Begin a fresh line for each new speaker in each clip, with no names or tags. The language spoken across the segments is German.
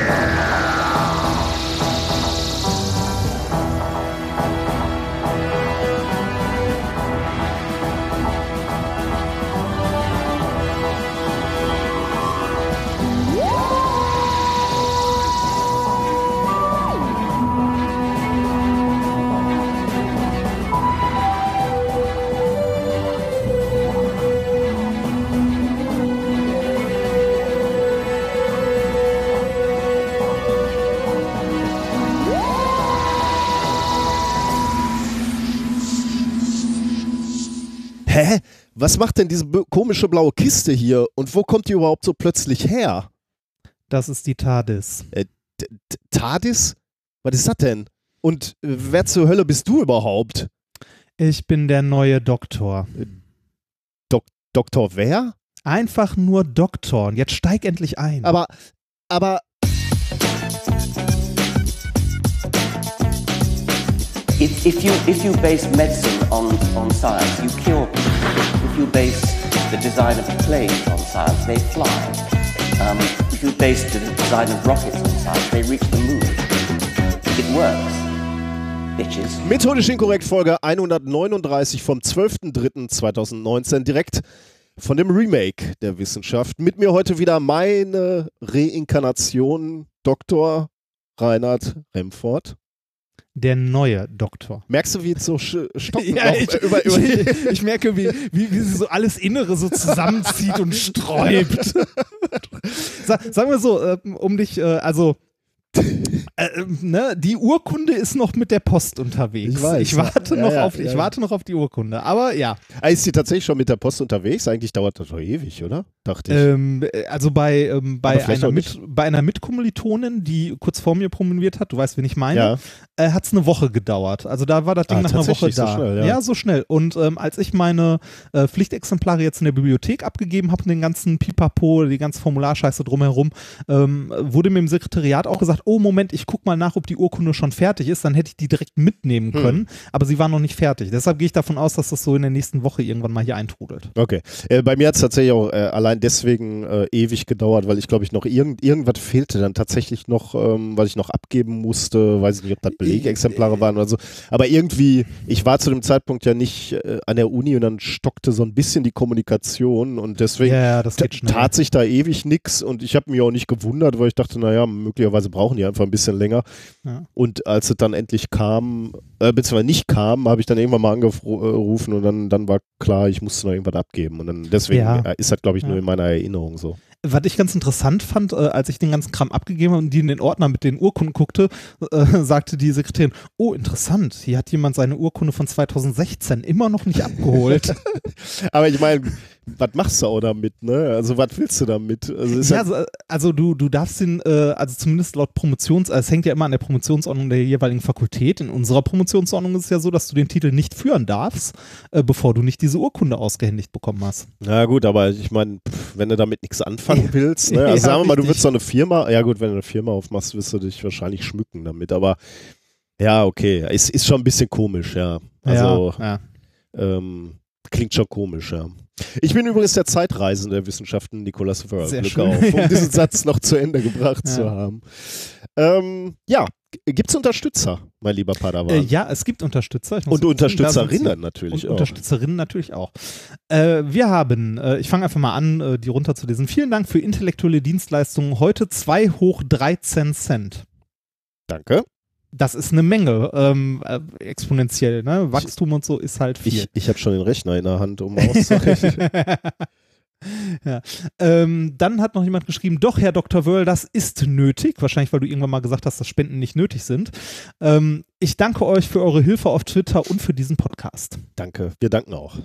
Yeah. Was macht denn diese komische blaue Kiste hier und wo kommt die überhaupt so plötzlich her?
Das ist die TARDIS.
T- TARDIS? Was ist das denn? Und äh, wer zur Hölle bist du überhaupt?
Ich bin der neue Doktor.
Doktor wer?
Einfach nur Doktor. Und jetzt steig endlich ein.
Aber, aber,
If, if, you, if you base medicine on, on science, you cure people. You base the design of planes on science, they fly. Um, if you base the design of rockets on science, they reach the moon. It works.
Methodisch inkorrekt Folge 139 vom 12.03.2019 direkt von dem Remake der Wissenschaft. Mit mir heute wieder meine Reinkarnation Dr. Reinhard Remford.
Der neue Doktor.
Merkst du, wie es so stocken
Ja, ich,
über, über
ich, ich merke, wie, wie, wie sie so alles Innere so zusammenzieht und sträubt. Sa sagen wir so, ähm, um dich, äh, also äh, ne, die Urkunde ist noch mit der Post unterwegs.
Ich weiß,
ich warte
ja.
noch
Ja, ja,
auf, ich
ja.
warte noch auf die Urkunde. Aber ja,
Ah, ist sie tatsächlich schon mit der Post unterwegs? Eigentlich dauert das doch ewig, oder? Dachte ich.
ähm, äh, also bei, ähm, bei, einer mit, bei einer Mitkommilitonin, die kurz vor mir promoviert hat, du weißt, wen ich meine,
ja.
äh, hat es eine Woche gedauert. Also da war das Ding
Ah,
nach einer Woche
tatsächlich so
da.
schnell, ja.
so schnell. Und ähm, als ich meine äh, Pflichtexemplare jetzt in der Bibliothek abgegeben habe, den ganzen Pipapo, die ganze Formularscheiße drumherum, ähm, wurde mir im Sekretariat auch gesagt, oh Moment, ich guck mal nach, ob die Urkunde schon fertig ist, dann hätte ich die direkt mitnehmen
Hm.
können. Aber sie war noch nicht fertig. Deshalb gehe ich davon aus, dass das so in der nächsten Woche irgendwann mal hier eintrudelt.
Okay. Äh, bei mir hat es tatsächlich auch äh, allein deswegen äh, ewig gedauert, weil ich glaube ich noch irgend, irgendwas fehlte dann tatsächlich noch, ähm, weil ich noch abgeben musste, weiß ich nicht, ob das Belegexemplare waren oder so. Aber irgendwie, ich war zu dem Zeitpunkt ja nicht äh, an der Uni und dann stockte so ein bisschen die Kommunikation und deswegen
Ja,
tat sich da ewig nix und ich habe mich auch nicht gewundert, weil ich dachte, naja, möglicherweise brauchen die einfach ein bisschen länger.
Ja.
Und als es dann endlich kam, äh, beziehungsweise nicht kam, habe ich dann irgendwann mal angerufen und dann, dann war klar, ich musste noch irgendwas abgeben. Und dann deswegen
Ja.
äh, ist das, glaube ich, nur. In meiner Erinnerung so.
Was ich ganz interessant fand, äh, als ich den ganzen Kram abgegeben habe und die in den Ordner mit den Urkunden guckte, äh, sagte die Sekretärin, oh interessant, hier hat jemand seine Urkunde von 2016 immer noch nicht abgeholt.
Aber ich meine, was machst du auch damit, ne? Also was willst du damit? Also ist
ja,
ja,
also, also du, du darfst den, äh, also zumindest laut Promotions, äh, es hängt ja immer an der Promotionsordnung der jeweiligen Fakultät. In unserer Promotionsordnung ist es ja so, dass du den Titel nicht führen darfst, äh, bevor du nicht diese Urkunde ausgehändigt bekommen hast.
na gut, aber ich meine, wenn du damit nichts anfangen willst, ne? Also
Ja,
sagen wir mal, du willst so eine Firma, ja gut, wenn du eine Firma aufmachst, wirst du dich wahrscheinlich schmücken damit, aber ja, okay, es ist schon ein bisschen komisch, ja. Also
ja, ja.
Ähm, klingt schon komisch, ja. Ich bin übrigens der Zeitreisende der Wissenschaften, Nikolaus Wörl. Glück
schön.
auf, um diesen Satz noch zu Ende gebracht
Ja.
zu haben. Ähm, ja, gibt es Unterstützer, mein lieber Padawan?
Äh, ja, es gibt Unterstützer.
Und
sind sie.
Unterstützerinnen natürlich
Und
auch.
Unterstützerinnen natürlich auch. Äh, wir haben, äh, ich fange einfach mal an, äh, die runterzulesen. Vielen Dank für intellektuelle Dienstleistungen. Heute 2 hoch 13 Cent.
Danke.
Das ist eine Menge, ähm, äh, exponentiell. Ne? Wachstum und so ist halt viel.
Ich, ich habe schon den Rechner in der Hand, um auszurechnen.
ja. ähm, dann hat noch jemand geschrieben, doch, Herr Dr. Wörl, das ist nötig. Wahrscheinlich, weil du irgendwann mal gesagt hast, dass Spenden nicht nötig sind. Ähm, ich danke euch für eure Hilfe auf Twitter und für diesen Podcast.
Danke. Wir danken auch.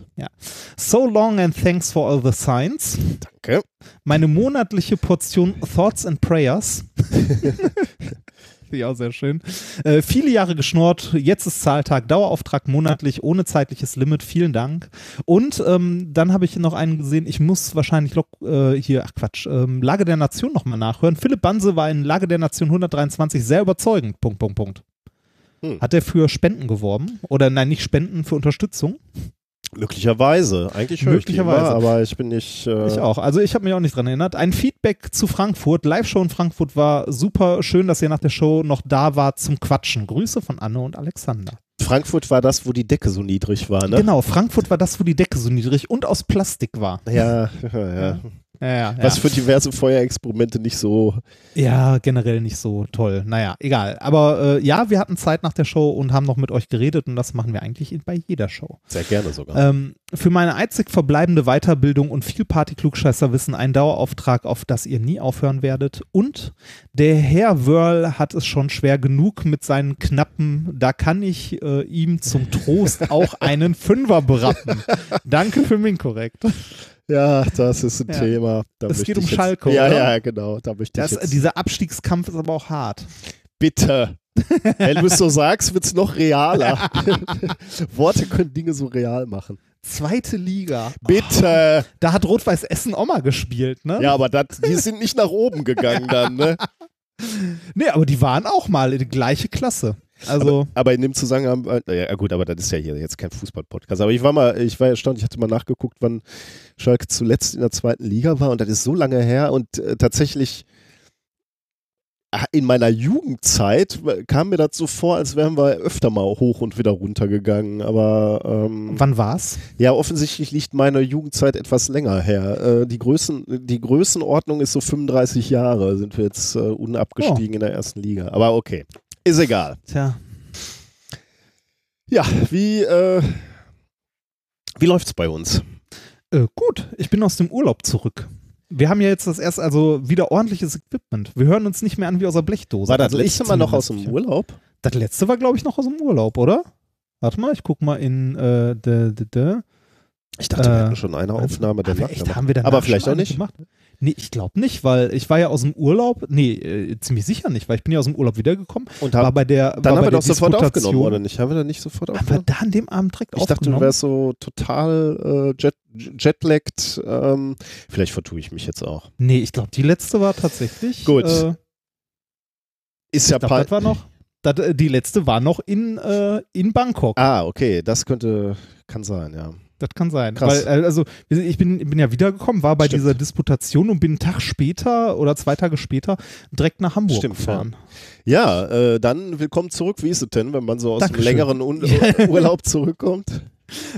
So long and thanks for all the signs.
Danke.
Meine monatliche Portion Thoughts and Prayers. Finde ich auch sehr schön. Äh, viele Jahre geschnort, jetzt ist Zahltag, Dauerauftrag monatlich, ohne zeitliches Limit, vielen Dank. Und ähm, dann habe ich noch einen gesehen, ich muss wahrscheinlich äh, hier, ach Quatsch, ähm, Lage der Nation nochmal nachhören. Philipp Banse war in Lage der Nation 123 sehr überzeugend, Punkt, Punkt, Punkt.
Hm.
Hat er für Spenden geworben? Oder nein, nicht Spenden, für Unterstützung?
Möglicherweise. Eigentlich höre ich die immer,
Möglicherweise.
aber ich bin nicht. Äh,
Ich auch. Also ich habe mich auch nicht dran erinnert. Ein Feedback zu Frankfurt. Live-Show in Frankfurt war super. Schön, dass ihr nach der Show noch da wart zum Quatschen. Grüße von Anne und Alexander.
Frankfurt war das, wo die Decke so niedrig war, ne?
Genau, Frankfurt war das, wo die Decke so niedrig und aus Plastik war.
Ja, ja, ja.
Ja,
Was
ja.
für diverse Feuerexperimente nicht so.
ja generell nicht so toll. Naja, egal. Aber äh, ja, wir hatten Zeit nach der Show und haben noch mit euch geredet und das machen wir eigentlich bei jeder Show.
Sehr gerne sogar.
Ähm, für meine einzig verbleibende Weiterbildung und viel Party-Klugscheißer-Wissen ein Dauerauftrag, auf das ihr nie aufhören werdet. Und der Herr Wörl hat es schon schwer genug mit seinen Knappen. Da kann ich äh, ihm zum Trost auch einen Fünfer berappen. Danke für Minkorrekt.
Ja, das ist ein
Ja.
Thema. Da
Es geht um
ich jetzt,
Schalke,
Ja,
oder?
ja, genau. Da möchte
Das,
ich jetzt.
dieser Abstiegskampf ist aber auch hart.
Bitte. Wenn du es so sagst, wird es noch realer. Worte können Dinge so real machen.
Zweite Liga.
Bitte.
Da hat Rot-Weiß Essen auch mal gespielt, ne?
Ja, aber dat, die sind nicht nach oben gegangen dann, ne?
Nee, aber die waren auch mal in die gleiche Klasse. Also,
Aber in dem Zusammenhang, äh, ja gut, aber das ist ja hier jetzt kein Fußball-Podcast. Aber ich war mal, ich war erstaunt, ich hatte mal nachgeguckt, wann Schalke zuletzt in der zweiten Liga war und das ist so lange her und äh, tatsächlich ah, in meiner Jugendzeit kam mir das so vor, als wären wir öfter mal hoch und wieder runter gegangen. Aber ähm,
wann war's?
ja, offensichtlich liegt meine Jugendzeit etwas länger her. Äh, die, Größen, die Größenordnung ist so 35 Jahre, sind wir jetzt äh, unabgestiegen in der ersten Liga. Aber okay, ist egal.
Tja,
Ja, wie, äh, wie läuft's bei uns?
Äh, gut, ich bin aus dem Urlaub zurück. Wir haben ja jetzt das erste, also wieder ordentliches Equipment. Wir hören uns nicht mehr an wie aus der Blechdose.
War das
also
letzte Mal noch aus dem. Urlaub?
Das letzte war, glaube ich, noch aus dem Urlaub, oder? Warte mal, ich guck mal in äh, de, de, de.
Ich dachte, wir
Äh,
hatten schon eine Aufnahme
Haben wir,
danach
echt, haben wir
Aber vielleicht auch nicht.
Gemacht? Nee, ich glaube nicht, weil ich war ja aus dem Urlaub, nee, äh, ziemlich sicher nicht, weil ich bin ja aus dem Urlaub wiedergekommen,
Und
war
hab,
bei der
dann
war
haben wir doch sofort aufgenommen, oder nicht? Haben wir da nicht sofort
Haben wir
aufgenommen?
da an dem Abend direkt
Ich dachte, du
aufgenommen?
wärst so total äh, jet, jetlagged. Ähm, vielleicht vertue ich mich jetzt auch.
nee, ich glaube, die letzte war tatsächlich.
Gut.
Äh,
Ist ja
ich das war noch. Das, äh, die letzte war noch in, äh, in Bangkok.
Ah, okay, das könnte, kann sein, ja.
Das kann sein.
Krass.
Weil, äh, also, ich bin, bin ja wiedergekommen, war bei
Stimmt.
dieser Disputation und bin einen Tag später oder zwei Tage später direkt nach Hamburg
Stimmt,
gefahren.
Ja, äh, dann willkommen zurück. Wie ist es denn, wenn man so aus einem
Dankeschön.
längeren Un Urlaub zurückkommt?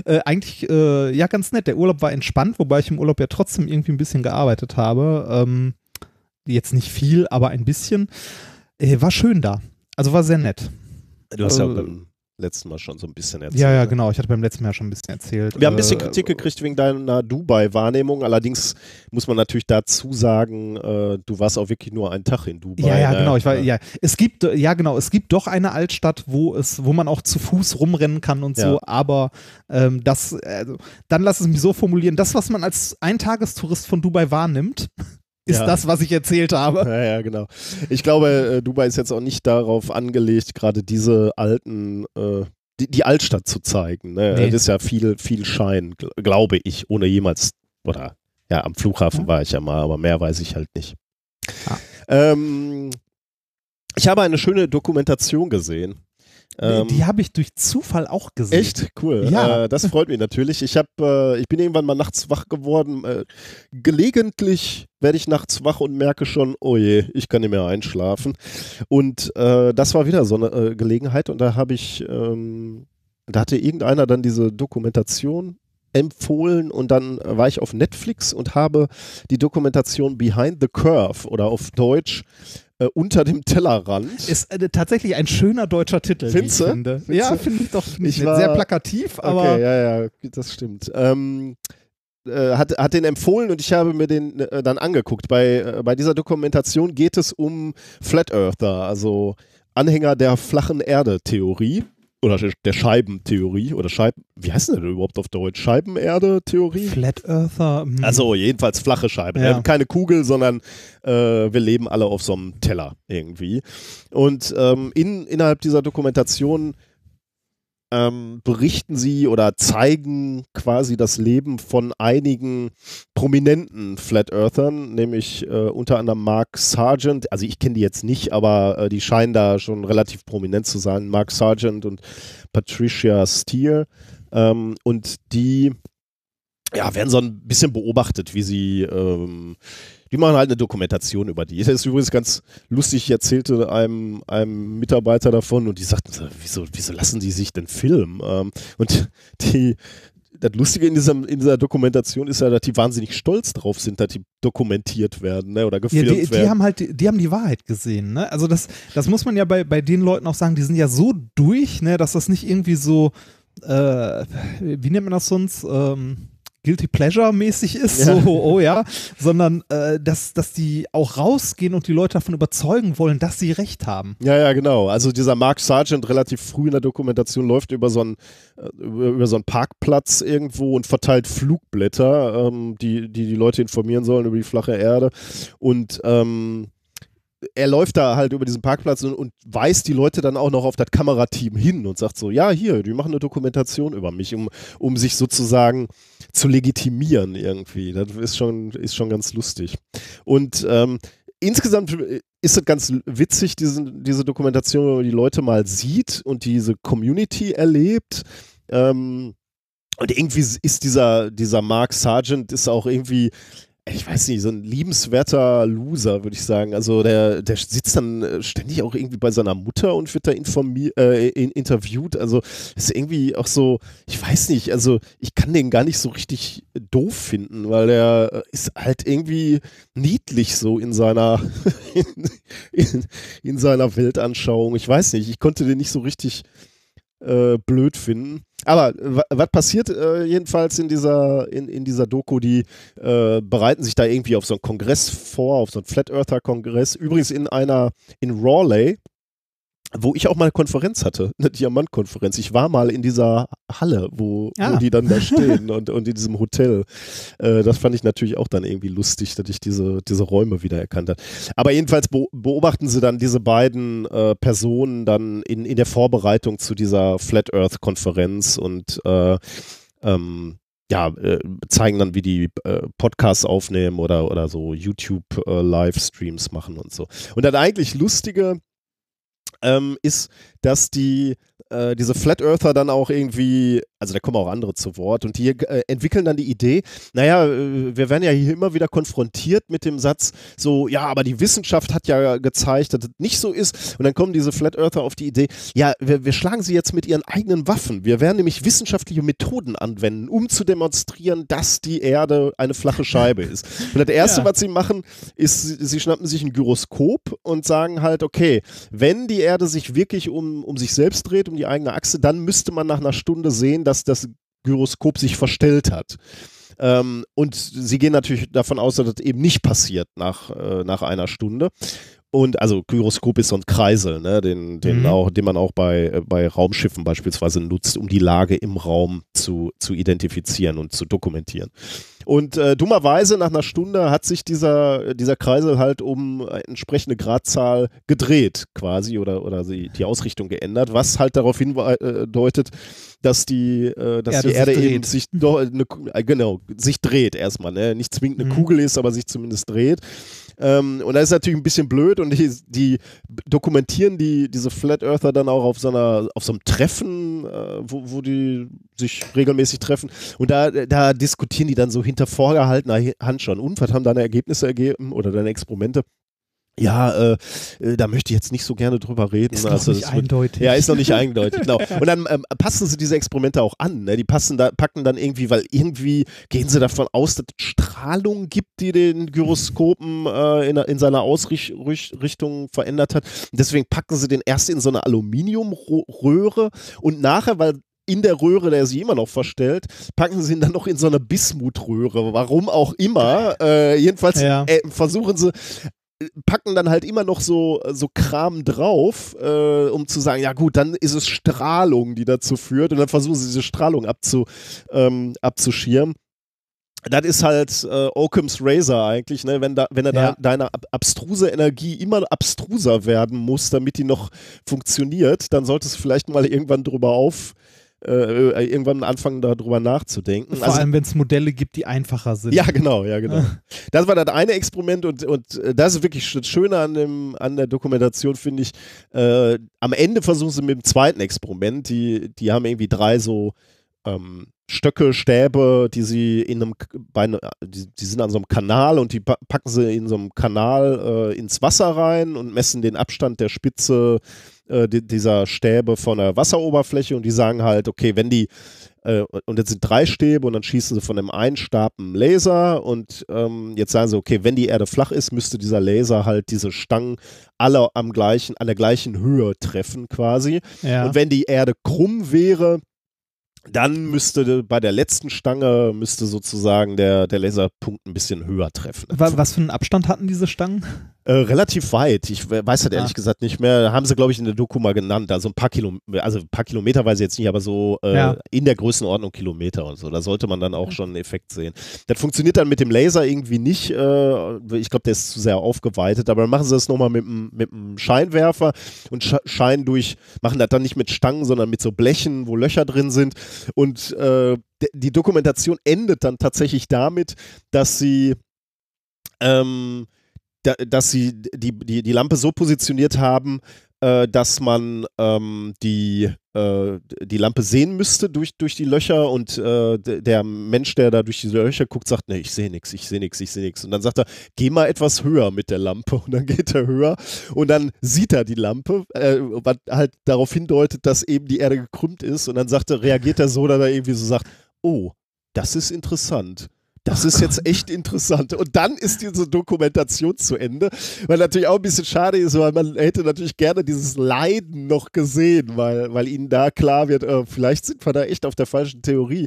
Äh, eigentlich, äh, ja, ganz nett. Der Urlaub war entspannt, wobei ich im Urlaub ja trotzdem irgendwie ein bisschen gearbeitet habe. Ähm, jetzt nicht viel, aber ein bisschen. Äh, war schön da. Also war sehr nett.
Du hast ja
Äh,
beim letzten Mal schon so ein bisschen erzählt.
Ja, ja, genau. Ich hatte beim letzten Mal schon ein bisschen erzählt.
Wir haben ein bisschen
Äh,
Kritik gekriegt wegen deiner Dubai-Wahrnehmung. Allerdings muss man natürlich dazu sagen, äh, du warst auch wirklich nur einen Tag in Dubai.
Ja, ja,
ne?
genau. Ich war, ja, es gibt, äh, ja, genau. Es gibt doch eine Altstadt, wo es, wo man auch zu Fuß rumrennen kann und so.
Ja.
Aber ähm, das, also, dann lass es mich so formulieren: Das, was man als Eintagestourist von Dubai wahrnimmt, ist
Ja.
das, was ich erzählt habe.
Ja, ja, genau. Ich glaube, äh, Dubai ist jetzt auch nicht darauf angelegt, gerade diese alten, äh, die, die Altstadt zu zeigen. Ne?
Nee.
Das ist ja viel, viel Schein, gl- glaube ich, ohne jemals, oder ja, am Flughafen
Ja.
war ich ja mal, aber mehr weiß ich halt nicht.
Ah.
Ähm, ich habe eine schöne Dokumentation gesehen. Ähm,
die habe ich durch Zufall auch gesehen.
Echt cool.
Ja.
Äh, das freut mich natürlich. Ich habe, äh, ich bin irgendwann mal nachts wach geworden. Äh, gelegentlich werde ich nachts wach und merke schon, oh je, ich kann nicht mehr einschlafen. Und äh, das war wieder so eine äh, Gelegenheit und da habe ich, ähm, da hatte irgendeiner dann diese Dokumentation empfohlen und dann war ich auf Netflix und habe die Dokumentation Behind the Curve oder auf Deutsch äh, unter dem Tellerrand.
Ist äh, tatsächlich ein schöner deutscher Titel,
Findest
wie ich
du?
finde. Ja, finde ich doch. Ich nett. Sehr
war-
plakativ, aber
okay, ja, ja, das stimmt. Ähm, äh, hat, hat den empfohlen und ich habe mir den äh, dann angeguckt. Bei, äh, bei dieser Dokumentation geht es um Flat Earther, also Anhänger der flachen Erde-Theorie oder der- Scheibentheorie oder Scheiben, wie heißt denn das überhaupt auf Deutsch? Scheibenerde-Theorie?
Flat Earther. hm.
Also jedenfalls flache Scheibe.
Ja.
Ne? Keine Kugel, sondern äh, wir leben alle auf so einem Teller irgendwie. Und ähm, in, innerhalb dieser Dokumentation ähm, berichten sie oder zeigen quasi das Leben von einigen prominenten Flat Earthern, nämlich äh, unter anderem Mark Sargent. Also ich kenne die jetzt nicht, aber äh, die scheinen da schon relativ prominent zu sein. Mark Sargent und Patricia Steer. Ähm, und die ja, werden so ein bisschen beobachtet, wie sie, ähm, die machen halt eine Dokumentation über die. Das ist übrigens ganz lustig, ich erzählte einem, einem Mitarbeiter davon und die sagten, so, wieso, wieso lassen die sich denn filmen? Ähm, und die, das Lustige in, diesem, in dieser Dokumentation ist ja, dass die wahnsinnig stolz drauf sind, dass die dokumentiert werden ne, oder gefilmt
ja, die,
werden.
Die haben halt, die haben die Wahrheit gesehen. Ne? Also das, das muss man ja bei, bei den Leuten auch sagen, die sind ja so durch, ne, dass das nicht irgendwie so, äh, wie nennt man das sonst? Ähm, Guilty Pleasure mäßig ist, ja. so, oh ja, sondern äh, dass, dass die auch rausgehen und die Leute davon überzeugen wollen, dass sie recht haben.
Ja, ja, genau. Also dieser Mark Sargent relativ früh in der Dokumentation läuft über so einen, äh, über, über so einen Parkplatz irgendwo und verteilt Flugblätter, ähm, die, die die Leute informieren sollen über die flache Erde und ähm, er läuft da halt über diesen Parkplatz und, und, weist die Leute dann auch noch auf das Kamerateam hin und sagt so, ja, hier, die machen eine Dokumentation über mich, um, um sich sozusagen zu legitimieren irgendwie. Das ist schon, ist schon ganz lustig. Und ähm, insgesamt ist es ganz witzig, diese, diese Dokumentation, wenn man die Leute mal sieht und diese Community erlebt. Ähm, und irgendwie ist dieser, dieser Mark Sargent ist auch irgendwie ich weiß nicht, so ein liebenswerter Loser, würde ich sagen. Also der, der sitzt dann äh, ständig auch irgendwie bei seiner Mutter und wird da äh, interviewt. Also ist irgendwie auch so, ich weiß nicht, also ich kann den gar nicht so richtig doof finden, weil er äh, ist halt irgendwie niedlich so in seiner, in, in, in seiner Weltanschauung. Ich weiß nicht, ich konnte den nicht so richtig äh, blöd finden. Aber was passiert äh, jedenfalls in dieser, in, in dieser Doku? Die äh, bereiten sich da irgendwie auf so einen Kongress vor, auf so einen Flat Earther Kongress. Übrigens in einer, in Raleigh, wo ich auch mal eine Konferenz hatte, eine Diamantkonferenz. Ich war mal in dieser Halle, wo, ja. wo die dann da stehen und, und in diesem Hotel. Äh, das fand ich natürlich auch dann irgendwie lustig, dass ich diese, diese Räume wieder erkannt habe. Aber jedenfalls beobachten sie dann diese beiden äh, Personen dann in, in der Vorbereitung zu dieser Flat Earth Konferenz und äh, ähm, ja, äh, zeigen dann, wie die äh, Podcasts aufnehmen oder, oder so YouTube-Livestreams äh, machen und so. Und dann eigentlich lustige ähm, ist, dass die äh, diese Flat Earther dann auch irgendwie, also da kommen auch andere zu Wort und die äh, entwickeln dann die Idee, naja, äh, wir werden ja hier immer wieder konfrontiert mit dem Satz, so, ja, aber die Wissenschaft hat ja gezeigt, dass es nicht so ist und dann kommen diese Flat Earther auf die Idee, ja, wir, wir schlagen sie jetzt mit ihren eigenen Waffen, wir werden nämlich wissenschaftliche Methoden anwenden, um zu demonstrieren, dass die Erde eine flache Scheibe ist. Und das Erste, ja. was sie machen, ist, sie schnappen sich ein Gyroskop und sagen halt, okay, wenn die Erde sich wirklich um, um sich selbst dreht, um die eigene Achse, dann müsste man nach einer Stunde sehen, dass das Gyroskop sich verstellt hat. Ähm, und sie gehen natürlich davon aus, dass das eben nicht passiert nach, äh, nach einer Stunde. Und also Gyroskop ist so ein Kreisel, ne, den, den, mhm. auch, den man auch bei, äh, bei Raumschiffen beispielsweise nutzt, um die Lage im Raum zu, zu identifizieren und zu dokumentieren. Und äh, dummerweise nach einer Stunde hat sich dieser, dieser Kreisel halt um eine entsprechende Gradzahl gedreht quasi oder, oder die, die Ausrichtung geändert, was halt darauf hindeutet, dass die, äh, dass Erde die Erde eben sich eine, äh, genau, sich dreht erstmal, ne? nicht zwingend eine mhm. Kugel ist, aber sich zumindest dreht. Ähm, und das ist natürlich ein bisschen blöd und die, die dokumentieren die, diese Flat Earther dann auch auf so, einer, auf so einem Treffen, äh, wo, wo die sich regelmäßig treffen. Und da, da diskutieren die dann so hinter vorgehaltener Hand schon. Und was haben deine Ergebnisse ergeben oder deine Experimente? Ja, äh, äh, da möchte ich jetzt nicht so gerne drüber reden.
Ist also, noch nicht eindeutig.
Wird, ja, ist noch nicht eindeutig, genau. Und dann ähm, passen sie diese Experimente auch an. Ne? Die passen da, packen dann irgendwie, weil irgendwie gehen sie davon aus, dass es Strahlung gibt, die den Gyroskopen äh, in, in, seiner Ausrichtung verändert hat. Und deswegen packen sie den erst in so eine Aluminiumröhre und nachher, weil in der Röhre, der sie immer noch verstellt, packen sie ihn dann noch in so eine Bismutröhre. Warum auch immer. Äh, jedenfalls ja. äh, versuchen sie packen dann halt immer noch so, so Kram drauf, äh, um zu sagen, ja gut, dann ist es Strahlung, die dazu führt und dann versuchen sie diese Strahlung abzu, ähm, abzuschirmen. Das ist halt äh, Occam's Razor eigentlich, ne? wenn, da, wenn er ja. da, deine abstruse Energie immer abstruser werden muss, damit die noch funktioniert, dann solltest du vielleicht mal irgendwann drüber auf, äh, äh, irgendwann anfangen darüber nachzudenken.
Vor also, allem, wenn es Modelle gibt, die einfacher sind.
Ja, genau, ja, genau. das war das eine Experiment und, und äh, das ist wirklich das Schöne an, dem, an der Dokumentation, finde ich. Äh, am Ende versuchen sie mit dem zweiten Experiment, die, die haben irgendwie drei so ähm, Stöcke, Stäbe, die sie in einem, ne, die, die, sind an so einem Kanal und die packen sie in so einem Kanal äh, ins Wasser rein und messen den Abstand der Spitze äh, dieser Stäbe von der Wasseroberfläche und die sagen halt, okay, wenn die äh, und jetzt sind drei Stäbe und dann schießen sie von dem einen Stab einen Laser und ähm, jetzt sagen sie, okay, wenn die Erde flach ist, müsste dieser Laser halt diese Stangen alle am gleichen, an der gleichen Höhe treffen quasi. Ja. Und wenn die Erde krumm wäre, dann müsste bei der letzten Stange müsste sozusagen der, der Laserpunkt ein bisschen höher treffen.
Was für einen Abstand hatten diese Stangen?
Äh, relativ weit. Ich weiß halt ehrlich ah. gesagt nicht mehr. Haben sie, glaube ich, in der Doku mal genannt. Also ein paar Kilometer, also ein paar Kilometer weiß ich jetzt nicht, aber so äh, ja. in der Größenordnung Kilometer und so. Da sollte man dann auch schon einen Effekt sehen. Das funktioniert dann mit dem Laser irgendwie nicht. Äh, ich glaube, der ist zu sehr aufgeweitet. Aber dann machen sie das nochmal mit, mit einem Scheinwerfer und scheinen durch, machen das dann nicht mit Stangen, sondern mit so Blechen, wo Löcher drin sind. Und äh, die Dokumentation endet dann tatsächlich damit, dass sie ähm, dass sie die, die, die Lampe so positioniert haben, äh, dass man ähm, die, äh, die Lampe sehen müsste durch, durch die Löcher und äh, der Mensch, der da durch die Löcher guckt, sagt, nee, ich sehe nichts, ich sehe nichts, ich sehe nichts. Und dann sagt er, geh mal etwas höher mit der Lampe. Und dann geht er höher und dann sieht er die Lampe, äh, was halt darauf hindeutet, dass eben die Erde gekrümmt ist. Und dann sagt er, reagiert er so, dass er irgendwie so sagt, oh, das ist interessant das ist jetzt echt interessant. Und dann ist diese Dokumentation zu Ende, weil natürlich auch ein bisschen schade ist, weil man hätte natürlich gerne dieses Leiden noch gesehen, weil, weil ihnen da klar wird, äh, vielleicht sind wir da echt auf der falschen Theorie.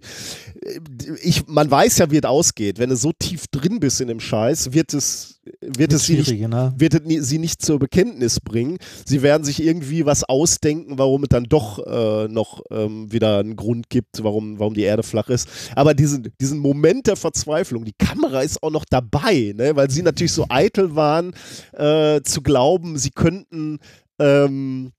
Ich, man weiß ja, wie es ausgeht. Wenn du so tief drin bist in dem Scheiß, wird es wird es, sie nicht, ne? wird es sie nicht zur Bekenntnis bringen. Sie werden sich irgendwie was ausdenken, warum es dann doch äh, noch ähm, wieder einen Grund gibt, warum, warum die Erde flach ist. Aber diesen, diesen Moment der Verzweiflung, die Kamera ist auch noch dabei, ne? weil sie natürlich so eitel waren, äh, zu glauben, sie könnten ähm,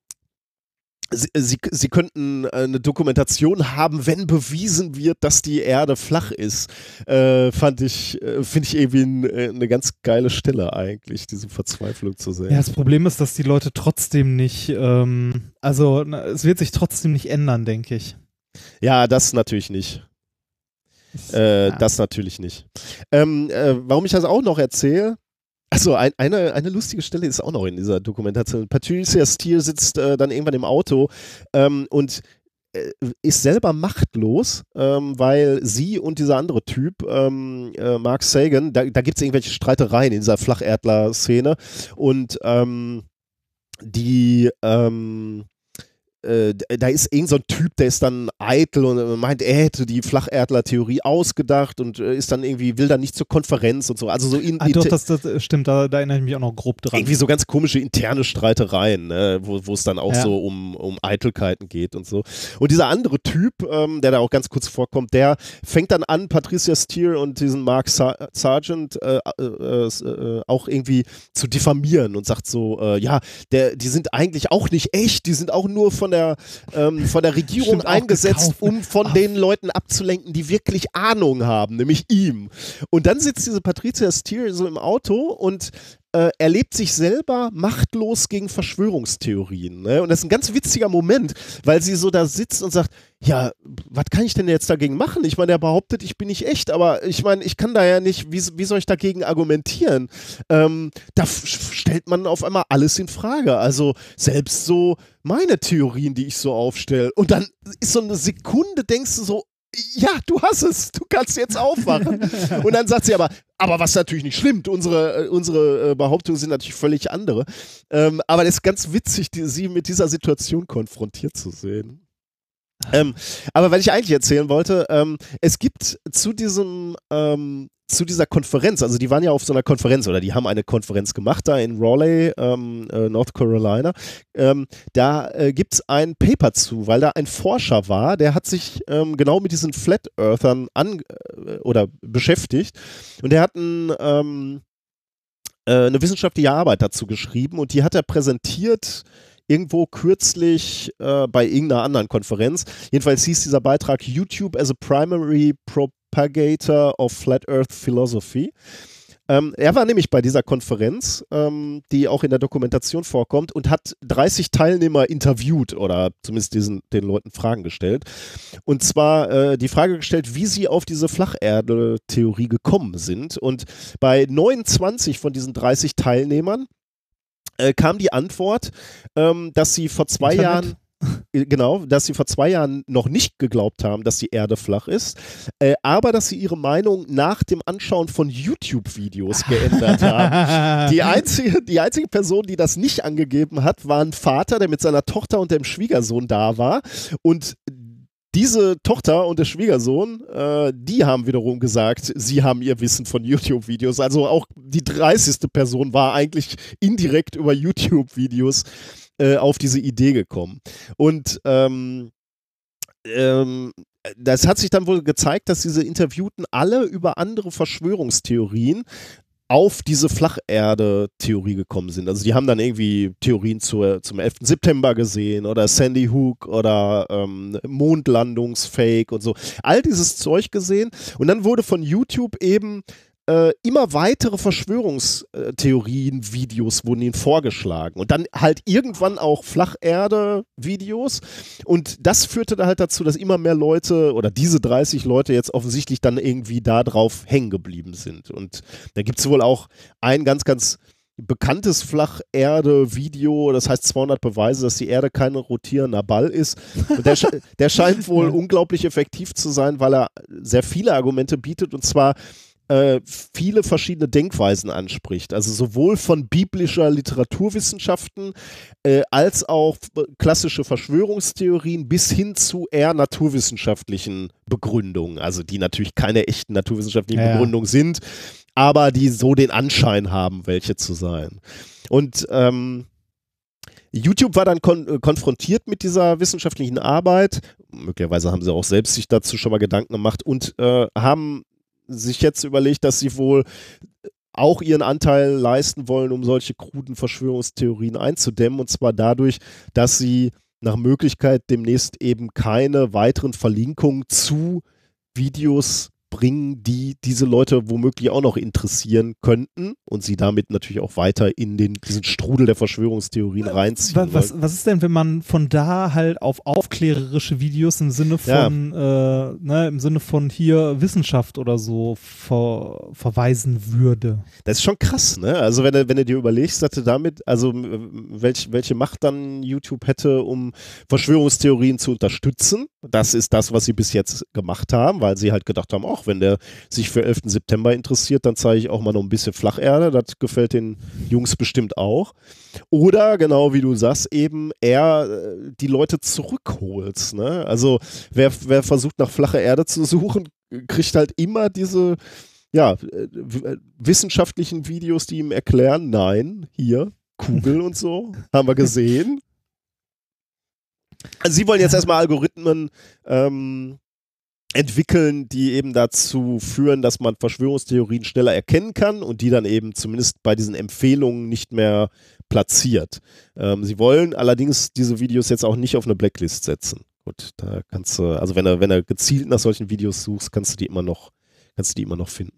Sie, sie, sie, könnten äh, eine Dokumentation haben, wenn bewiesen wird, dass die Erde flach ist. Äh, fand ich, äh, finde ich irgendwie ein, äh, eine ganz geile Stelle eigentlich, diese Verzweiflung zu sehen.
Ja, das Problem ist, dass die Leute trotzdem nicht, ähm, also na, es wird sich trotzdem nicht ändern, denke ich.
Ja, das natürlich nicht. Äh, ja. Das natürlich nicht. Ähm, äh, warum ich das auch noch erzähle, also ein, eine, eine lustige Stelle ist auch noch in dieser Dokumentation. Patricia Steele sitzt äh, dann irgendwann im Auto ähm, und äh, ist selber machtlos, ähm, weil sie und dieser andere Typ, ähm, äh, Mark Sagan, da, da gibt es irgendwelche Streitereien in dieser Flacherdler-Szene und ähm, die ähm, äh, da ist irgend so ein Typ, der ist dann eitel und meint, er hätte die Flacherdler-Theorie ausgedacht und äh, ist dann irgendwie, will dann nicht zur Konferenz und so. Also so in,
ah, doch, das, das stimmt, da, da, erinnere ich mich auch noch grob dran.
Irgendwie so ganz komische interne Streitereien, ne, wo es dann auch ja. so um, um Eitelkeiten geht und so. Und dieser andere Typ, ähm, der da auch ganz kurz vorkommt, der fängt dann an, Patricia Steer und diesen Mark Sa Sargent äh, äh, äh, auch irgendwie zu diffamieren und sagt so, äh, ja, der, die sind eigentlich auch nicht echt, die sind auch nur von der, ähm, von der Regierung Stimmt, eingesetzt, um von Ach. den Leuten abzulenken, die wirklich Ahnung haben, nämlich ihm. Und dann sitzt diese Patricia Steele so im Auto und äh, erlebt sich selber machtlos gegen Verschwörungstheorien. Ne? Und das ist ein ganz witziger Moment, weil sie so da sitzt und sagt, ja, was kann ich denn jetzt dagegen machen? Ich meine, er behauptet, ich bin nicht echt, aber ich meine, ich kann da ja nicht, wie, wie soll ich dagegen argumentieren? Ähm, da stellt man auf einmal alles in Frage. Also selbst so meine Theorien, die ich so aufstelle. Und dann ist so eine Sekunde, denkst du so, ja, du hast es, du kannst jetzt aufwachen. und dann sagt sie aber, aber was natürlich nicht stimmt, unsere, äh, unsere äh, Behauptungen sind natürlich völlig andere. Ähm, aber es ist ganz witzig, die, sie mit dieser Situation konfrontiert zu sehen. Ähm, aber was ich eigentlich erzählen wollte, ähm, es gibt zu diesem ähm, zu dieser Konferenz, also die waren ja auf so einer Konferenz oder die haben eine Konferenz gemacht da in Raleigh, ähm, äh, North Carolina. Ähm, da äh, gibt es ein Paper zu, weil da ein Forscher war, der hat sich ähm, genau mit diesen Flat Earthern an äh, oder beschäftigt und der hat ein, ähm, äh, eine wissenschaftliche Arbeit dazu geschrieben und die hat er präsentiert irgendwo kürzlich äh, bei irgendeiner anderen Konferenz. Jedenfalls hieß dieser Beitrag YouTube as a Primary Propagator of Flat Earth Philosophy. Ähm, er war nämlich bei dieser Konferenz, ähm, die auch in der Dokumentation vorkommt, und hat 30 Teilnehmer interviewt oder zumindest diesen, den Leuten Fragen gestellt. Und zwar äh, die Frage gestellt, wie sie auf diese Flacherde-Theorie gekommen sind. Und bei 29 von diesen 30 Teilnehmern äh, kam die Antwort, ähm, dass sie vor zwei
Internet?
Jahren äh, Genau, dass sie vor zwei Jahren noch nicht geglaubt haben, dass die Erde flach ist, äh, aber dass sie ihre Meinung nach dem Anschauen von YouTube-Videos geändert haben. Die einzige, die einzige Person, die das nicht angegeben hat, war ein Vater, der mit seiner Tochter und dem Schwiegersohn da war. Und diese Tochter und der Schwiegersohn, äh, die haben wiederum gesagt, sie haben ihr Wissen von YouTube-Videos. Also auch die 30. Person war eigentlich indirekt über YouTube-Videos äh, auf diese Idee gekommen. Und ähm, ähm, das hat sich dann wohl gezeigt, dass diese Interviewten alle über andere Verschwörungstheorien auf diese Flacherde-Theorie gekommen sind. Also die haben dann irgendwie Theorien zur, zum 11. September gesehen oder Sandy Hook oder ähm, Mondlandungsfake und so. All dieses Zeug gesehen und dann wurde von YouTube eben äh, immer weitere Verschwörungstheorien, Videos wurden ihnen vorgeschlagen und dann halt irgendwann auch Flacherde-Videos und das führte dann halt dazu, dass immer mehr Leute oder diese 30 Leute jetzt offensichtlich dann irgendwie da drauf hängen geblieben sind und da gibt es wohl auch ein ganz, ganz bekanntes Flacherde-Video, das heißt 200 Beweise, dass die Erde kein rotierender Ball ist. Und der, der scheint wohl unglaublich effektiv zu sein, weil er sehr viele Argumente bietet und zwar äh, viele verschiedene Denkweisen anspricht. Also sowohl von biblischer Literaturwissenschaften äh, als auch klassische Verschwörungstheorien bis hin zu eher naturwissenschaftlichen Begründungen. Also die natürlich keine echten naturwissenschaftlichen
Ja.
Begründungen sind, aber die so den Anschein haben, welche zu sein. Und ähm, YouTube war dann kon äh, konfrontiert mit dieser wissenschaftlichen Arbeit. Möglicherweise haben sie auch selbst sich dazu schon mal Gedanken gemacht und äh, haben sich jetzt überlegt, dass sie wohl auch ihren Anteil leisten wollen, um solche kruden Verschwörungstheorien einzudämmen. Und zwar dadurch, dass sie nach Möglichkeit demnächst eben keine weiteren Verlinkungen zu Videos bringen, die diese Leute womöglich auch noch interessieren könnten und sie damit natürlich auch weiter in den, diesen Strudel der Verschwörungstheorien reinziehen.
Was, was, was ist denn, wenn man von da halt auf aufklärerische Videos im Sinne
Ja.
von, äh, ne, im Sinne von hier Wissenschaft oder so ver verweisen würde?
Das ist schon krass, ne? Also wenn wenn du dir überlegst, dass du damit, also welch, welche Macht dann YouTube hätte, um Verschwörungstheorien zu unterstützen. Das ist das, was sie bis jetzt gemacht haben, weil sie halt gedacht haben, auch wenn der sich für 11. September interessiert, dann zeige ich auch mal noch ein bisschen Flacherde. Das gefällt den Jungs bestimmt auch. Oder genau wie du sagst, eben eher äh, die Leute zurückholst. Ne? Also wer, wer versucht nach flacher Erde zu suchen, kriegt halt immer diese ja, äh, äh, wissenschaftlichen Videos, die ihm erklären, nein, hier, Kugel und so, haben wir gesehen. Also sie wollen jetzt erstmal Algorithmen ähm, entwickeln, die eben dazu führen, dass man Verschwörungstheorien schneller erkennen kann und die dann eben zumindest bei diesen Empfehlungen nicht mehr platziert. Ähm, sie wollen allerdings diese Videos jetzt auch nicht auf eine Blacklist setzen. Gut, da kannst du, also wenn du, wenn du gezielt nach solchen Videos suchst, kannst du die immer noch, kannst du die immer noch finden.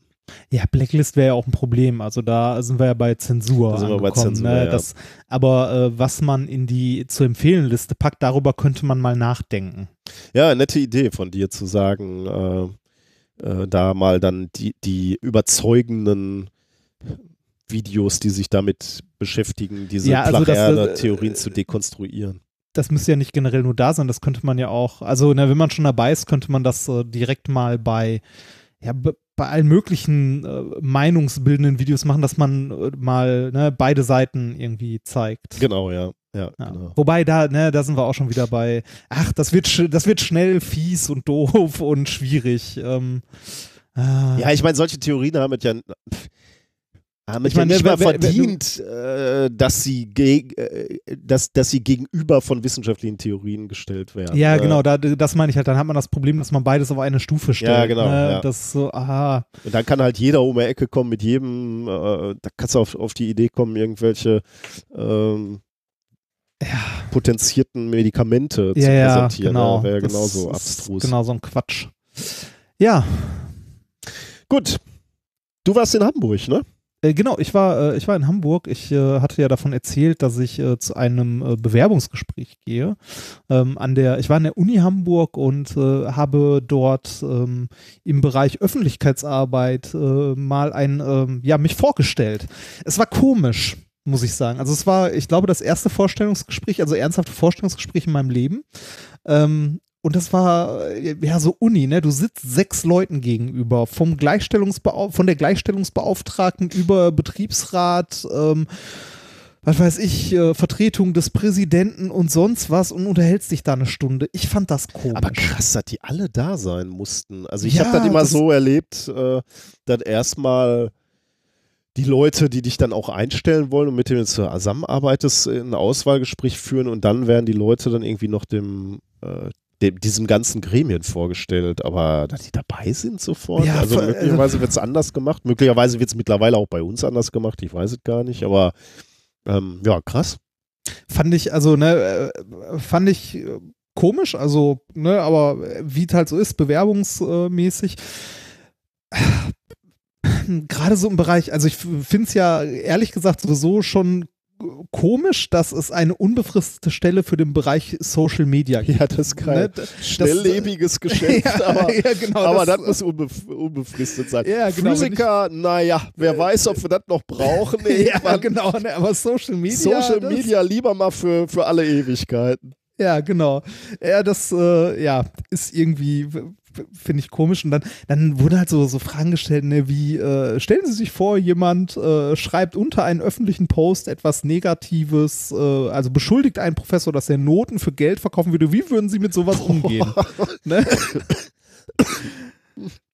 Ja, Blacklist wäre ja auch ein Problem. Also da sind wir ja bei Zensur.
Da sind wir bei Zensur,
ne?
ja.
das, aber äh, was man in die zu empfehlen Liste packt, darüber könnte man mal nachdenken.
Ja, nette Idee von dir zu sagen, äh, äh, da mal dann die, die überzeugenden Videos, die sich damit beschäftigen, diese
Ja, also das,
Flacherde-Theorien
äh,
zu dekonstruieren.
Das müsste ja nicht generell nur da sein, das könnte man ja auch, also ne, wenn man schon dabei ist, könnte man das äh, direkt mal bei, ja, bei allen möglichen äh, meinungsbildenden Videos machen, dass man äh, mal ne, beide Seiten irgendwie zeigt.
Genau, ja. Ja,
Ja.
genau.
Wobei da, ne, da sind wir auch schon wieder bei, ach, das wird, das wird schnell fies und doof und schwierig. Ähm, ah.
Ja, ich meine, solche Theorien haben es ja, haben es
Ich meine,
ja nicht
wer-
mal
wer- wer-
verdient, äh, dass, sie äh, dass, dass sie gegenüber von wissenschaftlichen Theorien gestellt werden.
Ja,
Äh,
genau, da, das meine ich halt. Dann hat man das Problem, dass man beides auf eine Stufe stellt.
Ja, genau,
Ne?
ja.
Das ist so, aha.
Und dann kann halt jeder um die Ecke kommen mit jedem, äh, da kannst du auf, auf die Idee kommen, irgendwelche ähm, potenzierten Medikamente zu
Ja, ja,
präsentieren.
genau.
Ja, Wäre
Das
genauso
ist
abstrus.
Genau, so ein Quatsch. Ja,
Gut. Du warst in Hamburg, ne?
Äh, genau, ich war, äh, ich war in Hamburg. Ich äh, hatte ja davon erzählt, dass ich zu einem Bewerbungsgespräch gehe. Ähm, an der, ich war an der Uni Hamburg und habe dort ähm, im Bereich Öffentlichkeitsarbeit mal ein, ähm, ja, mich vorgestellt. Es war komisch muss ich sagen. Also es war, ich glaube, das erste Vorstellungsgespräch, also ernsthafte Vorstellungsgespräch in meinem Leben. Ähm, und das war äh, ja so Uni, ne? Du sitzt sechs Leuten gegenüber, vom Gleichstellungsbeau von der Gleichstellungsbeauftragten über Betriebsrat, ähm, was weiß ich, äh, Vertretung des Präsidenten und sonst was und unterhältst dich da eine Stunde. Ich fand das komisch.
Aber krass, dass die alle da sein mussten. Also ich ja, habe das immer das so erlebt, äh, dass erstmal die Leute, die dich dann auch einstellen wollen und mit denen du zusammenarbeitest, ein Auswahlgespräch führen und dann werden die Leute dann irgendwie noch dem äh, dem, diesem ganzen Gremien vorgestellt, aber dass die dabei sind sofort. Ja, also möglicherweise wird es anders gemacht. Möglicherweise wird es mittlerweile auch bei uns anders gemacht. Ich weiß es gar nicht, aber ähm, ja, krass.
Fand ich, also, ne, äh, fand ich äh, komisch, also, ne, aber wie es halt so ist, bewerbungsmäßig. Gerade so im Bereich, also ich finde es ja ehrlich gesagt sowieso schon komisch, dass es eine unbefristete Stelle für den Bereich Social Media
gibt. Ja, das ist kein ne? schnelllebiges Geschäft, ja, aber, ja, genau, aber das, das muss unbef unbefristet sein. Ja, genau, Physiker, naja, wer weiß, ob wir das noch brauchen.
ja, genau, ne, aber Social Media.
Social Media lieber mal für, für alle Ewigkeiten.
Ja, genau. Ja, das äh, ja, ist irgendwie, finde ich komisch. Und dann, dann wurden halt so, so Fragen gestellt, ne, wie, äh, stellen Sie sich vor, jemand äh, schreibt unter einen öffentlichen Post etwas Negatives, äh, also beschuldigt einen Professor, dass er Noten für Geld verkaufen würde. Wie würden Sie mit sowas umgehen? ne?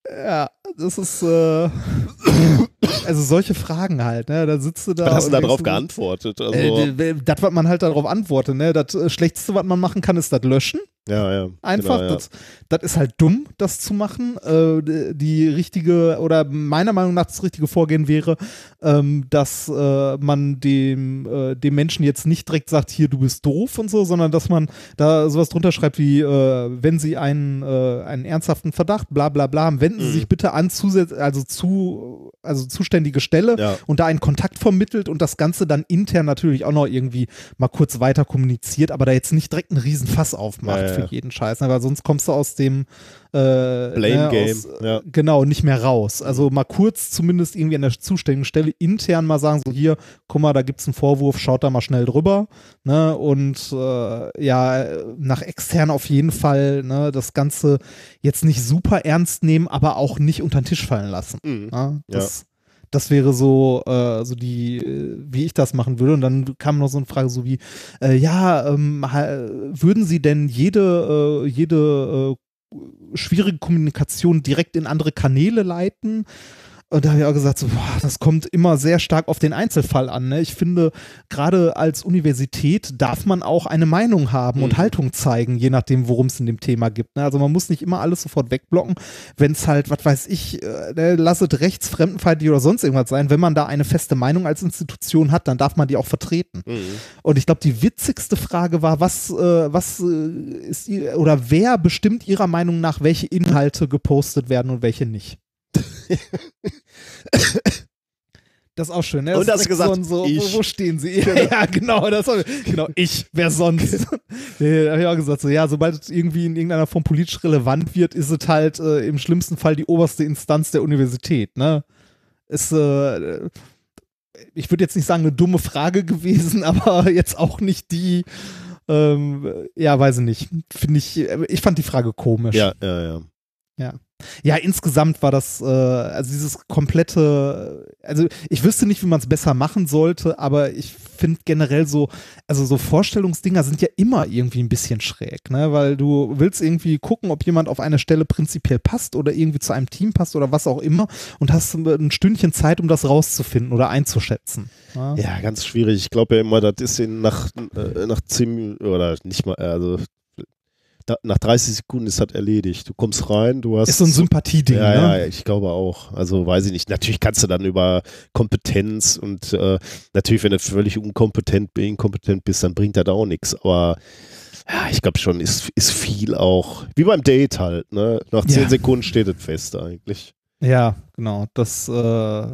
Ja, das ist äh, also solche Fragen halt, ne? Da sitzt du da.
Was hast du darauf geantwortet? Also
äh, das, was man halt darauf antwortet, ne? Das äh, Schlechteste, was man machen kann, ist das löschen.
Ja, ja.
Einfach. Genau, ja. Das, das, ist halt dumm, das zu machen. Äh, die richtige, oder meiner Meinung nach das richtige Vorgehen wäre, ähm, dass äh, man dem, äh, dem Menschen jetzt nicht direkt sagt, hier, du bist doof und so, sondern dass man da sowas drunter schreibt wie, äh, wenn sie einen, äh, einen ernsthaften Verdacht, bla bla bla haben, wenden mhm. Sie sich bitte an, also zu, also zuständige Stelle ja. und da einen Kontakt vermittelt und das Ganze dann intern natürlich auch noch irgendwie mal kurz weiter kommuniziert, aber da jetzt nicht direkt einen riesen Fass aufmacht. Ja, für jeden Scheiß, weil sonst kommst du aus dem
äh, Blame ne, Game. Aus,
ja. Genau, nicht mehr raus. Also mal kurz zumindest irgendwie an der zuständigen Stelle intern mal sagen, so hier, guck mal, da gibt es einen Vorwurf, schaut da mal schnell drüber. Ne? Und äh, ja, nach extern auf jeden Fall ne, das Ganze jetzt nicht super ernst nehmen, aber auch nicht unter den Tisch fallen lassen. Mhm. Ne? Das, ja das wäre so, äh, so die, äh, wie ich das machen würde. Und dann kam noch so eine Frage so wie, äh, ja, ähm, würden Sie denn jede, äh, jede äh, schwierige Kommunikation direkt in andere Kanäle leiten? Und da habe ich auch gesagt, so, boah, das kommt immer sehr stark auf den Einzelfall an. Ne? Ich finde, gerade als Universität darf man auch eine Meinung haben mhm. und Haltung zeigen, je nachdem, worum es in dem Thema gibt. Ne? Also man muss nicht immer alles sofort wegblocken, wenn es halt, was weiß ich, äh, ne, lasset rechts, fremdenfeindlich oder sonst irgendwas sein. Wenn man da eine feste Meinung als Institution hat, dann darf man die auch vertreten. Mhm. Und ich glaube, die witzigste Frage war, was, äh, was äh, ist oder wer bestimmt Ihrer Meinung nach, welche Inhalte gepostet werden und welche nicht? Das ist auch schön, ne?
Das und das gesagt,
so, so wo, wo, stehen sie? Genau. Ja, genau, das war, genau, ich, wer sonst? nee, da habe ich auch gesagt, so, ja, sobald es irgendwie in irgendeiner Form politisch relevant wird, ist es halt äh, im schlimmsten Fall die oberste Instanz der Universität, ne? Ist, äh, ich würde jetzt nicht sagen, eine dumme Frage gewesen, aber jetzt auch nicht die, ähm, ja, weiß ich nicht. Finde ich, ich fand die Frage komisch.
Ja, ja, ja.
Ja. Ja, insgesamt war das, äh, also dieses komplette, also ich wüsste nicht, wie man es besser machen sollte, aber ich finde generell so, also so Vorstellungsdinger sind ja immer irgendwie ein bisschen schräg, ne? Weil du willst irgendwie gucken, ob jemand auf eine Stelle prinzipiell passt oder irgendwie zu einem Team passt oder was auch immer und hast ein Stündchen Zeit, um das rauszufinden oder einzuschätzen.
Ja, ja ganz schwierig. Ich glaube ja immer, das ist in nach, äh, nach zehn oder nicht mal, also nach 30 Sekunden ist das erledigt. Du kommst rein, du hast.
Ist so ein Sympathieding,
ja,
ne?
Ja, ich glaube auch. Also weiß ich nicht. Natürlich kannst du dann über Kompetenz und äh, natürlich, wenn du völlig unkompetent, inkompetent bist, dann bringt das auch nichts. Aber ja, ich glaube schon, ist, ist viel auch. Wie beim Date halt, ne? Nach 10 ja. Sekunden steht es fest eigentlich.
Ja, genau. Das, äh,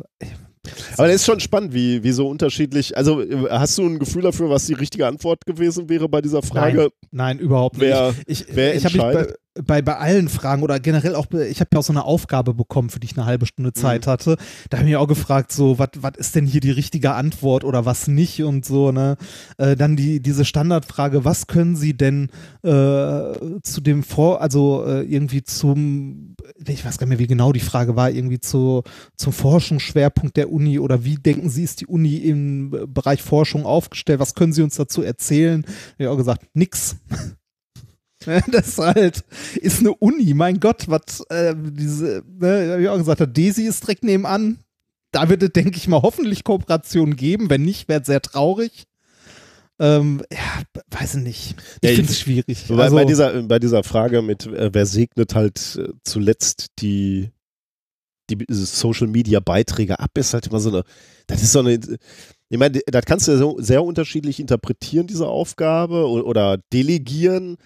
Aber das ist schon spannend, wie, wie so unterschiedlich. Also, äh, hast du ein Gefühl dafür, was die richtige Antwort gewesen wäre bei dieser Frage?
Nein, nein überhaupt nicht.
Wer,
ich,
wer
ich habe mich bei,
entscheidet?
Bei, bei allen Fragen oder generell auch, ich habe ja auch so eine Aufgabe bekommen, für die ich eine halbe Stunde Zeit hatte. Da habe ich auch gefragt, so, was ist denn hier die richtige Antwort oder was nicht und so, ne? Äh, dann die, diese Standardfrage, was können Sie denn äh, zu dem Vor, also äh, irgendwie zum, ich weiß gar nicht mehr, wie genau die Frage war, irgendwie zu, zum Forschungsschwerpunkt der Uni oder wie denken Sie, ist die Uni im Bereich Forschung aufgestellt? Was können Sie uns dazu erzählen? Ich habe auch gesagt, nix. Das ist halt, ist eine Uni, mein Gott, was, äh, diese, ne, hab ich auch gesagt, Desi ist direkt nebenan. Da wird es, denke ich mal, hoffentlich Kooperationen geben. Wenn nicht, wäre es sehr traurig. Ähm, ja, weiß ich nicht. Ich
Ja,
finde es schwierig.
Wobei
also,
bei, dieser, bei dieser Frage mit, äh, wer segnet halt äh, zuletzt die, die Social Media Beiträge ab, ist halt immer so eine, das ist so eine, ich meine, das kannst du ja so sehr unterschiedlich interpretieren, diese Aufgabe, o- oder delegieren.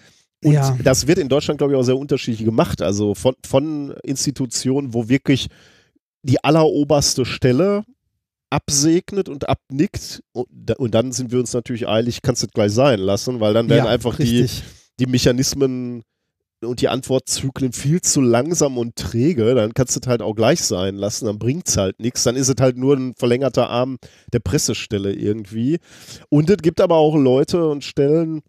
Und
Ja.
das wird in Deutschland, glaube ich, auch sehr unterschiedlich gemacht. Also von, von Institutionen, wo wirklich die alleroberste Stelle absegnet und abnickt. Und, und dann sind wir uns natürlich eilig, kannst du es gleich sein lassen, weil dann werden
ja,
einfach die, die Mechanismen und die Antwortzyklen viel zu langsam und träge, dann kannst du es halt auch gleich sein lassen, dann bringt es halt nichts, dann ist es halt nur ein verlängerter Arm der Pressestelle irgendwie. Und es gibt aber auch Leute und Stellen,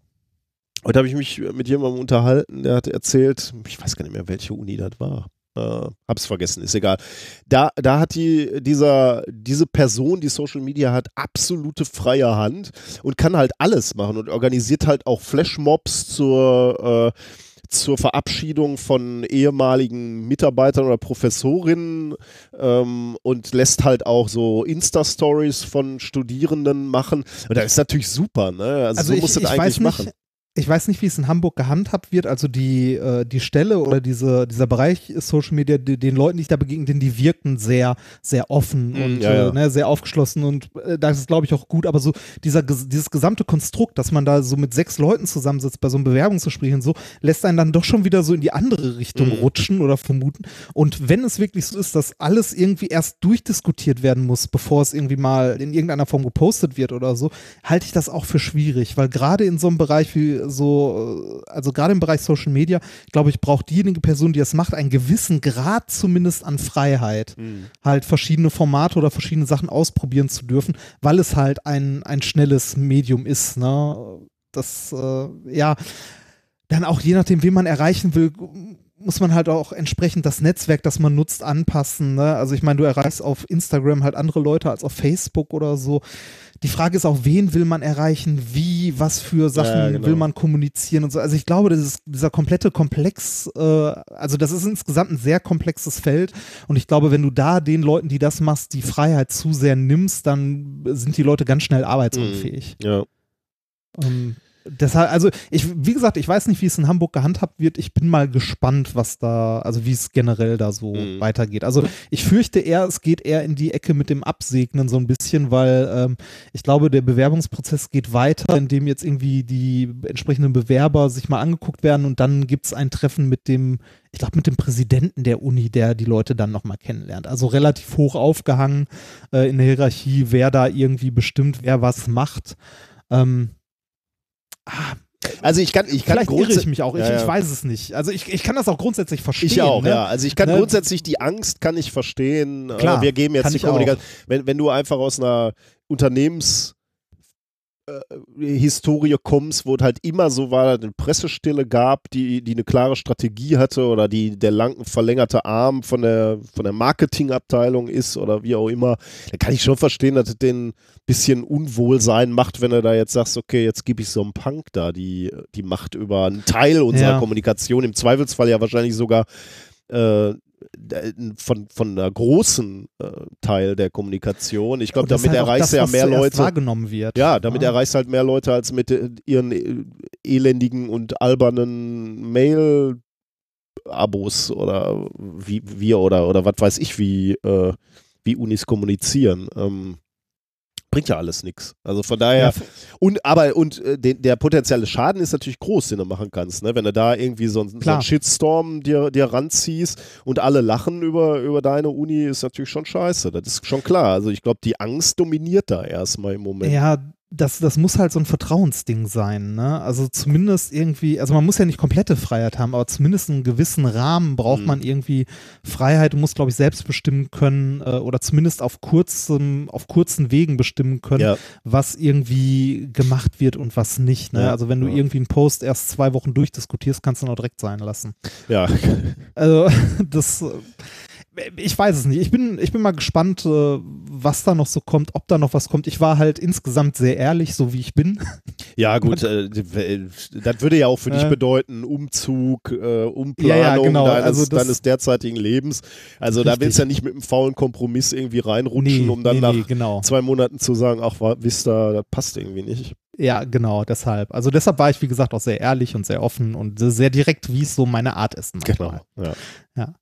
heute habe ich mich mit jemandem unterhalten, der hat erzählt, ich weiß gar nicht mehr, welche Uni das war. Äh, hab's vergessen, ist egal. Da, da hat die, dieser, diese Person, die Social Media hat, absolute freie Hand und kann halt alles machen und organisiert halt auch Flashmobs zur, äh, zur Verabschiedung von ehemaligen Mitarbeitern oder Professorinnen ähm, und lässt halt auch so Insta-Stories von Studierenden machen. Und das ist natürlich super, ne? Also,
Also
so
ich,
musst du das eigentlich
nicht,
machen.
Ich weiß nicht, wie es in Hamburg gehandhabt wird. Also die, äh, die Stelle oder diese, dieser Bereich Social Media, die, den Leuten, die ich da begegne, die wirken sehr, sehr offen
Mm,
und
ja, ja.
Äh, ne, sehr aufgeschlossen und äh, das ist, glaube ich, auch gut. Aber so dieser, dieses gesamte Konstrukt, dass man da so mit sechs Leuten zusammensitzt bei so einem Bewerbungsgespräch und so, lässt einen dann doch schon wieder so in die andere Richtung
Mhm.
rutschen oder vermuten. Und wenn es wirklich so ist, dass alles irgendwie erst durchdiskutiert werden muss, bevor es irgendwie mal in irgendeiner Form gepostet wird oder so, halte ich das auch für schwierig, weil gerade in so einem Bereich wie so, äh, also gerade im Bereich Social Media, glaube ich, braucht diejenige Person, die das macht, einen gewissen Grad zumindest an Freiheit,
Mhm.
halt verschiedene Formate oder verschiedene Sachen ausprobieren zu dürfen, weil es halt ein, ein schnelles Medium ist, ne? Das, äh, ja, dann auch je nachdem, wen man erreichen will, muss man halt auch entsprechend das Netzwerk, das man nutzt, anpassen. Ne? Also ich meine, du erreichst auf Instagram halt andere Leute als auf Facebook oder so. Die Frage ist auch, wen will man erreichen, wie, was für Sachen
Ja, genau.
will man kommunizieren und so. Also ich glaube, das ist, dieser komplette Komplex, äh, also das ist insgesamt ein sehr komplexes Feld und ich glaube, wenn du da den Leuten, die das machst, die Freiheit zu sehr nimmst, dann sind die Leute ganz schnell arbeitsunfähig.
Ja.
Ähm, deshalb, also ich, wie gesagt, ich weiß nicht, wie es in Hamburg gehandhabt wird. Ich bin mal gespannt, was da, also wie es generell da so
Mhm.
weitergeht. Also ich fürchte eher, es geht eher in die Ecke mit dem Absegnen so ein bisschen, weil ähm, ich glaube, der Bewerbungsprozess geht weiter, indem jetzt irgendwie die entsprechenden Bewerber sich mal angeguckt werden und dann gibt es ein Treffen mit dem, ich glaube, mit dem Präsidenten der Uni, der die Leute dann nochmal kennenlernt. Also relativ hoch aufgehangen äh, in der Hierarchie, wer da irgendwie bestimmt, wer was macht. Ähm, ah,
Also ich kann, ich kann
vielleicht irre ich mich auch. Ich,
Ja, ja.
ich weiß es nicht. Also ich, ich kann das auch grundsätzlich verstehen.
Ich auch,
ne?
ja. Also ich kann
Ne?
grundsätzlich die Angst kann ich verstehen. äh,
Klar,
wir geben jetzt die. Kommunikation. Wenn, wenn du einfach aus einer Unternehmens äh, Historie kommst, wo es halt immer so war, dass eine Pressestille gab, die, die eine klare Strategie hatte oder die der lang verlängerte Arm von der, von der Marketingabteilung ist oder wie auch immer, dann kann ich schon verstehen, dass es den ein bisschen Unwohlsein macht, wenn du da jetzt sagst, okay, jetzt gebe ich so einem Punk da die, die Macht über einen Teil unserer
Ja.
Kommunikation, im Zweifelsfall ja wahrscheinlich sogar äh, von, von einer großen äh, Teil der Kommunikation. Ich glaube, damit
halt
erreichst du ja mehr Leute.
wahrgenommen wird.
Ja, damit
Ja.
erreichst halt mehr Leute als mit äh, ihren äh, elendigen und albernen Mail-Abos oder wie wir oder, oder was weiß ich, wie, äh, wie Unis kommunizieren. Ähm, bringt ja alles nichts. Also von daher,
Ja,
und aber und äh, den, der potenzielle Schaden ist natürlich groß, den du machen kannst, ne? Wenn du da irgendwie so, ein- so einen. Shitstorm dir, dir ranziehst und alle lachen über, über deine Uni, ist natürlich schon scheiße. Das ist schon klar. Also ich glaube, die Angst dominiert da erstmal im Moment.
Ja, das, das muss halt so ein Vertrauensding sein, ne? Also zumindest irgendwie, also man muss ja nicht komplette Freiheit haben, aber zumindest einen gewissen Rahmen braucht
Mhm.
man irgendwie Freiheit und muss, glaube ich, selbst bestimmen können äh, oder zumindest auf kurzem, auf kurzen Wegen bestimmen können,
Ja.
was irgendwie gemacht wird und was nicht. Ne?
Ja,
Also wenn du
ja.
irgendwie einen Post erst zwei Wochen durchdiskutierst, kannst du ihn auch direkt sein lassen.
ja.
Also das, äh, ich weiß es nicht. Ich bin, ich bin mal gespannt, äh, was da noch so kommt, ob da noch was kommt. Ich war halt insgesamt sehr ehrlich, so wie ich bin.
Ja, gut, äh, das würde ja auch für dich
Ja.
bedeuten, Umzug, äh, Umplanung
Ja, ja, genau.
deines,
Also
deines derzeitigen Lebens. Also da
Richtig.
willst du ja nicht mit einem faulen Kompromiss irgendwie reinrutschen, um dann
nee,
nach
nee, genau.
zwei Monaten zu sagen, ach, wisst ihr, das passt irgendwie nicht.
Ja, genau, deshalb. Also deshalb war ich, wie gesagt, auch sehr ehrlich und sehr offen und sehr direkt, wie es so meine Art ist. manchmal.
Genau. Ja.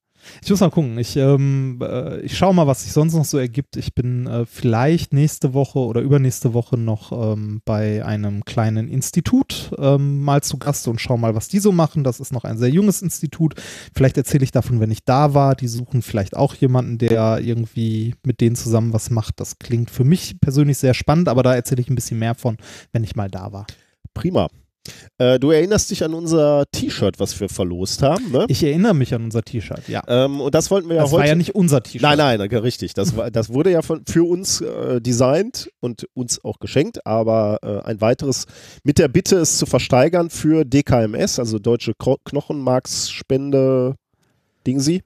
Ich muss mal gucken. Ich, ähm, äh, ich schaue mal, was sich sonst noch so ergibt. Ich bin äh, vielleicht nächste Woche oder übernächste Woche noch ähm, bei einem kleinen Institut ähm, mal zu Gast und schaue mal, was die so machen. Das ist noch ein sehr junges Institut. Vielleicht erzähle ich davon, wenn ich da war. Die suchen vielleicht auch jemanden, der irgendwie mit denen zusammen was macht. Das klingt für mich persönlich sehr spannend, aber da erzähle ich ein bisschen mehr von, wenn ich mal da war.
Prima. Äh, du erinnerst dich an unser T-Shirt, was wir verlost haben, ne?
Ich erinnere mich an unser T-Shirt, ja.
Ähm, und das wollten wir ja
Das
heute.
war ja nicht unser T-Shirt.
Nein, nein, richtig. Das, war, das wurde ja von, für uns äh, designt und uns auch geschenkt, aber äh, ein weiteres mit der Bitte, es zu versteigern für DKMS, also Deutsche Knochenmarksspende Dingsi.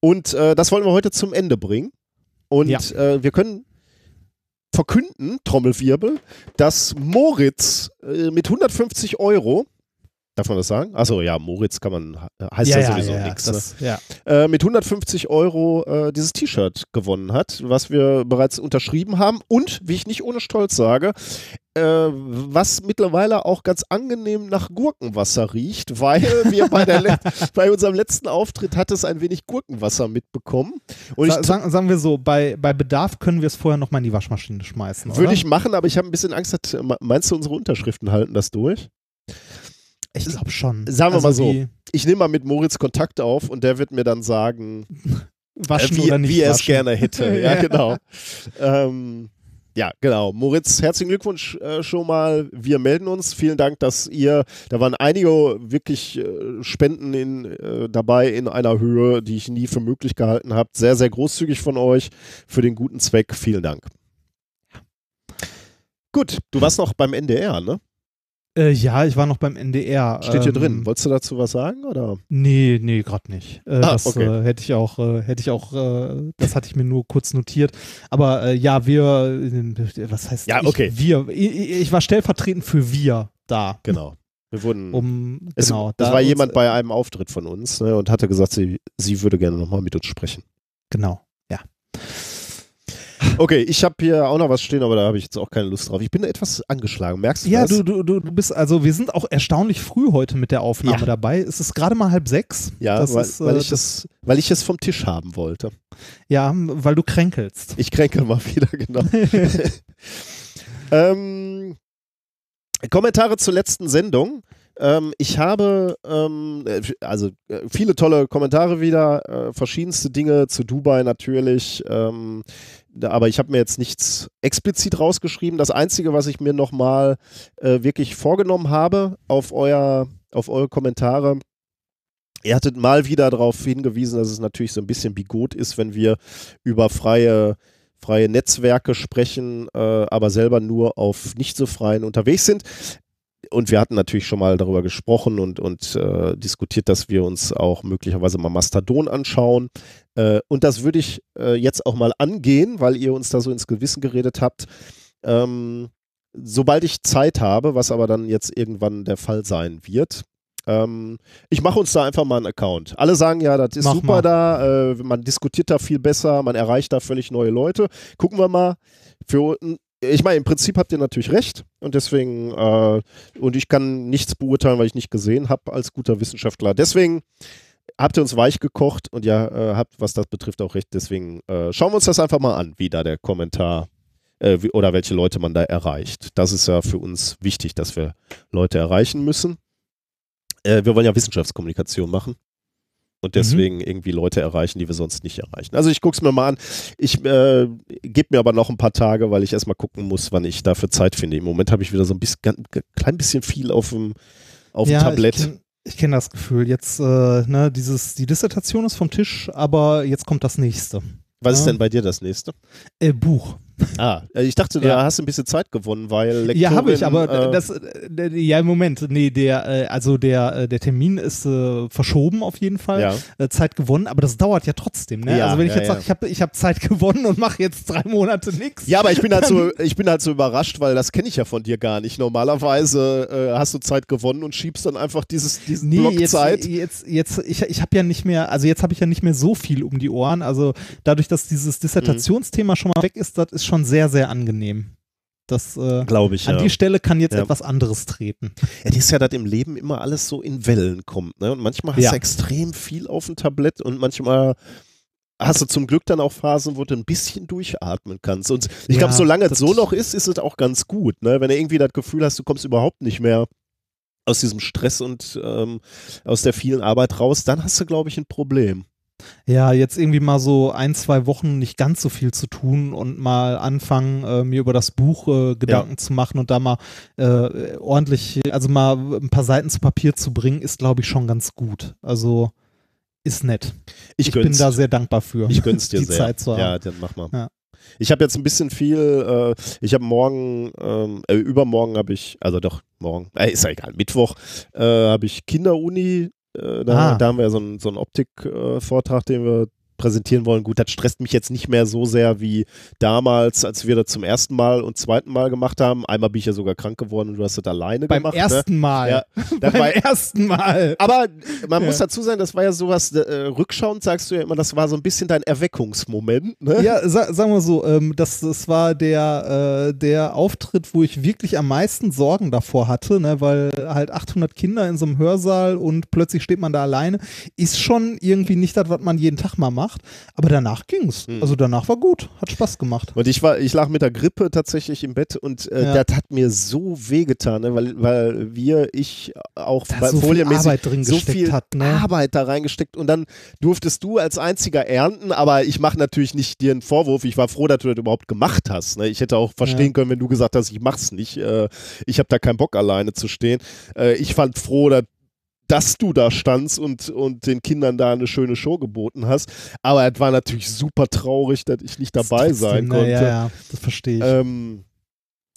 Und äh, das wollen wir heute zum Ende bringen. Und
Ja.
äh, wir können verkünden, Trommelwirbel, dass Moritz äh, mit 150 Euro, darf man das sagen? Achso, ja, Moritz kann man, heißt ja, sowieso nichts. Ne?
ja.
äh, mit 150 Euro äh, dieses T-Shirt gewonnen hat, was wir bereits unterschrieben haben und, wie ich nicht ohne Stolz sage, äh, was mittlerweile auch ganz angenehm nach Gurkenwasser riecht, weil wir bei, bei unserem letzten Auftritt hat es ein wenig Gurkenwasser mitbekommen. Und
Sa sagen, sagen wir so, bei, bei Bedarf können wir es vorher nochmal in die Waschmaschine schmeißen.
würde ich machen, aber ich habe ein bisschen Angst. dass- Meinst du, unsere Unterschriften halten das durch?
Ich glaube schon.
Sagen wir
also
mal so, Ich nehme mal mit Moritz Kontakt auf und der wird mir dann sagen,
Waschen
äh, wie,
oder nicht
wie er es gerne hätte. ja,
Ja.
genau. Ähm, ja, genau. Moritz, herzlichen Glückwunsch äh, schon mal. Wir melden uns. Vielen Dank, dass ihr, da waren einige wirklich äh, Spenden in, äh, dabei in einer Höhe, die ich nie für möglich gehalten habe. Sehr, sehr großzügig von euch für den guten Zweck. Vielen Dank. Gut, du warst noch beim NDR, ne?
Äh, ja, ich war noch beim NDR.
Steht hier
ähm,
drin. Wolltest du dazu was sagen? Oder?
Nee, nee, gerade nicht. Äh,
Ah,
das
okay.
äh, hätte ich auch, äh, hätte ich auch, äh, das hatte ich mir nur kurz notiert. Aber äh, ja, wir, was heißt
Ja,
ich,
okay.
wir? Ich, ich war stellvertretend für wir da.
Genau. Wir wurden.
Um,
es,
genau.
das
da
war jemand bei einem Auftritt von uns ne, und hatte gesagt, sie, sie würde gerne nochmal mit uns sprechen.
Genau.
Okay, ich habe hier auch noch was stehen, aber da habe ich jetzt auch keine Lust drauf. Ich bin etwas angeschlagen, merkst du
Ja,
das?
du, du, du, du bist, also wir sind auch erstaunlich früh heute mit der Aufnahme
Ja.
dabei. Es ist gerade mal halb sechs.
ja,
das
weil,
ist, äh,
weil, ich
das-
es, weil ich es vom Tisch haben wollte.
Ja, weil du kränkelst.
Ich kränke mal wieder, genau. ähm, Kommentare zur letzten Sendung. Ähm, ich habe ähm, äh, also äh, viele tolle Kommentare wieder, äh, verschiedenste Dinge zu Dubai natürlich, ähm, aber ich habe mir jetzt nichts explizit rausgeschrieben. Das Einzige, was ich mir nochmal äh, wirklich vorgenommen habe auf, euer, auf eure Kommentare, ihr hattet mal wieder darauf hingewiesen, dass es natürlich so ein bisschen bigot ist, wenn wir über freie freie Netzwerke sprechen, äh, aber selber nur auf nicht so freien unterwegs sind. Und wir hatten natürlich schon mal darüber gesprochen und, und äh, diskutiert, dass wir uns auch möglicherweise mal Mastodon anschauen. Äh, und das würde ich äh, jetzt auch mal angehen, weil ihr uns da so ins Gewissen geredet habt. Ähm, sobald ich Zeit habe, was aber dann jetzt irgendwann der Fall sein wird. Ähm, ich mache uns da einfach mal einen Account. Alle sagen ja, das ist
Mach
super
mal.
da, äh, man diskutiert da viel besser, man erreicht da völlig neue Leute. Gucken wir mal. Für, ich meine, im Prinzip habt ihr natürlich recht und deswegen, äh, und ich kann nichts beurteilen, weil ich nicht gesehen habe als guter Wissenschaftler. Deswegen habt ihr uns weich gekocht und ja, äh, habt, was das betrifft, auch recht. Deswegen äh, schauen wir uns das einfach mal an, wie da der Kommentar äh, wie, oder welche Leute man da erreicht. Das ist ja für uns wichtig, dass wir Leute erreichen müssen. Äh, wir wollen ja Wissenschaftskommunikation machen und deswegen mhm. irgendwie Leute erreichen, die wir sonst nicht erreichen. Also ich gucke es mir mal an. Ich äh, gebe mir aber noch ein paar Tage, weil ich erstmal gucken muss, wann ich dafür Zeit finde. Im Moment habe ich wieder so ein bisschen, ein klein bisschen viel auf dem, auf
ja,
dem Tablett.
Ich ich kenne das Gefühl. Jetzt, äh, ne, dieses, die Dissertation ist vom Tisch, aber jetzt kommt das nächste.
Was ja. ist denn bei dir das nächste?
Äh, Buch.
Ah, äh, ich dachte, da ja. hast du ein bisschen Zeit gewonnen, weil Lektorin,
Ja, habe ich, aber äh, das, äh, ja, Moment, nee, der, äh, also der, der Termin ist verschoben auf jeden Fall, ja. Zeit gewonnen, aber das dauert ja trotzdem, ne? Ja, also wenn ich jetzt sage, ich habe ich hab Zeit gewonnen und mache jetzt drei Monate nichts.
Ja, aber ich bin halt so, ich bin halt so überrascht, weil das kenne ich ja von dir gar nicht. Normalerweise hast du Zeit gewonnen und schiebst dann einfach dieses, diesen nee, Block
jetzt,
Zeit.
Jetzt, jetzt, ich, ich habe ja nicht mehr, also jetzt habe ich ja nicht mehr so viel um die Ohren, also dadurch, dass dieses Dissertationsthema mhm. schon mal weg ist, das ist schon sehr, sehr angenehm. Das äh,
glaube ich.
An
ja.
die Stelle kann jetzt ja. etwas anderes treten.
Ja, das ist ja, dass im Leben immer alles so in Wellen kommt. Ne? Und manchmal hast ja. du extrem viel auf dem Tablett und manchmal hast du zum Glück dann auch Phasen, wo du ein bisschen durchatmen kannst. Und ich glaube, solange es so noch ist, ist es auch ganz gut. Ne? Wenn du irgendwie das Gefühl hast, du kommst überhaupt nicht mehr aus diesem Stress und ähm, aus der vielen Arbeit raus, dann hast du, glaube ich, ein Problem.
Ja, jetzt irgendwie mal so ein, zwei Wochen nicht ganz so viel zu tun und mal anfangen, äh, mir über das Buch äh, Gedanken ja. zu machen und da mal äh, ordentlich, also mal ein paar Seiten zu Papier zu bringen, ist, glaube ich, schon ganz gut. Also ist nett.
Ich,
ich bin da sehr dankbar für.
Ich gönn's dir
die
sehr.
Zeit zu haben.
Ja, dann mach mal. Ja. Ich habe jetzt ein bisschen viel, äh, ich habe morgen, ähm, äh, übermorgen habe ich, also doch, morgen, äh, ist ja egal, Mittwoch äh, habe ich Kinderuni da, ah. da, haben wir so einen, so einen Optik-Vortrag, den wir präsentieren wollen. Gut, das stresst mich jetzt nicht mehr so sehr wie damals, als wir das zum ersten Mal und zweiten Mal gemacht haben. Einmal bin ich ja sogar krank geworden und du hast das alleine
Beim
gemacht.
Beim ersten
ne?
Mal.
Ja,
Beim war, ersten Mal.
Aber man ja. muss dazu sagen, das war ja sowas, äh, rückschauend sagst du ja immer, das war so ein bisschen dein Erweckungsmoment. Ne?
Ja, sa sagen wir so, ähm, das, das war der, äh, der Auftritt, wo ich wirklich am meisten Sorgen davor hatte, ne? weil halt 800 Kinder in so einem Hörsaal und plötzlich steht man da alleine, ist schon irgendwie nicht das, was man jeden Tag mal macht gemacht. Aber danach ging's. Mhm. Also danach war gut, hat Spaß gemacht.
Und ich war, ich lag mit der Grippe tatsächlich im Bett und äh, ja. das hat mir so wehgetan, ne? weil, weil wir, ich auch
da so viel Arbeit drin so viel hat, ne?
Arbeit da reingesteckt und dann durftest du als einziger ernten, aber ich mache natürlich nicht dir einen Vorwurf. Ich war froh, dass du das überhaupt gemacht hast. Ne? Ich hätte auch verstehen ja. können, wenn du gesagt hast, ich mach's nicht. Äh, ich habe da keinen Bock alleine zu stehen. Äh, ich fand froh, dass dass du da standst und, und den Kindern da eine schöne Show geboten hast. Aber es war natürlich super traurig, dass ich nicht dabei das sein konnte. Ja,
ja, das verstehe ich.
Ähm,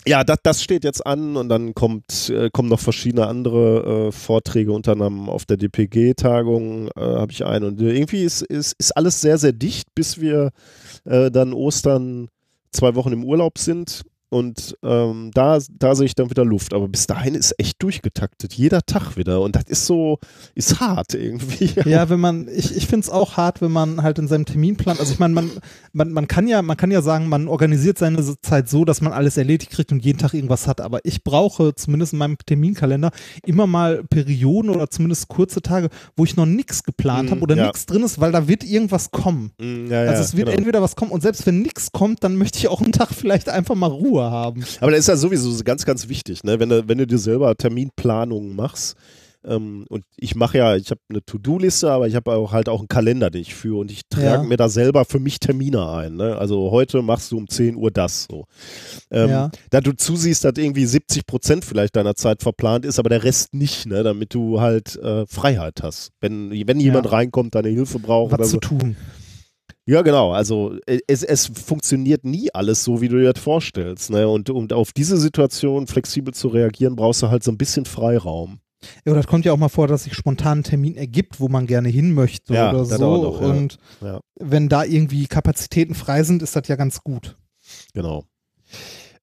ja, das, das steht jetzt an und dann kommt, äh, kommen noch verschiedene andere äh, Vorträge, unter anderem auf der DPG-Tagung äh, habe ich einen. Und irgendwie ist, ist, ist alles sehr, sehr dicht, bis wir äh, dann Ostern zwei Wochen im Urlaub sind. Und ähm, da, da sehe ich dann wieder Luft. Aber bis dahin ist echt durchgetaktet. Jeder Tag wieder. Und das ist so, ist hart irgendwie.
Ja, wenn man, ich, ich finde es auch hart, wenn man halt in seinem Terminplan, also ich meine, man, man, man kann ja, man kann ja sagen, man organisiert seine Zeit so, dass man alles erledigt kriegt und jeden Tag irgendwas hat. Aber ich brauche zumindest in meinem Terminkalender immer mal Perioden oder zumindest kurze Tage, wo ich noch nichts geplant mm, habe oder ja. nichts drin ist, weil da wird irgendwas kommen.
Mm, ja,
also es wird genau. entweder was kommen und selbst wenn nichts kommt, dann möchte ich auch einen Tag vielleicht einfach mal Ruhe Ruhe haben.
Aber das ist ja sowieso ganz, ganz wichtig, ne? wenn, du, wenn du dir selber Terminplanungen machst. Ähm, und ich mache ja, ich habe eine To-Do-Liste, aber ich habe auch halt auch einen Kalender, den ich führe und ich trage ja. mir da selber für mich Termine ein. Ne? Also heute machst du um 10 Uhr das so. Ähm, ja. Da du zusiehst, dass irgendwie 70 Prozent vielleicht deiner Zeit verplant ist, aber der Rest nicht, ne? damit du halt äh, Freiheit hast. Wenn, wenn jemand ja. reinkommt, deine Hilfe braucht.
Was
oder
zu so. tun.
Ja, genau. Also äh, es, es funktioniert nie alles so, wie du dir das vorstellst. Ne? Und um auf diese Situation flexibel zu reagieren, brauchst du halt so ein bisschen Freiraum.
Ja, das kommt ja auch mal vor, dass sich spontan ein Termin ergibt, wo man gerne hin möchte ja, oder so. Noch, ja. Und ja. wenn da irgendwie Kapazitäten frei sind, ist das ja ganz gut.
Genau.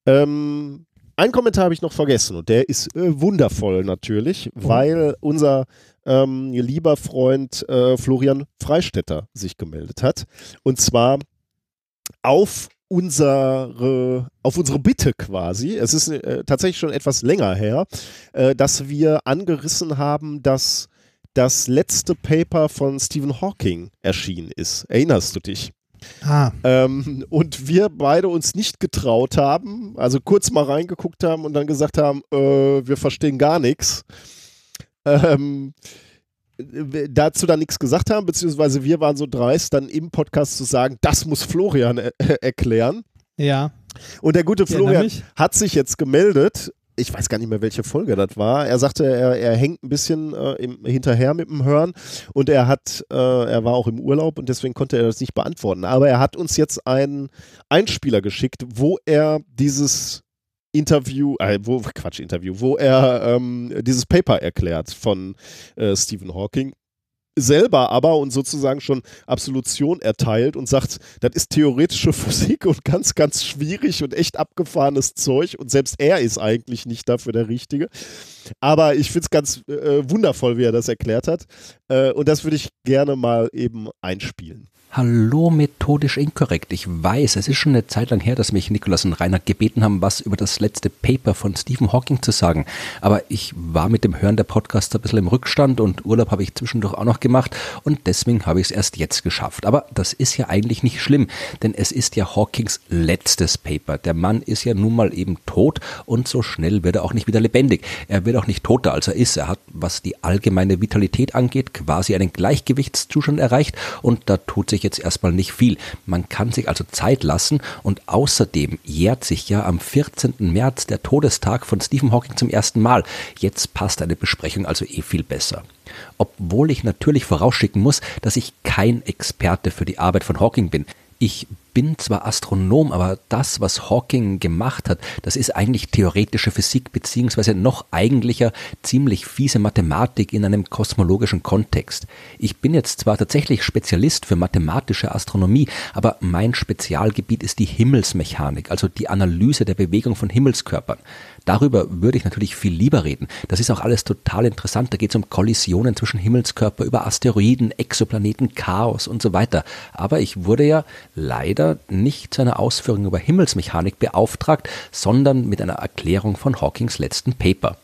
Ähm, einen Kommentar habe ich noch vergessen und der ist äh, wundervoll natürlich, oh. weil unser ähm, lieber Freund äh, Florian Freistetter sich gemeldet hat. Und zwar auf unsere, auf unsere Bitte quasi, es ist äh, tatsächlich schon etwas länger her, äh, dass wir angerissen haben, dass das letzte Paper von Stephen Hawking erschienen ist. Erinnerst du dich? Ah. Ähm, und wir beide uns nicht getraut haben, also kurz mal reingeguckt haben und dann gesagt haben, äh, wir verstehen gar nichts. Ähm, dazu dann nichts gesagt haben, beziehungsweise wir waren so dreist, dann im Podcast zu sagen, das muss Florian er erklären.
Ja.
Und der gute Florian hat sich jetzt gemeldet ich weiß gar nicht mehr, welche Folge das war. Er sagte, er, er hängt ein bisschen äh, im, hinterher mit dem Hören und er hat, äh, er war auch im Urlaub und deswegen konnte er das nicht beantworten. Aber er hat uns jetzt einen Einspieler geschickt, wo er dieses Interview, äh, wo, Quatsch, Interview, wo er ähm, dieses Paper erklärt von äh, Stephen Hawking selber aber und sozusagen schon Absolution erteilt und sagt, das ist theoretische Physik und ganz, ganz schwierig und echt abgefahrenes Zeug und selbst er ist eigentlich nicht dafür der Richtige. Aber ich finde es ganz äh, wundervoll, wie er das erklärt hat äh, und das würde ich gerne mal eben einspielen.
Hallo, methodisch inkorrekt. Ich weiß, es ist schon eine Zeit lang her, dass mich Nikolaus und Rainer gebeten haben, was über das letzte Paper von Stephen Hawking zu sagen. Aber ich war mit dem Hören der Podcasts ein bisschen im Rückstand und Urlaub habe ich zwischendurch auch noch gemacht und deswegen habe ich es erst jetzt geschafft. Aber das ist ja eigentlich nicht schlimm, denn es ist ja Hawkings letztes Paper. Der Mann ist ja nun mal eben tot und so schnell wird er auch nicht wieder lebendig. Er wird auch nicht toter, als er ist. Er hat, was die allgemeine Vitalität angeht, quasi einen Gleichgewichtszustand erreicht und da tut sich jetzt erstmal nicht viel. Man kann sich also Zeit lassen und außerdem jährt sich ja am 14. März der Todestag von Stephen Hawking zum ersten Mal. Jetzt passt eine Besprechung also eh viel besser. Obwohl ich natürlich vorausschicken muss, dass ich kein Experte für die Arbeit von Hawking bin. Ich bin zwar Astronom, aber das, was Hawking gemacht hat, das ist eigentlich theoretische Physik, beziehungsweise noch eigentlicher ziemlich fiese Mathematik in einem kosmologischen Kontext. Ich bin jetzt zwar tatsächlich Spezialist für mathematische Astronomie, aber mein Spezialgebiet ist die Himmelsmechanik, also die Analyse der Bewegung von Himmelskörpern. Darüber würde ich natürlich viel lieber reden. Das ist auch alles total interessant. Da geht es um Kollisionen zwischen Himmelskörper, über Asteroiden, Exoplaneten, Chaos und so weiter. Aber ich wurde ja leider nicht zu einer Ausführung über Himmelsmechanik beauftragt, sondern mit einer Erklärung von Hawkings letzten Paper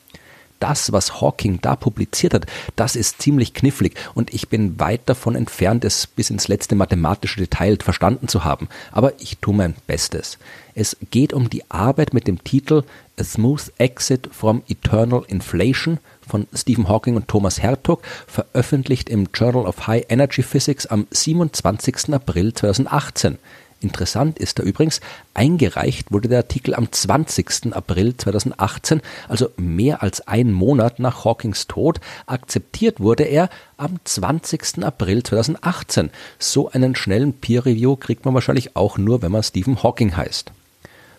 das, was Hawking da publiziert hat, das ist ziemlich knifflig und ich bin weit davon entfernt, es bis ins letzte mathematische Detail verstanden zu haben. Aber ich tue mein Bestes. Es geht um die Arbeit mit dem Titel A Smooth Exit from Eternal Inflation von Stephen Hawking und Thomas Hertog, veröffentlicht im Journal of High Energy Physics am 27. April 2018. Interessant ist da übrigens, eingereicht wurde der Artikel am 20. April 2018, also mehr als ein Monat nach Hawkings Tod. Akzeptiert wurde er am 20. April 2018. So einen schnellen Peer Review kriegt man wahrscheinlich auch nur, wenn man Stephen Hawking heißt.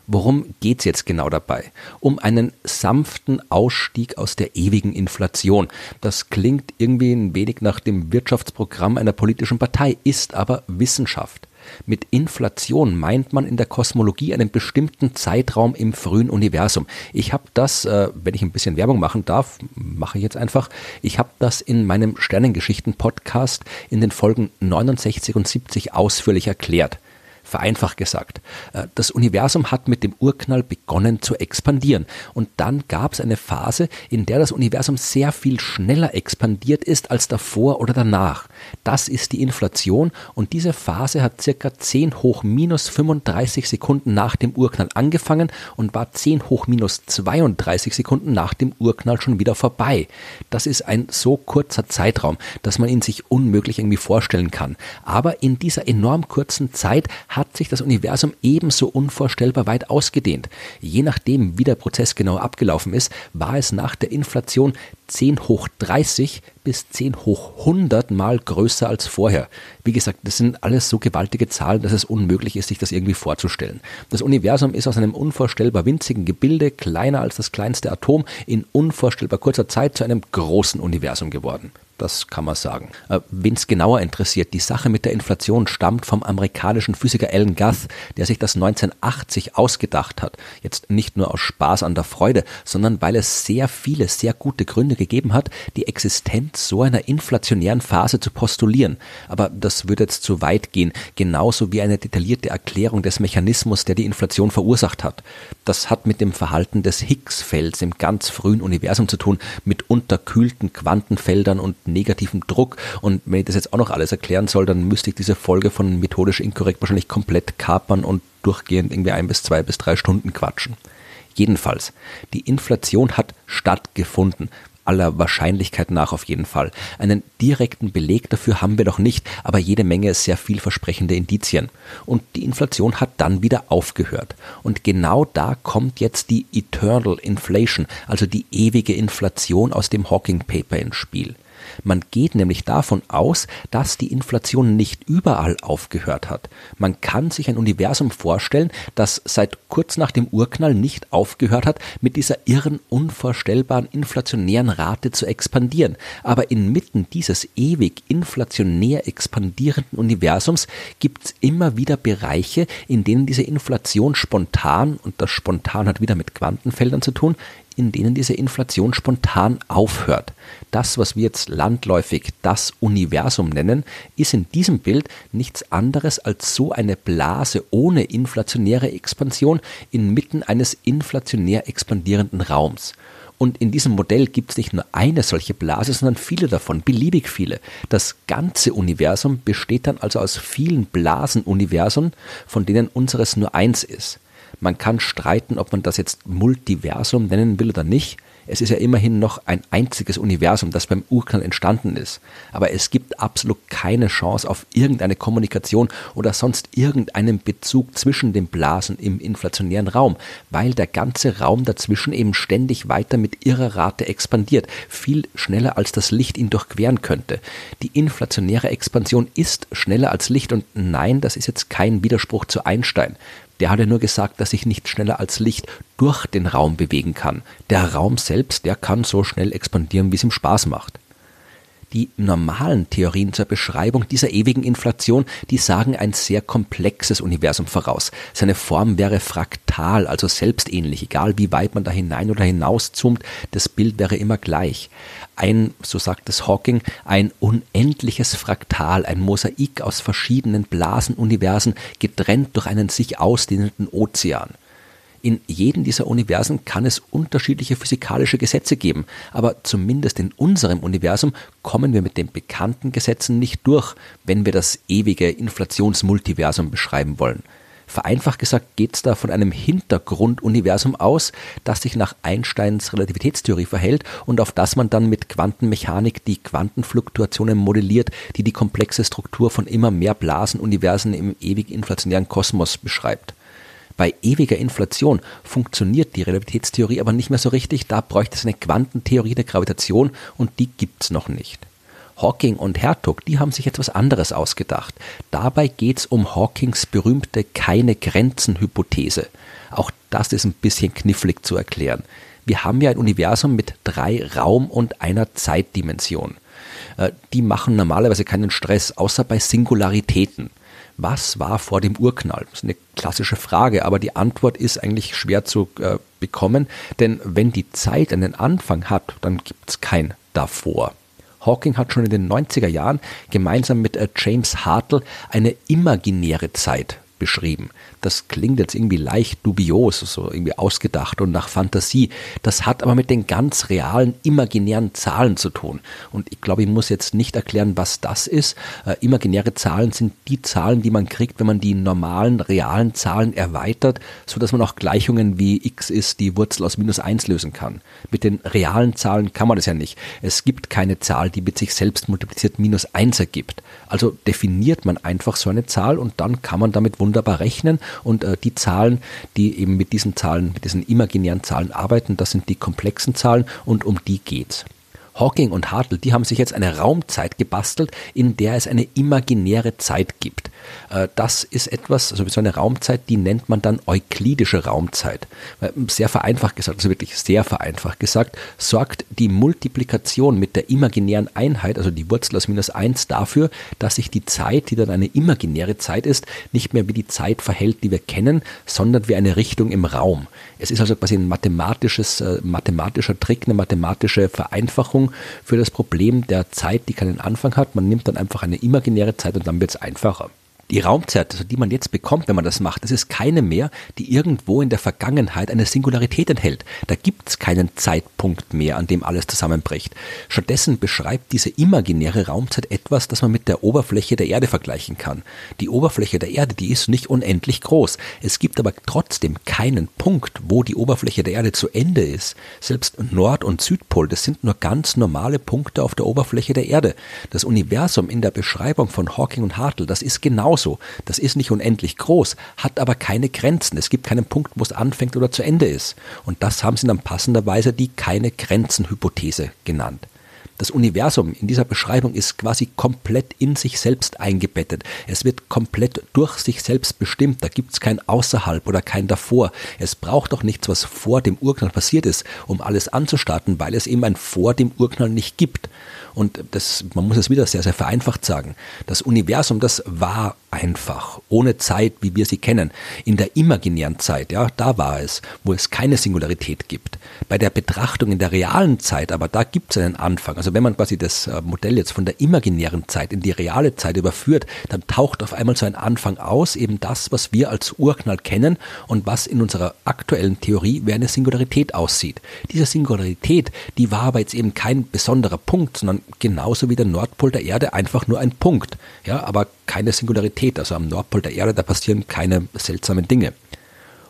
Worum geht's jetzt genau dabei? Um einen sanften Ausstieg aus der ewigen Inflation. Das klingt irgendwie ein wenig nach dem Wirtschaftsprogramm einer politischen Partei, ist aber Wissenschaft. Mit Inflation meint man in der Kosmologie einen bestimmten Zeitraum im frühen Universum. Ich habe das, äh, wenn ich ein bisschen Werbung machen darf, mache ich jetzt einfach, ich habe das in meinem Sternengeschichten-Podcast in den Folgen 69 und 70 ausführlich erklärt vereinfacht gesagt. Äh, das Universum hat mit dem Urknall begonnen zu expandieren. Und dann gab es eine Phase, in der das Universum sehr viel schneller expandiert ist als davor oder danach. Das ist die Inflation und diese Phase hat circa 10 hoch minus 35 Sekunden nach dem Urknall angefangen und war 10 hoch minus 32 Sekunden nach dem Urknall schon wieder vorbei. Das ist ein so kurzer Zeitraum, dass man ihn sich unmöglich irgendwie vorstellen kann. Aber in dieser enorm kurzen Zeit hat sich das Universum ebenso unvorstellbar weit ausgedehnt. Je nachdem, wie der Prozess genau abgelaufen ist, war es nach der Inflation 10 hoch 30 bis 10 hoch 100 mal größer als vorher. Wie gesagt, das sind alles so gewaltige Zahlen, dass es unmöglich ist, sich das irgendwie vorzustellen. Das Universum ist aus einem unvorstellbar winzigen Gebilde, kleiner als das kleinste Atom, in unvorstellbar kurzer Zeit zu einem großen Universum geworden. Das kann man sagen. Äh, Wen es genauer interessiert, die Sache mit der Inflation stammt vom amerikanischen Physiker Alan Guth, der sich das 1980 ausgedacht hat. Jetzt nicht nur aus Spaß an der Freude, sondern weil es sehr viele, sehr gute Gründe gegeben hat, die Existenz so einer inflationären Phase zu postulieren. Aber das würde jetzt zu weit gehen, genauso wie eine detaillierte Erklärung des Mechanismus, der die Inflation verursacht hat. Das hat mit dem Verhalten des Higgs-Felds im ganz frühen Universum zu tun, mit unterkühlten Quantenfeldern und negativem Druck. Und wenn ich das jetzt auch noch alles erklären soll, dann müsste ich diese Folge von methodisch inkorrekt wahrscheinlich komplett kapern und durchgehend irgendwie ein bis zwei bis drei Stunden quatschen. Jedenfalls, die Inflation hat stattgefunden, aller Wahrscheinlichkeit nach auf jeden Fall. Einen direkten Beleg dafür haben wir noch nicht, aber jede Menge sehr vielversprechende Indizien. Und die Inflation hat dann wieder aufgehört. Und genau da kommt jetzt die Eternal Inflation, also die ewige Inflation aus dem Hawking Paper ins Spiel. Man geht nämlich davon aus, dass die Inflation nicht überall aufgehört hat. Man kann sich ein Universum vorstellen, das seit kurz nach dem Urknall nicht aufgehört hat, mit dieser irren, unvorstellbaren inflationären Rate zu expandieren. Aber inmitten dieses ewig inflationär expandierenden Universums gibt es immer wieder Bereiche, in denen diese Inflation spontan, und das spontan hat wieder mit Quantenfeldern zu tun, in denen diese Inflation spontan aufhört. Das, was wir jetzt landläufig das Universum nennen, ist in diesem Bild nichts anderes als so eine Blase ohne inflationäre Expansion inmitten eines inflationär expandierenden Raums. Und in diesem Modell gibt es nicht nur eine solche Blase, sondern viele davon, beliebig viele. Das ganze Universum besteht dann also aus vielen Blasenuniversen, von denen unseres nur eins ist. Man kann streiten, ob man das jetzt Multiversum nennen will oder nicht. Es ist ja immerhin noch ein einziges Universum, das beim Urknall entstanden ist. Aber es gibt absolut keine Chance auf irgendeine Kommunikation oder sonst irgendeinen Bezug zwischen den Blasen im inflationären Raum, weil der ganze Raum dazwischen eben ständig weiter mit irrer Rate expandiert, viel schneller als das Licht ihn durchqueren könnte. Die inflationäre Expansion ist schneller als Licht und nein, das ist jetzt kein Widerspruch zu Einstein. Der hatte nur gesagt, dass sich nicht schneller als Licht durch den Raum bewegen kann. Der Raum selbst, der kann so schnell expandieren, wie es ihm Spaß macht. Die normalen Theorien zur Beschreibung dieser ewigen Inflation, die sagen ein sehr komplexes Universum voraus. Seine Form wäre fraktal, also selbstähnlich, egal wie weit man da hinein oder hinaus zoomt, das Bild wäre immer gleich ein, so sagt es Hawking, ein unendliches Fraktal, ein Mosaik aus verschiedenen Blasenuniversen, getrennt durch einen sich ausdehnenden Ozean. In jedem dieser Universen kann es unterschiedliche physikalische Gesetze geben, aber zumindest in unserem Universum kommen wir mit den bekannten Gesetzen nicht durch, wenn wir das ewige Inflationsmultiversum beschreiben wollen. Vereinfacht gesagt geht es da von einem Hintergrunduniversum aus, das sich nach Einsteins Relativitätstheorie verhält und auf das man dann mit Quantenmechanik die Quantenfluktuationen modelliert, die die komplexe Struktur von immer mehr Blasenuniversen im ewig inflationären Kosmos beschreibt. Bei ewiger Inflation funktioniert die Relativitätstheorie aber nicht mehr so richtig, da bräuchte es eine Quantentheorie der Gravitation und die gibt's noch nicht. Hawking und Hertog, die haben sich etwas anderes ausgedacht. Dabei geht es um Hawkings berühmte keine Grenzen-Hypothese. Auch das ist ein bisschen knifflig zu erklären. Wir haben ja ein Universum mit drei Raum- und einer Zeitdimension. Äh, die machen normalerweise keinen Stress, außer bei Singularitäten. Was war vor dem Urknall? Das ist eine klassische Frage, aber die Antwort ist eigentlich schwer zu äh, bekommen, denn wenn die Zeit einen Anfang hat, dann gibt es kein davor. Hawking hat schon in den 90er Jahren gemeinsam mit äh, James Hartle eine imaginäre Zeit beschrieben. Das klingt jetzt irgendwie leicht dubios, so irgendwie ausgedacht und nach Fantasie. Das hat aber mit den ganz realen, imaginären Zahlen zu tun. Und ich glaube, ich muss jetzt nicht erklären, was das ist. Äh, imaginäre Zahlen sind die Zahlen, die man kriegt, wenn man die normalen, realen Zahlen erweitert, sodass man auch Gleichungen wie x ist die Wurzel aus minus 1 lösen kann. Mit den realen Zahlen kann man das ja nicht. Es gibt keine Zahl, die mit sich selbst multipliziert minus 1 ergibt. Also definiert man einfach so eine Zahl und dann kann man damit wunderbar rechnen und äh, die Zahlen, die eben mit diesen Zahlen, mit diesen imaginären Zahlen arbeiten, das sind die komplexen Zahlen und um die geht's. Hawking und Hartle, die haben sich jetzt eine Raumzeit gebastelt, in der es eine imaginäre Zeit gibt. Äh, das ist etwas, also so eine Raumzeit, die nennt man dann euklidische Raumzeit. Sehr vereinfacht gesagt, also wirklich sehr vereinfacht gesagt, sorgt die Multiplikation mit der imaginären Einheit, also die Wurzel aus minus 1, dafür, dass sich die Zeit, die dann eine imaginäre Zeit ist, nicht mehr wie die Zeit verhält, die wir kennen, sondern wie eine Richtung im Raum. Es ist also quasi ein mathematisches, äh, mathematischer Trick, eine mathematische Vereinfachung für das Problem der Zeit, die keinen Anfang hat. Man nimmt dann einfach eine imaginäre Zeit und dann wird es einfacher. Die Raumzeit, die man jetzt bekommt, wenn man das macht, das ist keine mehr, die irgendwo in der Vergangenheit eine Singularität enthält. Da gibt es keinen Zeitpunkt mehr, an dem alles zusammenbricht. Stattdessen beschreibt diese imaginäre Raumzeit etwas, das man mit der Oberfläche der Erde vergleichen kann. Die Oberfläche der Erde, die ist nicht unendlich groß. Es gibt aber trotzdem keinen Punkt, wo die Oberfläche der Erde zu Ende ist. Selbst Nord- und Südpol, das sind nur ganz normale Punkte auf der Oberfläche der Erde. Das Universum in der Beschreibung von Hawking und Hartle, das ist genau genauso. Das ist nicht unendlich groß, hat aber keine Grenzen. Es gibt keinen Punkt, wo es anfängt oder zu Ende ist. Und das haben sie dann passenderweise die keine Grenzen-Hypothese genannt. Das Universum in dieser Beschreibung ist quasi komplett in sich selbst eingebettet. Es wird komplett durch sich selbst bestimmt. Da gibt es kein Außerhalb oder kein Davor. Es braucht doch nichts, was vor dem Urknall passiert ist, um alles anzustarten, weil es eben ein vor dem Urknall nicht gibt. Und das, man muss es wieder sehr, sehr vereinfacht sagen. Das Universum, das war einfach, ohne Zeit, wie wir sie kennen. In der imaginären Zeit, ja, da war es, wo es keine Singularität gibt. Bei der Betrachtung in der realen Zeit, aber da gibt es einen Anfang. Also wenn man quasi das äh, Modell jetzt von der imaginären Zeit in die reale Zeit überführt, dann taucht auf einmal so ein Anfang aus, eben das, was wir als Urknall kennen und was in unserer aktuellen Theorie wie eine Singularität aussieht. Diese Singularität, die war aber jetzt eben kein besonderer Punkt, sondern genauso wie der Nordpol der Erde einfach nur ein Punkt. Ja, aber keine Singularität. Also am Nordpol der Erde, da passieren keine seltsamen Dinge.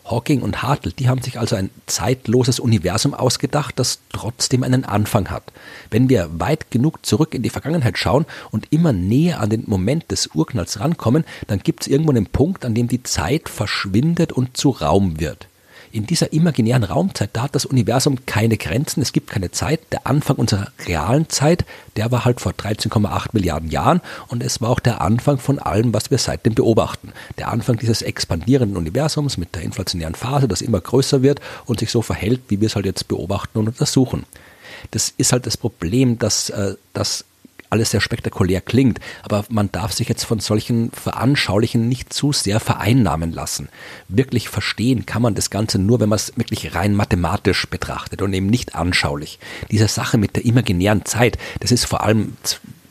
Hawking und Hartle, die haben sich also ein zeitloses Universum ausgedacht, das trotzdem einen Anfang hat. Wenn wir weit genug zurück in die Vergangenheit schauen und immer näher an den Moment des Urknalls rankommen, dann gibt es irgendwo einen Punkt, an dem die Zeit verschwindet und zu Raum wird in dieser imaginären Raumzeit, da hat das Universum keine Grenzen, es gibt keine Zeit. Der Anfang unserer realen Zeit, der war halt vor 13,8 Milliarden Jahren und es war auch der Anfang von allem, was wir seitdem beobachten. Der Anfang dieses expandierenden Universums mit der inflationären Phase, das immer größer wird und sich so verhält, wie wir es halt jetzt beobachten und untersuchen. Das ist halt das Problem, dass, äh, dass alles sehr spektakulär klingt, aber man darf sich jetzt von solchen Veranschaulichen nicht zu sehr vereinnahmen lassen. Wirklich verstehen kann man das Ganze nur, wenn man es wirklich rein mathematisch betrachtet und eben nicht anschaulich. Diese Sache mit der imaginären Zeit, das ist vor allem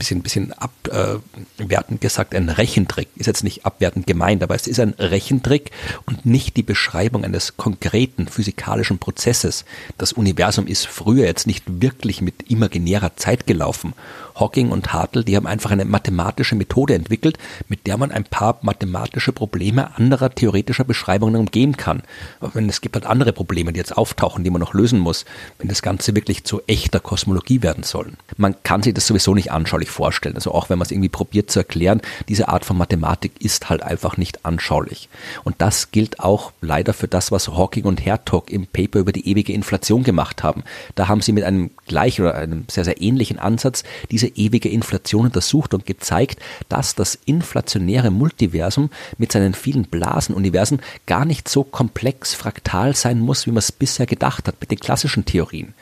bisschen, bisschen abwertend gesagt ein Rechentrick. Ist jetzt nicht abwertend gemeint, aber es ist ein Rechentrick und nicht die Beschreibung eines konkreten physikalischen Prozesses. Das Universum ist früher jetzt nicht wirklich mit imaginärer Zeit gelaufen. Hawking und Hartle, die haben einfach eine mathematische Methode entwickelt, mit der man ein paar mathematische Probleme anderer theoretischer Beschreibungen umgehen kann. Aber es gibt halt andere Probleme, die jetzt auftauchen, die man noch lösen muss, wenn das Ganze wirklich zu echter Kosmologie werden soll. Man kann sich das sowieso nicht anschaulich vorstellen. Also auch wenn man es irgendwie probiert zu erklären, diese Art von Mathematik ist halt einfach nicht anschaulich. Und das gilt auch leider für das, was Hawking und Hertog im Paper über die ewige Inflation gemacht haben. Da haben sie mit einem gleichen oder einem sehr, sehr ähnlichen Ansatz diese ewige Inflation untersucht und gezeigt, dass das inflationäre Multiversum mit seinen vielen Blasenuniversen gar nicht so komplex fraktal sein muss, wie man es bisher gedacht hat mit den klassischen Theorien.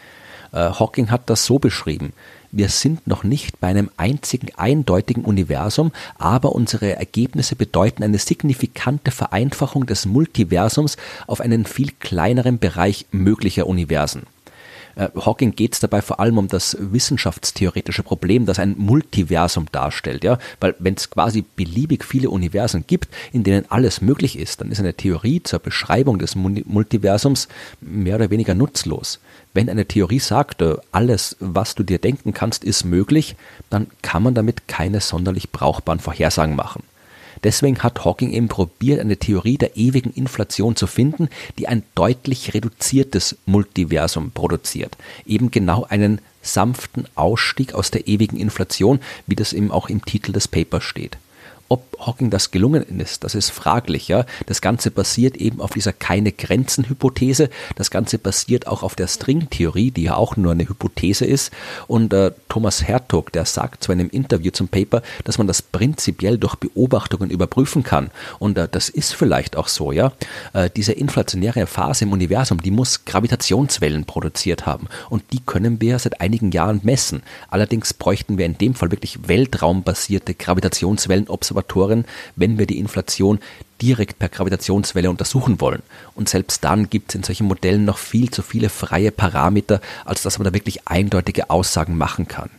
Äh, Hawking hat das so beschrieben. Wir sind noch nicht bei einem einzigen eindeutigen Universum, aber unsere Ergebnisse bedeuten eine signifikante Vereinfachung des Multiversums auf einen viel kleineren Bereich möglicher Universen. Äh, Hawking geht es dabei vor allem um das wissenschaftstheoretische Problem, das ein Multiversum darstellt. Ja? Weil wenn es quasi beliebig viele Universen gibt, in denen alles möglich ist, dann ist eine Theorie zur Beschreibung des Multiversums mehr oder weniger nutzlos. Wenn eine Theorie sagt, alles, was du dir denken kannst, ist möglich, dann kann man damit keine sonderlich brauchbaren Vorhersagen machen. Deswegen hat Hawking eben probiert, eine Theorie der ewigen Inflation zu finden, die ein deutlich reduziertes Multiversum produziert. Eben genau einen sanften Ausstieg aus der ewigen Inflation, wie das eben auch im Titel des Papers steht. Ob Hawking das gelungen ist, das ist fraglich. Ja? Das Ganze basiert eben auf dieser keine Grenzen-Hypothese. Das Ganze basiert auch auf der Stringtheorie, die ja auch nur eine Hypothese ist. Und äh, Thomas Hertog, der sagt zu einem Interview zum Paper, dass man das prinzipiell durch Beobachtungen überprüfen kann. Und äh, das ist vielleicht auch so. Ja, äh, diese inflationäre Phase im Universum, die muss Gravitationswellen produziert haben. Und die können wir seit einigen Jahren messen. Allerdings bräuchten wir in dem Fall wirklich weltraumbasierte Gravitationswellenobservatoren, wenn wir die Inflation direkt per Gravitationswelle untersuchen wollen. Und selbst dann gibt es in solchen Modellen noch viel zu viele freie Parameter, als dass man da wirklich eindeutige Aussagen machen kann.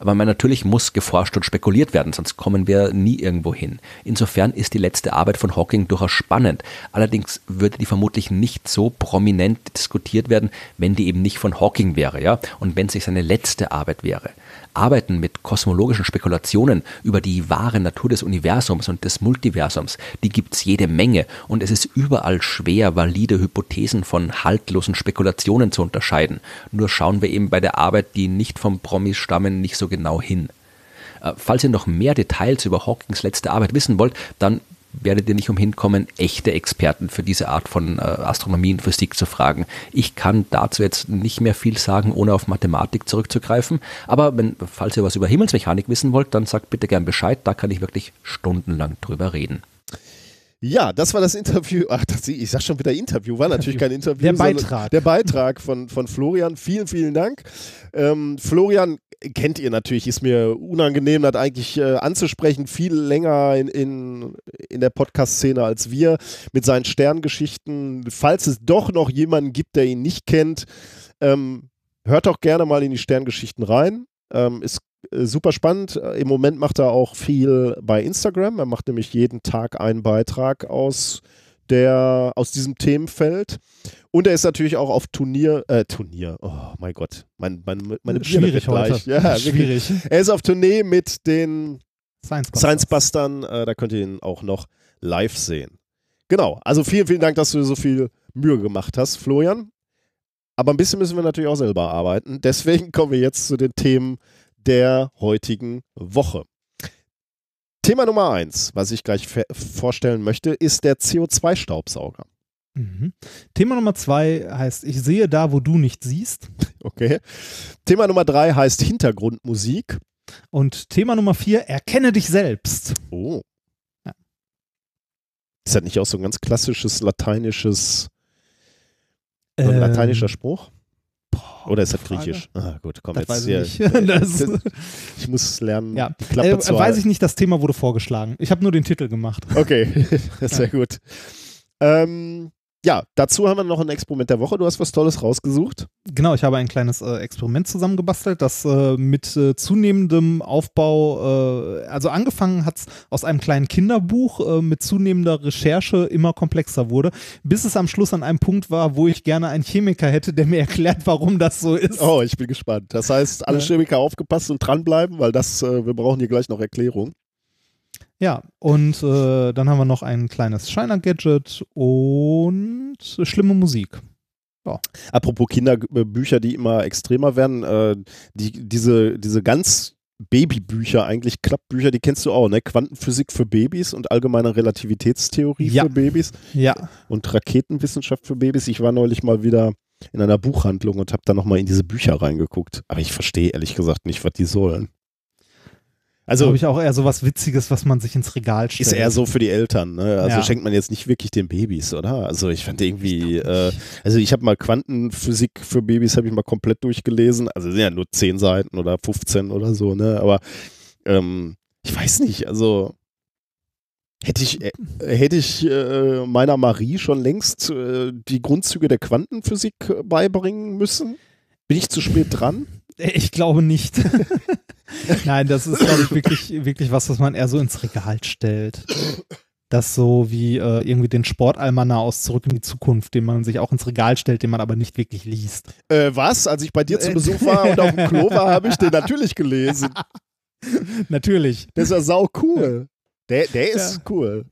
Aber man natürlich muss geforscht und spekuliert werden, sonst kommen wir nie irgendwo hin. Insofern ist die letzte Arbeit von Hawking durchaus spannend. Allerdings würde die vermutlich nicht so prominent diskutiert werden, wenn die eben nicht von Hawking wäre, ja, und wenn sich seine letzte Arbeit wäre. Arbeiten mit kosmologischen Spekulationen über die wahre Natur des Universums und des Multiversums, die gibt's jede Menge und es ist überall schwer, valide Hypothesen von haltlosen Spekulationen zu unterscheiden. Nur schauen wir eben bei der Arbeit, die nicht vom Promis stammen, nicht so genau hin. Äh, falls ihr noch mehr Details über Hawkings letzte Arbeit wissen wollt, dann werdet ihr nicht umhin kommen, echte Experten für diese Art von äh, Astronomie und Physik zu fragen. Ich kann dazu jetzt nicht mehr viel sagen, ohne auf Mathematik zurückzugreifen. Aber wenn, falls ihr was über Himmelsmechanik wissen wollt, dann sagt bitte gern Bescheid. Da kann ich wirklich stundenlang drüber reden.
Ja, das war das Interview. Ach, das, ich sag schon wieder Interview, war natürlich kein Interview.
Der Beitrag.
Der Beitrag von, von Florian. Vielen, vielen Dank. Ähm, Florian kennt ihr natürlich, ist mir unangenehm, das eigentlich äh, anzusprechen, viel länger in, in, in der Podcast-Szene als wir mit seinen Sterngeschichten. Falls es doch noch jemanden gibt, der ihn nicht kennt, ähm, hört doch gerne mal in die Sterngeschichten rein. Ähm, ist äh, super spannend. Im Moment macht er auch viel bei Instagram. Er macht nämlich jeden Tag einen Beitrag aus der aus diesem Themenfeld. Und er ist natürlich auch auf Turnier, äh, Turnier, oh mein Gott, mein, mein, meine
Schwierig heute.
Ja,
Schwierig.
Wirklich. Er ist auf Tournee mit den.
Science
Bustern, äh, da könnt ihr ihn auch noch live sehen. Genau, also vielen, vielen Dank, dass du so viel Mühe gemacht hast, Florian. Aber ein bisschen müssen wir natürlich auch selber arbeiten. Deswegen kommen wir jetzt zu den Themen der heutigen Woche. Thema Nummer eins, was ich gleich vorstellen möchte, ist der CO2-Staubsauger.
Mhm. Thema Nummer zwei heißt, ich sehe da, wo du nicht siehst.
Okay. Thema Nummer drei heißt Hintergrundmusik.
Und Thema Nummer vier, erkenne dich selbst.
Oh. Ja. Ist das nicht auch so ein ganz klassisches lateinisches, so ein ähm, lateinischer Spruch? Oder ist das griechisch? Ah, gut, komm,
das
jetzt
hier. Ich, das,
ich muss lernen.
Ja. Klappe äh, weiß ich nicht, das Thema wurde vorgeschlagen. Ich habe nur den Titel gemacht.
Okay, sehr ja. gut. Ähm, ja, dazu haben wir noch ein Experiment der Woche. Du hast was Tolles rausgesucht.
Genau, ich habe ein kleines äh, Experiment zusammengebastelt, das äh, mit äh, zunehmendem Aufbau, äh, also angefangen hat es aus einem kleinen Kinderbuch, äh, mit zunehmender Recherche immer komplexer wurde, bis es am Schluss an einem Punkt war, wo ich gerne einen Chemiker hätte, der mir erklärt, warum das so ist.
Oh, ich bin gespannt. Das heißt, alle Chemiker aufgepasst und dranbleiben, weil das, äh, wir brauchen hier gleich noch Erklärung.
Ja, und äh, dann haben wir noch ein kleines Shiner-Gadget und schlimme Musik. Ja.
Apropos Kinderbücher, die immer extremer werden, äh, die, diese, diese ganz Babybücher, eigentlich Klappbücher, die kennst du auch, ne? Quantenphysik für Babys und allgemeine Relativitätstheorie
ja.
für Babys.
Ja.
Und Raketenwissenschaft für Babys. Ich war neulich mal wieder in einer Buchhandlung und habe da nochmal in diese Bücher reingeguckt. Aber ich verstehe ehrlich gesagt nicht, was die sollen.
Also habe ich auch eher so was Witziges, was man sich ins Regal stellt.
Ist eher so für die Eltern, ne? Also ja. schenkt man jetzt nicht wirklich den Babys, oder? Also ich fand irgendwie, ich äh, also ich habe mal Quantenphysik für Babys habe ich mal komplett durchgelesen. Also sind ja nur 10 Seiten oder 15 oder so, ne? Aber ähm, ich weiß nicht, also Hätte ich, äh, hätte ich äh, meiner Marie schon längst äh, die Grundzüge der Quantenphysik beibringen müssen? Bin ich zu spät dran?
Ich glaube nicht. Nein, das ist, glaube ich, wirklich, wirklich was, was man eher so ins Regal stellt. Das so wie äh, irgendwie den Sportalmanach aus Zurück in die Zukunft, den man sich auch ins Regal stellt, den man aber nicht wirklich liest.
Äh, was? Als ich bei dir zu Besuch war und auf dem Klo war, habe ich den natürlich gelesen.
natürlich.
Der ist ja sau cool. Der, der ist ja. cool.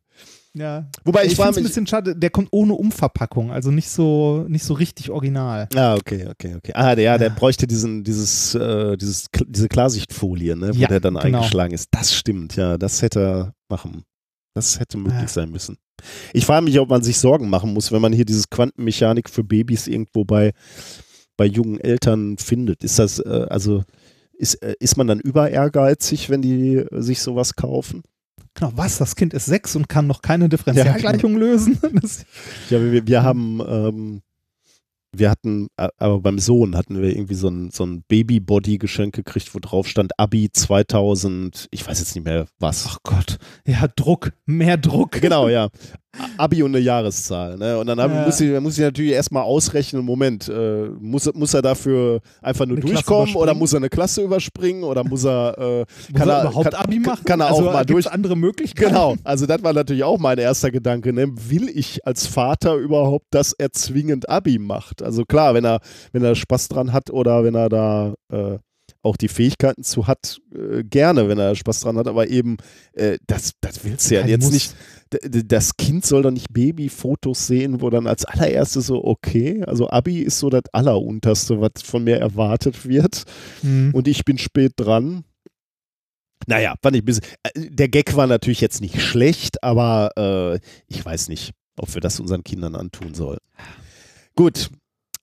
Ja.
Wobei ich,
ich finde es ein bisschen schade, der kommt ohne Umverpackung, also nicht so, nicht so richtig original.
Ah, okay, okay, okay. Ah, der, ja, der bräuchte diesen, dieses, äh, dieses, diese Klarsichtfolie, ne, wo
Ja,
der dann
genau.
eingeschlagen ist. Das stimmt, ja, das hätte er machen. Das hätte möglich
Ja.
sein müssen. Ich frage mich, ob man sich Sorgen machen muss, wenn man hier dieses Quantenmechanik für Babys irgendwo bei, bei jungen Eltern findet. Ist das, äh, also, ist, äh, ist man dann über ehrgeizig, wenn die äh, sich sowas kaufen?
Genau, was? Das Kind ist sechs und kann noch keine Differentialgleichung lösen? Das,
Ja, wir, wir haben, ähm, wir hatten, äh, aber beim Sohn hatten wir irgendwie so ein, so ein Baby-Body-Geschenk gekriegt, wo drauf stand Abi 2000, ich weiß jetzt nicht mehr was.
ach Gott. Ja, Druck, mehr Druck.
Genau, ja. Abi und eine Jahreszahl. Ne? Und dann haben,
Ja.
muss, ich, muss ich natürlich erstmal ausrechnen, Moment, äh, muss, muss er dafür einfach nur
Eine
durchkommen oder muss er eine Klasse überspringen oder muss er, äh,
Muss
kann
er
er,
überhaupt
kann,
Abi machen?
Kann er
also,
auch mal
gibt's
durch,
andere Möglichkeiten?
Genau, also das war natürlich auch mein erster Gedanke. Ne? Will ich als Vater überhaupt, dass er zwingend Abi macht? Also klar, wenn er, wenn er Spaß dran hat oder wenn er da äh, auch die Fähigkeiten zu hat, äh, gerne, wenn er Spaß dran hat, aber eben, äh, das, das willst du ja jetzt
muss-
nicht. Das Kind soll doch nicht Babyfotos sehen, wo dann als allererstes so, okay, also Abi ist so das Allerunterste, was von mir erwartet wird
Hm.
und ich bin spät dran. Naja, fand ich ein bisschen. äh, Der Gag war natürlich jetzt nicht schlecht, aber äh, ich weiß nicht, ob wir das unseren Kindern antun sollen. Gut.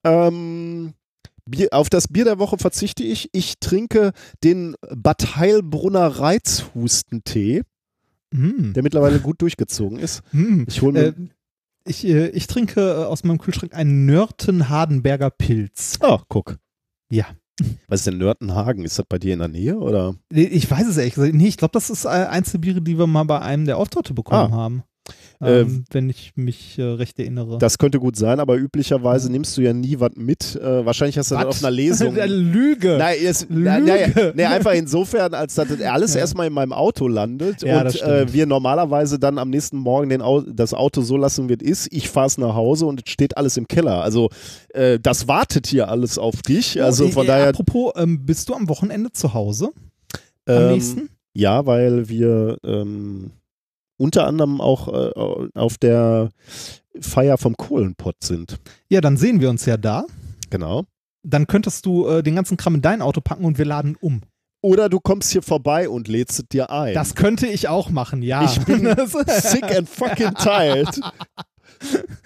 Ähm, Bier, auf das Bier der Woche verzichte ich. Ich trinke den Bad Heilbrunner Reizhustentee,
Hm.
der mittlerweile gut durchgezogen ist.
Hm.
Ich hole mir.
Äh, ich, äh, ich trinke äh, aus meinem Kühlschrank einen Nörten-Hardenberger Pilz.
oh, guck.
Ja.
Was ist denn Nörtenhagen? Ist das bei dir in der Nähe oder?
Ich weiß es ehrlich gesagt. Nee, ich glaube, das ist äh, eins der Biere, die wir mal bei einem der Auftritte bekommen
Ah.
haben.
Äh,
Ähm, wenn ich mich äh, recht erinnere.
Das könnte gut sein, aber üblicherweise nimmst du ja nie was mit. Äh, wahrscheinlich hast du das
Was?
auf einer Lesung.
Lüge.
Nein, es,
Lüge.
na, naja, nee, einfach insofern, als dass das alles
Ja.
erstmal in meinem Auto landet
Ja,
und äh, wir normalerweise dann am nächsten Morgen den Au das Auto so lassen, wie es ist. Ich fahre es nach Hause und es steht alles im Keller. Also äh, das wartet hier alles auf dich. Also
Oh,
von
äh,
daher.
Apropos, ähm, bist du am Wochenende zu Hause? Am
ähm,
nächsten?
Ja, weil wir ähm, unter anderem auch äh, auf der Feier vom Kohlenpott sind.
Ja, dann sehen wir uns ja da.
Genau.
Dann könntest du äh, den ganzen Kram in dein Auto packen und wir laden um.
Oder du kommst hier vorbei und lädst es dir ein.
Das könnte ich auch machen, ja.
Ich bin sick and fucking tired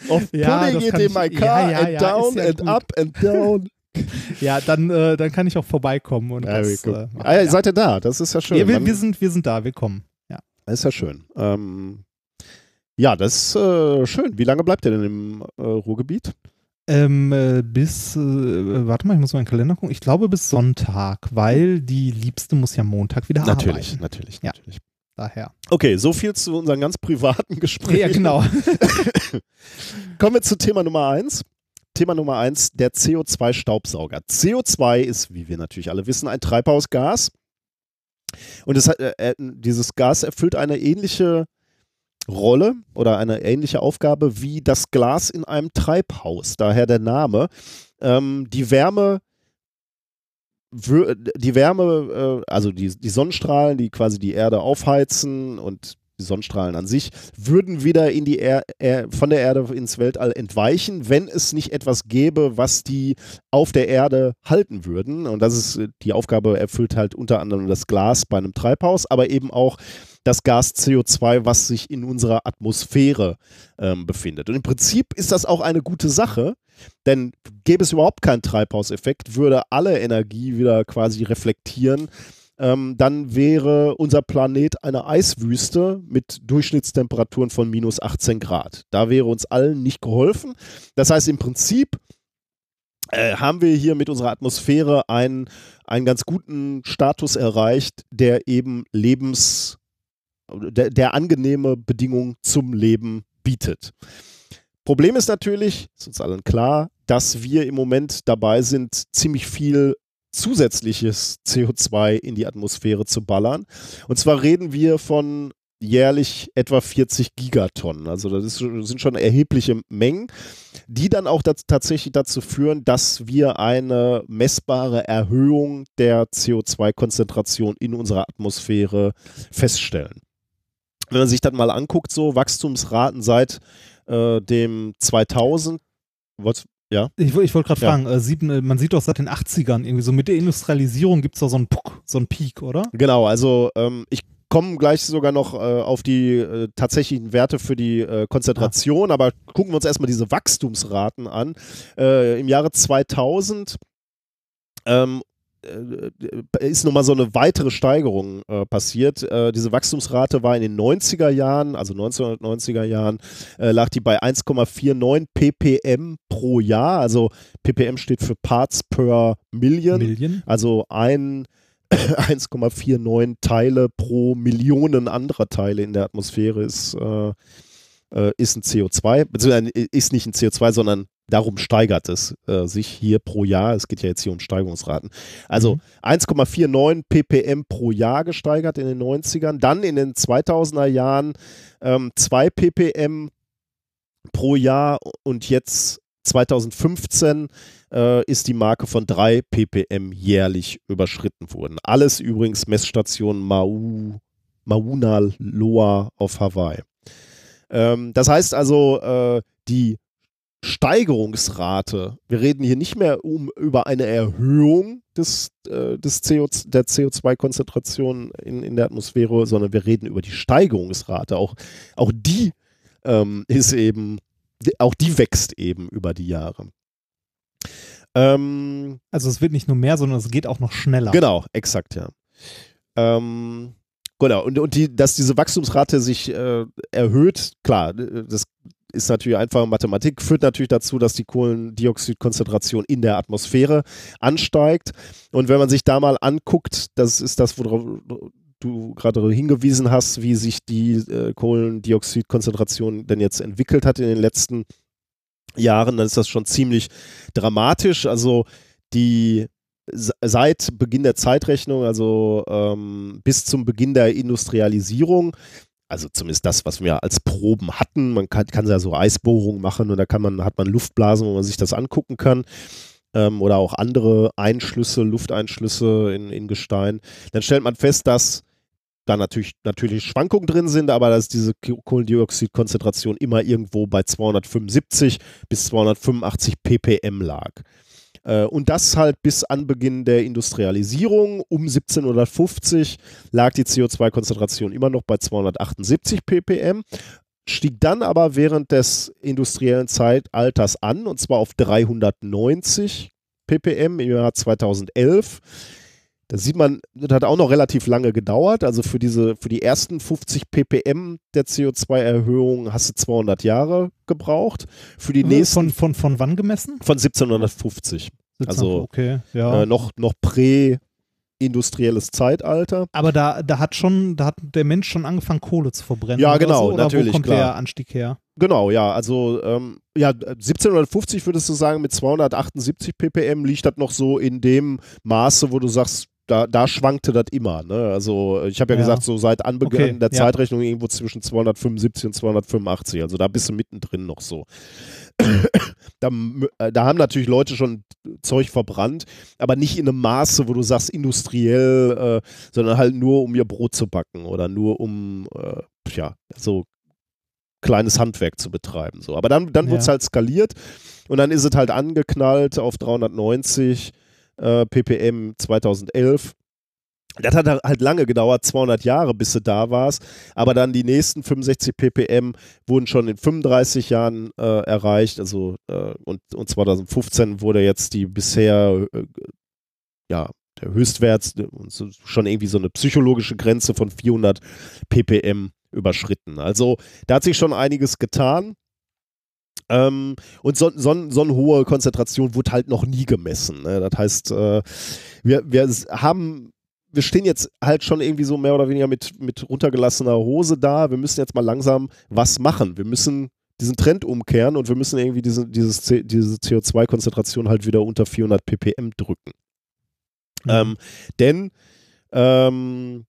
of
Ja,
pulling
das
it in
ich-
my
ja,
car
ja,
and
ja,
down
ist ja
and
gut.
up and down.
Ja, dann, äh, dann kann ich auch vorbeikommen und das, äh, machen,
ah. Seid ihr da? Das ist ja schön.
Ja, wir, wir, sind, wir sind da, wir kommen.
Ist ja schön. Ähm, ja, das ist äh, schön. Wie lange bleibt ihr denn im äh, Ruhrgebiet?
Ähm, äh, bis, äh, warte mal, ich muss mal in den Kalender gucken. Ich glaube bis Sonntag, weil die Liebste muss ja Montag wieder
Natürlich,
arbeiten.
natürlich,
Ja.
natürlich.
Daher.
Okay, so viel zu unseren ganz privaten Gesprächen.
Ja, genau.
Kommen wir zu Thema Nummer eins. Thema Nummer eins, der CO2-Staubsauger. CO2 ist, wie wir natürlich alle wissen, ein Treibhausgas. Und es hat, äh, äh, dieses Gas erfüllt eine ähnliche Rolle oder eine ähnliche Aufgabe wie das Glas in einem Treibhaus. Daher der Name. Ähm, die Wärme, die Wärme, äh, also die, die Sonnenstrahlen, die quasi die Erde aufheizen und die Sonnenstrahlen an sich, würden wieder in die er er von der Erde ins Weltall entweichen, wenn es nicht etwas gäbe, was die auf der Erde halten würden. Und das ist die Aufgabe, erfüllt halt unter anderem das Glas bei einem Treibhaus, aber eben auch das Gas CO2, was sich in unserer Atmosphäre ähm, befindet. Und im Prinzip ist das auch eine gute Sache, denn gäbe es überhaupt keinen Treibhauseffekt, würde alle Energie wieder quasi reflektieren, ähm, dann wäre unser Planet eine Eiswüste mit Durchschnittstemperaturen von minus 18 Grad. Da wäre uns allen nicht geholfen. Das heißt, im Prinzip äh, haben wir hier mit unserer Atmosphäre einen, einen ganz guten Status erreicht, der eben Lebens, der, der angenehme Bedingungen zum Leben bietet. Problem ist natürlich, ist uns allen klar, dass wir im Moment dabei sind, ziemlich viel zusätzliches CO2 in die Atmosphäre zu ballern. Und zwar reden wir von jährlich etwa 40 Gigatonnen. Also das ist, sind schon erhebliche Mengen, die dann auch das, tatsächlich dazu führen, dass wir eine messbare Erhöhung der CO2-Konzentration in unserer Atmosphäre feststellen. wenn man sich das mal anguckt, so Wachstumsraten seit äh, dem 2000, was, ja?
Ich, ich wollte gerade
Ja.
fragen, äh, sieht, äh, man sieht doch seit den 80ern irgendwie so mit der Industrialisierung gibt es doch so einen Puck, so einen Peak, oder?
Genau, also ähm, ich komme gleich sogar noch äh, auf die äh, tatsächlichen Werte für die äh, Konzentration, aber gucken wir uns erstmal diese Wachstumsraten an. Äh, Im Jahre 2000 ähm, äh, ist nochmal so eine weitere Steigerung äh, passiert. Äh, diese Wachstumsrate war in den 90er Jahren, also 1990er Jahren, äh, lag die bei 1,49 ppm pro Jahr. Also ppm steht für Parts per Million.
Million.
Also ein 1,49 Teile pro Millionen anderer Teile in der Atmosphäre ist, äh, äh, ist ein CO2, beziehungsweise ist nicht ein CO2, sondern darum steigert es äh, sich hier pro Jahr. Es geht ja jetzt hier um Steigerungsraten. Also
Mhm.
1,49 ppm pro Jahr gesteigert in den 90ern. Dann in den 2000er Jahren ähm, 2 ppm pro Jahr und jetzt 2015 äh, ist die Marke von 3 ppm jährlich überschritten worden. Alles übrigens Messstation Mau, Mauna Loa auf Hawaii. Ähm, das heißt also, äh, die Steigerungsrate, wir reden hier nicht mehr um über eine Erhöhung des, äh, des CO, der CO2-Konzentration in, in der Atmosphäre, sondern wir reden über die Steigerungsrate. Auch, auch die ähm, ist eben, auch die wächst eben über die Jahre. Ähm,
Also es wird nicht nur mehr, sondern es geht auch noch schneller.
Genau, exakt, ja. Ähm, genau, und, und die, dass diese Wachstumsrate sich äh, erhöht, klar, das ist natürlich einfache Mathematik, führt natürlich dazu, dass die Kohlendioxidkonzentration in der Atmosphäre ansteigt. Und wenn man sich da mal anguckt, das ist das, worauf du gerade hingewiesen hast, wie sich die äh, Kohlendioxidkonzentration denn jetzt entwickelt hat in den letzten Jahren, dann ist das schon ziemlich dramatisch. Also die se- seit Beginn der Zeitrechnung, also ähm, bis zum Beginn der Industrialisierung, also zumindest das, was wir als Proben hatten, man kann, kann ja so Eisbohrungen machen und da kann man, hat man Luftblasen, wo man sich das angucken kann. Ähm, oder auch andere Einschlüsse, Lufteinschlüsse in, in Gestein, dann stellt man fest, dass da natürlich, natürlich Schwankungen drin sind, aber dass diese Ko- Kohlendioxidkonzentration immer irgendwo bei 275 bis 285 ppm lag. Äh, Und das halt bis Anbeginn der Industrialisierung. Um 1750 lag die CO2-Konzentration immer noch bei 278 ppm, stieg dann aber während des industriellen Zeitalters an, und zwar auf 390 ppm im Jahr 2011. Da sieht man, das hat auch noch relativ lange gedauert. Also für diese, für die ersten 50 ppm der CO2-Erhöhung hast du 200 Jahre gebraucht. Für die nächsten
Von, von, von wann gemessen?
von 1750. Also,
okay, ja.
Äh, noch, noch prä-industrielles Zeitalter.
Aber da, da hat schon, da hat der Mensch schon angefangen, Kohle zu verbrennen.
Ja,
oder
genau,
so, oder
natürlich,
Wo kommt
klar.
der Anstieg her?
Genau, ja, also ähm, ja, 1750 würdest du sagen, mit 278 ppm liegt das noch so in dem Maße, wo du sagst, da, da schwankte das immer. Ne? Also ich habe ja,
Ja.
gesagt, so seit Anbeginn
Okay,
der
ja.
Zeitrechnung irgendwo zwischen 275 und 285. Also da bist du mittendrin noch so. da, äh, da haben natürlich Leute schon Zeug verbrannt, aber nicht in einem Maße, wo du sagst, industriell, äh, sondern halt nur, um ihr Brot zu backen oder nur um, äh, ja, so kleines Handwerk zu betreiben. So. Aber dann, dann
Ja.
wird es halt skaliert und dann ist es halt angeknallt auf 390 äh, ppm 2011. Das hat halt lange gedauert, 200 Jahre, bis du da warst. Aber dann die nächsten 65 ppm wurden schon in 35 Jahren äh, erreicht. Also äh, und, und 2015 wurde jetzt die bisher äh, ja der Höchstwert schon irgendwie so eine psychologische Grenze von 400 ppm überschritten. Also da hat sich schon einiges getan. Ähm, und so, so, so eine hohe Konzentration wurde halt noch nie gemessen. Ne? Das heißt, äh, wir, wir haben, wir stehen jetzt halt schon irgendwie so mehr oder weniger mit, mit runtergelassener Hose da. Wir müssen jetzt mal langsam was machen. Wir müssen diesen Trend umkehren und wir müssen irgendwie diese, dieses, diese CO2-Konzentration halt wieder unter 400 ppm drücken.
Mhm.
Ähm, denn ähm,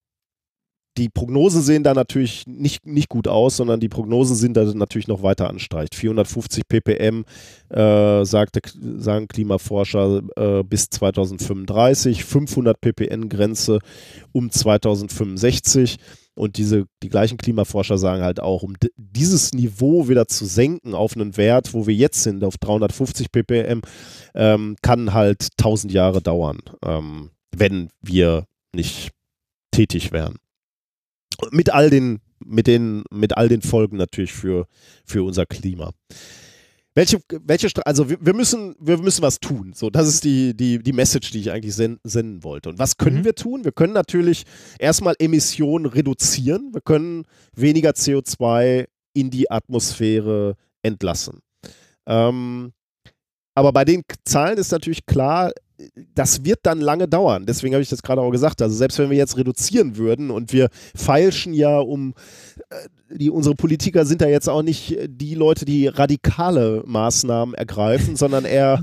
die Prognosen sehen da natürlich nicht, nicht gut aus, sondern die Prognosen sind da natürlich noch weiter ansteigt. 450 ppm äh, sagte, sagen Klimaforscher äh, bis 2035, 500 ppm Grenze um 2065. Und diese, die gleichen Klimaforscher sagen halt auch, um dieses Niveau wieder zu senken auf einen Wert, wo wir jetzt sind, auf 350 ppm, ähm, kann halt 1000 Jahre dauern, ähm, wenn wir nicht tätig wären. Mit all den, mit den, mit all den Folgen natürlich für, für unser Klima. Welche, welche, also wir, müssen, wir müssen was tun. So, das ist die, die, die Message, die ich eigentlich senden wollte. Und was können mhm. wir tun? Wir können natürlich erstmal Emissionen reduzieren. Wir können weniger CO2 in die Atmosphäre entlassen. Ähm, aber bei den Zahlen ist natürlich klar, das wird dann lange dauern. Deswegen habe ich das gerade auch gesagt. Also selbst wenn wir jetzt reduzieren würden und wir feilschen ja um, äh, die, unsere Politiker sind da jetzt auch nicht die Leute, die radikale Maßnahmen ergreifen, sondern eher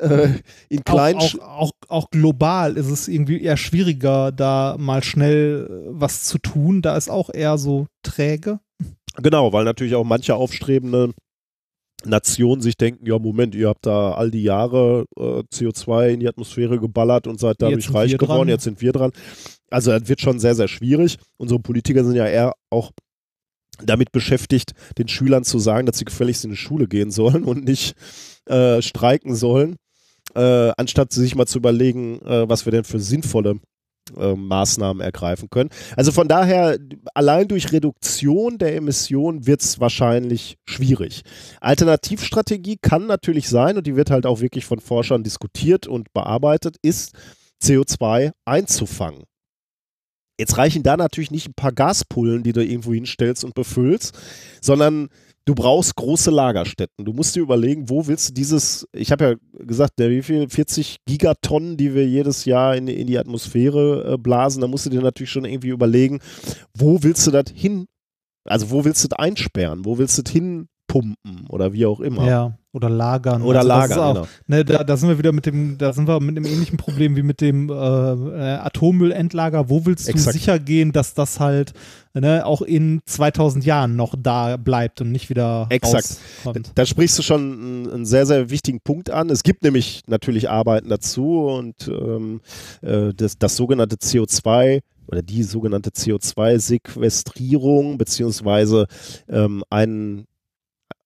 äh, in kleinen...
Auch, auch, auch, auch, global ist es irgendwie eher schwieriger, da mal schnell äh, was zu tun. Da ist auch eher so träge.
Genau, weil natürlich auch manche aufstrebende Nationen sich denken, ja Moment, ihr habt da all die Jahre äh, CO2 in die Atmosphäre geballert und seid dadurch reich geworden, jetzt sind wir dran. Also das wird schon sehr, sehr schwierig. Unsere Politiker sind ja eher auch damit beschäftigt, den Schülern zu sagen, dass sie gefälligst in die Schule gehen sollen und nicht äh, streiken sollen, äh, anstatt sich mal zu überlegen, äh, was wir denn für sinnvolle äh, Maßnahmen ergreifen können. Also von daher, allein durch Reduktion der Emissionen wird es wahrscheinlich schwierig. Alternativstrategie kann natürlich sein, und die wird halt auch wirklich von Forschern diskutiert und bearbeitet, ist CO2 einzufangen. Jetzt reichen da natürlich nicht ein paar Gaspullen, die du irgendwo hinstellst und befüllst, sondern du brauchst große Lagerstätten. Du musst dir überlegen, wo willst du dieses, ich habe ja gesagt, der, wie viel, 40 Gigatonnen, die wir jedes Jahr in, in die Atmosphäre äh, blasen, da musst du dir natürlich schon irgendwie überlegen, wo willst du das hin, also wo willst du das einsperren, wo willst du das hinpumpen oder wie auch immer.
Ja. Oder lagern.
Oder
also
lagern,
auch,
genau.
Ne, da, da, sind wir wieder mit dem, da sind wir mit dem ähnlichen Problem wie mit dem äh, äh Atommüllendlager. Wo willst du
Exakt.
sicher gehen, dass das halt ne, auch in 2000 Jahren noch da bleibt und nicht wieder
Exakt.
rauskommt?
Da sprichst du schon einen, einen, sehr, sehr wichtigen Punkt an. Es gibt nämlich natürlich Arbeiten dazu und ähm, äh, das, das sogenannte CO2 oder die sogenannte CO2-Sequestrierung beziehungsweise ähm, ein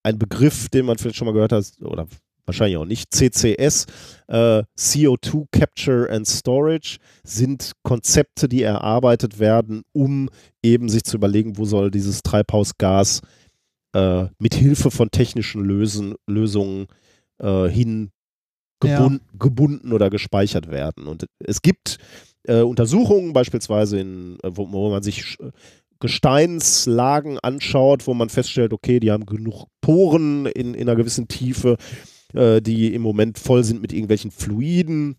ein Begriff, den man vielleicht schon mal gehört hat, oder wahrscheinlich auch nicht, CCS, äh, CO2 Capture and Storage, sind Konzepte, die erarbeitet werden, um eben sich zu überlegen, wo soll dieses Treibhausgas äh, mit Hilfe von technischen Lösen, Lösungen äh, hin gebund, ja. gebunden oder gespeichert werden. Und es gibt äh, Untersuchungen, beispielsweise in, äh, wo, wo man sich Gesteinslagen anschaut, wo man feststellt, okay, die haben genug Poren in, in einer gewissen Tiefe, äh, die im Moment voll sind mit irgendwelchen Fluiden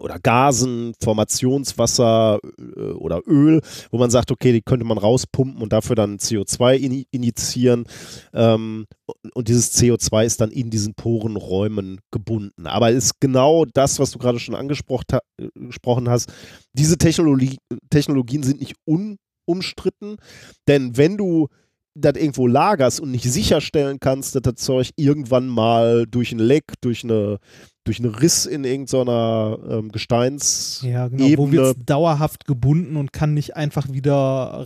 oder Gasen, Formationswasser äh, oder Öl, wo man sagt, okay, die könnte man rauspumpen und dafür dann CO2 in, initiieren. Ähm, und dieses CO2 ist dann in diesen Porenräumen gebunden. Aber es ist genau das, was du gerade schon angesprochen hast. Diese Technologie, Technologien sind nicht un umstritten. Denn wenn du das irgendwo lagerst und nicht sicherstellen kannst, dass das Zeug irgendwann mal durch ein Leck, durch eine durch einen Riss in irgendeiner ähm, Gesteins
ja, genau, wo wird es dauerhaft gebunden und kann nicht einfach wieder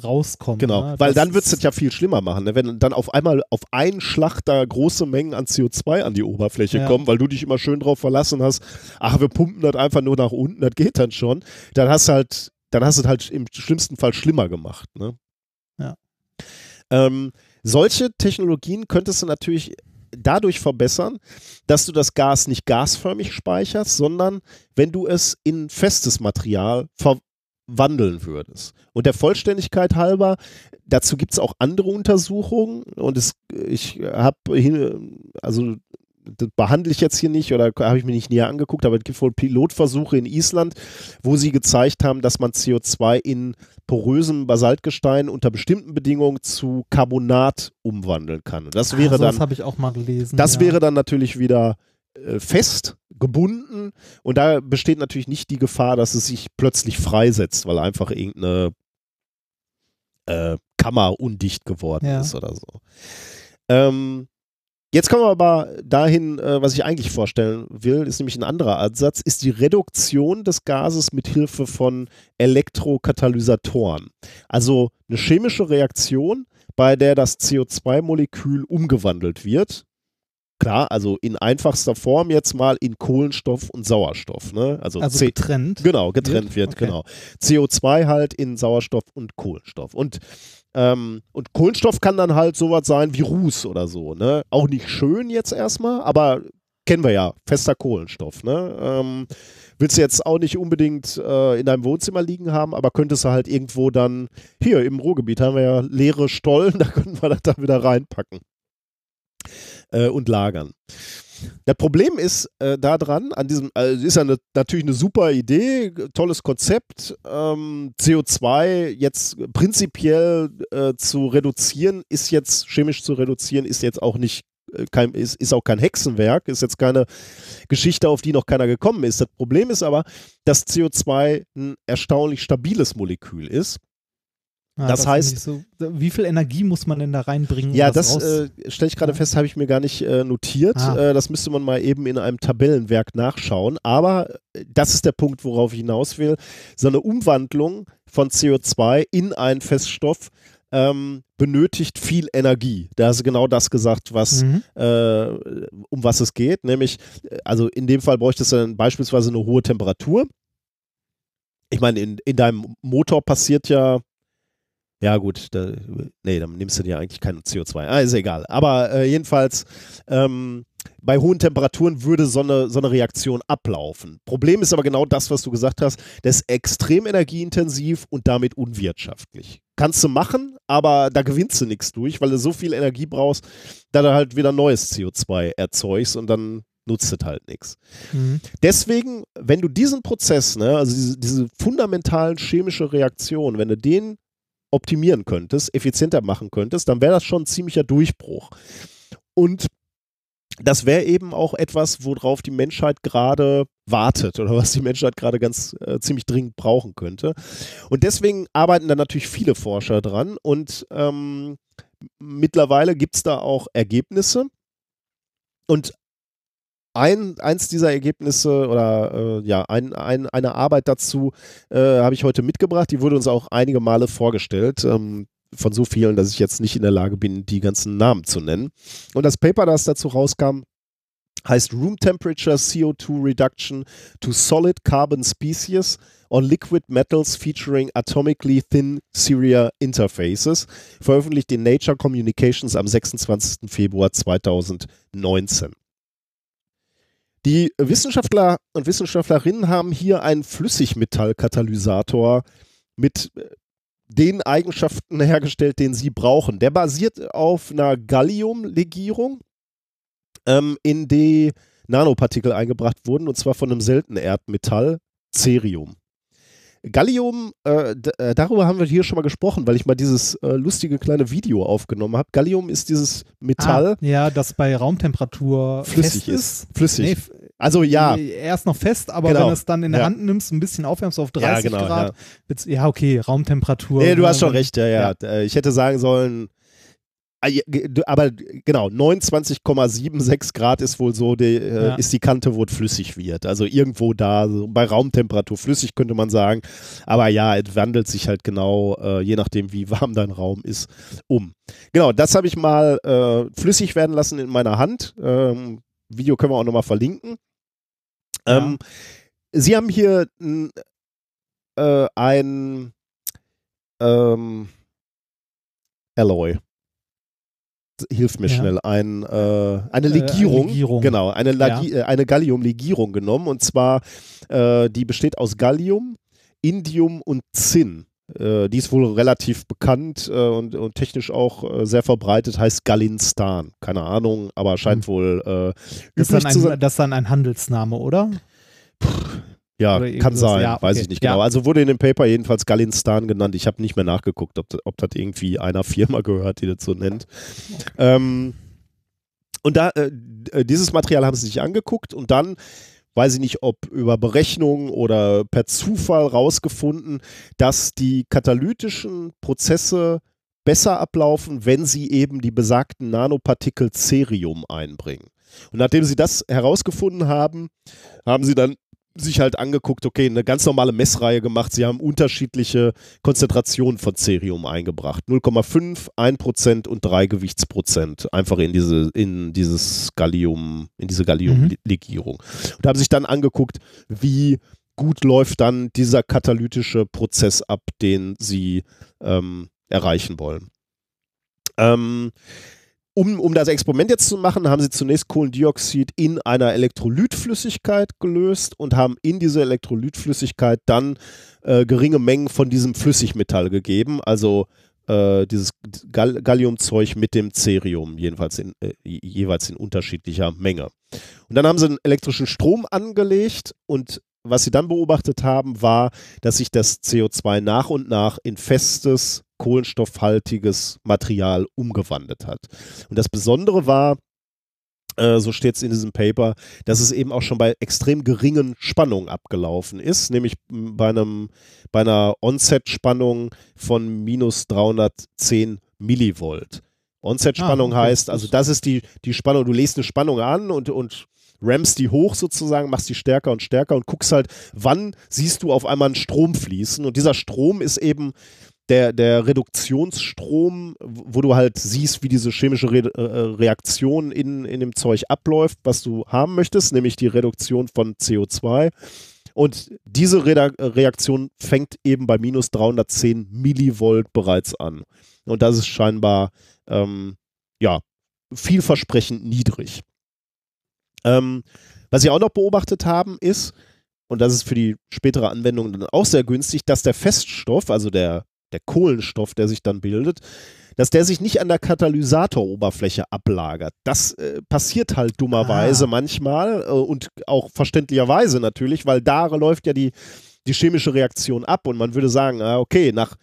rauskommen.
Genau,
ne?
weil dann wird es das ja viel schlimmer machen, ne? wenn dann auf einmal auf einen Schlag da große Mengen an CO2 an die Oberfläche ja. kommen, weil du dich immer schön drauf verlassen hast, ach, wir pumpen das einfach nur nach unten, das geht dann schon, dann hast du halt dann hast du es halt im schlimmsten Fall schlimmer gemacht. Ne?
Ja.
Ähm, solche Technologien könntest du natürlich dadurch verbessern, dass du das Gas nicht gasförmig speicherst, sondern wenn du es in festes Material verwandeln würdest. Und der Vollständigkeit halber, dazu gibt es auch andere Untersuchungen und es, ich habe, also das behandle ich jetzt hier nicht oder habe ich mir nicht näher angeguckt, aber es gibt wohl Pilotversuche in Island, wo sie gezeigt haben, dass man CO2 in porösem Basaltgestein unter bestimmten Bedingungen zu Carbonat umwandeln kann. Und das wäre ah, dann.
Das habe ich auch mal gelesen.
Das ja. wäre dann natürlich wieder äh, fest gebunden und da besteht natürlich nicht die Gefahr, dass es sich plötzlich freisetzt, weil einfach irgendeine äh, Kammer undicht geworden
Ja.
ist oder so. Ähm, jetzt kommen wir aber dahin, äh, was ich eigentlich vorstellen will, ist nämlich ein anderer Ansatz, ist die Reduktion des Gases mit Hilfe von Elektrokatalysatoren. Also eine chemische Reaktion, bei der das CO2-Molekül umgewandelt wird. Klar, also in einfachster Form jetzt mal in Kohlenstoff und Sauerstoff. Ne? Also,
Also
C
getrennt.
Genau, getrennt wird,
Okay.
genau. CO2 halt in Sauerstoff und Kohlenstoff. Und, ähm, und Kohlenstoff kann dann halt sowas sein wie Ruß oder so. Ne? Auch nicht schön jetzt erstmal, aber kennen wir ja, fester Kohlenstoff. Ne? Ähm, willst du jetzt auch nicht unbedingt äh, in deinem Wohnzimmer liegen haben, aber könntest du halt irgendwo dann, hier im Ruhrgebiet haben wir ja leere Stollen, da können wir das dann wieder reinpacken äh, und lagern. Das Problem ist äh, daran, an diesem, also ist ja eine, natürlich eine super Idee, tolles Konzept. Ähm, CO2 jetzt prinzipiell äh, zu reduzieren, ist jetzt chemisch zu reduzieren, ist jetzt auch nicht äh, kein, ist, ist auch kein Hexenwerk, ist jetzt keine Geschichte, auf die noch keiner gekommen ist. Das Problem ist aber, dass CO2 ein erstaunlich stabiles Molekül ist.
Ah,
Das
finde
heißt-
so, wie viel Energie muss man denn da reinbringen?
Ja,
das
das äh, stelle ich gerade
Ja.
fest, habe ich mir gar nicht äh, notiert.
Ah.
Äh, das müsste man mal eben in einem Tabellenwerk nachschauen. Aber äh, das ist der Punkt, worauf ich hinaus will. So eine Umwandlung von CO2 in einen Feststoff ähm, benötigt viel Energie. Da hast du genau das gesagt, was
Mhm.
äh, um was es geht. Nämlich, äh, also in dem Fall bräuchtest du dann beispielsweise eine hohe Temperatur. Ich meine, in, in deinem Motor passiert ja, ja gut, da, nee, dann nimmst du dir eigentlich kein CO2. Ah, ist egal. Aber äh, jedenfalls, ähm, bei hohen Temperaturen würde so eine, so eine Reaktion ablaufen. Problem ist aber genau das, was du gesagt hast. Das ist extrem energieintensiv und damit unwirtschaftlich. Kannst du machen, aber da gewinnst du nichts durch, weil du so viel Energie brauchst, da du halt wieder neues CO2 erzeugst und dann nutzt es halt nichts.
Mhm.
Deswegen, wenn du diesen Prozess, ne, also diese, diese fundamentalen chemische Reaktion, wenn du den optimieren könntest, effizienter machen könntest, dann wäre das schon ein ziemlicher Durchbruch. Und das wäre eben auch etwas, worauf die Menschheit gerade wartet oder was die Menschheit gerade ganz äh, ziemlich dringend brauchen könnte. Und deswegen arbeiten da natürlich viele Forscher dran und ähm, mittlerweile gibt es da auch Ergebnisse. Und ein, eins dieser Ergebnisse oder äh, ja, ein, ein, eine Arbeit dazu äh, habe ich heute mitgebracht. Die wurde uns auch einige Male vorgestellt. Ähm, von so vielen, dass ich jetzt nicht in der Lage bin, die ganzen Namen zu nennen. Und das Paper, das dazu rauskam, heißt Room Temperature CO2 Reduction to Solid Carbon Species on Liquid Metals featuring atomically thin Syria Interfaces, veröffentlicht in Nature Communications am 26. Februar 2019. Die Wissenschaftler und Wissenschaftlerinnen haben hier einen Flüssigmetallkatalysator mit äh, den Eigenschaften hergestellt, den sie brauchen. Der basiert auf einer Galliumlegierung, ähm, in die Nanopartikel eingebracht wurden, und zwar von einem seltenen Erdmetall, Cerium. Gallium, äh, äh, darüber haben wir hier schon mal gesprochen, weil ich mal dieses äh, lustige kleine Video aufgenommen habe. Gallium ist dieses Metall,
Ah, ja, das bei Raumtemperatur
Flüssig
fest
ist. flüssig.
Nee,
also ja,
erst noch fest, aber
Genau.
wenn du es dann in der
Ja.
Hand nimmst, ein bisschen aufwärmst auf
Ja,
30
genau,
Grad, wird's- ja. okay, Raumtemperatur.
Nee, du hast
ne,
schon recht, ja, ja. Äh, Ich hätte sagen sollen, ja, aber genau, 29,76 Grad ist wohl so, die, äh,
Ja.
ist die Kante, wo es flüssig wird. Also irgendwo da, so bei Raumtemperatur flüssig könnte man sagen. Aber ja, es wandelt sich halt genau, äh, je nachdem, wie warm dein Raum ist, um. Genau, das habe ich mal äh, flüssig werden lassen in meiner Hand. Ähm, Video können wir auch nochmal verlinken. Ähm, Sie haben hier äh, ein ähm, Alloy. Hilf mir
Ja.
schnell. Ein, äh, eine
eine
Legierung.
Legierung.
Genau, eine, Lagi äh, eine Gallium-Legierung genommen. Und zwar, äh, die besteht aus Gallium, Indium und Zinn. Äh, die ist wohl relativ bekannt äh, und, und technisch auch äh, sehr verbreitet, heißt Galinstan. Keine Ahnung, aber scheint wohl äh,
Das ist,
üblich
dann
zu sein.
ein, das ist dann ein Handelsname, oder?
Ja, kann sein,
ja,
weiß
okay.
ich nicht
Ja.
genau. Also wurde in dem Paper jedenfalls Galinstan genannt. Ich habe nicht mehr nachgeguckt, ob, ob das irgendwie einer Firma gehört, die das so nennt. Ähm, und da, äh, äh, dieses Material haben sie sich angeguckt und dann weiß ich nicht, ob über Berechnungen oder per Zufall rausgefunden, dass die katalytischen Prozesse besser ablaufen, wenn sie eben die besagten Nanopartikel Cerium einbringen. Und nachdem sie das herausgefunden haben, haben sie dann sich halt angeguckt, okay, eine ganz normale Messreihe gemacht. Sie haben unterschiedliche Konzentrationen von Cerium eingebracht. 0,5, 1% und 3 Gewichtsprozent. Einfach in diese, in dieses Gallium, in diese Galliumlegierung. Mhm. Und haben sich dann angeguckt, wie gut läuft dann dieser katalytische Prozess ab, den sie ähm, erreichen wollen. Ähm, um, um das Experiment jetzt zu machen, haben sie zunächst Kohlendioxid in einer Elektrolytflüssigkeit gelöst und haben in diese Elektrolytflüssigkeit dann äh, geringe Mengen von diesem Flüssigmetall gegeben, also äh, dieses Gall Galliumzeug mit dem Cerium, jedenfalls in, äh, jeweils in unterschiedlicher Menge. Und dann haben sie einen elektrischen Strom angelegt und was sie dann beobachtet haben, war, dass sich das CO2 nach und nach in festes kohlenstoffhaltiges Material umgewandelt hat. Und das Besondere war, äh, so steht es in diesem Paper, dass es eben auch schon bei extrem geringen Spannungen abgelaufen ist, nämlich bei, einem, bei einer Onset-Spannung von minus 310 Millivolt. Onset-Spannung ah, okay. heißt, also das ist die, die Spannung, du legst eine Spannung an und, und rammst die hoch sozusagen, machst die stärker und stärker und guckst halt, wann siehst du auf einmal einen Strom fließen. Und dieser Strom ist eben der, der Reduktionsstrom, wo du halt siehst, wie diese chemische Re äh, Reaktion in, in dem Zeug abläuft, was du haben möchtest, nämlich die Reduktion von CO2. Und diese Re Reaktion fängt eben bei minus 310 Millivolt bereits an. Und das ist scheinbar, ähm, ja, vielversprechend niedrig. Ähm, was sie auch noch beobachtet haben, ist, und das ist für die spätere Anwendung dann auch sehr günstig, dass der Feststoff, also der der Kohlenstoff, der sich dann bildet, dass der sich nicht an der Katalysatoroberfläche ablagert. Das äh, passiert halt dummerweise ah. manchmal äh, und auch verständlicherweise natürlich, weil da läuft ja die, die chemische Reaktion ab und man würde sagen, ah, okay, nach,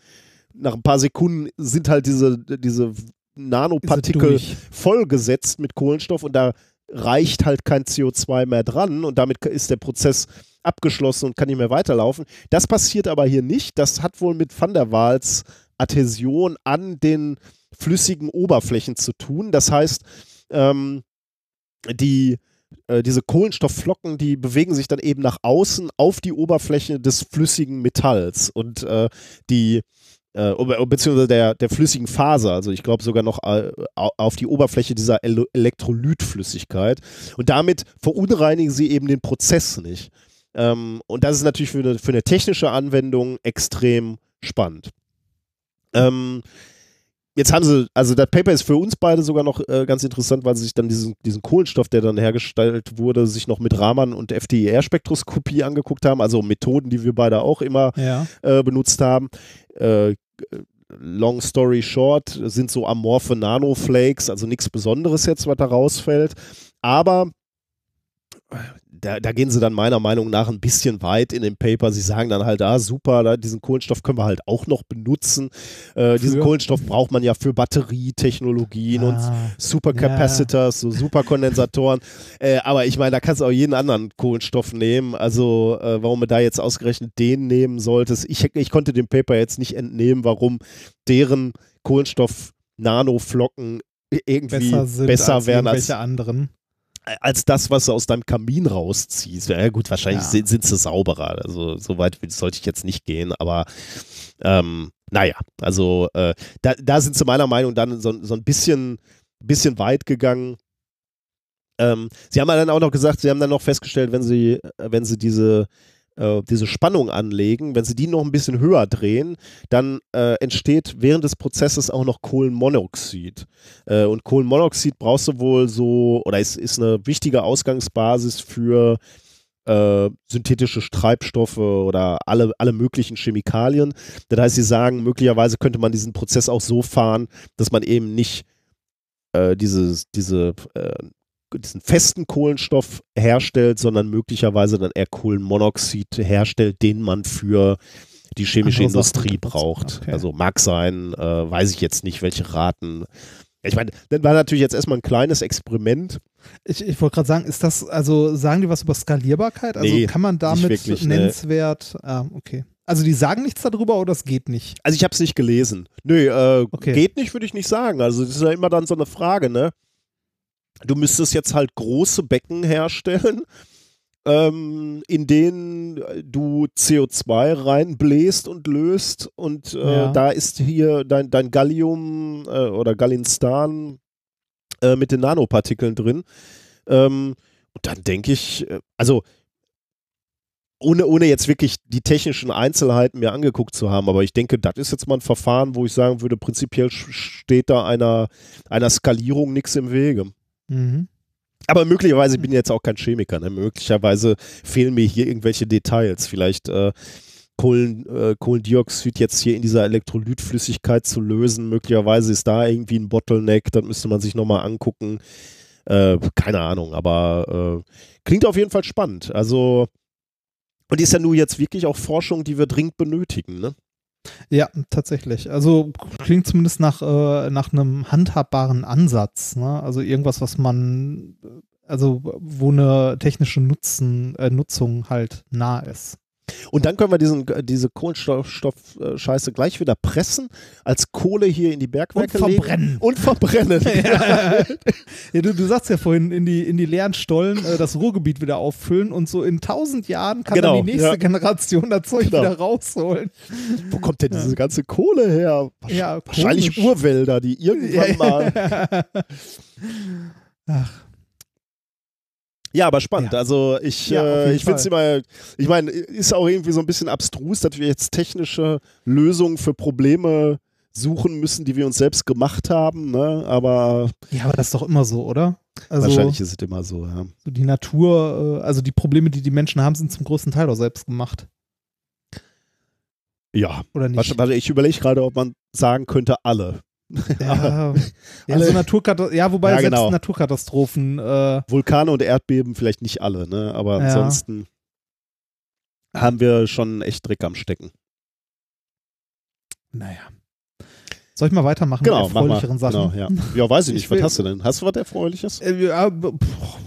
nach ein paar Sekunden sind halt diese, diese Nanopartikel vollgesetzt mit Kohlenstoff und da reicht halt kein CO2 mehr dran und damit ist der Prozess abgeschlossen und kann nicht mehr weiterlaufen. Das passiert aber hier nicht. Das hat wohl mit Van der Waals Adhäsion an den flüssigen Oberflächen zu tun. Das heißt, ähm, die, äh, diese Kohlenstoffflocken, die bewegen sich dann eben nach außen auf die Oberfläche des flüssigen Metalls und äh, die äh, beziehungsweise der, der flüssigen Faser, also ich glaube sogar noch äh, auf die Oberfläche dieser Ele Elektrolytflüssigkeit. Und damit verunreinigen sie eben den Prozess nicht. Ähm, und das ist natürlich für eine, für eine technische Anwendung extrem spannend. Ähm, jetzt haben sie, also das Paper ist für uns beide sogar noch äh, ganz interessant, weil sie sich dann diesen, diesen Kohlenstoff, der dann hergestellt wurde, sich noch mit Raman und FDER-Spektroskopie angeguckt haben, also Methoden, die wir beide auch immer ja. äh, benutzt haben. Äh, long story short, sind so amorphe Nanoflakes, also nichts Besonderes jetzt, was da rausfällt. Aber da, da, gehen sie dann meiner Meinung nach ein bisschen weit in dem Paper. Sie sagen dann halt, ah, super, diesen Kohlenstoff können wir halt auch noch benutzen. Äh, diesen Kohlenstoff braucht man ja für Batterietechnologien ah, und Supercapacitors, ja. so Superkondensatoren. äh, aber ich meine, da kannst du auch jeden anderen Kohlenstoff nehmen. Also, äh, warum du da jetzt ausgerechnet den nehmen solltest. Ich, ich konnte dem Paper jetzt nicht entnehmen, warum deren Kohlenstoff-Nanoflocken irgendwie besser, besser als werden
als anderen
als das, was du aus deinem Kamin rausziehst. Ja, gut, wahrscheinlich ja. sind, sie sauberer. Also, so weit sollte ich jetzt nicht gehen, aber ähm, naja, also äh, da, da sind sie meiner Meinung nach dann so, so ein bisschen, bisschen weit gegangen. Ähm, sie haben dann auch noch gesagt, sie haben dann noch festgestellt, wenn sie, wenn sie diese äh, diese Spannung anlegen, wenn sie die noch ein bisschen höher drehen, dann äh, entsteht während des Prozesses auch noch Kohlenmonoxid. Äh, und Kohlenmonoxid brauchst du wohl so, oder ist, ist eine wichtige Ausgangsbasis für äh, synthetische Treibstoffe oder alle, alle möglichen Chemikalien. Das heißt, sie sagen, möglicherweise könnte man diesen Prozess auch so fahren, dass man eben nicht äh, dieses, diese äh, diesen festen Kohlenstoff herstellt, sondern möglicherweise dann eher Kohlenmonoxid herstellt, den man für die chemische Andere Industrie braucht. Okay. Also mag sein, äh, weiß ich jetzt nicht, welche Raten Ich meine, das war natürlich jetzt erstmal ein kleines Experiment.
Ich, ich wollte gerade sagen, ist das, also sagen die was über Skalierbarkeit? Also
Nee,
kann man damit
wirklich, ne.
nennenswert, ah, okay. Also die sagen nichts darüber oder das geht nicht?
Also ich habe es nicht gelesen. Nö, äh,
Okay.
geht nicht, würde ich nicht sagen. Also das ist ja immer dann so eine Frage, ne? Du müsstest jetzt halt große Becken herstellen, ähm, in denen du CO2 reinbläst und löst und äh,
Ja.
da ist hier dein, dein Gallium äh, oder Gallinstan äh, mit den Nanopartikeln drin. Ähm, und dann denke ich, äh, also ohne, ohne jetzt wirklich die technischen Einzelheiten mir angeguckt zu haben, aber ich denke, das ist jetzt mal ein Verfahren, wo ich sagen würde, prinzipiell steht da einer, einer Skalierung nichts im Wege.
Mhm.
Aber möglicherweise, ich bin jetzt auch kein Chemiker, ne? möglicherweise fehlen mir hier irgendwelche Details. Vielleicht äh, Kohlen, äh, Kohlendioxid jetzt hier in dieser Elektrolytflüssigkeit zu lösen, möglicherweise ist da irgendwie ein Bottleneck, das müsste man sich nochmal angucken. Äh, keine Ahnung, aber äh, klingt auf jeden Fall spannend. Also, und ist ja nun jetzt wirklich auch Forschung, die wir dringend benötigen, ne?
Ja, tatsächlich. Also klingt zumindest nach, äh, nach einem handhabbaren Ansatz. Ne? Also irgendwas, was man, äh, also wo eine technische Nutzen, äh, Nutzung halt nah ist.
Und dann können wir diesen, diese Kohlenstoffscheiße gleich wieder pressen, als Kohle hier in die Bergwerke
Und
legen.
verbrennen.
Und verbrennen.
ja, du, du sagst ja vorhin, in die, in die leeren Stollen äh, das Ruhrgebiet wieder auffüllen und so in tausend Jahren kann
Genau,
dann die nächste
ja.
Generation das Zeug
Genau.
wieder rausholen.
Wo kommt denn diese ganze Kohle her? Wahrscheinlich,
Ja,
wahrscheinlich. Urwälder, die irgendwann mal.
Ach,
Ja, aber spannend.
Ja.
Also ich,
Ja,
äh, ich finde es immer, ich meine, ist auch irgendwie so ein bisschen abstrus, dass wir jetzt technische Lösungen für Probleme suchen müssen, die wir uns selbst gemacht haben. Ne? Aber
ja, aber das ist doch immer so, oder? Also
wahrscheinlich ist es immer so. Ja.
so die Natur, äh, also die Probleme, die die Menschen haben, sind zum größten Teil auch selbst gemacht.
Ja,
Oder nicht?
warte, ich überlege gerade, ob man sagen könnte, alle.
Ja, ja,
Alle-
so Naturkata ja, wobei
Ja,
selbst
genau.
Naturkatastrophen, äh,
Vulkane und Erdbeben vielleicht nicht alle, ne? aber
Ja.
ansonsten haben wir schon echt Dreck am Stecken.
naja. Soll ich mal weitermachen
Genau,
mit
mach mal.
erfreulicheren Sachen?
Genau, ja. ja, weiß ich nicht.
Ich
was hast du denn? Hast du was Erfreuliches?
Äh, ja,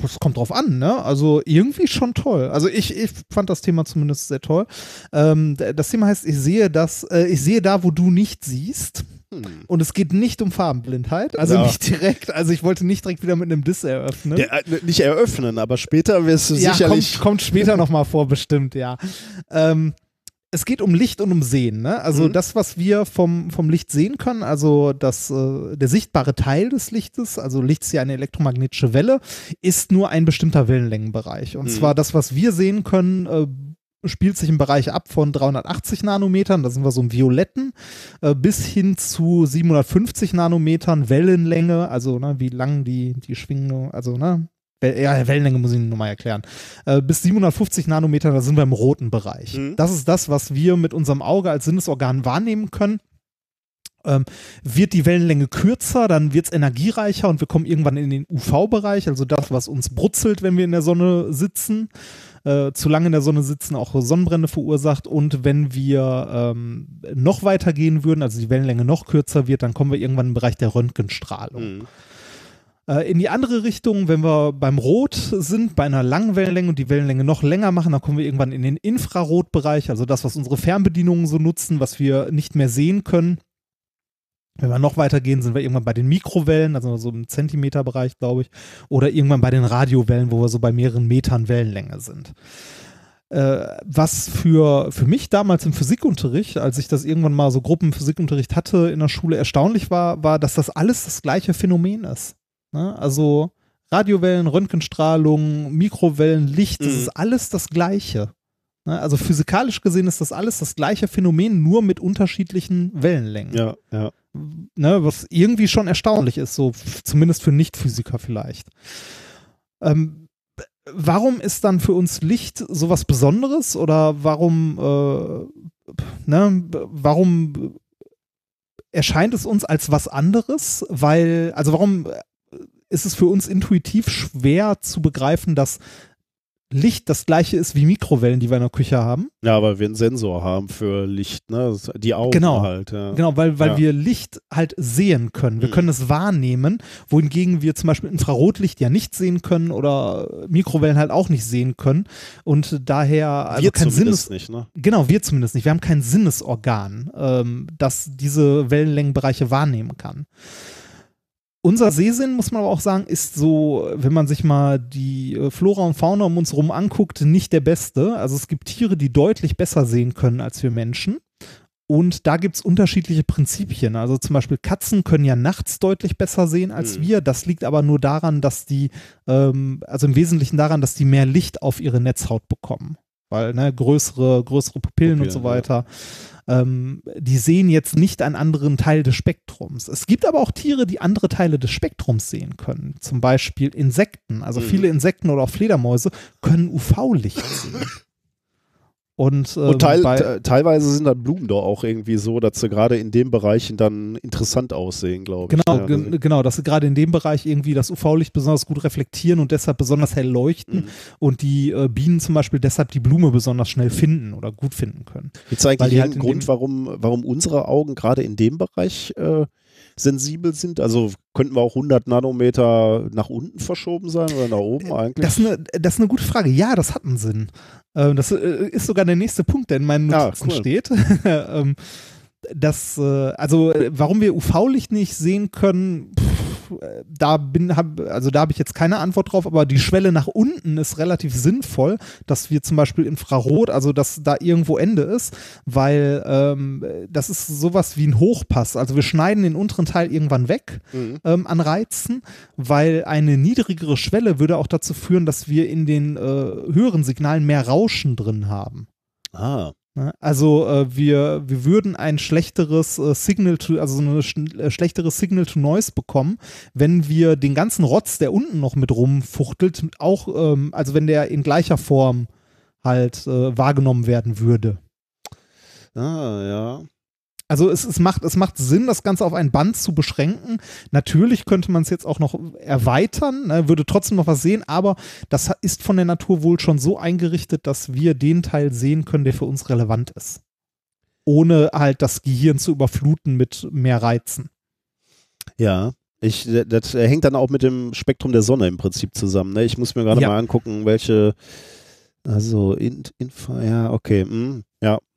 das kommt drauf an, ne? Also irgendwie schon toll. Also ich, ich fand das Thema zumindest sehr toll. Ähm, das Thema heißt, ich sehe das, äh, ich sehe da, wo du nicht siehst.
Hm.
Und es geht nicht um Farbenblindheit. Also
Ja.
nicht direkt, also ich wollte nicht direkt wieder mit einem Diss eröffnen.
Der, äh, nicht eröffnen, aber später wirst du
ja,
sicherlich.
kommt, kommt später nochmal vor, bestimmt, ja. Ähm, es geht um Licht und um Sehen, ne? Also
Mhm.
das, was wir vom, vom Licht sehen können, also das, äh, der sichtbare Teil des Lichtes, also Licht ist ja eine elektromagnetische Welle, ist nur ein bestimmter Wellenlängenbereich. Und
Mhm.
zwar das, was wir sehen können, äh, spielt sich im Bereich ab von 380 Nanometern, da sind wir so im Violetten, äh, bis hin zu 750 Nanometern Wellenlänge, also ne, wie lang die, die Schwingung, also ne, ja, Wellenlänge muss ich nur mal erklären. Äh, bis 750 Nanometer, da sind wir im roten Bereich.
Mhm.
Das ist das, was wir mit unserem Auge als Sinnesorgan wahrnehmen können. Ähm, wird die Wellenlänge kürzer, dann wird es energiereicher und wir kommen irgendwann in den UV-Bereich, also das, was uns brutzelt, wenn wir in der Sonne sitzen. Äh, zu lange in der Sonne sitzen, auch Sonnenbrände verursacht. Und wenn wir ähm, noch weiter gehen würden, also die Wellenlänge noch kürzer wird, dann kommen wir irgendwann im Bereich der Röntgenstrahlung.
Mhm.
Äh, in die andere Richtung, wenn wir beim Rot sind, bei einer langen Wellenlänge und die Wellenlänge noch länger machen, dann kommen wir irgendwann in den Infrarotbereich, also das, was unsere Fernbedienungen so nutzen, was wir nicht mehr sehen können. Wenn wir noch weiter gehen, sind wir irgendwann bei den Mikrowellen, also so im Zentimeterbereich, glaube ich, oder irgendwann bei den Radiowellen, wo wir so bei mehreren Metern Wellenlänge sind. Äh, was für, für mich damals im Physikunterricht, als ich das irgendwann mal so Gruppenphysikunterricht hatte in der Schule, erstaunlich war, war, dass das alles das gleiche Phänomen ist. Ne? Also Radiowellen, Röntgenstrahlung, Mikrowellen, Licht, das
Mhm.
ist alles das Gleiche. Ne? Also physikalisch gesehen ist das alles das gleiche Phänomen, nur mit unterschiedlichen Wellenlängen.
Ja, ja.
Ne? Was irgendwie schon erstaunlich ist, so zumindest für Nichtphysiker vielleicht. Ähm, warum ist dann für uns Licht sowas Besonderes oder warum, äh, ne, warum erscheint es uns als was anderes? Weil, also warum äh, ist es für uns intuitiv schwer zu begreifen, dass Licht das gleiche ist wie Mikrowellen, die wir in der Küche haben.
Ja, weil wir einen Sensor haben für Licht, ne? Die Augen
Genau.
halt. Ja.
Genau, weil, weil
Ja.
wir Licht halt sehen können. Wir
Mhm.
können es wahrnehmen, wohingegen wir zum Beispiel Infrarotlicht ja nicht sehen können oder Mikrowellen halt auch nicht sehen können. Und daher also
wir
kein
zumindest
Sinnes,
nicht, ne?
Genau, wir zumindest nicht. Wir haben kein Sinnesorgan, ähm, das diese Wellenlängenbereiche wahrnehmen kann. Unser Sehsinn, muss man aber auch sagen, ist so, wenn man sich mal die äh, Flora und Fauna um uns herum anguckt, nicht der beste. Also es gibt Tiere, die deutlich besser sehen können als wir Menschen. Und da gibt es unterschiedliche Prinzipien. Also zum Beispiel Katzen können ja nachts deutlich besser sehen als
Mhm.
wir. Das liegt aber nur daran, dass die, ähm, also im Wesentlichen daran, dass die mehr Licht auf ihre Netzhaut bekommen. Weil, ne, größere, größere Pupillen und so
Pupillen, ja.
Ähm, die sehen jetzt nicht einen anderen Teil des Spektrums. Es gibt aber auch Tiere, die andere Teile des Spektrums sehen können. Zum Beispiel Insekten. Also
Mhm.
viele Insekten oder auch Fledermäuse können UV-Licht sehen. Und, ähm,
Und teil,
bei,
te- teilweise sind dann Blumen doch auch irgendwie so, dass sie gerade in den Bereichen dann interessant aussehen, glaube ich.
Genau,
Ja,
ge- genau, dass sie gerade in dem Bereich irgendwie das UV-Licht besonders gut reflektieren und deshalb besonders hell leuchten
Mhm.
und die äh, Bienen zum Beispiel deshalb die Blume besonders schnell finden oder gut finden können.
Gibt es eigentlich
die halt
Grund, warum, warum unsere Augen gerade in dem Bereich äh, sensibel sind? Also könnten wir auch 100 Nanometer nach unten verschoben sein oder nach oben eigentlich?
Das ist, eine, das ist eine gute Frage. Ja, das hat einen Sinn. Ähm, das äh, ist sogar der nächste Punkt, der in meinen
Ah,
Notizen
cool.
steht. ähm, das, äh, also äh, warum wir UV-Licht nicht sehen können, pff, äh, da bin, hab, also da habe ich jetzt keine Antwort drauf, aber die Schwelle nach unten ist relativ sinnvoll, dass wir zum Beispiel Infrarot, also dass da irgendwo Ende ist, weil ähm, das ist sowas wie ein Hochpass. Also wir schneiden den unteren Teil irgendwann weg
Mhm.
ähm, an Reizen, weil eine niedrigere Schwelle würde auch dazu führen, dass wir in den äh, höheren Signalen mehr Rauschen drin haben.
Ah?
Also äh, wir, wir würden ein schlechteres äh, Signal to, also so eine sch äh, schlechteres Signal to Noise bekommen, wenn wir den ganzen Rotz, der unten noch mit rumfuchtelt, auch, ähm, also wenn der in gleicher Form halt äh, wahrgenommen werden würde.
ah, ja.
Also es, es, macht, es macht Sinn, das Ganze auf ein Band zu beschränken. Natürlich könnte man es jetzt auch noch erweitern, ne, würde trotzdem noch was sehen, aber das ist von der Natur wohl schon so eingerichtet, dass wir den Teil sehen können, der für uns relevant ist. Ohne halt das Gehirn zu überfluten mit mehr Reizen.
Ja. Ich, das hängt dann auch mit dem Spektrum der Sonne im Prinzip zusammen. Ne? Ich muss mir gerade
Ja.
mal angucken, welche. Also, in, Infra, ja, okay. mm, ja,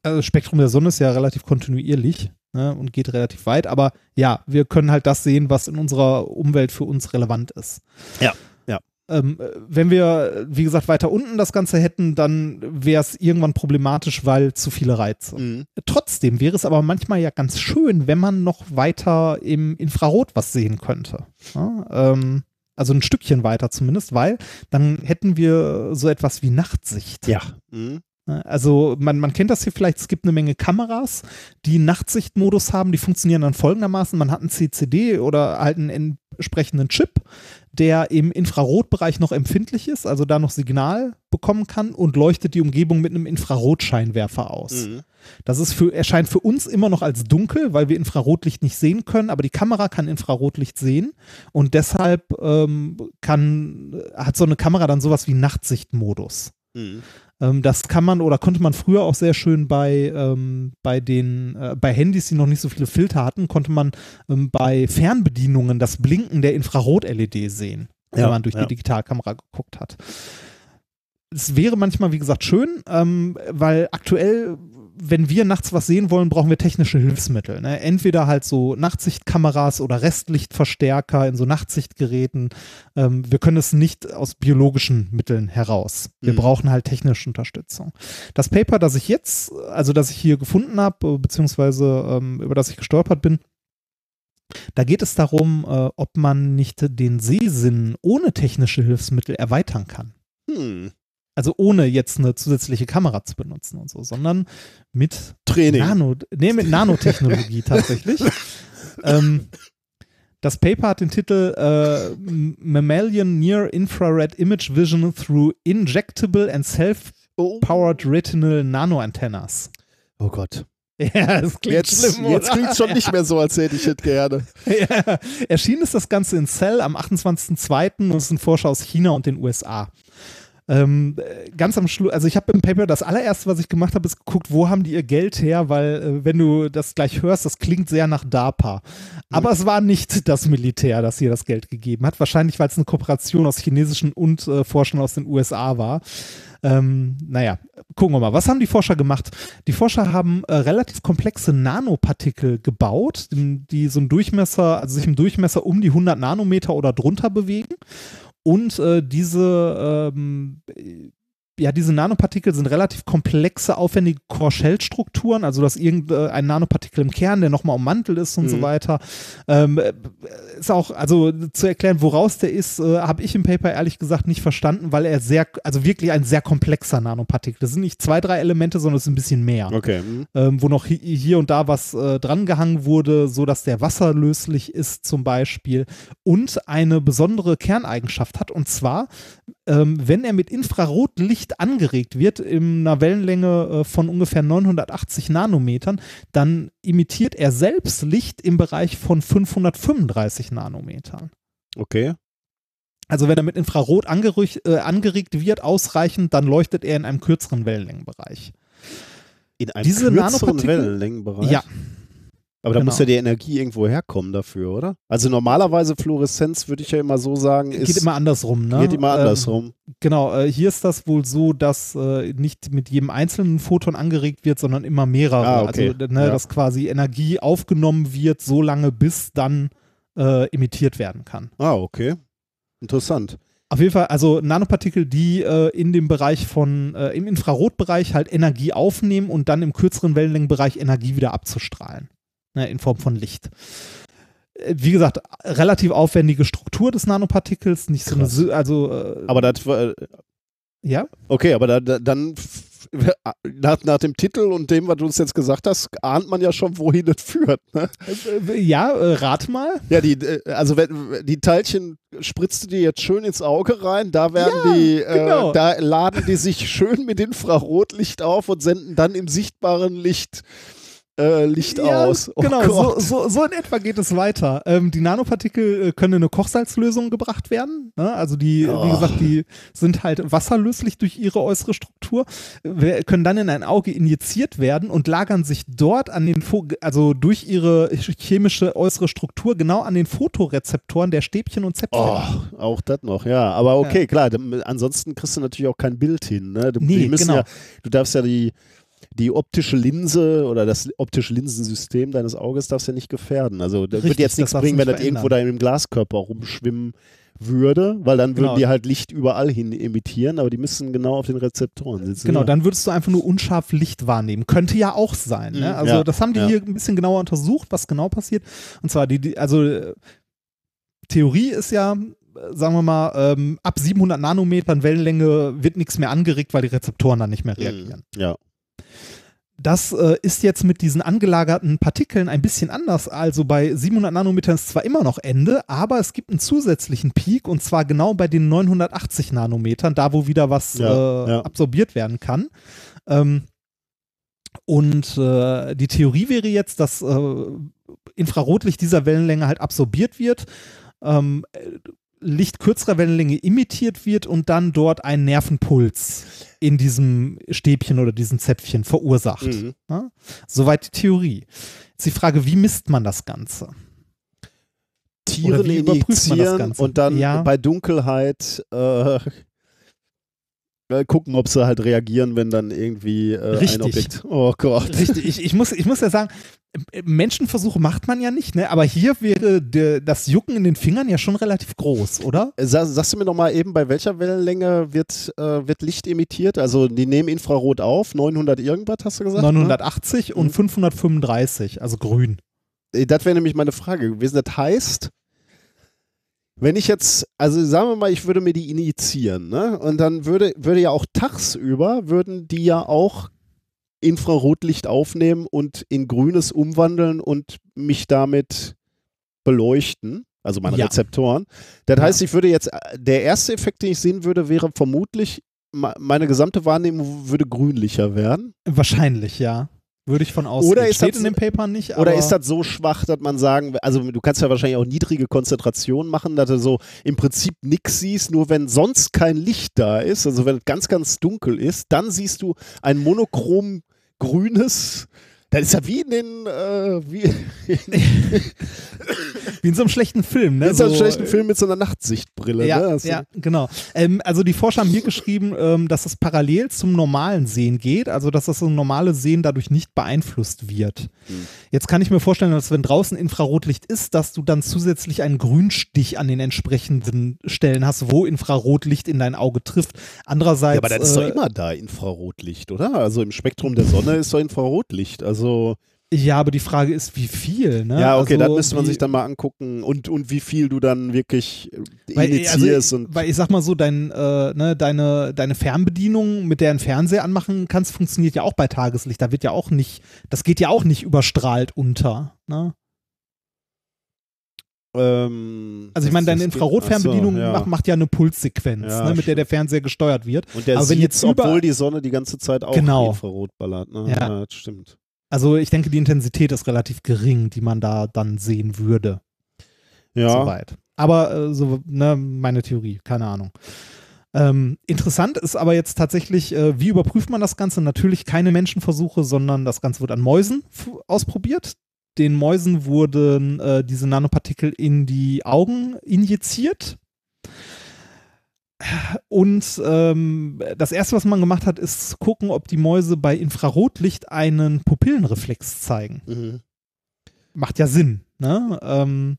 Also das Spektrum der Sonne ist ja relativ kontinuierlich ne, und geht relativ weit, aber ja, wir können halt das sehen, was in unserer Umwelt für uns relevant ist.
Ja, ja.
Ähm, äh, wenn wir, wie gesagt, weiter unten das Ganze hätten, dann wäre es irgendwann problematisch, weil zu viele Reize.
mm,
Trotzdem wäre es aber manchmal ja ganz schön, wenn man noch weiter im Infrarot was sehen könnte. Ja, ähm, also ein Stückchen weiter zumindest, weil dann hätten wir so etwas wie Nachtsicht.
ja.
Ne, Also man, man kennt das hier vielleicht, es gibt eine Menge Kameras, die Nachtsichtmodus haben, die funktionieren dann folgendermaßen, man hat einen CCD oder halt einen entsprechenden Chip, der im Infrarotbereich noch empfindlich ist, also da noch Signal bekommen kann und leuchtet die Umgebung mit einem Infrarotscheinwerfer aus.
mm.
Das ist für, erscheint für uns immer noch als dunkel, weil wir Infrarotlicht nicht sehen können, aber die Kamera kann Infrarotlicht sehen und deshalb ähm, kann, hat so eine Kamera dann sowas wie Nachtsichtmodus. Ähm, das kann man oder konnte man früher auch sehr schön bei, ähm, bei den, äh, bei Handys, die noch nicht so viele Filter hatten, konnte man ähm, bei Fernbedienungen das Blinken der Infrarot-LED sehen, wenn
Ja,
man durch
ja.
die Digitalkamera geguckt hat. Es wäre manchmal, wie gesagt, schön, ähm, weil aktuell, wenn wir nachts was sehen wollen, brauchen wir technische Hilfsmittel. Ne? Entweder halt so Nachtsichtkameras oder Restlichtverstärker in so Nachtsichtgeräten. Ähm, wir können es nicht aus biologischen Mitteln heraus. Wir
Mhm.
brauchen halt technische Unterstützung. Das Paper, das ich jetzt, also das ich hier gefunden habe, beziehungsweise ähm, über das ich gestolpert bin, da geht es darum, äh, ob man nicht den Sehsinn ohne technische Hilfsmittel erweitern kann.
Hm.
Also ohne jetzt eine zusätzliche Kamera zu benutzen und so, sondern mit
Training.
Nano, nee, mit Nanotechnologie tatsächlich. ähm, das Paper hat den Titel äh, Mammalian Near Infrared Image Vision through Injectable and Self-Powered
Oh.
Retinal Nanoantennas.
oh Gott.
Ja, das klingt
Jetzt,
schlimm,
jetzt
oder?
klingt schon nicht mehr so, als hätte ich es gerne.
ja. Erschienen ist das Ganze in Cell am 28.02. und es sind Forscher aus China und den USA. Ähm, äh, ganz am Schluss, also ich habe im Paper das allererste, was ich gemacht habe, ist geguckt, wo haben die ihr Geld her, weil äh, wenn du das gleich hörst, das klingt sehr nach DARPA. Aber es war nicht das Militär, das hier das Geld gegeben hat. Wahrscheinlich, weil es eine Kooperation aus chinesischen und äh, Forschern aus den USA war. Ähm, naja, gucken wir mal. Was haben die Forscher gemacht? Die Forscher haben äh, relativ komplexe Nanopartikel gebaut, die, die so einen Durchmesser, also sich im Durchmesser um die 100 Nanometer oder drunter bewegen. Und äh, diese ähm, ja, diese Nanopartikel sind relativ komplexe, aufwendige Core-Shell-Strukturen, also dass irgendein Nanopartikel im Kern, der nochmal ummantelt ist und mhm. so weiter. Ähm, ist auch, also zu erklären, woraus der ist, äh, habe ich im Paper ehrlich gesagt nicht verstanden, weil er sehr, also wirklich ein sehr komplexer Nanopartikel. Das sind nicht zwei, drei Elemente, sondern es ist ein bisschen mehr.
Okay. Mhm.
Ähm, wo noch hi hier und da was äh, drangehangen wurde, so dass der wasserlöslich ist zum Beispiel und eine besondere Kerneigenschaft hat und zwar, ähm, wenn er mit Infrarotlicht angeregt wird, in einer Wellenlänge äh, von ungefähr 980 Nanometern, dann imitiert er selbst Licht im Bereich von 535 Nanometern.
Okay.
Also wenn er mit Infrarot äh, angeregt wird, ausreichend, dann leuchtet er in einem kürzeren Wellenlängenbereich.
In einem Diese kürzeren Wellenlängenbereich?
Ja.
Aber da genau. muss ja die Energie irgendwo herkommen dafür, oder? Also normalerweise Fluoreszenz würde ich ja immer so sagen, ist,
geht immer andersrum, ne?
Geht immer andersrum.
Ähm, genau, äh, hier ist das wohl so, dass äh, nicht mit jedem einzelnen Photon angeregt wird, sondern immer mehrere.
Ah, okay.
Also, ne, ja. dass quasi Energie aufgenommen wird, so lange bis dann äh, emittiert werden kann.
Ah, okay. Interessant.
Auf jeden Fall, also Nanopartikel, die äh, in dem Bereich von, äh, im Infrarotbereich halt Energie aufnehmen und dann im kürzeren Wellenlängenbereich Energie wieder abzustrahlen ne, in Form von Licht. Äh, wie gesagt, relativ aufwendige Struktur des Nanopartikels, nicht Krass. so eine, also. Äh,
aber das war. Äh,
ja?
Okay, aber da, da, dann nach, nach, dem Titel und dem, was du uns jetzt gesagt hast, ahnt man ja schon, wohin das führt. Ne?
Äh, ja, äh, rat mal.
Ja, die, also wenn, die Teilchen spritzt du dir jetzt schön ins Auge rein, da werden ja, die, genau. da laden die sich schön mit Infrarotlicht auf und senden dann im sichtbaren Licht äh, Licht ja, aus.
Oh genau, so, so, so, in etwa geht es weiter. Ähm, die Nanopartikel äh, können in eine Kochsalzlösung gebracht werden. Ne? Also die, oh. wie gesagt, die sind halt wasserlöslich durch ihre äußere Struktur, äh, können dann in ein Auge injiziert werden und lagern sich dort an den, Fo also durch ihre chemische äußere Struktur genau an den Fotorezeptoren der Stäbchen und Zäpfchen.
Oh, auch das noch, ja. Aber okay, ja. klar. Ansonsten kriegst du natürlich auch kein Bild hin. Ne? Du,
nee, genau.
ja, du darfst ja die die optische Linse oder das optische Linsensystem deines Auges darfst du ja nicht gefährden. Also das wird jetzt nichts bringen, wenn das irgendwo da im Glaskörper rumschwimmen würde, weil dann genau. würden die halt Licht überall hin emittieren, aber die müssen genau auf den Rezeptoren sitzen.
Genau, ja. dann würdest du einfach nur unscharf Licht wahrnehmen. Könnte ja auch sein. Ne? Mhm. Also ja, das haben die ja. hier ein bisschen genauer untersucht, was genau passiert. Und zwar die, die also Theorie ist ja, sagen wir mal, ähm, ab 700 Nanometern Wellenlänge wird nichts mehr angeregt, weil die Rezeptoren dann nicht mehr mhm. reagieren.
Ja.
Das äh, ist jetzt mit diesen angelagerten Partikeln ein bisschen anders. Also bei 700 Nanometern ist zwar immer noch Ende, aber es gibt einen zusätzlichen Peak und zwar genau bei den 980 Nanometern, da wo wieder was ja, äh, ja. absorbiert werden kann. Ähm, und äh, die Theorie wäre jetzt, dass äh, Infrarotlicht dieser Wellenlänge halt absorbiert wird. Ähm, Licht kürzerer Wellenlänge imitiert wird und dann dort ein Nervenpuls in diesem Stäbchen oder diesem Zäpfchen verursacht. Mhm. Ja? Soweit die Theorie. Jetzt die Frage, wie misst man das Ganze?
Tiere injizieren und dann ja. bei Dunkelheit äh, gucken, ob sie halt reagieren, wenn dann irgendwie äh, ein Objekt. Oh Gott.
Richtig. Ich, ich, muss, ich muss ja sagen, Menschenversuche macht man ja nicht, ne? aber hier wäre de, das Jucken in den Fingern ja schon relativ groß, oder?
Sag, sagst du mir nochmal eben, bei welcher Wellenlänge wird, äh, wird Licht emittiert? Also die nehmen Infrarot auf, 900 irgendwas hast du gesagt?
980 ne? und mhm. 535, also grün.
Äh, das wäre nämlich meine Frage gewesen. Das heißt, wenn ich jetzt, also sagen wir mal, ich würde mir die initiieren, ne? Und dann würde, würde ja auch tagsüber, würden die ja auch Infrarotlicht aufnehmen und in grünes umwandeln und mich damit beleuchten, also meine ja. Rezeptoren. Das ja. heißt, ich würde jetzt, der erste Effekt, den ich sehen würde, wäre vermutlich, meine gesamte Wahrnehmung würde grünlicher werden.
Wahrscheinlich, ja. Würde ich von ausgehen.
Oder ist
Steht
das
in dem Paper nicht,
Oder ist das so schwach, dass man sagen, also du kannst ja wahrscheinlich auch niedrige Konzentrationen machen, dass du so im Prinzip nichts siehst, nur wenn sonst kein Licht da ist, also wenn es ganz, ganz dunkel ist, dann siehst du ein monochrom grünes, das ist ja wie in den, äh, wie
wie in so einem schlechten Film, ne?
in so einem schlechten Film mit so einer Nachtsichtbrille.
Ja,
ne?
Ja genau. Ähm, also die Forscher haben hier geschrieben, ähm, dass es parallel zum normalen Sehen geht, also dass das so normale Sehen dadurch nicht beeinflusst wird.
Hm.
Jetzt kann ich mir vorstellen, dass wenn draußen Infrarotlicht ist, dass du dann zusätzlich einen Grünstich an den entsprechenden Stellen hast, wo Infrarotlicht in dein Auge trifft. Andererseits
Ja, aber das ist
äh,
doch immer da, Infrarotlicht, oder? Also im Spektrum der Sonne ist doch Infrarotlicht. Also,
ja, aber die Frage ist, wie viel, ne?
ja, okay,
also,
dann müsste man sich dann mal angucken und, und wie viel du dann wirklich äh,
Weil,
initiierst.
also,
und
weil ich sag mal so, dein, äh, ne, deine, deine Fernbedienung, mit der ein Fernseher anmachen kannst, funktioniert ja auch bei Tageslicht. Da wird ja auch nicht, das geht ja auch nicht überstrahlt unter. Ne?
ähm,
Also ich meine, deine Infrarotfernbedienung
so, ja.
macht, macht ja eine Pulssequenz,
Ja,
ne, mit der der Fernseher gesteuert wird.
Und der
Aber wenn
sieht,
jetzt
obwohl die Sonne die ganze Zeit auch
Genau.
Infrarot ballert. Ne?
Ja.
Ja. das stimmt.
Also ich denke, die Intensität ist relativ gering, die man da dann sehen würde.
Ja,
Soweit. Aber äh, so, ne, meine Theorie, keine Ahnung. Ähm, interessant ist aber jetzt tatsächlich, äh, wie überprüft man das Ganze? Natürlich keine Menschenversuche, sondern das Ganze wird an Mäusen ausprobiert. Den Mäusen wurden äh, diese Nanopartikel in die Augen injiziert. Und ähm, das erste, was man gemacht hat, ist gucken, ob die Mäuse bei Infrarotlicht einen Pupillenreflex zeigen
mhm.
macht ja Sinn. Ne? Ähm,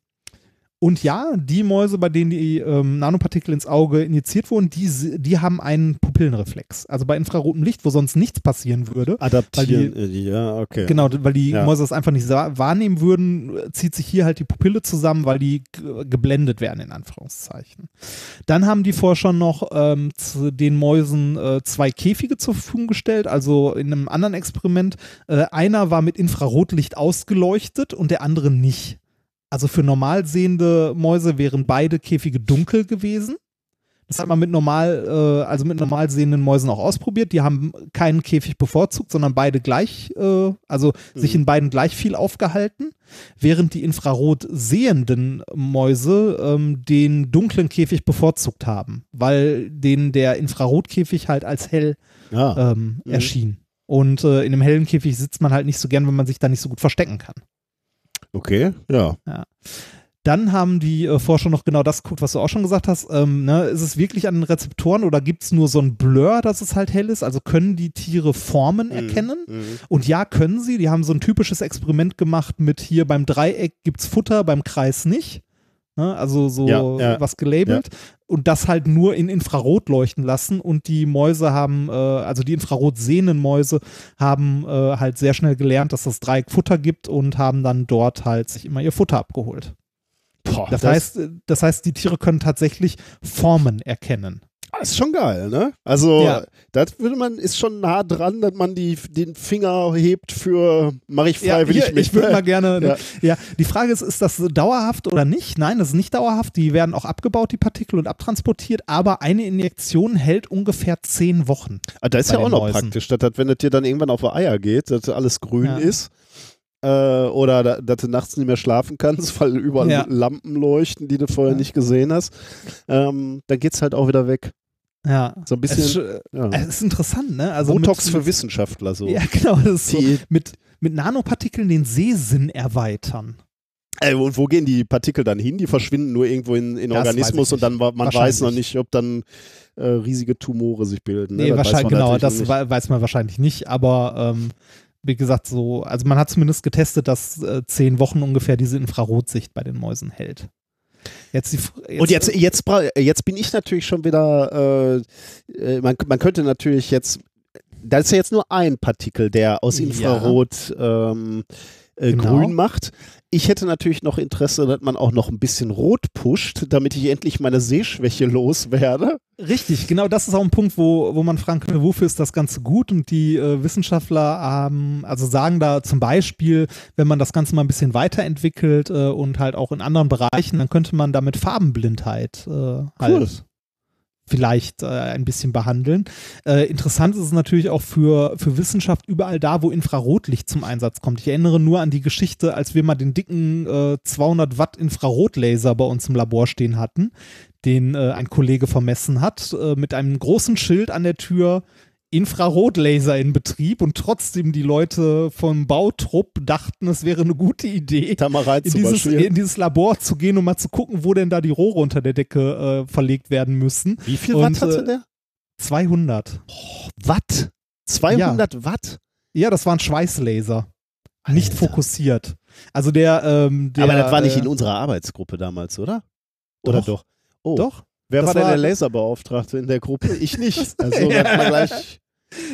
und ja, die Mäuse, bei denen die ähm, Nanopartikel ins Auge injiziert wurden, die, die haben einen Pupillenreflex. Also bei infrarotem Licht, wo sonst nichts passieren würde.
adaptieren. äh, die, ja, okay.
Genau, weil die
Ja.
Mäuse das einfach nicht wahrnehmen würden, zieht sich hier halt die Pupille zusammen, weil die geblendet werden, in Anführungszeichen. Dann haben die Forscher noch ähm, zu den Mäusen äh, zwei Käfige zur Verfügung gestellt, also in einem anderen Experiment. Äh, einer war mit Infrarotlicht ausgeleuchtet und der andere nicht. Also für normal sehende Mäuse wären beide Käfige dunkel gewesen. Das hat man mit normal, äh, also mit normal sehenden Mäusen auch ausprobiert. Die haben keinen Käfig bevorzugt, sondern beide gleich, äh, also sich in beiden gleich viel aufgehalten, während die infrarot sehenden Mäuse ähm, den dunklen Käfig bevorzugt haben, weil denen der Infrarotkäfig halt als hell
Ja.
ähm,
Mhm.
erschien. Und äh, in einem hellen Käfig sitzt man halt nicht so gern, wenn man sich da nicht so gut verstecken kann.
Okay, ja.
Dann haben die äh, Forscher noch genau das geguckt, was du auch schon gesagt hast. Ähm, ne, ist es wirklich an den Rezeptoren oder gibt es nur so ein Blur, dass es halt hell ist? Also können die Tiere Formen erkennen?
Mhm.
Und ja, können sie. Die haben so ein typisches Experiment gemacht mit hier beim Dreieck gibt es Futter, beim Kreis nicht. Ne? Also so
Ja, ja.
was gelabelt. Und das halt nur in Infrarot leuchten lassen. Und die Mäuse haben, äh, also die Infrarot sehenden Mäuse haben äh, halt sehr schnell gelernt, dass das Dreieck Futter gibt und haben dann dort halt sich immer ihr Futter abgeholt.
Boah,
Das, heißt, äh, das heißt, die Tiere können tatsächlich Formen erkennen.
Das ist schon geil, ne? Also,
Ja.
das würde man, ist schon nah dran, dass man die, den Finger hebt für, mache ich freiwillig
hier,
mit.
ich würde mal gerne.
Ja.
Ja. die Frage ist, ist das dauerhaft oder nicht? Nein, das ist nicht dauerhaft. Die werden auch abgebaut, die Partikel, und abtransportiert. Aber eine Injektion hält ungefähr zehn Wochen.
Ah, das ist ja auch noch
Mäusen.
praktisch, dass, das, wenn es dir dann irgendwann auf die Eier geht, dass alles grün
Ja.
ist. Äh, oder da, dass du nachts nicht mehr schlafen kannst, weil überall
Ja.
Lampen leuchten, die du vorher
Ja.
nicht gesehen hast. Ähm, dann geht's halt auch wieder weg.
Ja.
So ein
Es ist,
bisschen ja.
es ist interessant, ne? Also
Botox
mit,
für Wissenschaftler so.
Ja, genau. Das ist so,
Die,
mit, mit Nanopartikeln den Sehsinn erweitern.
äh, und wo gehen die Partikel dann hin? Die verschwinden nur irgendwo in, in
Das
Organismus und dann man weiß noch nicht, ob dann äh, riesige Tumore sich bilden. Ne?
Nee,
Das
wahrscheinlich, genau, das weiß man wahrscheinlich nicht, aber ähm, wie gesagt, so, also man hat zumindest getestet, dass äh, zehn Wochen ungefähr diese Infrarotsicht bei den Mäusen hält. Jetzt die, F-
Und jetzt, jetzt, jetzt bin ich natürlich schon wieder, äh, äh, man, man könnte natürlich jetzt, da ist ja jetzt nur ein Partikel, der aus
Ja.
Infrarot ähm, äh,
Genau.
grün macht. Ich hätte natürlich noch Interesse, dass man auch noch ein bisschen rot pusht, damit ich endlich meine Sehschwäche loswerde.
Richtig, genau das ist auch ein Punkt, wo, wo man fragen könnte, wofür ist das Ganze gut? Und die äh, Wissenschaftler haben, also sagen da zum Beispiel, wenn man das Ganze mal ein bisschen weiterentwickelt äh, und halt auch in anderen Bereichen, dann könnte man damit Farbenblindheit äh, halt vielleicht äh, ein bisschen behandeln. Äh, interessant ist es natürlich auch für, für Wissenschaft überall da, wo Infrarotlicht zum Einsatz kommt. Ich erinnere nur an die Geschichte, als wir mal den dicken äh, 200 Watt Infrarotlaser bei uns im Labor stehen hatten, den äh, ein Kollege vermessen hat, äh, mit einem großen Schild an der Tür. Infrarotlaser in Betrieb und trotzdem die Leute vom Bautrupp dachten, es wäre eine gute Idee, in dieses, in dieses Labor zu gehen und mal zu gucken, wo denn da die Rohre unter der Decke äh, verlegt werden müssen.
Wie viel
Und,
Watt hatte
äh,
der?
200.
Watt? 200 Watt?
Ja, das war ein Schweißlaser. Nicht
Alter.
fokussiert. Also der, ähm, der
Aber das war nicht
äh,
in unserer Arbeitsgruppe damals, oder? Oder
Doch.
doch? Oh.
Doch.
Wer
Das
war denn der Laserbeauftragte in der Gruppe? Ich nicht. Also,
Ja.
das war gleich.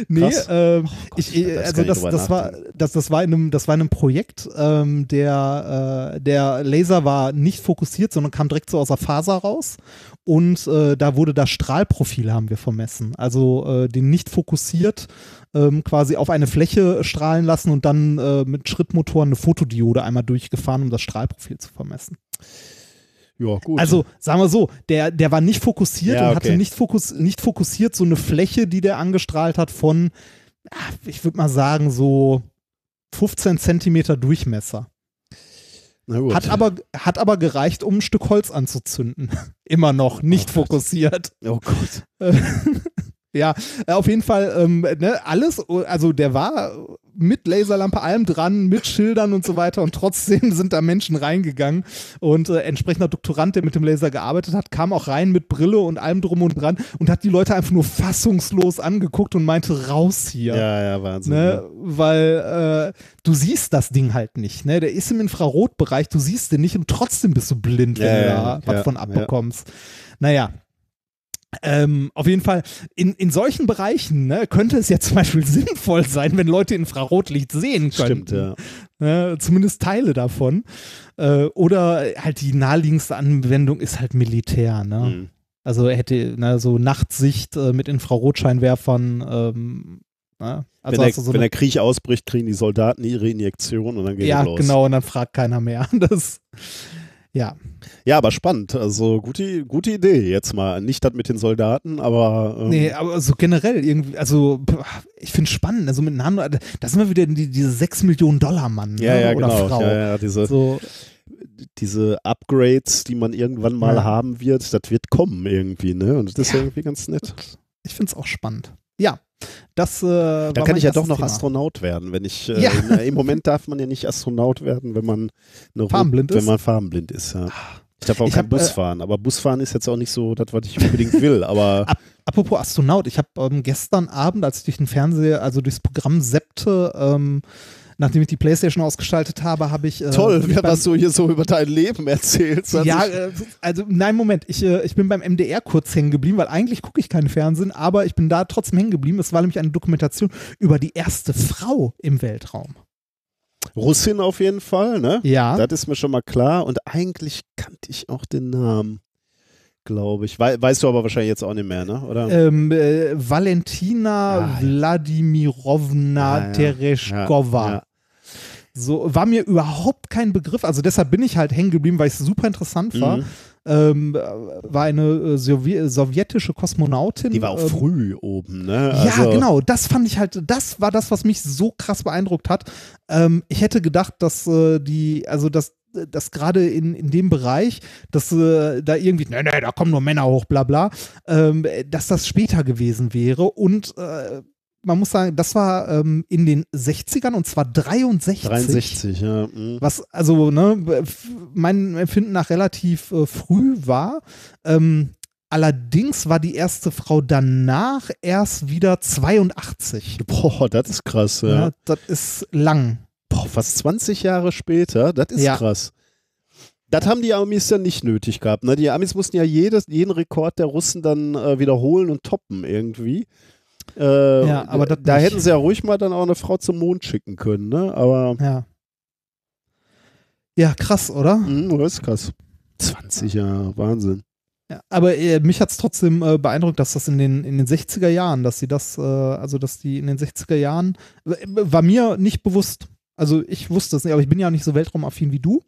Nee, ähm,
Gott,
ich,
da
äh, also
gar nicht
das, das war, das, das war in einem, das war in einem Projekt, ähm, der, äh, der Laser war nicht fokussiert, sondern kam direkt so aus der Faser raus und äh, da wurde das Strahlprofil haben wir vermessen, also äh, den nicht fokussiert ähm, quasi auf eine Fläche strahlen lassen und dann äh, mit Schrittmotoren eine Fotodiode einmal durchgefahren, um das Strahlprofil zu vermessen.
Ja, gut.
Also, sagen wir so, der, der war nicht fokussiert
Ja,
und hatte nicht, fokus, nicht fokussiert so eine Fläche, die der angestrahlt hat von, ah, ich würde mal sagen, so 15 Zentimeter Durchmesser.
Na gut.
Hat aber, hat aber gereicht, um ein Stück Holz anzuzünden. Immer noch, nicht
Oh
fokussiert.
oh Gott.
Ja, äh, auf jeden Fall, ähm, ne, alles, also der war mit Laserlampe allem dran, mit Schildern und so weiter und trotzdem sind da Menschen reingegangen und äh, entsprechender Doktorand, der mit dem Laser gearbeitet hat, kam auch rein mit Brille und allem drum und dran und hat die Leute einfach nur fassungslos angeguckt und meinte, raus hier.
Ja, ja, Wahnsinn.
Ne, weil äh, du siehst das Ding halt nicht. Ne? Der ist im Infrarotbereich, du siehst den nicht und trotzdem bist du blind, wenn
Ja,
du
ja,
da was
ja,
von
ja.
abbekommst. Naja. Ähm, auf jeden Fall, in, in solchen Bereichen ne, könnte es ja zum Beispiel sinnvoll sein, wenn Leute Infrarotlicht sehen können.
Stimmt, ja.
Ne, zumindest Teile davon. Äh, oder halt die naheliegendste Anwendung ist halt Militär. Ne?
Hm.
Also hätte ne, so Nachtsicht äh, mit Infrarotscheinwerfern. Ähm, ne? also
wenn, der,
so
wenn der Krieg ausbricht, kriegen die Soldaten ihre Injektion und dann geht
ja,
es los.
genau, und dann fragt keiner mehr. Das, ja,
Ja, aber spannend. Also gute, gute Idee jetzt mal. Nicht das mit den Soldaten, aber ähm,
nee, aber so generell irgendwie, also ich finde es spannend, also mit Nano, da sind wir wieder die, diese 6 Millionen Dollar Mann
ja,
ne?
ja,
oder
genau.
Frau.
Ja, ja, diese,
So,
diese Upgrades, die man irgendwann mal
Ja.
haben wird, das wird kommen irgendwie, ne? Und das ist
Ja.
irgendwie ganz nett.
ich finde es auch spannend. Ja, das äh,
Da kann ich ja doch noch
Thema.
Astronaut werden, wenn ich äh,
Ja.
in, Im Moment darf man ja nicht Astronaut werden, wenn man eine,
Farbenblind
wenn
ist?
man farbenblind ist. Ja. Ich darf auch
Ich
kein
hab,
Bus
äh,
fahren, aber Busfahren ist jetzt auch nicht so das, was ich unbedingt will. Aber
Ap apropos Astronaut, ich habe ähm, gestern Abend, als ich durch den Fernseher, also durchs Programm seppte, ähm, nachdem ich die Playstation ausgestaltet habe, habe ich äh,
toll,
beim-
was du hier so über dein Leben erzählst. hat
Ja, äh, also nein, Moment, ich, äh, ich bin beim MDR kurz hängen geblieben, weil eigentlich gucke ich keinen Fernsehen, aber ich bin da trotzdem hängen geblieben. Es war nämlich eine Dokumentation über die erste Frau im Weltraum.
Russin auf jeden Fall, ne?
Ja.
Das ist mir schon mal klar. Und eigentlich kannte ich auch den Namen, glaube ich. Wei weißt du aber wahrscheinlich jetzt auch nicht mehr, ne? Oder?
Ähm, äh, Valentina
Ah, ja.
Wladimirovna
Ja, ja.
Tereshkova.
Ja, ja.
So war mir überhaupt kein Begriff. Also deshalb bin ich halt hängen geblieben, weil es super interessant war.
Mhm.
Ähm, äh, war eine äh, Sowje sowjetische Kosmonautin.
Die war auch
ähm,
früh oben, ne?
ja,
Also-
genau. Das fand ich halt, das war das, was mich so krass beeindruckt hat. Ähm, ich hätte gedacht, dass äh, die, also dass dass gerade in, in dem Bereich, dass äh, da irgendwie, nee, nee, da kommen nur Männer hoch, bla bla, ähm, dass das später gewesen wäre. Und äh, man muss sagen, das war ähm, in den 60ern und zwar 63.
63, ja. mhm.
Was also ne, mein Empfinden nach relativ äh, früh war. Ähm, allerdings war die erste Frau danach erst wieder 82.
Boah, das ist krass, ja.
Ja. das ist lang.
Fast 20 Jahre später, das ist
Ja.
krass. Das haben die Amis dann nicht nötig gehabt. Ne? Die Amis mussten ja jedes, jeden Rekord der Russen dann äh, wiederholen und toppen irgendwie. Äh,
Ja, aber
da
nicht.
hätten sie ja ruhig mal dann auch eine Frau zum Mond schicken können, ne? Aber
Ja. Ja, krass, oder?
mh, das ist krass. 20 Jahre, Wahnsinn.
Ja, aber äh, mich hat es trotzdem äh, beeindruckt, dass das in den, in den 60er Jahren, dass sie das, äh, also dass die in den 60er Jahren, war mir nicht bewusst. Also ich wusste es nicht, aber ich bin ja auch nicht so weltraumaffin wie du.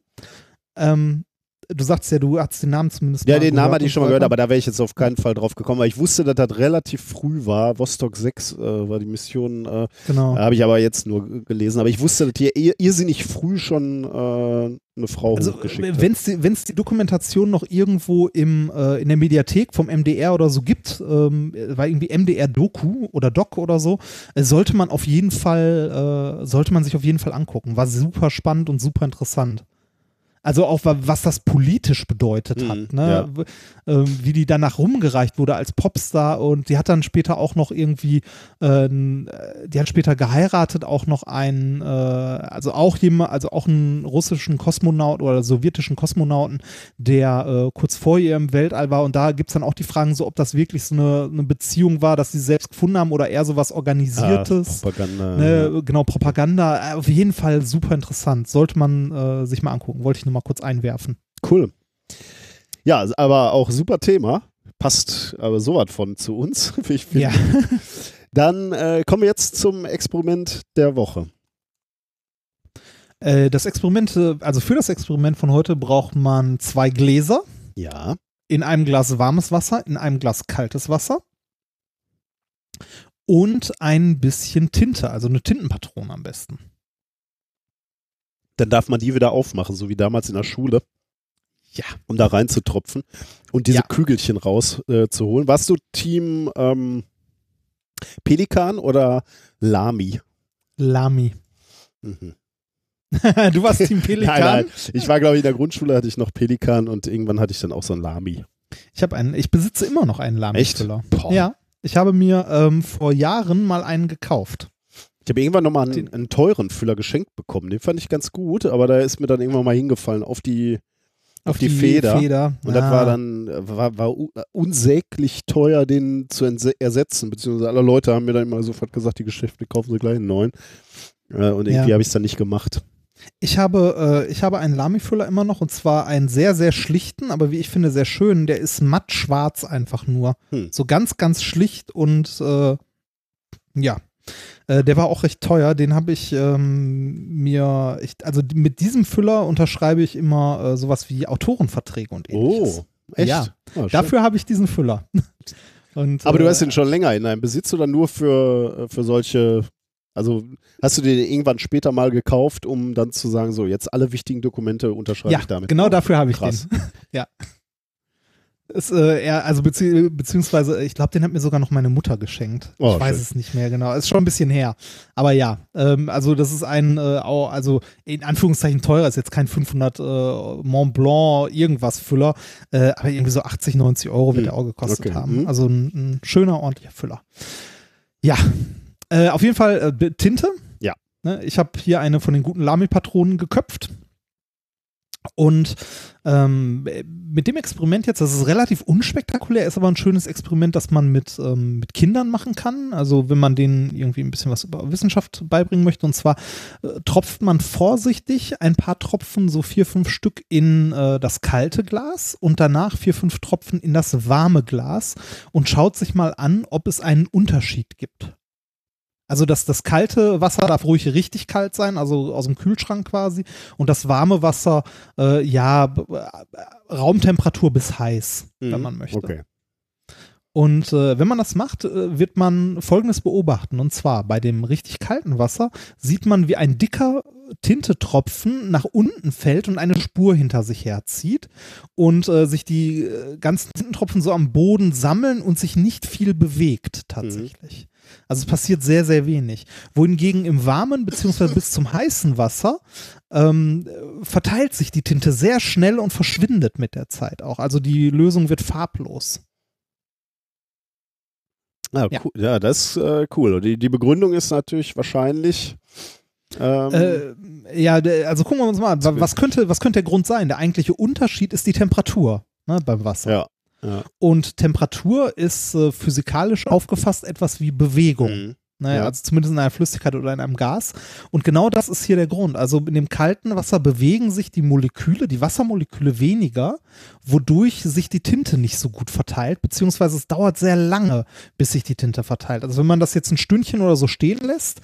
Ähm, du sagst ja, du hast den Namen zumindest
Ja, den Namen hatte ich schon mal gehört, aber da wäre ich jetzt auf keinen Fall drauf gekommen, weil ich wusste, dass das relativ früh war. Vostok 6 äh, war die Mission, äh,
Genau.
habe ich aber jetzt nur gelesen. Aber ich wusste, dass hier ir- irrsinnig früh schon äh, eine Frau
Also,
hochgeschickt hat.
wenn es die, wenn's die Dokumentation noch irgendwo im, äh, in der Mediathek vom MDR oder so gibt, ähm, war irgendwie MDR-Doku oder Doc oder so, äh, sollte man auf jeden Fall, äh, sollte man sich auf jeden Fall angucken. War super spannend und super interessant. Also auch wa- was das politisch bedeutet
Mhm,
hat, ne? W- ähm, wie die danach rumgereicht wurde als Popstar und die hat dann später auch noch irgendwie, äh, n- äh, die hat später geheiratet, auch noch einen, äh, also auch jemand, also auch einen russischen Kosmonaut oder sowjetischen Kosmonauten, der äh, kurz vor ihr im Weltall war und da gibt es dann auch die Fragen so, ob das wirklich so eine, eine Beziehung war, dass sie selbst gefunden haben oder eher so was Organisiertes.
Ah, Propaganda.
Ne, genau, Propaganda, äh, auf jeden Fall super interessant. Sollte man äh, sich mal angucken. Wollte ich nur mal kurz einwerfen.
Cool. Ja, aber auch super Thema. Passt aber sowas von zu uns, wie ich finde.
Ja.
Dann äh, kommen wir jetzt zum Experiment der Woche.
Äh, das Experiment, äh, also für das Experiment von heute braucht man zwei Gläser.
Ja.
In einem Glas warmes Wasser, in einem Glas kaltes Wasser. Und ein bisschen Tinte, also eine Tintenpatrone am besten.
Dann darf man die wieder aufmachen, so wie damals in der Schule.
Ja.
Um da reinzutropfen und diese
Ja.
Kügelchen rauszuholen. Äh. Warst du Team ähm, Pelikan oder Lami?
Lami.
Mhm.
du warst Team Pelikan?
Nein, nein. Ich war, glaube ich, in der Grundschule hatte ich noch Pelikan und irgendwann hatte ich dann auch so ein Lami.
Ich habe einen, ich besitze immer noch einen
Echt?
Lami-Füller.
Boah.
Ja. Ich habe mir ähm, vor Jahren mal einen gekauft.
Ich habe irgendwann nochmal einen, einen teuren Füller geschenkt bekommen. Den fand ich ganz gut, aber da ist mir dann irgendwann mal hingefallen auf die, auf die, Feder. Und das
Ah.
war dann äh, war, war unsäglich teuer, den zu ersetzen. Beziehungsweise alle Leute haben mir dann immer sofort gesagt, die Geschäfte kaufen sie gleich einen neuen. Äh, und irgendwie
Ja.
habe ich es dann nicht gemacht.
Ich habe, äh, ich habe einen Lami-Füller immer noch und zwar einen sehr, sehr schlichten, aber wie ich finde, sehr schönen. Der ist matt schwarz einfach nur.
Hm.
So ganz, ganz schlicht und äh, ja. Äh, der war auch recht teuer. Den habe ich ähm, mir, ich, also mit diesem Füller unterschreibe ich immer äh, sowas wie Autorenverträge und ähnliches.
Oh, echt?
Ja.
Schön.
Dafür habe ich diesen Füller. Und,
aber du
äh,
hast den schon länger in deinem Besitz oder nur für, äh, für solche, also hast du den irgendwann später mal gekauft, um dann zu sagen, so jetzt alle wichtigen Dokumente unterschreibe
Ja,
ich damit.
genau dafür habe ich
krass.
den. ja. Ist, äh, er, also bezieh beziehungsweise, ich glaube, den hat mir sogar noch meine Mutter geschenkt.
Oh,
ich weiß
schön.
es nicht mehr genau. Ist schon ein bisschen her. Aber ja, ähm, also das ist ein, äh, also in Anführungszeichen teurer, ist jetzt kein 500 äh, Mont Blanc irgendwas Füller, äh, aber irgendwie so 80, 90 Euro wird
Hm,
der auch gekostet
okay,
haben.
hm.
Also ein, ein schöner, ordentlicher Füller. Ja, äh, auf jeden Fall äh, Tinte.
Ja.
Ne, ich habe hier eine von den guten Lamy-Patronen geköpft. Und ähm, mit dem Experiment jetzt, das ist relativ unspektakulär, ist aber ein schönes Experiment, das man mit, ähm, mit Kindern machen kann. Also wenn man denen irgendwie ein bisschen was über Wissenschaft beibringen möchte. Und zwar äh, tropft man vorsichtig ein paar Tropfen, so vier, fünf Stück in äh, das kalte Glas und danach vier, fünf Tropfen in das warme Glas und schaut sich mal an, ob es einen Unterschied gibt. Also das, das kalte Wasser darf ruhig richtig kalt sein, also aus dem Kühlschrank quasi. Und das warme Wasser, äh, ja, b- Raumtemperatur bis heiß, wenn
Mhm,
man möchte.
Okay.
Und äh, wenn man das macht, äh, wird man Folgendes beobachten. Und zwar bei dem richtig kalten Wasser sieht man, wie ein dicker Tintetropfen nach unten fällt und eine Spur hinter sich herzieht und äh, sich die äh, ganzen Tintentropfen so am Boden sammeln und sich nicht viel bewegt tatsächlich. Also es passiert sehr, sehr wenig. Wohingegen im warmen beziehungsweise bis zum heißen Wasser ähm, äh, verteilt sich die Tinte sehr schnell und verschwindet mit der Zeit auch. Also die Lösung wird farblos.
Ah,
Ja.
cool. ja, das ist äh, cool. Die, die Begründung ist natürlich wahrscheinlich. Ähm,
Äh, ja, also gucken wir uns mal an. Wa- Was könnte, was könnte der Grund sein? Der eigentliche Unterschied ist die Temperatur ne, beim Wasser.
ja. Ja.
Und Temperatur ist äh, physikalisch aufgefasst etwas wie Bewegung.
Mhm.
Ne?
Ja.
Also zumindest in einer Flüssigkeit oder in einem Gas. Und genau das ist hier der Grund. Also in dem kalten Wasser bewegen sich die Moleküle, die Wassermoleküle weniger, wodurch sich die Tinte nicht so gut verteilt, beziehungsweise es dauert sehr lange, bis sich die Tinte verteilt. Also wenn man das jetzt ein Stündchen oder so stehen lässt,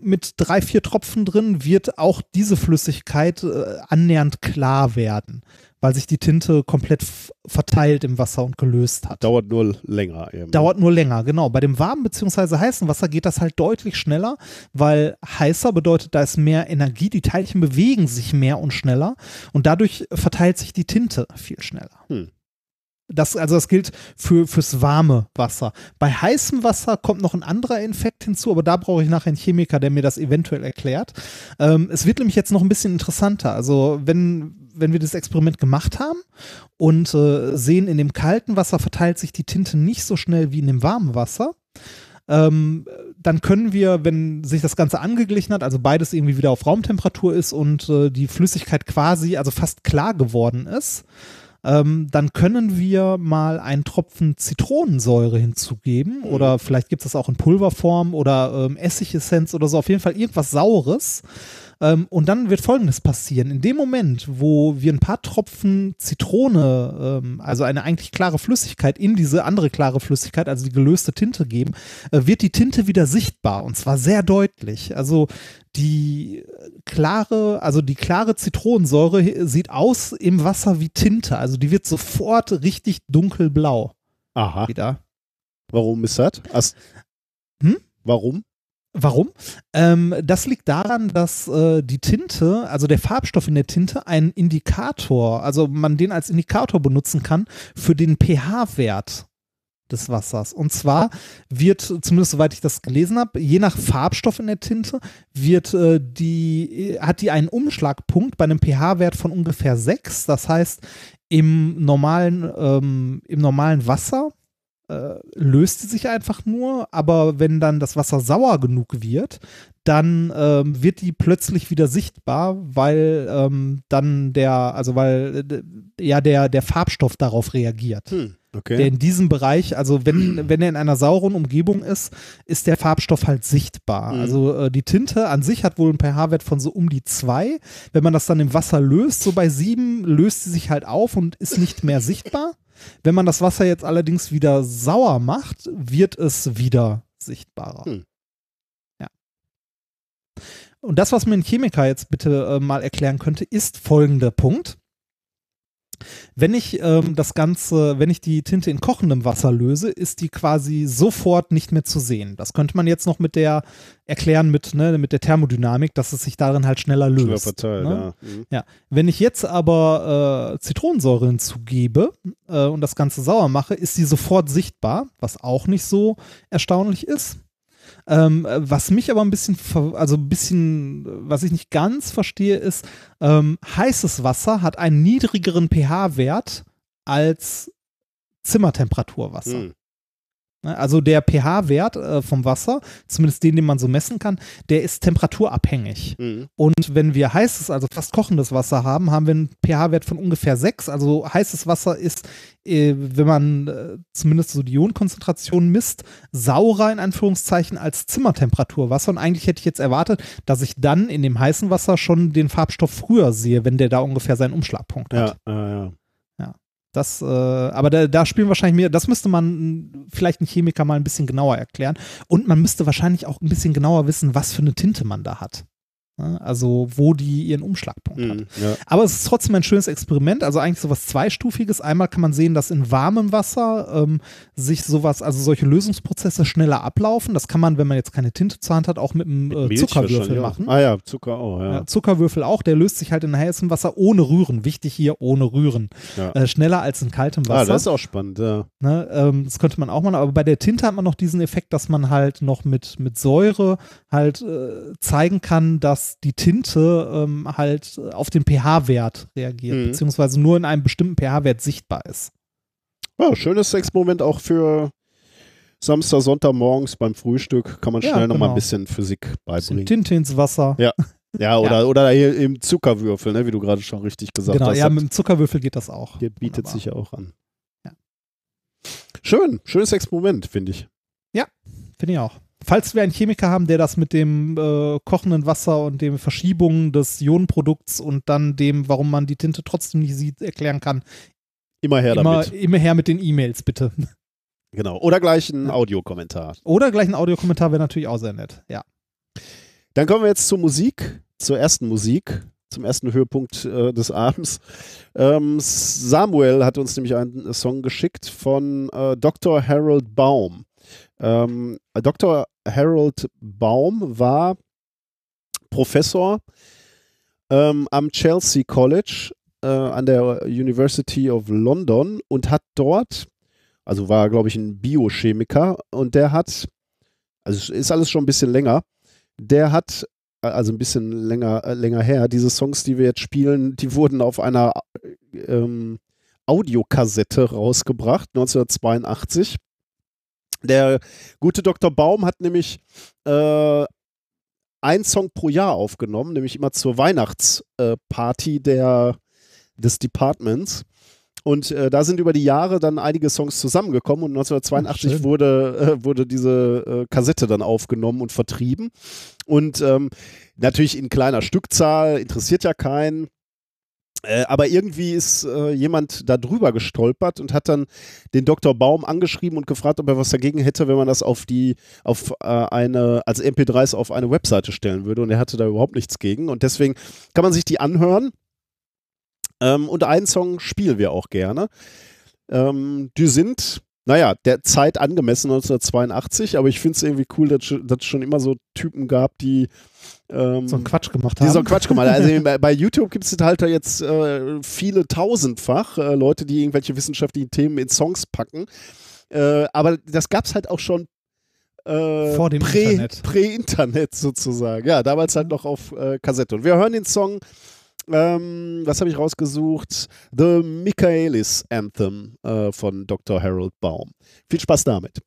mit drei, vier Tropfen drin, wird auch diese Flüssigkeit äh, annähernd klar werden. Weil sich die Tinte komplett verteilt im Wasser und gelöst hat.
Dauert nur länger eben.
Dauert nur länger, genau. Bei dem warmen bzw. heißen Wasser geht das halt deutlich schneller, weil heißer bedeutet, da ist mehr Energie, die Teilchen bewegen sich mehr und schneller und dadurch verteilt sich die Tinte viel schneller.
Hm.
Das, also das gilt für, fürs warme Wasser. Bei heißem Wasser kommt noch ein anderer Infekt hinzu, aber da brauche ich nachher einen Chemiker, der mir das eventuell erklärt. Ähm, es wird nämlich jetzt noch ein bisschen interessanter. Also wenn, wenn wir das Experiment gemacht haben und äh, sehen, in dem kalten Wasser verteilt sich die Tinte nicht so schnell wie in dem warmen Wasser, ähm, dann können wir, wenn sich das Ganze angeglichen hat, also beides irgendwie wieder auf Raumtemperatur ist und äh, die Flüssigkeit quasi, also fast klar geworden ist, ähm, dann können wir mal einen Tropfen Zitronensäure hinzugeben oder vielleicht gibt es das auch in Pulverform oder ähm, Essigessenz oder so, auf jeden Fall irgendwas Saures. Ähm, und dann wird Folgendes passieren. In dem Moment, wo wir ein paar Tropfen Zitrone, ähm, also eine eigentlich klare Flüssigkeit, in diese andere klare Flüssigkeit, also die gelöste Tinte geben, äh, wird die Tinte wieder sichtbar und zwar sehr deutlich. Also die klare, also die klare Zitronensäure sieht aus im Wasser wie Tinte. Also die wird sofort richtig dunkelblau
Aha.
wieder.
Warum ist das?
Hm?
Warum?
Warum? Ähm, das liegt daran, dass äh, die Tinte, also der Farbstoff in der Tinte, einen Indikator, also man den als Indikator benutzen kann für den pH-Wert des Wassers. Und zwar wird, zumindest soweit ich das gelesen habe, je nach Farbstoff in der Tinte wird äh, die, hat die einen Umschlagpunkt bei einem pH-Wert von ungefähr 6. Das heißt, im normalen, ähm, im normalen Wasser äh, löst sie sich einfach nur, aber wenn dann das Wasser sauer genug wird, dann ähm, wird die plötzlich wieder sichtbar, weil ähm, dann der, also weil äh, ja der, der Farbstoff darauf reagiert.
Hm.
Der
Okay.
in diesem Bereich, also wenn, wenn er in einer sauren Umgebung ist, ist der Farbstoff halt sichtbar.
Mhm.
Also äh, die Tinte an sich hat wohl einen pH-Wert von so um die zwei. Wenn man das dann im Wasser löst, so bei sieben, löst sie sich halt auf und ist nicht mehr sichtbar. Wenn man das Wasser jetzt allerdings wieder sauer macht, wird es wieder sichtbarer.
Hm.
Ja. Und das, was mir ein Chemiker jetzt bitte äh, mal erklären könnte, ist folgender Punkt. Wenn ich ähm, das Ganze, wenn ich die Tinte in kochendem Wasser löse, ist die quasi sofort nicht mehr zu sehen. Das könnte man jetzt noch mit der erklären mit, ne, mit der Thermodynamik, dass es sich darin halt schneller löst.
Schneller verteilt,
ne?
ja. Mhm.
Ja, wenn ich jetzt aber äh, Zitronensäure hinzugebe äh, und das Ganze sauer mache, ist sie sofort sichtbar, was auch nicht so erstaunlich ist. Ähm, äh, was mich aber ein bisschen, also ein bisschen, was ich nicht ganz verstehe, ist, ähm, heißes Wasser hat einen niedrigeren pH-Wert als Zimmertemperaturwasser.
Hm.
Ne, Also der pH-Wert äh, vom Wasser, zumindest den, den man so messen kann, der ist temperaturabhängig.
Mhm.
Und wenn wir heißes, also fast kochendes Wasser haben, haben wir einen pH-Wert von ungefähr 6. Also heißes Wasser ist, äh, wenn man äh, zumindest so die Ionenkonzentration misst, saurer in Anführungszeichen als Zimmertemperaturwasser. Und eigentlich hätte ich jetzt erwartet, dass ich dann in dem heißen Wasser schon den Farbstoff früher sehe, wenn der da ungefähr seinen Umschlagpunkt hat.
Ja, ja, ja.
Das, äh, aber da, da spielen wahrscheinlich mehr, das müsste man vielleicht ein Chemiker mal ein bisschen genauer erklären. Und man müsste wahrscheinlich auch ein bisschen genauer wissen, was für eine Tinte man da hat. Ne? Also, wo die ihren Umschlagpunkt hat.
Mhm. ja.
Aber es ist trotzdem ein schönes Experiment, also eigentlich sowas Zweistufiges. Einmal kann man sehen, dass in warmem Wasser ähm, sich sowas, also solche Lösungsprozesse schneller ablaufen. Das kann man, wenn man jetzt keine Tinte zur Hand hat, auch mit einem äh, Zuckerwürfel
auch.
machen.
Ah ja, Zucker auch, ja.
Ja, Zuckerwürfel auch, der löst sich halt in heißem Wasser ohne Rühren. Wichtig hier, ohne Rühren.
Ja.
Äh, schneller als in kaltem
Ah,
Wasser.
das ist auch spannend, ja.
Ne, ähm, das könnte man auch machen, aber bei der Tinte hat man noch diesen Effekt, dass man halt noch mit, mit Säure halt äh, zeigen kann, dass die Tinte ähm, halt äh, auf den pH-Wert reagiert,
Mhm.
beziehungsweise nur in einem bestimmten pH-Wert sichtbar ist.
ja. Schönes Experiment auch für Samstag, Sonntag morgens beim Frühstück. Kann man
Ja,
schnell noch mal
genau.
ein bisschen Physik beibringen.
Tinte ins Wasser.
Ja, Ja, oder, oder hier im Zuckerwürfel, ne, wie du gerade schon richtig gesagt
genau,
hast.
ja,
Das
mit dem Zuckerwürfel geht das auch.
hier bietet
Wunderbar.
sich ja auch an.
Ja.
Schön, schönes Experiment, finde ich.
Finde ich auch. Falls wir einen Chemiker haben, der das mit dem äh, kochenden Wasser und den Verschiebungen des Ionenprodukts und dann dem, warum man die Tinte trotzdem nicht sieht, erklären kann,
Immer her
immer,
damit.
immer her mit den E-Mails, bitte.
Genau. Oder gleich ein Audiokommentar.
Oder gleich ein Audiokommentar wäre natürlich auch sehr nett. Ja.
Dann kommen wir jetzt zur Musik, zur ersten Musik. zum ersten Höhepunkt äh, des Abends. Ähm, Samuel hat uns nämlich einen Song geschickt von äh, Dr. Harold Baum. Ähm, Dr. Harold Baum war Professor ähm, am Chelsea College äh, an der University of London und hat dort, also war, glaube ich, ein Biochemiker und der hat, also ist alles schon ein bisschen länger, der hat also ein bisschen länger, äh, länger her. Diese Songs, die wir jetzt spielen, die wurden auf einer ähm, Audiokassette rausgebracht, 1982. Der gute Dr. Baum hat nämlich äh, ein Song pro Jahr aufgenommen, nämlich immer zur Weihnachtsparty äh, der, des Departments. Und äh, da sind über die Jahre dann einige Songs zusammengekommen und 1982 Ach, wurde, äh, wurde diese äh, Kassette dann aufgenommen und vertrieben. Und ähm, natürlich in kleiner Stückzahl, interessiert ja keinen. Äh, aber irgendwie ist äh, jemand da drüber gestolpert und hat dann den Dr. Baum angeschrieben und gefragt, ob er was dagegen hätte, wenn man das auf die, auf äh, eine, als MP3s auf eine Webseite stellen würde. Und er hatte da überhaupt nichts gegen. Und deswegen kann man sich die anhören. Ähm, und einen Song spielen wir auch gerne. Ähm, die sind, naja, der Zeit angemessen 1982, aber ich finde es irgendwie cool, dass es schon immer so Typen gab, die
ähm, so einen Quatsch gemacht haben.
Die so einen Quatsch gemacht haben. Also bei, bei YouTube gibt es halt jetzt äh, viele tausendfach äh, Leute, die irgendwelche wissenschaftlichen Themen in Songs packen. Äh, aber das gab es halt auch schon
äh, vor dem Prä, Internet.
Prä-Internet sozusagen. Ja, damals halt noch auf äh, Kassette. Und wir hören den Song ähm, was habe ich rausgesucht? The Michaelis Anthem äh, von Dr. Harold Baum. Viel Spaß damit.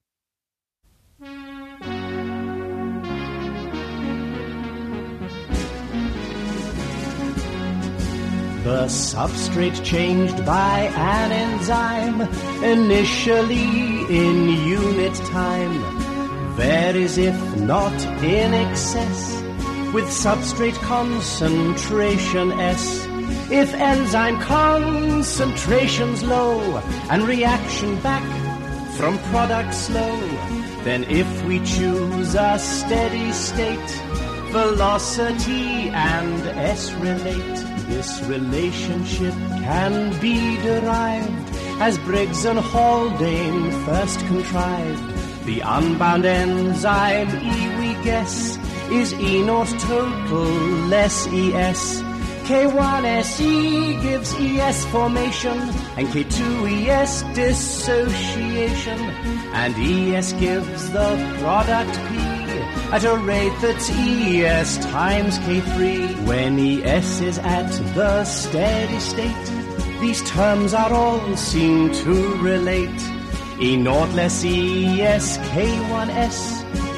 The substrate changed by an enzyme, initially in unit time, varies if not in excess with substrate concentration S. If enzyme concentration's low and reaction back from product slow, then if we choose a steady state, velocity and S relate, this relationship can be derived as Briggs and Haldane first contrived. The unbound enzyme E we guess is E naught total less ES. K1SE gives ES formation and K2ES dissociation and ES gives the product P at a rate that's ES times K3 when ES is at the steady state. These terms are all seen to relate. E naught less ES K1S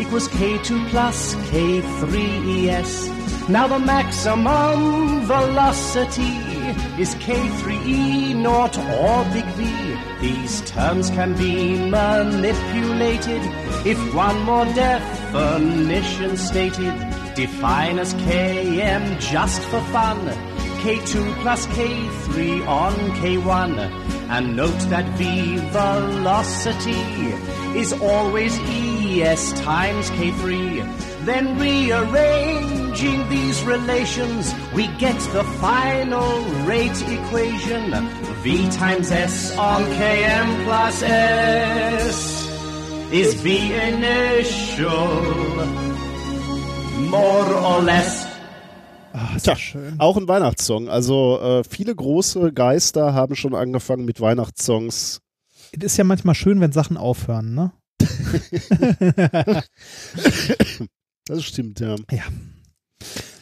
equals K2 plus K3ES. Now the maximum velocity is K3E naught or big V. These terms can be manipulated if one more definition stated. Define as Km just for fun. K2 plus K3 on K1. And note that V velocity is always ES times K3. Then rearranging these relations, we get the final rate equation. V times S on Km plus S is V initial, more or less.
Ach, Tja, schön. auch ein Weihnachtssong. Also äh, viele große Geister haben schon angefangen mit Weihnachtssongs
es ist ja manchmal schön, wenn Sachen aufhören, ne?
das stimmt, ja.
Ja.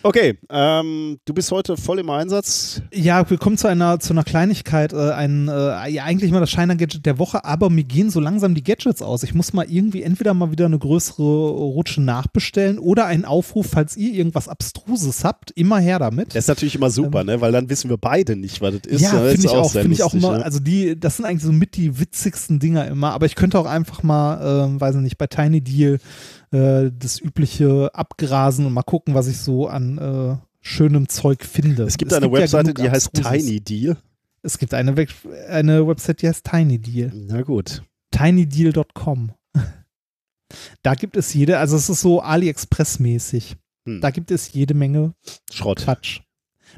Okay, ähm, du bist heute voll im Einsatz.
Ja, wir kommen zu einer, zu einer Kleinigkeit, äh, ein, äh, ja, eigentlich mal das Shiner-Gadget der Woche, aber mir gehen so langsam die Gadgets aus. Ich muss mal irgendwie entweder mal wieder eine größere Rutsche nachbestellen oder einen Aufruf, falls ihr irgendwas Abstruses habt, immer her damit.
Das ist natürlich immer super, ähm, ne? weil dann wissen wir beide nicht, was das ist.
Ja, finde ich auch, finde ich auch immer, ne? also die, das sind eigentlich so mit die witzigsten Dinger immer, aber ich könnte auch einfach mal, äh, weiß ich nicht, bei Tiny Deal äh, das übliche abgrasen und mal gucken, was ich so an äh, schönem Zeug finde.
Es gibt es eine gibt Webseite, ja die heißt Tiny Deal.
Es gibt eine, We eine Website, die heißt Tiny Deal.
Na gut.
tinydeal.com. da gibt es jede, also es ist so AliExpress-mäßig. Hm. Da gibt es jede Menge
Schrott.
Quatsch.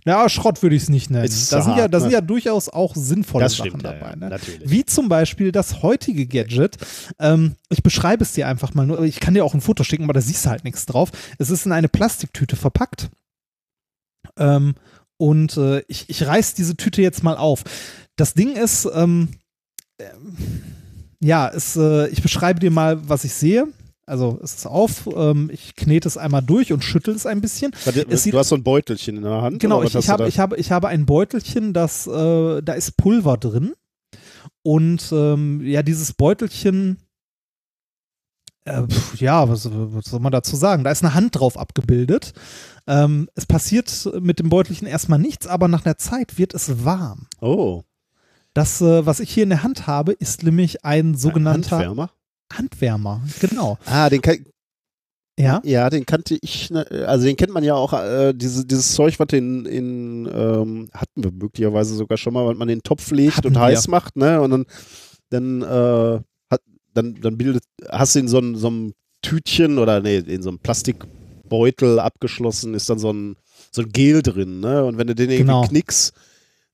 Ja, Schrott würde ich es nicht nennen.
Ist
Da sind, ja, da sind
ne?
ja durchaus auch sinnvolle
Das
Sachen
stimmt,
dabei.
ja,
ne?
natürlich.
Wie zum Beispiel das heutige Gadget. Ähm, ich beschreibe es dir einfach mal nur. Ich kann dir auch ein Foto schicken, aber da siehst du halt nichts drauf. Es ist in eine Plastiktüte verpackt. Ähm, und äh, ich, ich reiß diese Tüte jetzt mal auf. Das Ding ist, ähm, ähm, ja, es, äh, ich beschreibe dir mal, was ich sehe. Also es ist auf, ähm, ich knete es einmal durch und schüttel es ein bisschen.
Warte,
Es
du hast so ein Beutelchen in der Hand.
Genau, ich, ich, habe, ich, habe, ich habe ein Beutelchen, das, äh, da ist Pulver drin. Und ähm, ja, dieses Beutelchen, äh, pf, ja, was, was soll man dazu sagen? Da ist eine Hand drauf abgebildet. Ähm, es passiert mit dem Beutelchen erstmal nichts, aber nach einer Zeit wird es warm.
Oh,
Das, äh, was ich hier in der Hand habe, ist nämlich ein sogenannter
Handwärmer.
Handwärmer. Genau.
Ah, den kann,
Ja.
ja, den kannte ich, ne, also den kennt man ja auch, äh, diese, dieses Zeug, was in, in ähm, hatten wir möglicherweise sogar schon mal, weil man den Topf legt
Hatten
und
wir.
heiß macht, ne, und dann, dann, äh, hat, dann, dann bildet, hast du in so einem, so Tütchen oder nee, in so einem Plastikbeutel abgeschlossen, ist dann so ein, so ein Gel drin, ne, und wenn du den irgendwie
Genau.
knickst,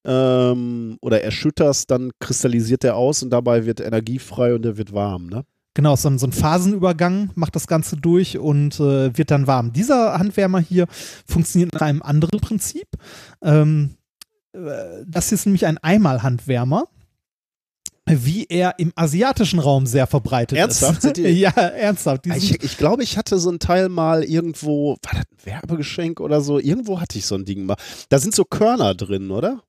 ähm, oder erschütterst, dann kristallisiert der aus und dabei wird Energie frei und der wird warm, ne?
Genau, so ein, so ein Phasenübergang macht das Ganze durch und äh, wird dann warm. Dieser Handwärmer hier funktioniert nach einem anderen Prinzip. Ähm, äh, das hier ist nämlich ein Einmalhandwärmer, wie er im asiatischen Raum sehr verbreitet
Ernsthaft?
ist.
Sind die-
ja, ernsthaft. Die
Ich, ich glaube, ich hatte so ein Teil mal irgendwo, war das ein Werbegeschenk oder so? Irgendwo hatte ich so ein Ding mal. Da sind so Körner drin, oder?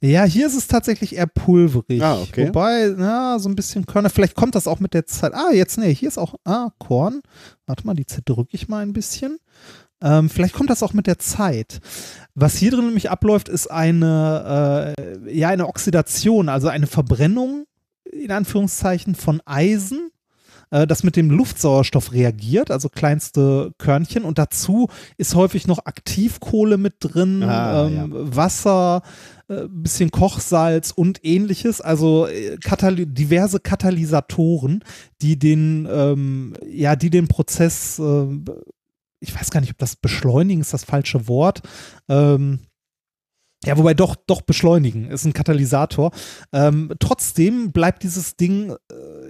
Ja, hier ist es tatsächlich eher pulverig.
Ah, okay.
Wobei, na, so ein bisschen Körner. Vielleicht kommt das auch mit der Zeit. Ah, jetzt, nee, hier ist auch, ah, Korn. Warte mal, die zerdrücke ich mal ein bisschen. Ähm, vielleicht kommt das auch mit der Zeit. Was hier drin nämlich abläuft, ist eine, äh, ja, eine Oxidation, also eine Verbrennung, in Anführungszeichen, von Eisen, äh, das mit dem Luftsauerstoff reagiert, also kleinste Körnchen. Und dazu ist häufig noch Aktivkohle mit drin,
Ah,
ähm, Wasser, äh, bisschen Kochsalz und ähnliches, also äh, Katal diverse Katalysatoren, die den, ähm, ja, die den Prozess, äh, ich weiß gar nicht, ob das beschleunigen ist das falsche Wort, ähm, ja, wobei doch, doch beschleunigen ist ein Katalysator. Ähm, trotzdem bleibt dieses Ding äh,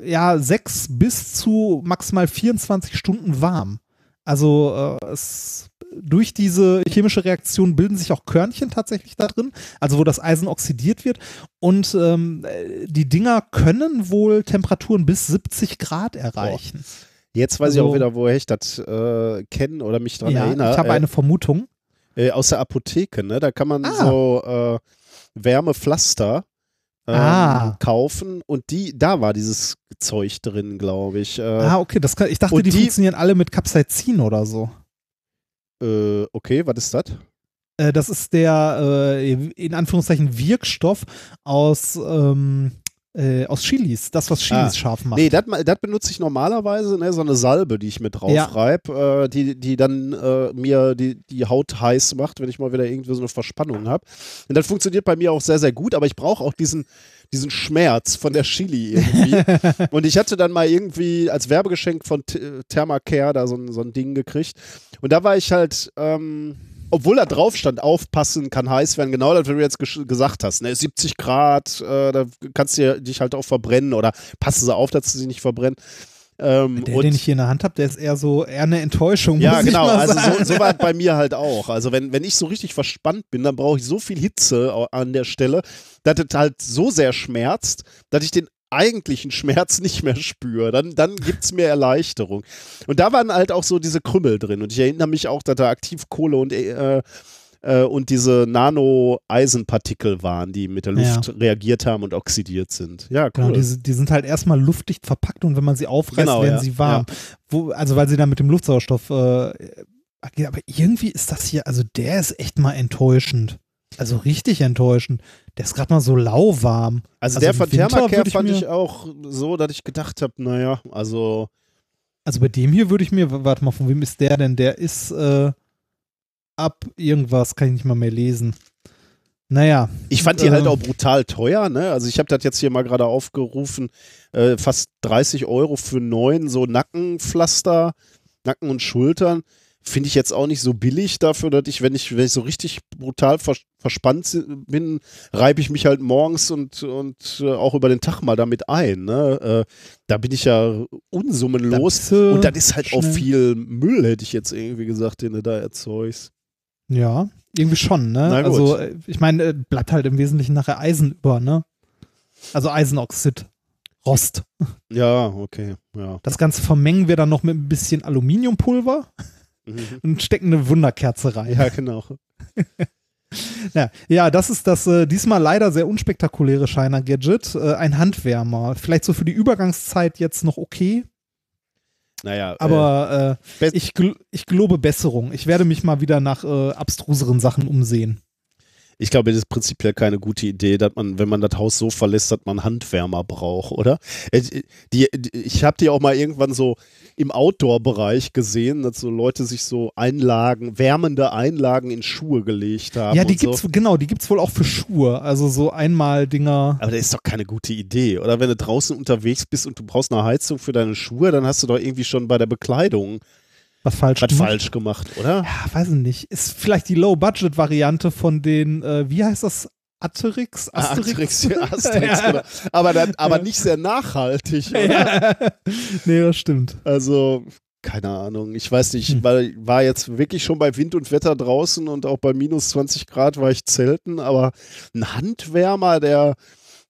ja sechs bis zu maximal 24 Stunden warm. Also äh, es, durch diese chemische Reaktion bilden sich auch Körnchen tatsächlich da drin, also wo das Eisen oxidiert wird. Und ähm, äh, die Dinger können wohl Temperaturen bis 70 Grad erreichen.
Jetzt weiß ich
Also-
auch wieder, woher ich das äh, kenne oder mich dran
Ja,
erinnere.
ich habe
äh,
eine Vermutung.
äh, aus der Apotheke, ne? Da kann man
Ah.
so äh, Wärmepflaster ähm,
Ah.
kaufen und die, da war dieses Zeug drin, glaube ich. Äh,
ah, okay, das kann, ich dachte, die,
die-
funktionieren alle mit Capsaicin oder so.
äh, okay, was ist das?
Äh, das ist der, äh, in Anführungszeichen, Wirkstoff aus, ähm, äh, aus Chilis. Das, was Chilis
Ah.
scharf macht.
Nee, das benutze ich normalerweise, ne, so eine Salbe, die ich mit drauf
Ja.
reib, äh, die, die dann äh, mir die, die Haut heiß macht, wenn ich mal wieder irgendwie so eine Verspannung habe. Und das funktioniert bei mir auch sehr, sehr gut, aber ich brauche auch diesen, diesen Schmerz von der Chili irgendwie. und ich hatte dann mal irgendwie als Werbegeschenk von Thermacare da so ein, so ein Ding gekriegt. Und da war ich halt, ähm, obwohl da drauf stand, aufpassen, kann heiß werden, genau das, was du jetzt gesagt hast. Ne? 70 Grad, äh, da kannst du dich halt auch verbrennen oder passen sie auf, dass sie sich nicht verbrennen. Ähm,
der, den ich hier in der Hand habe, der ist eher so eher eine Enttäuschung.
ja, genau. Also so, so war es bei mir halt auch. Also wenn, wenn ich so richtig verspannt bin, dann brauche ich so viel Hitze an der Stelle, dass es halt so sehr schmerzt, dass ich den eigentlichen Schmerz nicht mehr spüre. Dann, dann gibt es mir Erleichterung. Und da waren halt auch so diese Krümmel drin. Und ich erinnere mich auch, dass da Aktivkohle und, äh, äh, und diese Nano-Eisenpartikel waren, die mit der Luft reagiert haben und oxidiert sind. Ja, cool.
Genau, die, die sind halt erstmal luftdicht verpackt und wenn man sie aufreißt,
Genau,
werden
ja,
sie warm. Wo, also weil sie dann mit dem Luftsauerstoff äh, agieren. Aber irgendwie ist das hier, also der ist echt mal enttäuschend. Also richtig enttäuschend. Der ist gerade mal so lauwarm.
also,
also
der von Thermacare fand ich auch so, dass ich gedacht habe, naja, also
Also bei dem hier würde ich mir, warte mal, von wem ist der denn? Der ist äh, ab irgendwas, kann ich nicht mal mehr lesen. Naja.
Ich fand die halt
Äh,
auch brutal teuer, ne? Also ich habe das jetzt hier mal gerade aufgerufen, äh, fast 30 Euro für neun so Nackenpflaster, Nacken und Schultern. Finde ich jetzt auch nicht so billig dafür, dass ich, wenn ich, wenn ich so richtig brutal vers verspannt bin, reibe ich mich halt morgens und, und äh, auch über den Tag mal damit ein. Ne? Äh, da bin ich ja unsummenlos.
du
Und das ist halt auch
schnell.
viel Müll, hätte ich jetzt irgendwie gesagt, den du da erzeugst.
Ja, irgendwie schon, ne? Also, äh, ich meine, äh, bleibt halt im Wesentlichen nachher Eisen über, ne? Also Eisenoxid, Rost.
Ja, okay, ja.
Das Ganze vermengen wir dann noch mit ein bisschen Aluminiumpulver
Mhm.
und stecken eine Wunderkerze rein.
Ja, genau.
Ja, ja das ist das äh, diesmal leider sehr unspektakuläre Shiner-Gadget. Äh, ein Handwärmer. Vielleicht so für die Übergangszeit jetzt noch okay,
Naja,
aber äh, ich, gl ich gelobe Besserung. Ich werde mich mal wieder nach äh, abstruseren Sachen umsehen.
Ich glaube, das ist prinzipiell keine gute Idee, dass man, wenn man das Haus so verlässt, dass man Handwärmer braucht, oder? Äh, Die, die, ich habe die auch mal irgendwann so im Outdoor-Bereich gesehen, dass so Leute sich so Einlagen, wärmende Einlagen in Schuhe gelegt haben.
ja, die
und so.
gibt's, genau, die gibt's wohl auch für Schuhe. Also so einmal Dinger.
Aber das ist doch keine gute Idee, oder? Wenn du draußen unterwegs bist und du brauchst eine Heizung für deine Schuhe, dann hast du doch irgendwie schon bei der Bekleidung
Was falsch
was
gemacht.
falsch gemacht, oder?
Ja, weiß ich nicht. Ist vielleicht die Low-Budget-Variante von den, äh, wie heißt das? Asterix?
Asterix, Asterix, genau. Aber, dann, aber nicht sehr nachhaltig, oder?
ja. nee, das stimmt.
Also, keine Ahnung. Ich weiß nicht,
Hm.
weil war jetzt wirklich schon bei Wind und Wetter draußen und auch bei minus 20 Grad war ich zelten, aber ein Handwärmer, der,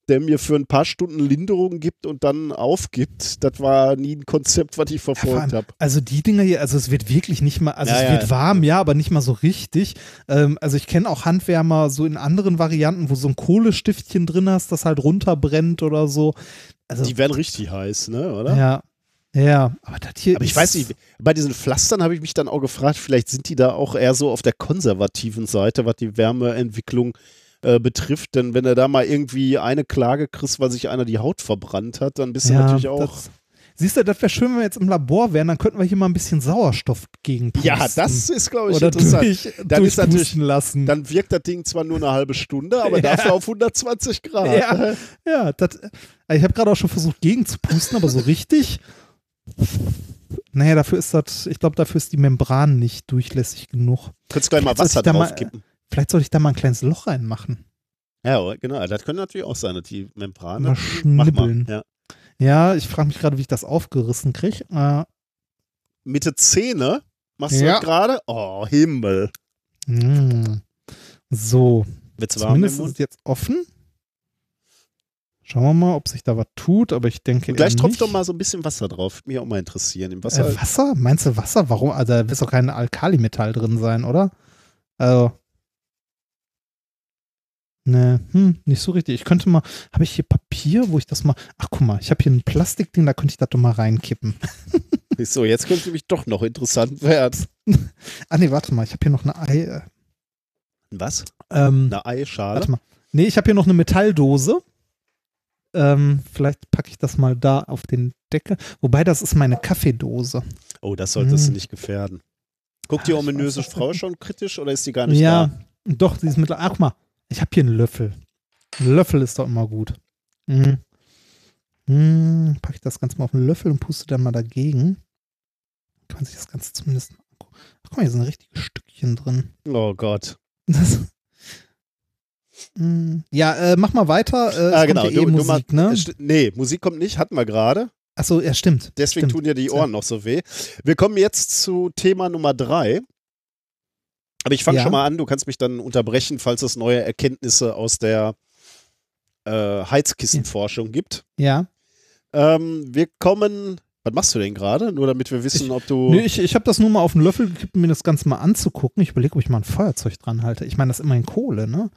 der mir für ein paar Stunden Linderung gibt und dann aufgibt, das war nie ein Konzept, was ich verfolgt habe.
Also die Dinger hier, also es wird wirklich nicht mal, also
Ja,
es
ja.
wird warm, ja, aber nicht mal so richtig. Ähm, also ich kenne auch Handwärmer so in anderen Varianten, wo so ein Kohlestiftchen drin hast, das halt runterbrennt oder so. Also
Die werden richtig heiß, ne, oder?
ja, ja, aber das hier
Aber ich weiß nicht, bei diesen Pflastern habe ich mich dann auch gefragt, vielleicht sind die da auch eher so auf der konservativen Seite, was die Wärmeentwicklung äh, betrifft. Denn wenn du da mal irgendwie eine Klage kriegst, weil sich einer die Haut verbrannt hat, dann bist du
ja,
natürlich auch.
Siehst du, das wäre schön, wenn wir jetzt im Labor wären, dann könnten wir hier mal ein bisschen Sauerstoff gegen
ja, das ist, glaube ich,
oder
interessant.
durch,
Dann ist natürlich-
lassen.
Dann wirkt das Ding zwar nur eine halbe Stunde, aber
Ja.
dafür auf 120 Grad.
ja, ja, das, ich habe gerade auch schon versucht, gegen zu pusten, aber so richtig. Naja, dafür ist das, ich glaube, dafür ist die Membran nicht durchlässig genug.
Könntest gleich mal Wasser draufkippen.
Vielleicht sollte ich da mal ein kleines Loch reinmachen.
Ja, genau. Das könnte natürlich auch sein, die Membran.
Mal
Mach
schnibbeln.
Ja.
Ja, ich frage mich gerade, wie ich das aufgerissen kriege. Äh,
Mitte Zähne machst du
Ja.
das gerade? Oh, Himmel.
mh. so,
Wird's warm
zumindest ist es jetzt offen. Schauen wir mal, ob sich da was tut, aber ich denke.
Und gleich tropft
nicht.
doch mal so ein bisschen Wasser drauf. Würde mich auch mal interessieren. Im Wasser.
Äh, Wasser? Meinst du Wasser? Warum? Also da wird doch kein Alkalimetall drin sein, oder? Also. Ne, hm, nicht so richtig. Ich könnte mal, habe ich hier Papier, wo ich das mal, ach guck mal, ich habe hier ein Plastikding, da könnte ich das doch mal reinkippen.
so, jetzt könnte nämlich doch noch interessant werden.
Ah nee, warte mal, ich habe hier noch eine Ei, äh,
Was?
ähm,
Eine Eischale?
warte mal. Nee, ich habe hier noch eine Metalldose. Ähm, vielleicht packe ich das mal da auf den Deckel. Wobei, das ist meine Kaffeedose.
Oh, das solltest
Hm.
du nicht gefährden. Guckt die
Ah, ich
ominöse Frau schon kritisch oder ist die gar nicht
ja,
da?
doch, sie ist mit. Ach guck mal, ich habe hier einen Löffel. Ein Löffel ist doch immer gut. Mhm. Mhm, Packe ich das Ganze mal auf einen Löffel und puste dann mal dagegen. Kann man sich das Ganze zumindest mal angucken. Ach, guck mal, hier sind richtige Stückchen drin.
Oh Gott.
Das, Mhm. ja, äh, mach mal weiter. Äh,
ah, genau.
ja eh
Du, du
Musik,
mal,
ne?
nee, Musik kommt nicht, hatten wir gerade.
Achso, ja, stimmt.
Deswegen
stimmt.
tun dir die Ohren noch so weh. Wir kommen jetzt zu Thema Nummer drei. Aber ich fange
Ja.
schon mal an, du kannst mich dann unterbrechen, falls es neue Erkenntnisse aus der äh, Heizkissenforschung gibt.
Ja.
Ähm, wir kommen. Was machst du denn gerade? Nur damit wir wissen, ob du.
Nö, ich, ich habe das nur mal auf den Löffel gekippt, um mir das Ganze mal anzugucken. Ich überlege, ob ich mal ein Feuerzeug dran halte. Ich meine, das ist immerhin Kohle, ne?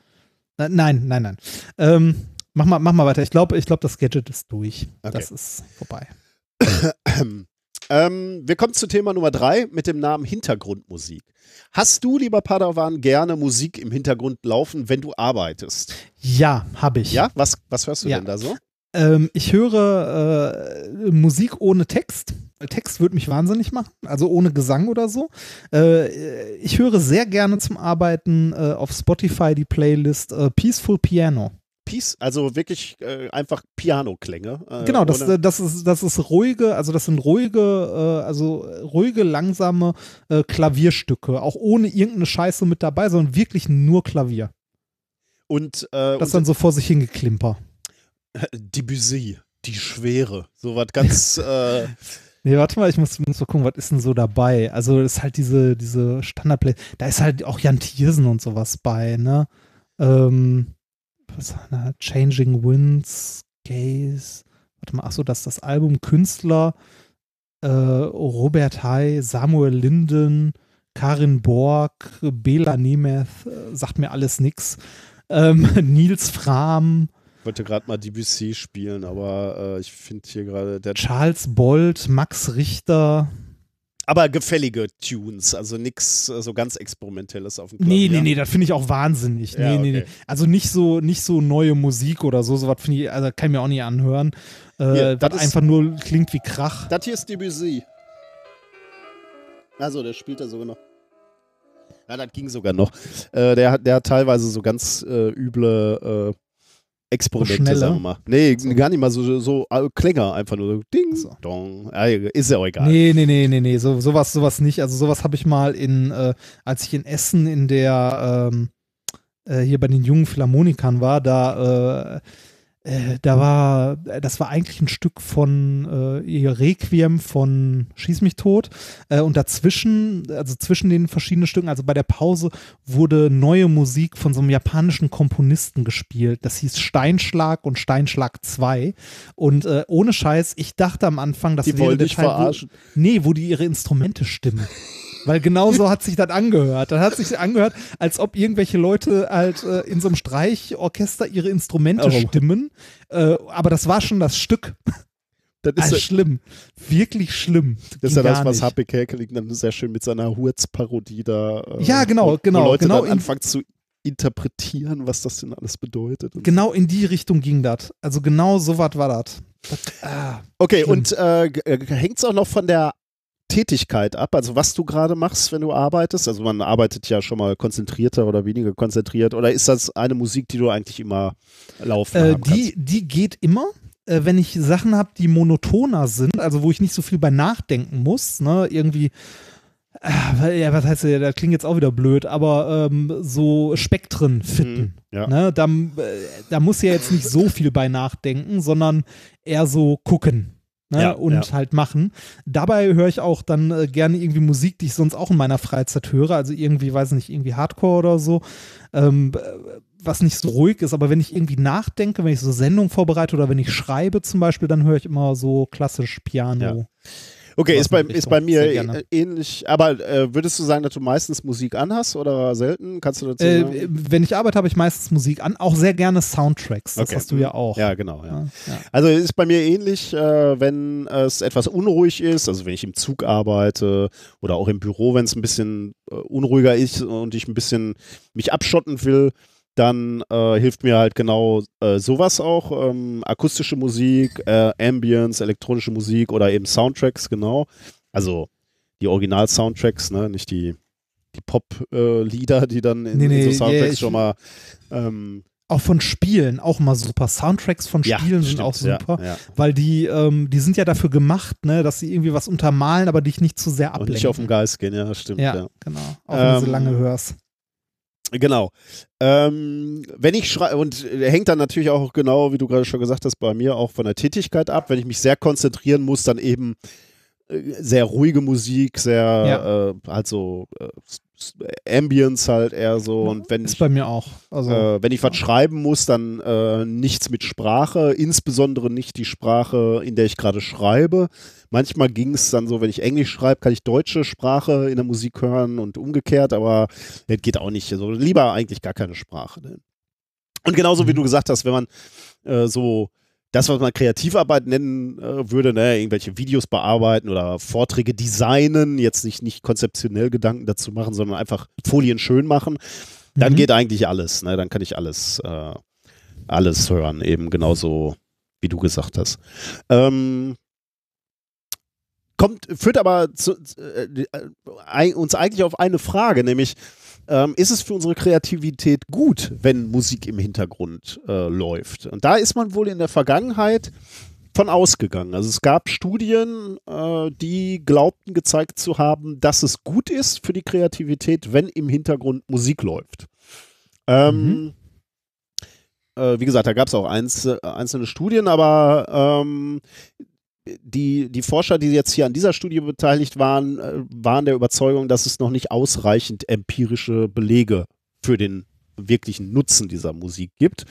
Äh, Nein, nein, nein. Ähm, mach, mal, mach mal weiter. Ich glaube, ich glaub, das Gadget ist durch.
Okay.
Das ist vorbei.
ähm, wir kommen zu Thema Nummer drei mit dem Namen Hintergrundmusik. Hast du, lieber Padawan, gerne Musik im Hintergrund laufen, wenn du arbeitest?
Ja, habe ich.
Ja? Was, was hörst du
Ja.
denn da so?
Ähm, ich höre äh, Musik ohne Text. Text würde mich wahnsinnig machen, also ohne Gesang oder so. Äh, ich höre sehr gerne zum Arbeiten äh, auf Spotify die Playlist äh, Peaceful Piano.
Peace, also wirklich äh, einfach Piano-Klänge. Äh,
Genau, das, das, ist, das ist ruhige, also das sind ruhige, äh, also ruhige, langsame äh, Klavierstücke, auch ohne irgendeine Scheiße mit dabei, sondern wirklich nur Klavier.
und, äh,
Das
und
dann so vor sich hingeklimper.
Debussy, die Schwere, so was ganz, äh,
Nee, warte mal, ich muss, muss mal gucken, was ist denn so dabei? Also, ist halt diese, diese Standardplay. Da ist halt auch Jan Thiersen und sowas bei, ne? Ähm, was na, Changing Winds, Gaze. Warte mal, achso, das ist das Album Künstler, äh, Robert Hay, Samuel Linden, Karin Borg, Bela Nemeth, äh, sagt mir alles nix. Ähm, Nils Fram,
ich wollte gerade mal Debussy spielen, aber äh, ich finde hier gerade der
Charles Bolt, Max Richter.
Aber gefällige Tunes, also nichts äh, so ganz experimentelles auf dem
Nee,
Klavier.
nee, nee, das finde ich auch wahnsinnig. Nee,
Ja,
nee, nee.
okay.
Also nicht so, nicht so neue Musik oder so, sowas finde ich, also kann ich mir auch nicht anhören. Äh,
Hier, das ist-
einfach nur klingt wie Krach.
Das hier ist Debussy. Also, der spielt da sogar noch. Ja, das ging sogar noch. Äh, der, hat, der hat teilweise so ganz äh, üble äh, Experimente, sagen wir mal. Nee, gar nicht mal so, so äh, Klänger, einfach nur so Ding,
so.
Dong. Ist ja auch egal.
Nee, nee, nee, nee, nee, so, sowas, sowas nicht. Also sowas habe ich mal in, äh, als ich in Essen in der, ähm, äh, hier bei den jungen Philharmonikern war, da, äh, äh, da war, das war eigentlich ein Stück von äh, ihr Requiem von Schieß mich tot. Äh, und dazwischen, also zwischen den verschiedenen Stücken, also bei der Pause, wurde neue Musik von so einem japanischen Komponisten gespielt. Das hieß Steinschlag und Steinschlag 2. Und äh, ohne Scheiß, ich dachte am Anfang, das
Die
wäre der Teil, wo,
verarschen.
Nee, wo die ihre Instrumente stimmen. Weil genau so hat sich das angehört. Das hat sich angehört, als ob irgendwelche Leute halt äh, in so einem Streichorchester ihre Instrumente
Oh.
stimmen. Äh, aber das war schon das Stück.
Das ist, ja-
schlimm. Wirklich schlimm.
das ist ja das, was. Happy Kerkeling dann sehr schön mit seiner Hurz-Parodie da. Äh,
Ja, genau, genau,
Leute
genau
dann anfangen zu interpretieren, was das denn alles bedeutet.
Genau in die Richtung ging das. Also genau so was war das. Das- ah.
Okay,
Schlimm.
und äh, hängt es auch noch von der Tätigkeit ab, also was du gerade machst, wenn du arbeitest? Also man arbeitet ja schon mal konzentrierter oder weniger konzentriert. Oder ist das eine Musik, die du eigentlich immer laufen
Äh, die, die geht immer, äh, wenn ich Sachen habe, die monotoner sind, also wo ich nicht so viel bei nachdenken muss, ne, irgendwie, äh, ja, was heißt das, das klingt jetzt auch wieder blöd, aber ähm, so Spektren fitten.
Mhm, ja.
Ne, da, äh, da muss ja jetzt nicht so viel bei nachdenken, sondern eher so gucken. Ne,
Ja,
und
ja.
halt machen. Dabei höre ich auch dann äh, gerne irgendwie Musik, die ich sonst auch in meiner Freizeit höre. Also irgendwie, weiß nicht, irgendwie Hardcore oder so. Ähm, äh, was nicht so ruhig ist, aber wenn ich irgendwie nachdenke, wenn ich so Sendungen vorbereite oder wenn ich schreibe zum Beispiel, dann höre ich immer so klassisch Piano.
Ja. Okay, ist bei, ist bei mir äh, ähnlich. Aber äh, würdest du sagen, dass du meistens Musik anhast oder selten? Kannst du dazu sagen?
Äh, wenn ich arbeite, habe ich meistens Musik an, auch sehr gerne Soundtracks. Das
Okay.
hast du ja auch.
Ja, genau. Ja.
Ja, ja.
Also ist bei mir ähnlich, äh, wenn es etwas unruhig ist, also wenn ich im Zug arbeite oder auch im Büro, wenn es ein bisschen äh, unruhiger ist und ich ein bisschen mich abschotten will, dann äh, hilft mir halt genau äh, sowas auch. Ähm, akustische Musik, äh, Ambience, elektronische Musik oder eben Soundtracks, genau. Also die Original-Soundtracks, ne? nicht die, die Pop-Lieder, die dann in,
Nee,
in
nee,
so
ja,
Soundtracks
ich-
schon mal ähm,
Auch von Spielen, auch mal super. Soundtracks von
ja,
Spielen sind
stimmt,
auch super,
Ja, ja.
weil die, ähm, die sind ja dafür gemacht, ne, dass sie irgendwie was untermalen, aber dich nicht zu sehr
Und
ablenken.
nicht auf den Geist gehen, ja, stimmt.
ja,
ja.
genau. Auch wenn du so
Ähm,
lange hörst.
Genau. Ähm, wenn ich schreibe, und äh, hängt dann natürlich auch genau, wie du gerade schon gesagt hast, bei mir auch von der Tätigkeit ab. Wenn ich mich sehr konzentrieren muss, dann eben äh, sehr ruhige Musik, sehr äh, so äh, s- s- Ambience halt eher so. Und wenn
Ist
ich,
bei mir auch. Also,
äh, wenn ich was schreiben muss, dann äh, nichts mit Sprache, insbesondere nicht die Sprache, in der ich gerade schreibe. Manchmal ging es dann so, wenn ich Englisch schreibe, kann ich deutsche Sprache in der Musik hören und umgekehrt, aber das geht auch nicht. Also lieber eigentlich gar keine Sprache. Ne? Und genauso wie
Mhm.
du gesagt hast, wenn man äh, so das, was man Kreativarbeit nennen äh, würde, ne, irgendwelche Videos bearbeiten oder Vorträge designen, jetzt nicht, nicht konzeptionell Gedanken dazu machen, sondern einfach Folien schön machen, dann
Mhm.
geht eigentlich alles. Ne? Dann kann ich alles, äh, alles hören, eben genauso wie du gesagt hast. Ähm, kommt, führt aber zu, äh, äh, uns eigentlich auf eine Frage, nämlich ähm, ist es für unsere Kreativität gut, wenn Musik im Hintergrund äh, läuft? Und da ist man wohl in der Vergangenheit von ausgegangen. Also es gab Studien, äh, die glaubten gezeigt zu haben, dass es gut ist für die Kreativität, wenn im Hintergrund Musik läuft. Ähm, äh, wie gesagt, da gab es auch eins, äh, einzelne Studien, aber ähm, die, die Forscher, die jetzt hier an dieser Studie beteiligt waren, äh, waren der Überzeugung, dass es noch nicht ausreichend empirische Belege für den wirklichen Nutzen dieser Musik gibt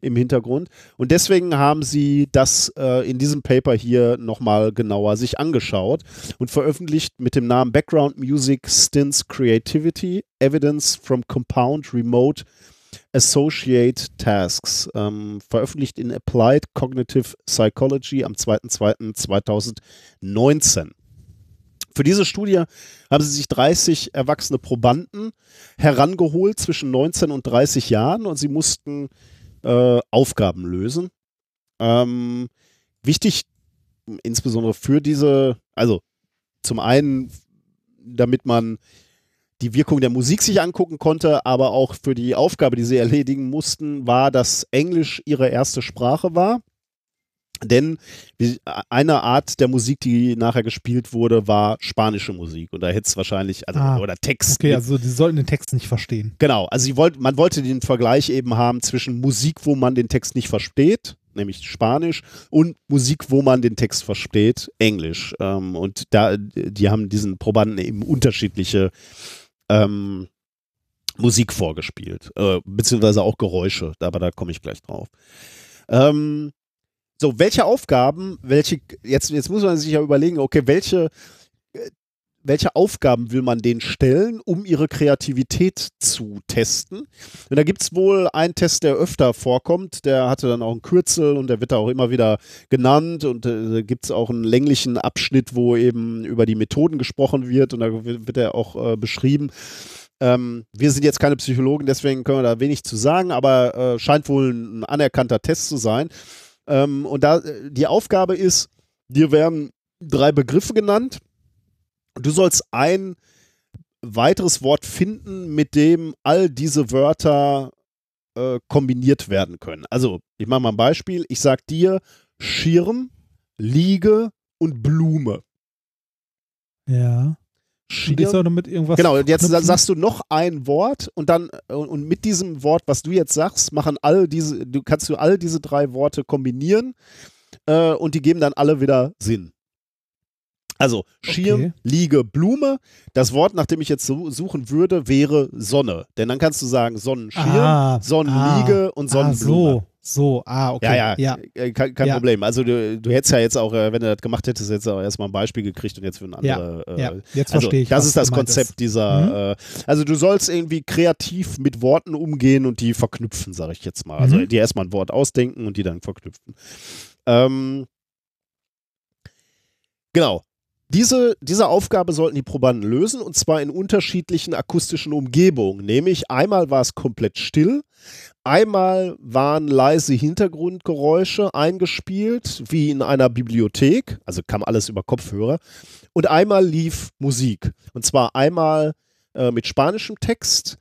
im Hintergrund. Und deswegen haben sie das äh, in diesem Paper hier nochmal genauer sich angeschaut und veröffentlicht mit dem Namen Background Music Stints Creativity, Evidence from Compound Remote Associate Tasks, ähm, veröffentlicht in Applied Cognitive Psychology am 2.2.2019. Für diese Studie haben sie sich 30 erwachsene Probanden herangeholt zwischen 19 und 30 Jahren und sie mussten äh, Aufgaben lösen. Ähm, wichtig, insbesondere für diese, also zum einen, damit man die Wirkung der Musik sich angucken konnte, aber auch für die Aufgabe, die sie erledigen mussten, war, dass Englisch ihre erste Sprache war. Denn eine Art der Musik, die nachher gespielt wurde, war spanische Musik. Und da hätte es wahrscheinlich, also,
Ah,
oder Text.
Okay, also die sollten den Text nicht verstehen.
Genau, also sie wollt, man wollte den Vergleich eben haben zwischen Musik, wo man den Text nicht versteht, nämlich Spanisch, und Musik, wo man den Text versteht, Englisch. Ähm, und da, die haben diesen Probanden eben unterschiedliche ähm, Musik vorgespielt, äh, beziehungsweise auch Geräusche, aber da komme ich gleich drauf. Ähm, so, welche Aufgaben, welche, jetzt, jetzt muss man sich ja überlegen, okay, welche, äh, welche Aufgaben will man denen stellen, um ihre Kreativität zu testen? Und da gibt es wohl einen Test, der öfter vorkommt, der hatte dann auch ein Kürzel und der wird da auch immer wieder genannt und äh, da gibt es auch einen länglichen Abschnitt, wo eben über die Methoden gesprochen wird und da wird wird er auch äh, beschrieben. Ähm, wir sind jetzt keine Psychologen, deswegen können wir da wenig zu sagen, aber äh, scheint wohl ein anerkannter Test zu sein. Ähm, und da äh, die Aufgabe ist, dir werden drei Begriffe genannt. Du sollst ein weiteres Wort finden, mit dem all diese Wörter äh, kombiniert werden können. Also, ich mache mal ein Beispiel. Ich sag dir Schirm, Liege und Blume.
Ja.
Schirm. Genau, und jetzt
verknüpfen?
sagst du noch ein Wort und dann äh, und mit diesem Wort, was du jetzt sagst, machen all diese, du kannst du all diese drei Worte kombinieren äh, und die geben dann alle wieder Sinn. Also Schirm,
Okay.
Liege, Blume. Das Wort, nach dem ich jetzt suchen würde, wäre Sonne. Denn dann kannst du sagen Sonnenschirm,
Ah,
Sonnenliege und
Ah,
Sonnenblume.
so, so, ah, okay.
Ja, ja, äh, kein, kein
Ja.
Problem. Also du, du hättest ja jetzt auch, äh, wenn du das gemacht hättest, jetzt auch erstmal ein Beispiel gekriegt und jetzt für ein
Ja,
andere. äh,
ja, jetzt
also,
verstehe ich.
Das ist das Konzept
ist.
dieser. Äh, also du sollst irgendwie kreativ mit Worten umgehen und die verknüpfen, sage ich jetzt mal. Also
Mhm.
dir erstmal ein Wort ausdenken und die dann verknüpfen. Ähm, genau. Diese, diese Aufgabe sollten die Probanden lösen und zwar in unterschiedlichen akustischen Umgebungen. Nämlich einmal war es komplett still, einmal waren leise Hintergrundgeräusche eingespielt, wie in einer Bibliothek, also kam alles über Kopfhörer, und einmal lief Musik. Und zwar einmal äh, mit spanischem Text,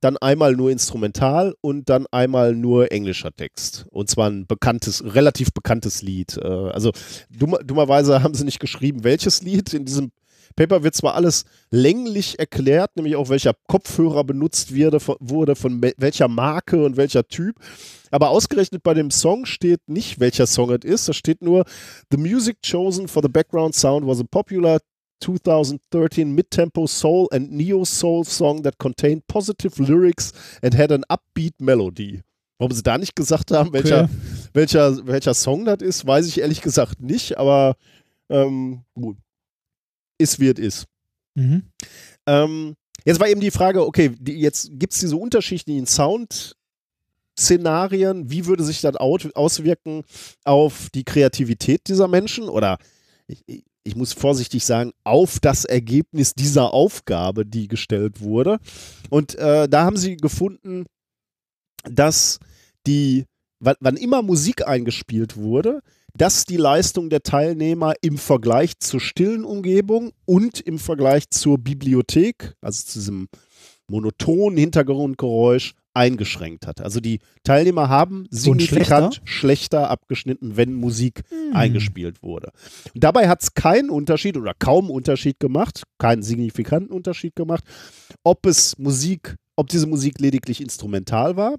dann einmal nur instrumental und dann einmal nur englischer Text. Und zwar ein bekanntes, relativ bekanntes Lied. Äh, also dumm, dummerweise haben sie nicht geschrieben, welches Lied. In diesem Paper wird zwar alles länglich erklärt, nämlich auch welcher Kopfhörer benutzt wurde, von, welcher Marke und welcher Typ. Aber ausgerechnet bei dem Song steht nicht, welcher Song es ist. Da steht nur, The music chosen for the background sound was a popular 2013 mid-tempo soul and neo-soul song that contained positive lyrics and had an upbeat melody. Warum sie da nicht gesagt haben, welcher,
Okay.
welcher, welcher Song das ist, weiß ich ehrlich gesagt nicht, aber ähm, gut. Ist wie es ist.
Mhm.
Ähm, jetzt war eben die Frage, okay, die, jetzt gibt es diese unterschiedlichen Sound-Szenarien. Wie würde sich das auswirken auf die Kreativität dieser Menschen? Oder ich, ich- muss vorsichtig sagen, auf das Ergebnis dieser Aufgabe, die gestellt wurde. Und äh, da haben sie gefunden, dass die, wann immer Musik eingespielt wurde, dass die Leistung der Teilnehmer im Vergleich zur stillen Umgebung und im Vergleich zur Bibliothek, also zu diesem monotonen Hintergrundgeräusch eingeschränkt hat. Also die Teilnehmer haben signifikant schlechter? schlechter? abgeschnitten, wenn Musik hm. eingespielt wurde. Und dabei hat es keinen Unterschied oder kaum Unterschied gemacht, keinen signifikanten Unterschied gemacht, ob es Musik, ob diese Musik lediglich instrumental war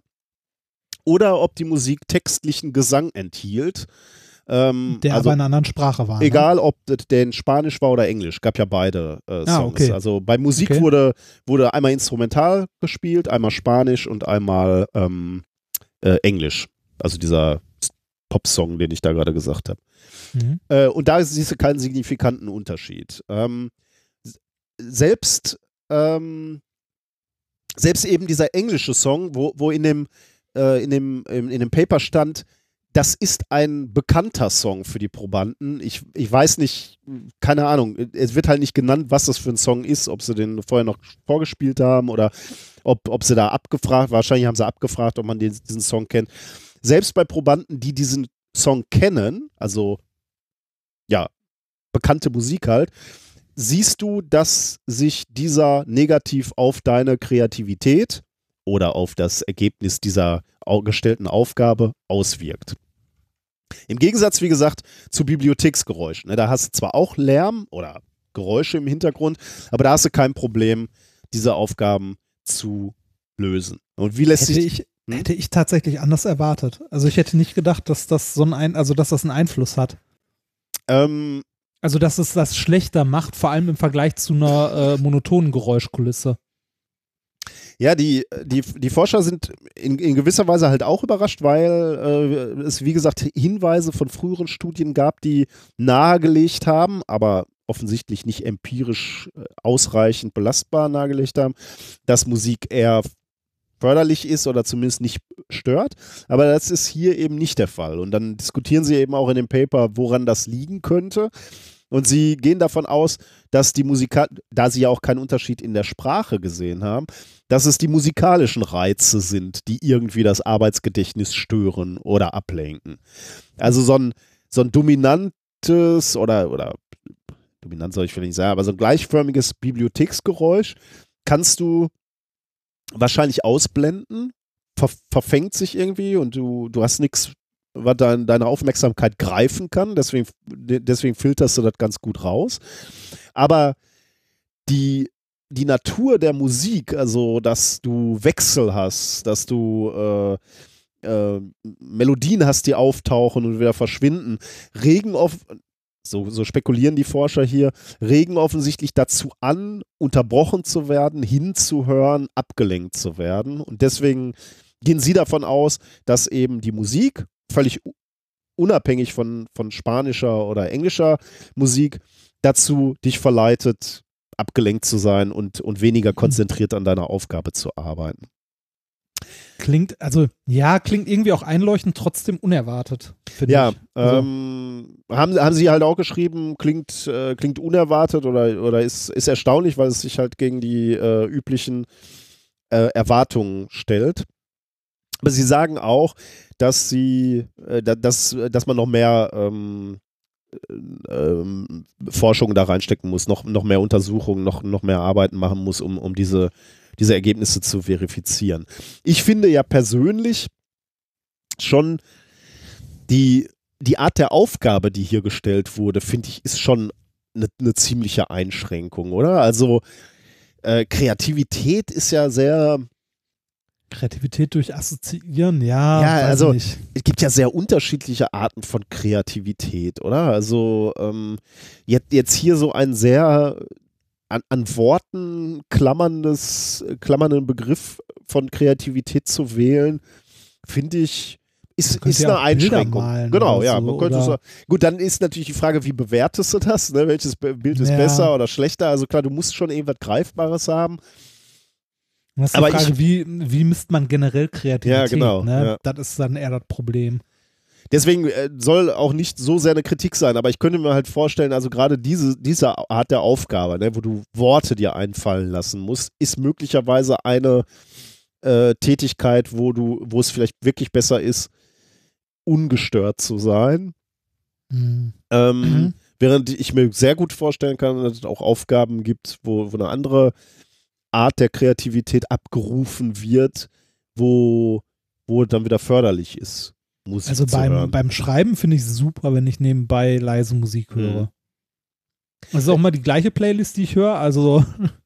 oder ob die Musik textlichen Gesang enthielt.
Ähm, der also, aber in einer anderen Sprache war.
Ne? Egal, ne? ob das denn Spanisch war oder Englisch, gab ja beide äh, ah, Songs. Ah, okay. Also bei Musik okay. wurde, wurde einmal instrumental gespielt, einmal Spanisch und einmal ähm, äh, Englisch. Also dieser Pop-Song, den ich da gerade gesagt habe. Mhm. Äh, und da siehst du keinen signifikanten Unterschied. Ähm, selbst, ähm, selbst eben dieser englische Song, wo, wo in dem, äh, in dem, in, in dem Paper stand, das ist ein bekannter Song für die Probanden. Ich, ich weiß nicht, keine Ahnung, es wird halt nicht genannt, was das für ein Song ist, ob sie den vorher noch vorgespielt haben oder ob, ob sie da abgefragt, wahrscheinlich haben sie abgefragt, ob man den, diesen Song kennt. Selbst bei Probanden, die diesen Song kennen, also ja, bekannte Musik halt, siehst du, dass sich dieser negativ auf deine Kreativität oder auf das Ergebnis dieser gestellten Aufgabe auswirkt. Im Gegensatz, wie gesagt, zu Bibliotheksgeräuschen. Ne, da hast du zwar auch Lärm oder Geräusche im Hintergrund, aber da hast du kein Problem, diese Aufgaben zu lösen. Und wie lässt
hätte
sich.
Ich, hm? Hätte ich tatsächlich anders erwartet. Also ich hätte nicht gedacht, dass das so ein, also dass das einen Einfluss hat.
Ähm,
also dass es das schlechter macht, vor allem im Vergleich zu einer äh, monotonen Geräuschkulisse.
Ja, die, die, die Forscher sind in, in gewisser Weise halt auch überrascht, weil äh, es, wie gesagt, Hinweise von früheren Studien gab, die nahegelegt haben, aber offensichtlich nicht empirisch äh, ausreichend belastbar nahegelegt haben, dass Musik eher förderlich ist oder zumindest nicht stört. Aber das ist hier eben nicht der Fall. Und dann diskutieren sie eben auch in dem Paper, woran das liegen könnte. Und sie gehen davon aus, dass die Musiker, da sie ja auch keinen Unterschied in der Sprache gesehen haben, dass es die musikalischen Reize sind, die irgendwie das Arbeitsgedächtnis stören oder ablenken. Also so ein, so ein dominantes oder, oder dominant soll ich vielleicht nicht sagen, aber so ein gleichförmiges Bibliotheksgeräusch kannst du wahrscheinlich ausblenden, ver verfängt sich irgendwie und du, du hast nichts, was dein, deine Aufmerksamkeit greifen kann. Deswegen, deswegen filterst du das ganz gut raus. Aber die die Natur der Musik, also dass du Wechsel hast, dass du äh, äh, Melodien hast, die auftauchen und wieder verschwinden, regen auf, so, so spekulieren die Forscher hier, regen offensichtlich dazu an, unterbrochen zu werden, hinzuhören, abgelenkt zu werden. Und deswegen gehen sie davon aus, dass eben die Musik völlig unabhängig von, von spanischer oder englischer Musik dazu dich verleitet, abgelenkt zu sein und, und weniger konzentriert an deiner Aufgabe zu arbeiten.
Klingt, also ja, klingt irgendwie auch einleuchtend, trotzdem unerwartet.
Ja, also, ähm, haben, haben sie halt auch geschrieben, klingt, äh, klingt unerwartet oder, oder ist, ist erstaunlich, weil es sich halt gegen die äh, üblichen äh, Erwartungen stellt. Aber sie sagen auch, dass sie, äh, dass, dass man noch mehr ähm, ähm, Forschung da reinstecken muss, noch, noch mehr Untersuchungen, noch, noch mehr Arbeiten machen muss, um, um diese, diese Ergebnisse zu verifizieren. Ich finde ja persönlich schon die, die Art der Aufgabe, die hier gestellt wurde, finde ich, ist schon eine, eine ziemliche Einschränkung, oder? Also äh, Kreativität ist ja sehr
Kreativität durch Assoziieren, ja.
Ja, also es gibt ja sehr unterschiedliche Arten von Kreativität, oder? Also ähm, jetzt, jetzt hier so ein sehr an, an Worten klammerndes, klammernden Begriff von Kreativität zu wählen, finde ich, ist, ist eine Einschränkung. Genau, ja. So, man könnte so, gut, dann ist natürlich die Frage, wie bewertest du das? Ne? Welches Bild ist ja. besser oder schlechter? Also klar, du musst schon irgendwas Greifbares haben.
Das ist aber die Frage, ich, wie, wie misst man generell Kreativität? Ja, genau. Ne? Ja. Das ist dann eher das Problem.
Deswegen äh, soll auch nicht so sehr eine Kritik sein, aber ich könnte mir halt vorstellen, also gerade diese, diese Art der Aufgabe, ne, wo du Worte dir einfallen lassen musst, ist möglicherweise eine äh, Tätigkeit, wo du, wo es vielleicht wirklich besser ist, ungestört zu sein. Mhm. Ähm, mhm. Während ich mir sehr gut vorstellen kann, dass es auch Aufgaben gibt, wo, wo eine andere Art der Kreativität abgerufen wird, wo, wo dann wieder förderlich ist. Musik
Also beim, beim Schreiben finde ich es super, wenn ich nebenbei leise Musik höre.
Mhm.
Das ist auch mal die gleiche Playlist, die ich höre. Also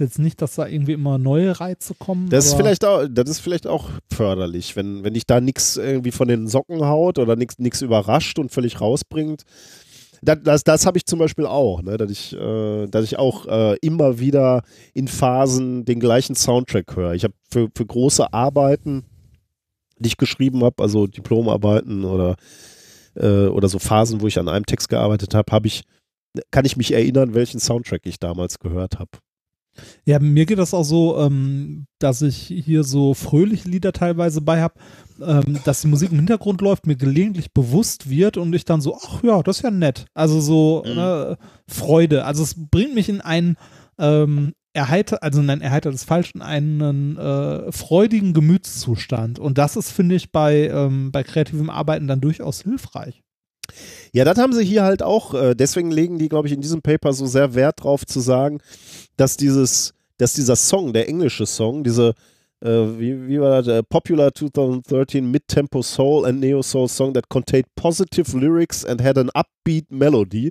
jetzt nicht, dass da irgendwie immer neue Reize kommen.
Das ist, vielleicht auch, das ist vielleicht auch förderlich, wenn, wenn dich da nichts irgendwie von den Socken haut oder nichts überrascht und völlig rausbringt. Das, das, das habe ich zum Beispiel auch, ne? dass, ich, äh, dass ich auch äh, immer wieder in Phasen den gleichen Soundtrack höre. Ich habe für, für große Arbeiten, die ich geschrieben habe, also Diplomarbeiten oder, äh, oder so Phasen, wo ich an einem Text gearbeitet habe, habe ich, kann ich mich erinnern, welchen Soundtrack ich damals gehört habe.
Ja, mir geht das auch so, ähm, dass ich hier so fröhliche Lieder teilweise bei habe, ähm, dass die Musik im Hintergrund läuft, mir gelegentlich bewusst wird und ich dann so, ach ja, das ist ja nett. Also so
Mhm.
ne, Freude. Also es bringt mich in einen ähm, erheiter, also nein, erheitert ist falsch, in einen äh, freudigen Gemütszustand. Und das ist, finde ich, bei, ähm, bei kreativem Arbeiten dann durchaus hilfreich.
Ja, das haben sie hier halt auch. Äh, deswegen legen die, glaube ich, in diesem Paper so sehr Wert drauf zu sagen, dass dieses, dass dieser Song, der englische Song, diese, äh, wie, wie war das, äh, Popular 2013 Mid-Tempo Soul and Neo Soul Song that contained positive lyrics and had an upbeat melody.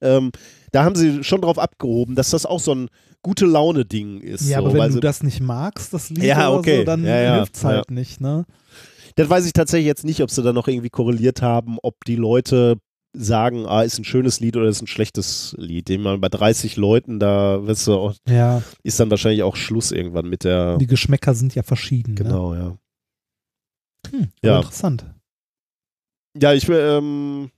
Ähm, da haben sie schon drauf abgehoben, dass das auch so ein gute Laune-Ding ist.
Ja,
so,
aber wenn
weil
du das nicht magst, das Lied
Ja, okay.
so, dann
Ja, ja,
hilft es halt nicht, ne?
Das weiß ich tatsächlich jetzt nicht, ob sie da noch irgendwie korreliert haben, ob die Leute sagen, ah, ist ein schönes Lied oder ist ein schlechtes Lied. Ich meine, bei 30 Leuten, da wirst du
Ja,
ist dann wahrscheinlich auch Schluss irgendwann mit der.
die Geschmäcker sind ja verschieden. Ne?
Genau, ja.
Hm,
Ja.
Interessant.
Ja, ich will, ähm,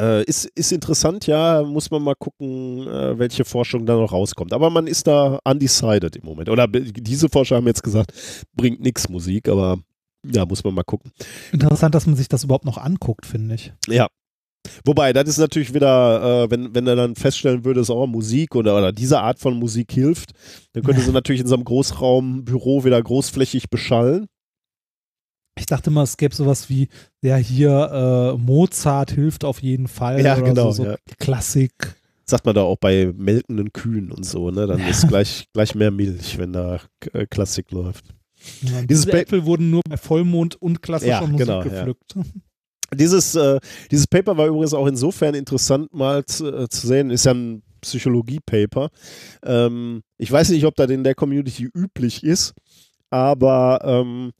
äh, ist, ist interessant, ja, muss man mal gucken, äh, welche Forschung da noch rauskommt. Aber man ist da undecided im Moment. Oder diese Forscher haben jetzt gesagt, bringt nichts Musik, aber ja, muss man mal gucken.
Interessant, dass man sich das überhaupt noch anguckt, finde ich.
Ja. Wobei, das ist natürlich wieder, äh, wenn, wenn er dann feststellen würde, dass auch Musik oder, oder diese Art von Musik hilft, dann könnte sie natürlich in so einem Großraumbüro wieder großflächig beschallen.
Ich dachte mal, es gäbe sowas wie, ja, hier äh, Mozart hilft auf jeden Fall.
Ja, genau,
So, so
ja.
Klassik.
Sagt man da auch bei melkenden Kühen und so, ne? Dann ist gleich, gleich mehr Milch, wenn da äh, Klassik läuft.
Ja, diese
Ba-
Äpfel wurden nur bei Vollmond und klassischer
Ja,
Musik
genau, ja.
gepflückt.
Dieses, äh, dieses Paper war übrigens auch insofern interessant mal zu, äh, zu sehen, ist ja ein Psychologie-Paper. Ähm, ich weiß nicht, ob das in der Community üblich ist, aber ähm,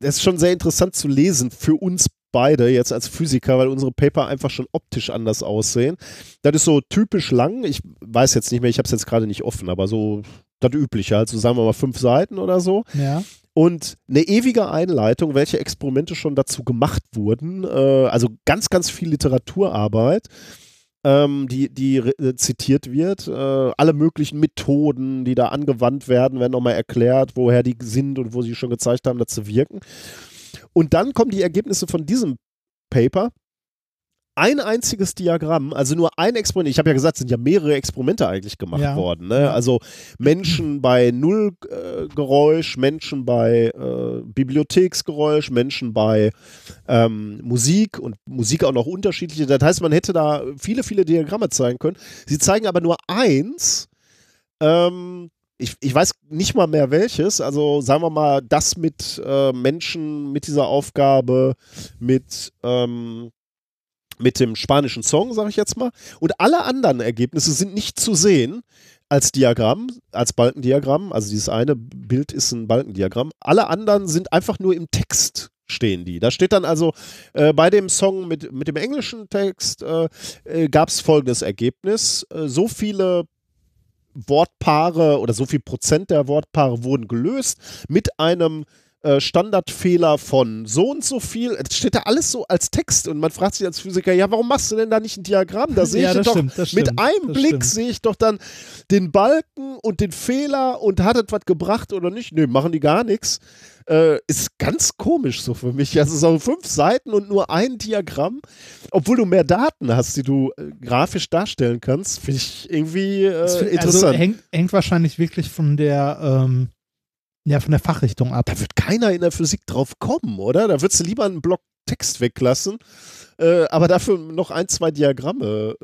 das ist schon sehr interessant zu lesen für uns beide jetzt als Physiker, weil unsere Paper einfach schon optisch anders aussehen. Das ist so typisch lang. Ich weiß jetzt nicht mehr, ich habe es jetzt gerade nicht offen, aber so das Übliche, also sagen wir mal fünf Seiten oder so
Ja.
und eine ewige Einleitung, welche Experimente schon dazu gemacht wurden. Äh, also ganz, ganz viel Literaturarbeit, ähm, die, die äh, zitiert wird. Äh, alle möglichen Methoden, die da angewandt werden, werden nochmal erklärt, woher die sind und wo sie schon gezeigt haben, dass sie wirken. Und dann kommen die Ergebnisse von diesem Paper. Ein einziges Diagramm, also nur ein Experiment. Ich habe ja gesagt, es sind ja mehrere Experimente eigentlich gemacht
Ja.
worden. Ne? Also Menschen bei Nullgeräusch, äh, Menschen bei äh, Bibliotheksgeräusch, Menschen bei ähm, Musik und Musik auch noch unterschiedliche. Das heißt, man hätte da viele, viele Diagramme zeigen können. Sie zeigen aber nur eins. Ähm, ich, ich weiß nicht mal mehr welches. Also sagen wir mal, das mit äh, Menschen mit dieser Aufgabe, mit ähm, mit dem spanischen Song, sage ich jetzt mal. Und alle anderen Ergebnisse sind nicht zu sehen als Diagramm, als Balkendiagramm. Also dieses eine Bild ist ein Balkendiagramm. Alle anderen sind einfach nur im Text stehen die. Da steht dann also äh, bei dem Song mit, mit dem englischen Text äh, äh, gab es folgendes Ergebnis. Äh, so viele Wortpaare oder so viel Prozent der Wortpaare wurden gelöst mit einem äh, Standardfehler von so und so viel. Es steht da alles so als Text und man fragt sich als Physiker, ja, warum machst du denn da nicht ein Diagramm? Da sehe
Ja,
ich doch
stimmt,
mit
stimmt,
einem Blick sehe ich doch dann den Balken und den Fehler und hat es was gebracht oder nicht? Nö, machen die gar nichts. Äh, ist ganz komisch so für mich. Also so fünf Seiten und nur ein Diagramm, obwohl du mehr Daten hast, die du äh, grafisch darstellen kannst, finde ich irgendwie äh,
Das find-
interessant.
Also hängt, hängt wahrscheinlich wirklich von der, ähm, ja, von der Fachrichtung ab.
da wird keiner in der Physik drauf kommen, oder? Da würdest du lieber einen Block Text weglassen, äh, aber dafür noch ein, zwei Diagramme.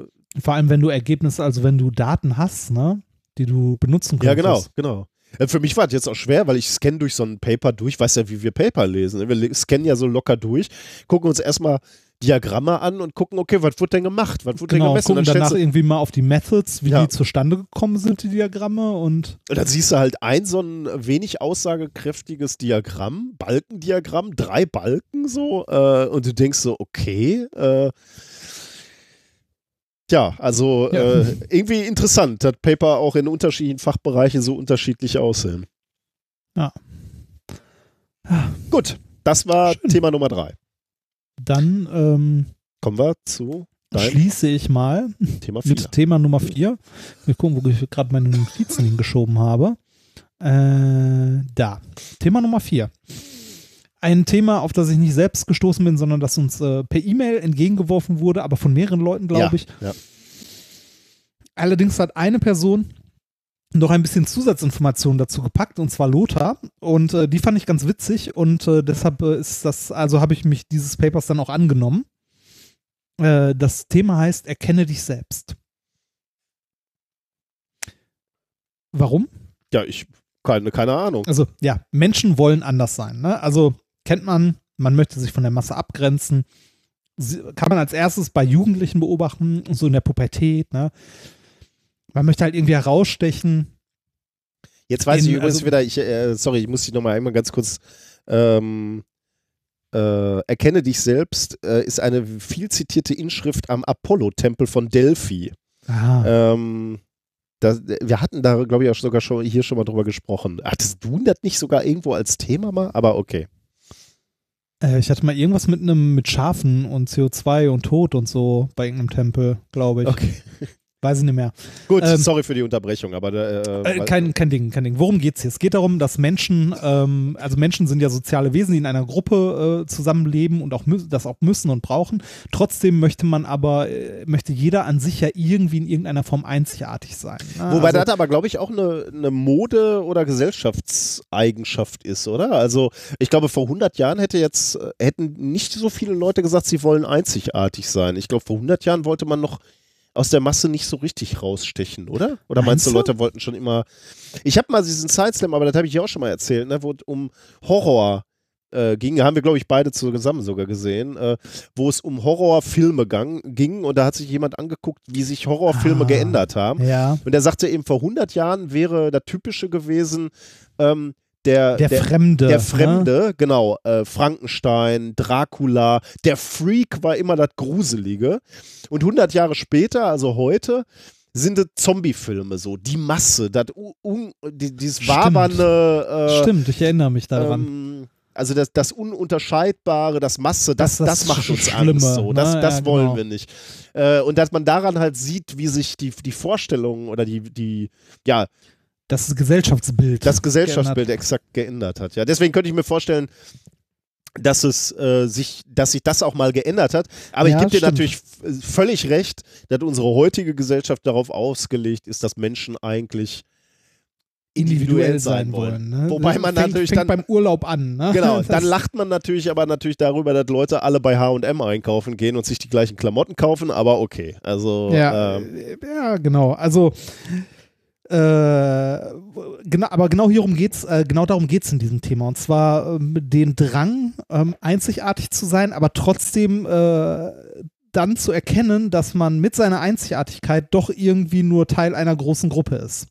Vor allem, wenn du Ergebnisse, also wenn du Daten hast, ne? die du benutzen könntest.
Ja, genau, genau. Äh, Für mich war es jetzt auch schwer, weil ich scanne durch so ein Paper durch, weiß ja, wie wir Paper lesen. Wir le- scannen ja so locker durch, gucken uns erstmal Diagramme an und gucken, okay, was wurde denn gemacht? Was wurde
Genau,
denn gemessen?
gucken
Und dann,
danach irgendwie mal auf die Methods, wie
Ja.
die zustande gekommen sind, die Diagramme und
und dann siehst du halt ein so ein wenig aussagekräftiges Diagramm, Balkendiagramm, drei Balken so, äh, und du denkst so, okay, äh, ja, also
Ja.
Äh, irgendwie interessant, dass Paper auch in unterschiedlichen Fachbereichen so unterschiedlich aussehen.
Ja.
Gut, das war
Schön.
Thema Nummer drei.
Dann ähm,
Kommen wir zu
schließe ich mal
Thema 4.
mit Thema Nummer 4. Wir gucken, wo ich gerade meine Notizen hingeschoben habe. Äh, da. Thema Nummer 4. Ein Thema, auf das ich nicht selbst gestoßen bin, sondern das uns äh, per E-Mail entgegengeworfen wurde, aber von mehreren Leuten, glaube
ja,
ich.
Ja.
Allerdings hat eine Person noch ein bisschen Zusatzinformationen dazu gepackt, und zwar Lothar. Und äh, die fand ich ganz witzig und äh, deshalb äh, ist das, also habe ich mich dieses Papers dann auch angenommen. Äh, das Thema heißt Erkenne dich selbst. Warum?
ja, ich keine, keine Ahnung.
Also ja, Menschen wollen anders sein. Ne? Also kennt man, man möchte sich von der Masse abgrenzen. Kann man als erstes bei Jugendlichen beobachten, so in der Pubertät. Ne? Man möchte halt irgendwie herausstechen.
Jetzt weiß
in-
ich übrigens
also-
wieder, ich, äh, sorry, ich muss dich nochmal einmal ganz kurz ähm, äh, erkenne dich selbst, äh, ist eine viel zitierte Inschrift am Apollo-Tempel von Delphi.
Ah,
Ähm, das, wir hatten da, glaube ich, auch sogar schon hier schon mal drüber gesprochen. Hattest du das nicht sogar irgendwo als Thema mal? Aber okay.
äh, ich hatte mal irgendwas mit einem mit Schafen und CO2 und Tod und so bei irgendeinem Tempel, glaube ich.
Okay.
Weiß ich nicht mehr.
Gut,
Ähm,
sorry für die Unterbrechung, aber äh,
Äh, kein, kein Ding, kein Ding. Worum geht's hier? Es geht darum, dass Menschen, ähm, also Menschen sind ja soziale Wesen, die in einer Gruppe äh, zusammenleben und auch das auch müssen und brauchen. Trotzdem möchte man aber, äh, möchte jeder an sich ja irgendwie in irgendeiner Form einzigartig sein. ne?
Wobei
also,
das aber, glaube ich, auch eine, eine Mode- oder Gesellschaftseigenschaft ist, oder? Also ich glaube, vor 100 Jahren hätte jetzt, äh, hätten nicht so viele Leute gesagt, sie wollen einzigartig sein. Ich glaube, vor 100 Jahren wollte man noch aus der Masse nicht so richtig rausstechen, oder? Oder meinst,
Meinst
du? Leute wollten schon immer... Ich habe mal diesen Sideslam, aber das habe ich ja auch schon mal erzählt, ne, wo es um Horror äh, ging, haben wir, glaube ich, beide zusammen sogar gesehen, äh, wo es um Horrorfilme gang, ging und da hat sich jemand angeguckt, wie sich Horrorfilme
Ah.
geändert haben.
ja,
Und er sagte eben, vor 100 Jahren wäre das Typische gewesen, ähm, der,
der, Fremde.
der
Ne?
Fremde, genau, äh, Frankenstein, Dracula, der Freak war immer das Gruselige. Und 100 Jahre später, also heute, sind es Zombie-Filme so, die Masse, das die, dieses
Stimmt.
wabernde, äh,
Stimmt, ich erinnere mich daran.
ähm, also das, das Ununterscheidbare, das Masse, das,
Das-
das, macht uns
Schlimme,
Angst. So. Das,
ne?
das
Ja,
wollen
genau.
wir nicht. Äh, und dass man daran halt sieht, wie sich die, die Vorstellungen oder die, die, ja,
das Gesellschaftsbild.
das Gesellschaftsbild exakt geändert hat. Ja, deswegen könnte ich mir vorstellen, dass es äh, sich, dass sich das auch mal geändert hat. Aber
Ja,
ich gebe dir
stimmt.
natürlich äh, völlig recht, dass unsere heutige Gesellschaft darauf ausgelegt ist, dass Menschen eigentlich individuell sein wollen.
Ne?
Wobei man
fängt,
natürlich
fängt
dann
beim Urlaub an. Ne?
Genau,
Das-
dann lacht man natürlich aber natürlich darüber, dass Leute alle bei H&M einkaufen gehen und sich die gleichen Klamotten kaufen, aber okay. Also
Ja,
ähm,
äh, ja genau. Also äh, genau, aber genau hierum geht's, äh, genau darum geht es in diesem Thema. Und zwar ähm, den Drang, ähm, einzigartig zu sein, aber trotzdem äh, dann zu erkennen, dass man mit seiner Einzigartigkeit doch irgendwie nur Teil einer großen Gruppe ist.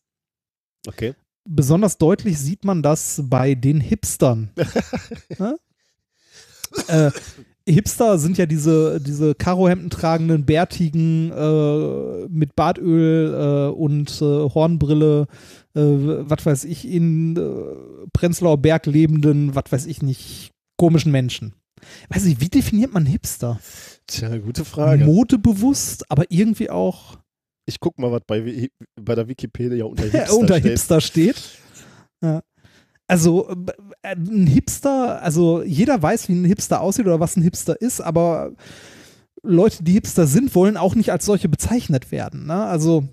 okay.
Besonders deutlich sieht man das bei den Hipstern. ne? äh, Hipster sind ja diese, diese Karohemden tragenden, bärtigen, äh, mit Bartöl äh, und äh, Hornbrille, äh, was weiß ich, in äh, Prenzlauer Berg lebenden, was weiß ich nicht, komischen Menschen. Weiß nicht, wie definiert man Hipster?
Tja, gute Frage.
Modebewusst, aber irgendwie auch
Ich guck mal, was bei, bei der Wikipedia unter Hipster
unter
steht.
Hipster steht. Ja. Also äh, ein Hipster, also jeder weiß, wie ein Hipster aussieht oder was ein Hipster ist, aber Leute, die Hipster sind, wollen auch nicht als solche bezeichnet werden. Ne? Also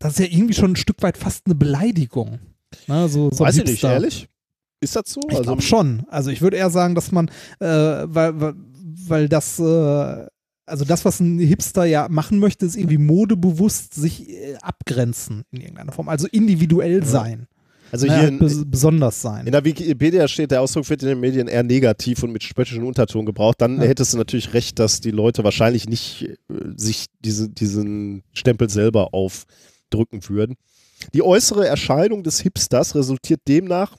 das ist ja irgendwie schon ein Stück weit fast eine Beleidigung. Ne? So, so
Weiß ich nicht,
Hipster.
ehrlich? Ist das so?
Ich
Also,
glaube schon. Also ich würde eher sagen, dass man, äh, weil, weil, weil das, äh, also das, was ein Hipster ja machen möchte, ist irgendwie modebewusst sich äh, abgrenzen in irgendeiner Form. Also individuell sein.
Also
Naja,
hier in,
bes besonders sein.
in der Wikipedia steht, der Ausdruck wird in den Medien eher negativ und mit spöttischen Unterton gebraucht. Dann
Ja.
hättest du natürlich recht, dass die Leute wahrscheinlich nicht äh, sich diese, diesen Stempel selber aufdrücken würden. Die äußere Erscheinung des Hipsters resultiert demnach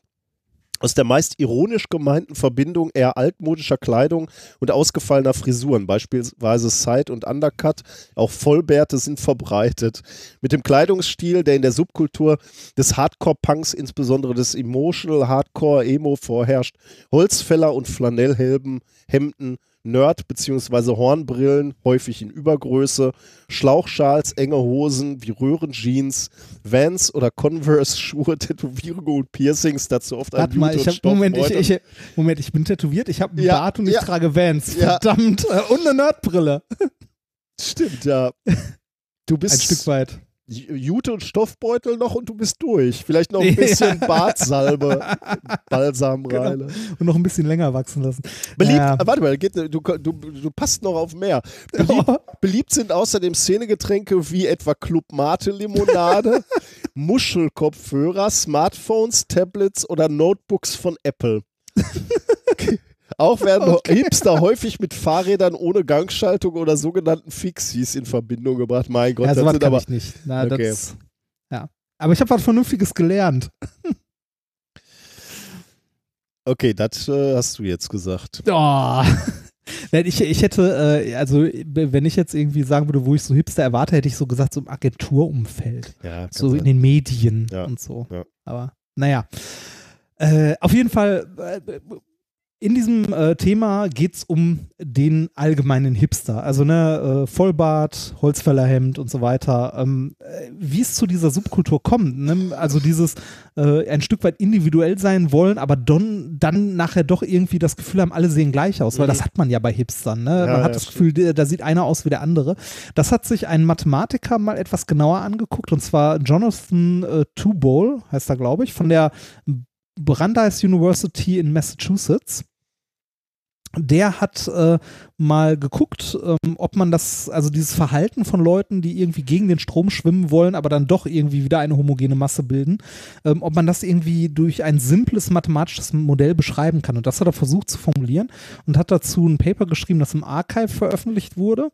aus der meist ironisch gemeinten Verbindung eher altmodischer Kleidung und ausgefallener Frisuren, beispielsweise Side- und Undercut, auch Vollbärte sind verbreitet. Mit dem Kleidungsstil, der in der Subkultur des Hardcore-Punks, insbesondere des Emotional Hardcore Emo vorherrscht, Holzfäller und Flanellhelben, Hemden, Nerd- bzw. Hornbrillen, häufig in Übergröße, Schlauchschals, enge Hosen wie Röhrenjeans, Vans oder Converse-Schuhe, Tätowierungen und Piercings, dazu oft ein
Warte mal, ich hab, Moment, ich, ich, Moment, ich bin tätowiert, ich habe einen
Ja,
Bart und ich
ja.
trage Vans.
Ja.
Verdammt. Äh, Und eine Nerdbrille.
Stimmt, ja. Du bist
Ein Stück weit.
Jute und Stoffbeutel noch und du bist durch. Vielleicht noch ein bisschen Bartsalbe, Balsamreile.
Und noch ein bisschen länger wachsen lassen.
Beliebt,
Ja.
warte mal, geht, du, du, du passt noch auf mehr. Beliebt, beliebt sind außerdem Szenegetränke wie etwa Club Mate Limonade, Muschelkopfhörer, Smartphones, Tablets oder Notebooks von Apple. Auch werden Hipster häufig mit Fahrrädern ohne Gangschaltung oder sogenannten Fixies in Verbindung gebracht. Mein Gott,
ja,
das sind aber
ich nicht. Na,
Okay.
das, ja. Aber ich habe was Vernünftiges gelernt.
Okay, das äh, hast du jetzt gesagt.
Oh. Wenn Ich, ich hätte, äh, also wenn ich jetzt irgendwie sagen würde, wo ich so Hipster erwarte, hätte ich so gesagt, so im Agenturumfeld.
Ja,
So in
sein.
den Medien
Ja,
und so.
ja.
Aber naja. Äh, auf jeden Fall, äh, in diesem äh, Thema geht es um den allgemeinen Hipster. Also ne, äh, Vollbart, Holzfällerhemd und so weiter. Ähm, äh, wie es zu dieser Subkultur kommt. Ne? Also dieses äh, ein Stück weit individuell sein wollen, aber don, dann nachher doch irgendwie das Gefühl haben, alle sehen gleich aus, weil
Mhm.
das hat man ja bei Hipstern. Ne?
Ja,
man hat
ja,
das Gefühl, da sieht einer aus wie der andere. Das hat sich ein Mathematiker mal etwas genauer angeguckt und zwar Jonathan äh, Tubol, heißt er, glaube ich, von der Brandeis University in Massachusetts. Der hat äh, mal geguckt, ähm, ob man das, also dieses Verhalten von Leuten, die irgendwie gegen den Strom schwimmen wollen, aber dann doch irgendwie wieder eine homogene Masse bilden, ähm, ob man das irgendwie durch ein simples mathematisches Modell beschreiben kann. Und das hat er versucht zu formulieren und hat dazu ein Paper geschrieben, das im Archive veröffentlicht wurde.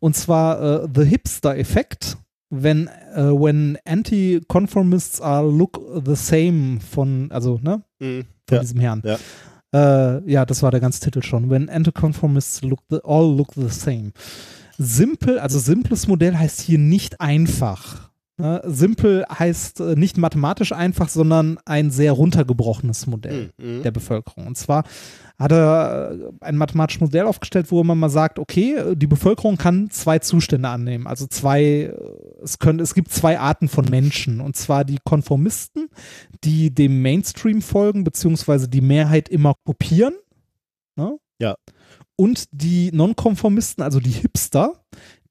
Und zwar äh, The Hipster Effect. When, äh, when anti-conformists are look the same von, also, ne,
Mhm.
von
Ja.
diesem Herrn.
Ja.
Äh, ja, das war der ganze Titel schon. When anticonformists look the, all look the same. Simpel, also simples Modell heißt hier nicht einfach. Ne? Simpel heißt äh, nicht mathematisch einfach, sondern ein sehr runtergebrochenes Modell
Mhm.
der Bevölkerung. Und zwar hat er äh, ein mathematisches Modell aufgestellt, wo man mal sagt, okay, die Bevölkerung kann zwei Zustände annehmen. Also zwei, äh, es, können, es gibt zwei Arten von Menschen. Und zwar die Konformisten, die dem Mainstream folgen, beziehungsweise die Mehrheit immer kopieren. Ne?
Ja.
Und die Nonkonformisten, also die Hipster,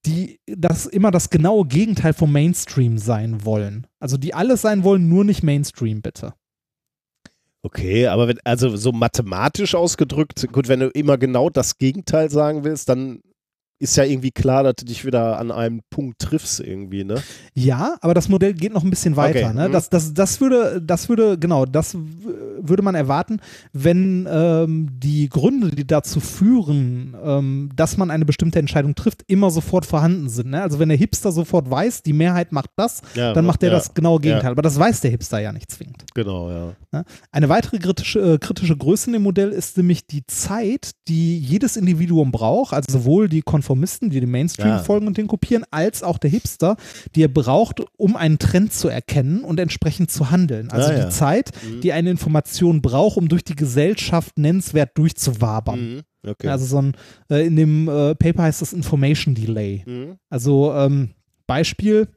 die das immer das genaue Gegenteil vom Mainstream sein wollen. Also die alles sein wollen, nur nicht Mainstream, bitte.
Okay, aber wenn, also so mathematisch ausgedrückt, gut, wenn du immer genau das Gegenteil sagen willst, dann ist ja irgendwie klar, dass du dich wieder an einem Punkt triffst irgendwie, ne?
Ja, aber das Modell geht noch ein bisschen weiter.
Okay,
Ne?
mhm.
Das, das, das würde, das würde, genau, das würde man erwarten, wenn ähm, die Gründe, die dazu führen, ähm, dass man eine bestimmte Entscheidung trifft, immer sofort vorhanden sind. Ne? Also wenn der Hipster sofort weiß, die Mehrheit macht das,
Ja,
dann macht er
ja,
das genaue Gegenteil.
Ja.
Aber das weiß der Hipster ja nicht zwingend.
Genau, ja.
Ne? Eine weitere kritische, äh, kritische Größe in dem Modell ist nämlich die Zeit, die jedes Individuum braucht, also sowohl die Konformisten, die dem Mainstream
Ja.
folgen und den kopieren, als auch der Hipster, die er braucht, um einen Trend zu erkennen und entsprechend zu handeln. Also
Ah,
die
ja.
Zeit,
Mhm.
die eine Information braucht, um durch die Gesellschaft nennenswert durchzuwabern.
Mhm. Okay.
Also so ein, äh, in dem äh, Paper heißt das Information Delay.
mhm.
Also ähm, Beispiel,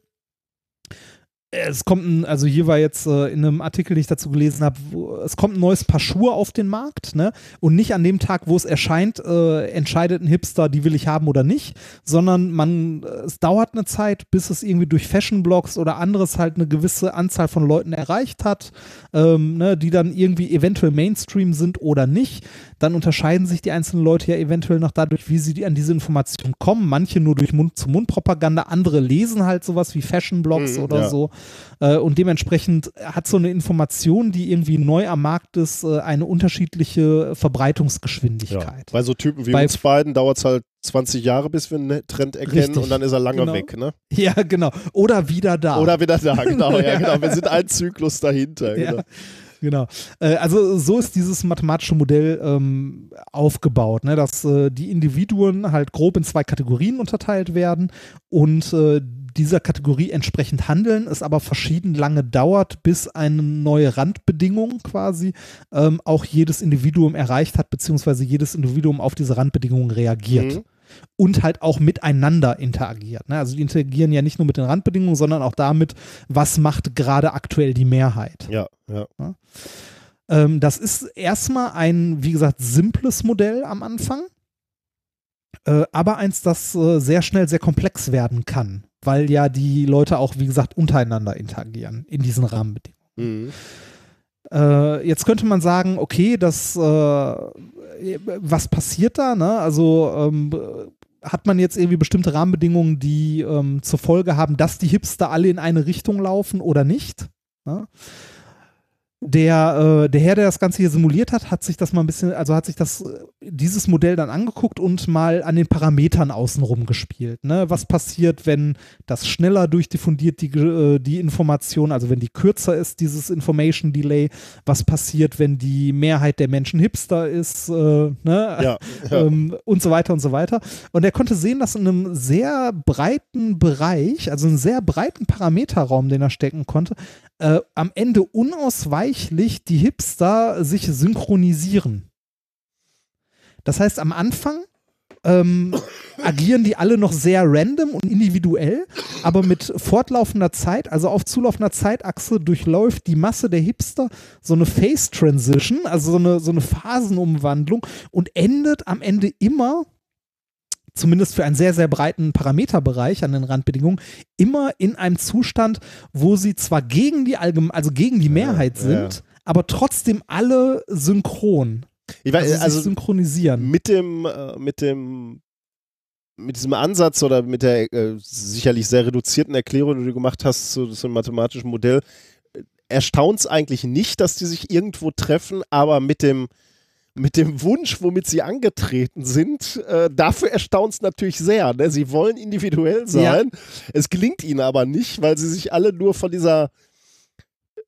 es kommt ein, also hier war jetzt äh, in einem Artikel, den ich dazu gelesen habe, es kommt ein neues Paar Schuhe auf den Markt, ne? Und nicht an dem Tag, wo es erscheint, äh, entscheidet ein Hipster, die will ich haben oder nicht, sondern man, es dauert eine Zeit, bis es irgendwie durch Fashion-Blogs oder anderes halt eine gewisse Anzahl von Leuten erreicht hat, ähm, ne, die dann irgendwie eventuell Mainstream sind oder nicht. Dann unterscheiden sich die einzelnen Leute ja eventuell noch dadurch, wie sie an diese Information kommen. Manche nur durch Mund-zu-Mund-Propaganda, andere lesen halt sowas wie Fashion-Blogs
Mhm,
oder
ja.
so. Äh, und dementsprechend hat so eine Information, die irgendwie neu am Markt ist, äh, eine unterschiedliche Verbreitungsgeschwindigkeit.
Bei so Typen wie
Bei-
uns beiden dauert es halt 20 Jahre, bis wir einen Trend erkennen
Richtig.
und dann ist er lange
Genau.
weg. Ne?
Ja, genau. Oder wieder da.
Oder wieder da, genau. ja,
Ja.
genau. Wir sind ein Zyklus dahinter.
Ja.
Genau.
Genau. Äh, also so ist dieses mathematische Modell ähm, aufgebaut, ne? dass äh, die Individuen halt grob in zwei Kategorien unterteilt werden und äh, dieser Kategorie entsprechend handeln, es aber verschieden lange dauert, bis eine neue Randbedingung quasi ähm, auch jedes Individuum erreicht hat, beziehungsweise jedes Individuum auf diese Randbedingungen reagiert
Mhm.
Und halt auch miteinander interagiert. Ne? Also die interagieren ja nicht nur mit den Randbedingungen, sondern auch damit, was macht gerade aktuell die Mehrheit.
Ja, ja.
Ähm, das ist erstmal ein, wie gesagt, simples Modell am Anfang, äh, aber eins, das äh, sehr schnell sehr komplex werden kann, weil ja die Leute auch, wie gesagt, untereinander interagieren in diesen Rahmenbedingungen.
Mhm.
Äh, jetzt könnte man sagen, okay, das, äh, was passiert da? Ne? Also ähm, hat man jetzt irgendwie bestimmte Rahmenbedingungen, die ähm, zur Folge haben, dass die Hipster alle in eine Richtung laufen oder nicht? Ne? Der, äh, der Herr, der das Ganze hier simuliert hat, hat sich das mal ein bisschen, also hat sich das, äh, dieses Modell dann angeguckt und mal an den Parametern außenrum gespielt. Ne? Was passiert, wenn das schneller durchdiffundiert, die, äh, die Information, also wenn die kürzer ist, dieses Information Delay? Was passiert, wenn die Mehrheit der Menschen Hipster ist? Äh, ne?
Ja, ja.
ähm, und so weiter und so weiter. Und er konnte sehen, dass in einem sehr breiten Bereich, also einen sehr breiten Parameterraum, den er stecken konnte, äh, am Ende unausweichlich die Hipster sich synchronisieren. Das heißt, am Anfang ähm, agieren die alle noch sehr random und individuell, aber mit fortlaufender Zeit, also auf zulaufender Zeitachse, durchläuft die Masse der Hipster so eine Phase Transition, also so eine, so eine Phasenumwandlung und endet am Ende immer, zumindest für einen sehr, sehr breiten Parameterbereich an den Randbedingungen, immer in einem Zustand, wo sie zwar gegen die Allgeme also gegen die Mehrheit
ja.
sind, aber trotzdem alle synchron.
Ich
Also,
weiß,
sich
also
synchronisieren.
mit dem, äh, mit dem, mit diesem Ansatz oder mit der äh, sicherlich sehr reduzierten Erklärung, die du gemacht hast zu, zu einem mathematischen Modell, äh, erstaunt es eigentlich nicht, dass die sich irgendwo treffen, aber mit dem, mit dem Wunsch, womit sie angetreten sind, äh, dafür erstaunt es natürlich sehr. Ne? Sie wollen individuell sein. Es gelingt ihnen aber nicht, weil sie sich alle nur von dieser,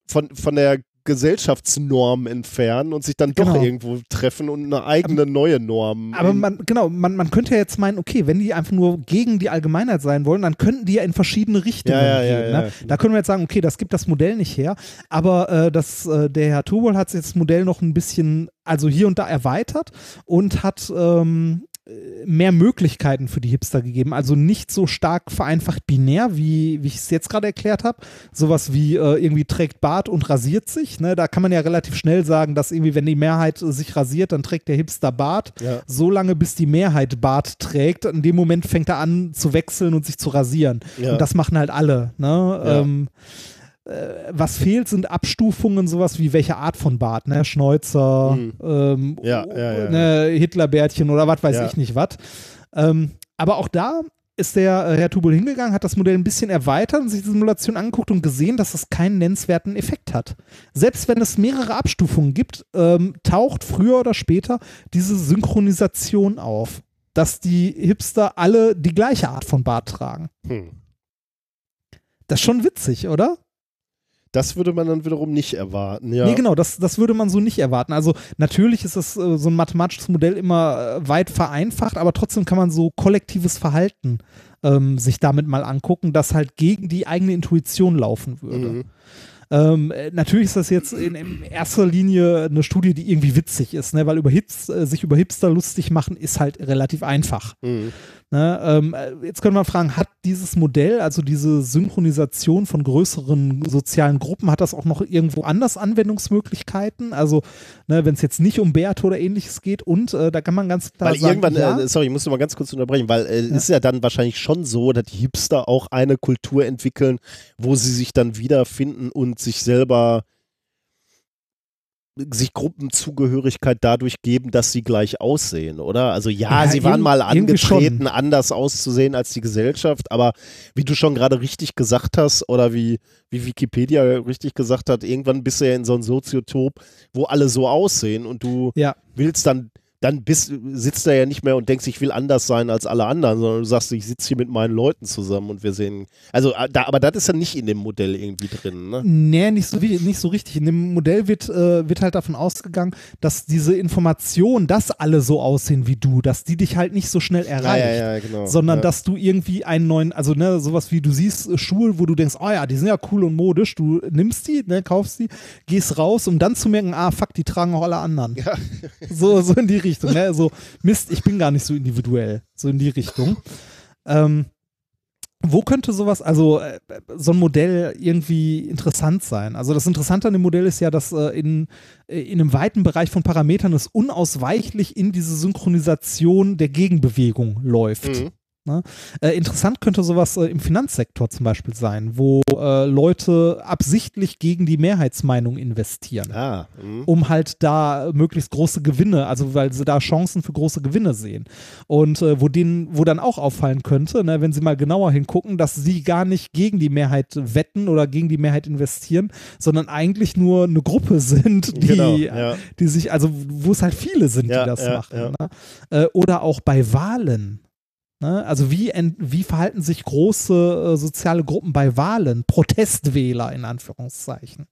von, von der Gesellschaftsnorm entfernen und sich dann doch
Genau.
irgendwo treffen und eine eigene neue Norm.
Aber man, genau, man, man könnte ja jetzt meinen, okay, wenn die einfach nur gegen die Allgemeinheit sein wollen, dann könnten die ja in verschiedene Richtungen
Ja, ja,
gehen.
ja.
Ne? Da können wir jetzt sagen, okay, das gibt das Modell nicht her. Aber äh, das, äh, der Herr Tubol hat jetzt das Modell noch ein bisschen, also hier und da erweitert und hat ähm, mehr Möglichkeiten für die Hipster gegeben. Also nicht so stark vereinfacht binär, wie, wie ich es jetzt gerade erklärt habe. Sowas wie äh, irgendwie trägt Bart und rasiert sich. Ne? Da kann man ja relativ schnell sagen, dass irgendwie, wenn die Mehrheit äh, sich rasiert, dann trägt der Hipster Bart.
Ja.
So lange, bis die Mehrheit Bart trägt. In dem Moment fängt er an zu wechseln und sich zu rasieren.
Ja.
Und das machen halt alle. Ne?
Ja.
Ähm, äh, was fehlt, sind Abstufungen, sowas wie welche Art von Bart, ne? Schnäuzer,
Mhm.
ähm,
Ja, ja, ja.
Ne, Hitlerbärtchen oder was weiß ich nicht was. Ähm, aber auch da ist der äh, Herr Tubul hingegangen, hat das Modell ein bisschen erweitert und sich die Simulation angeguckt und gesehen, dass es keinen nennenswerten Effekt hat. Selbst wenn es mehrere Abstufungen gibt, ähm, taucht früher oder später diese Synchronisation auf, dass die Hipster alle die gleiche Art von Bart tragen.
Hm.
Das ist schon witzig, oder?
Das würde man dann wiederum nicht erwarten. Ja.
Nee, genau, das, das würde man so nicht erwarten. Also natürlich ist das äh, so ein mathematisches Modell immer äh, weit vereinfacht, aber trotzdem kann man so kollektives Verhalten ähm, sich damit mal angucken, das halt gegen die eigene Intuition laufen würde.
Mhm.
Ähm, äh, natürlich ist das jetzt in, in, erster Linie eine Studie, die irgendwie witzig ist, ne? weil über Hips, äh, sich über Hipster lustig machen ist halt relativ einfach.
Mhm.
Ne, ähm, äh, jetzt können wir fragen, hat dieses Modell, also diese Synchronisation von größeren sozialen Gruppen, hat das auch noch irgendwo anders Anwendungsmöglichkeiten? Also, ne, wenn es jetzt nicht um Bärte oder ähnliches geht und äh, da kann man ganz klar
weil
sagen,
irgendwann,
ja,
äh, sorry, ich muss mal ganz kurz unterbrechen, weil äh,
Ja.
ist ja dann wahrscheinlich schon so, dass die Hipster auch eine Kultur entwickeln, wo sie sich dann wiederfinden und sich selber sich Gruppenzugehörigkeit dadurch geben, dass sie gleich aussehen, oder? Also ja,
Ja,
sie waren mal angetreten, anders auszusehen als die Gesellschaft, aber wie du schon gerade richtig gesagt hast oder wie, wie Wikipedia richtig gesagt hat, irgendwann bist du ja in so einem Soziotop, wo alle so aussehen und du
ja,
willst dann, dann bist, sitzt da ja nicht mehr und denkst, ich will anders sein als alle anderen, sondern du sagst, ich sitze hier mit meinen Leuten zusammen und wir sehen, also äh, da, aber das ist ja nicht in dem Modell irgendwie drin, ne?
Nee, nicht so, nicht so richtig. In dem Modell wird, äh, wird halt davon ausgegangen, dass diese Information, dass alle so aussehen wie du, dass die dich halt nicht so schnell erreicht.
ja, ja, genau.
Sondern
ja.
dass du irgendwie einen neuen, also ne, sowas wie du siehst äh, Schuhe, wo du denkst, oh ja, die sind ja cool und modisch, du nimmst die, ne, kaufst die, gehst raus, um dann zu merken, ah fuck, die tragen auch alle anderen. So, so in die Richtung, ne? So, Mist, ich bin gar nicht so individuell. So in die Richtung. Ähm, wo könnte sowas, also äh, so ein Modell irgendwie interessant sein? Also das Interessante an dem Modell ist ja, dass äh, in, äh, in einem weiten Bereich von Parametern es unausweichlich in diese Synchronisation der Gegenbewegung läuft.
Mhm.
Äh, interessant könnte sowas äh, im Finanzsektor zum Beispiel sein, wo äh, Leute absichtlich gegen die Mehrheitsmeinung investieren
Ah, mhm.
um halt da möglichst große Gewinne, also weil sie da Chancen für große Gewinne sehen. Und äh, wo denen, wo dann auch auffallen könnte, ne, wenn sie mal genauer hingucken, dass sie gar nicht gegen die Mehrheit wetten oder gegen die Mehrheit investieren, sondern eigentlich nur eine Gruppe sind, die,
Genau, ja.
die sich, also wo es halt viele sind,
Ja,
die das
ja,
machen. Ne? Äh, oder auch bei Wahlen. Ne? Also wie, ent- wie verhalten sich große äh, soziale Gruppen bei Wahlen? Protestwähler in Anführungszeichen.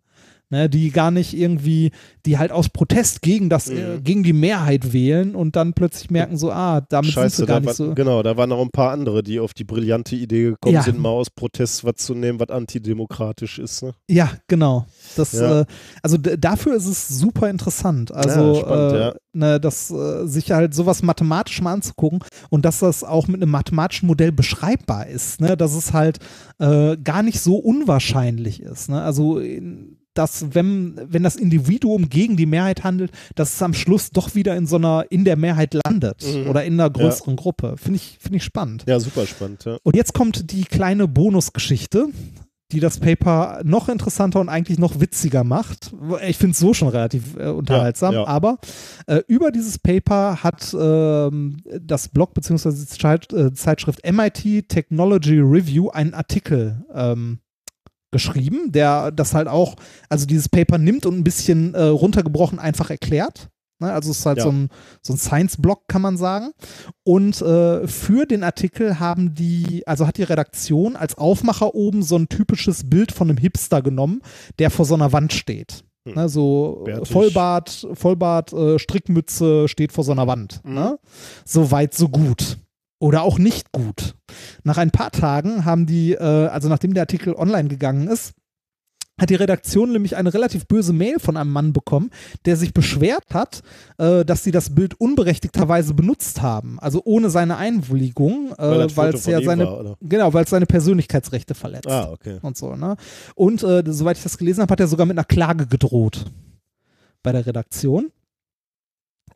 Ne, die gar nicht irgendwie, die halt aus Protest gegen das, äh,
Mhm.
gegen die Mehrheit wählen und dann plötzlich merken so, ah, damit sind
Scheiße,
sie gar
da
nicht
war,
so.
genau, da waren noch ein paar andere, die auf die brillante Idee gekommen
Ja.
sind, mal aus Protest was zu nehmen, was antidemokratisch ist. Ne?
Ja, genau. Das,
Ja.
Äh, also dafür ist es super interessant. Also,
Ja, spannend,
äh,
ja.
ne, das äh, sich halt sowas mathematisch mal anzugucken und dass das auch mit einem mathematischen Modell beschreibbar ist, ne, dass es halt äh, gar nicht so unwahrscheinlich ist. Ne? Also in, dass wenn, wenn das Individuum gegen die Mehrheit handelt, dass es am Schluss doch wieder in so einer, in der Mehrheit landet
Mhm.
oder in einer größeren Gruppe. Finde ich, finde ich spannend.
Ja, super spannend. Ja.
Und jetzt kommt die kleine Bonusgeschichte, die das Paper noch interessanter und eigentlich noch witziger macht. Ich finde es so schon relativ äh, unterhaltsam,
Ja, ja.
aber äh, über dieses Paper hat ähm, das Blog bzw. die Zeit, äh, Zeitschrift MIT Technology Review einen Artikel ähm, geschrieben, der das halt auch, also dieses Paper nimmt und ein bisschen äh, runtergebrochen einfach erklärt. Ne? Also es ist halt
Ja.
so ein, so ein Science-Blog, kann man sagen. Und äh, für den Artikel haben die, also hat die Redaktion als Aufmacher oben so ein typisches Bild von einem Hipster genommen, der vor so einer Wand steht.
Hm.
Ne, so
Bärtig.
Vollbart, Vollbart, äh, Strickmütze steht vor so einer Wand.
Mhm.
Ne? So weit, so gut. Oder auch nicht gut. Nach ein paar Tagen haben die, äh, also nachdem der Artikel online gegangen ist, hat die Redaktion nämlich eine relativ böse Mail von einem Mann bekommen, der sich beschwert hat, äh, dass sie das Bild unberechtigterweise benutzt haben. Also ohne seine Einwilligung,
Weil
äh, weil es ja seine,
war,
genau, weil es seine Persönlichkeitsrechte verletzt
Ah, okay.
und so, ne? Und äh, soweit ich das gelesen habe, hat er sogar mit einer Klage gedroht bei der Redaktion.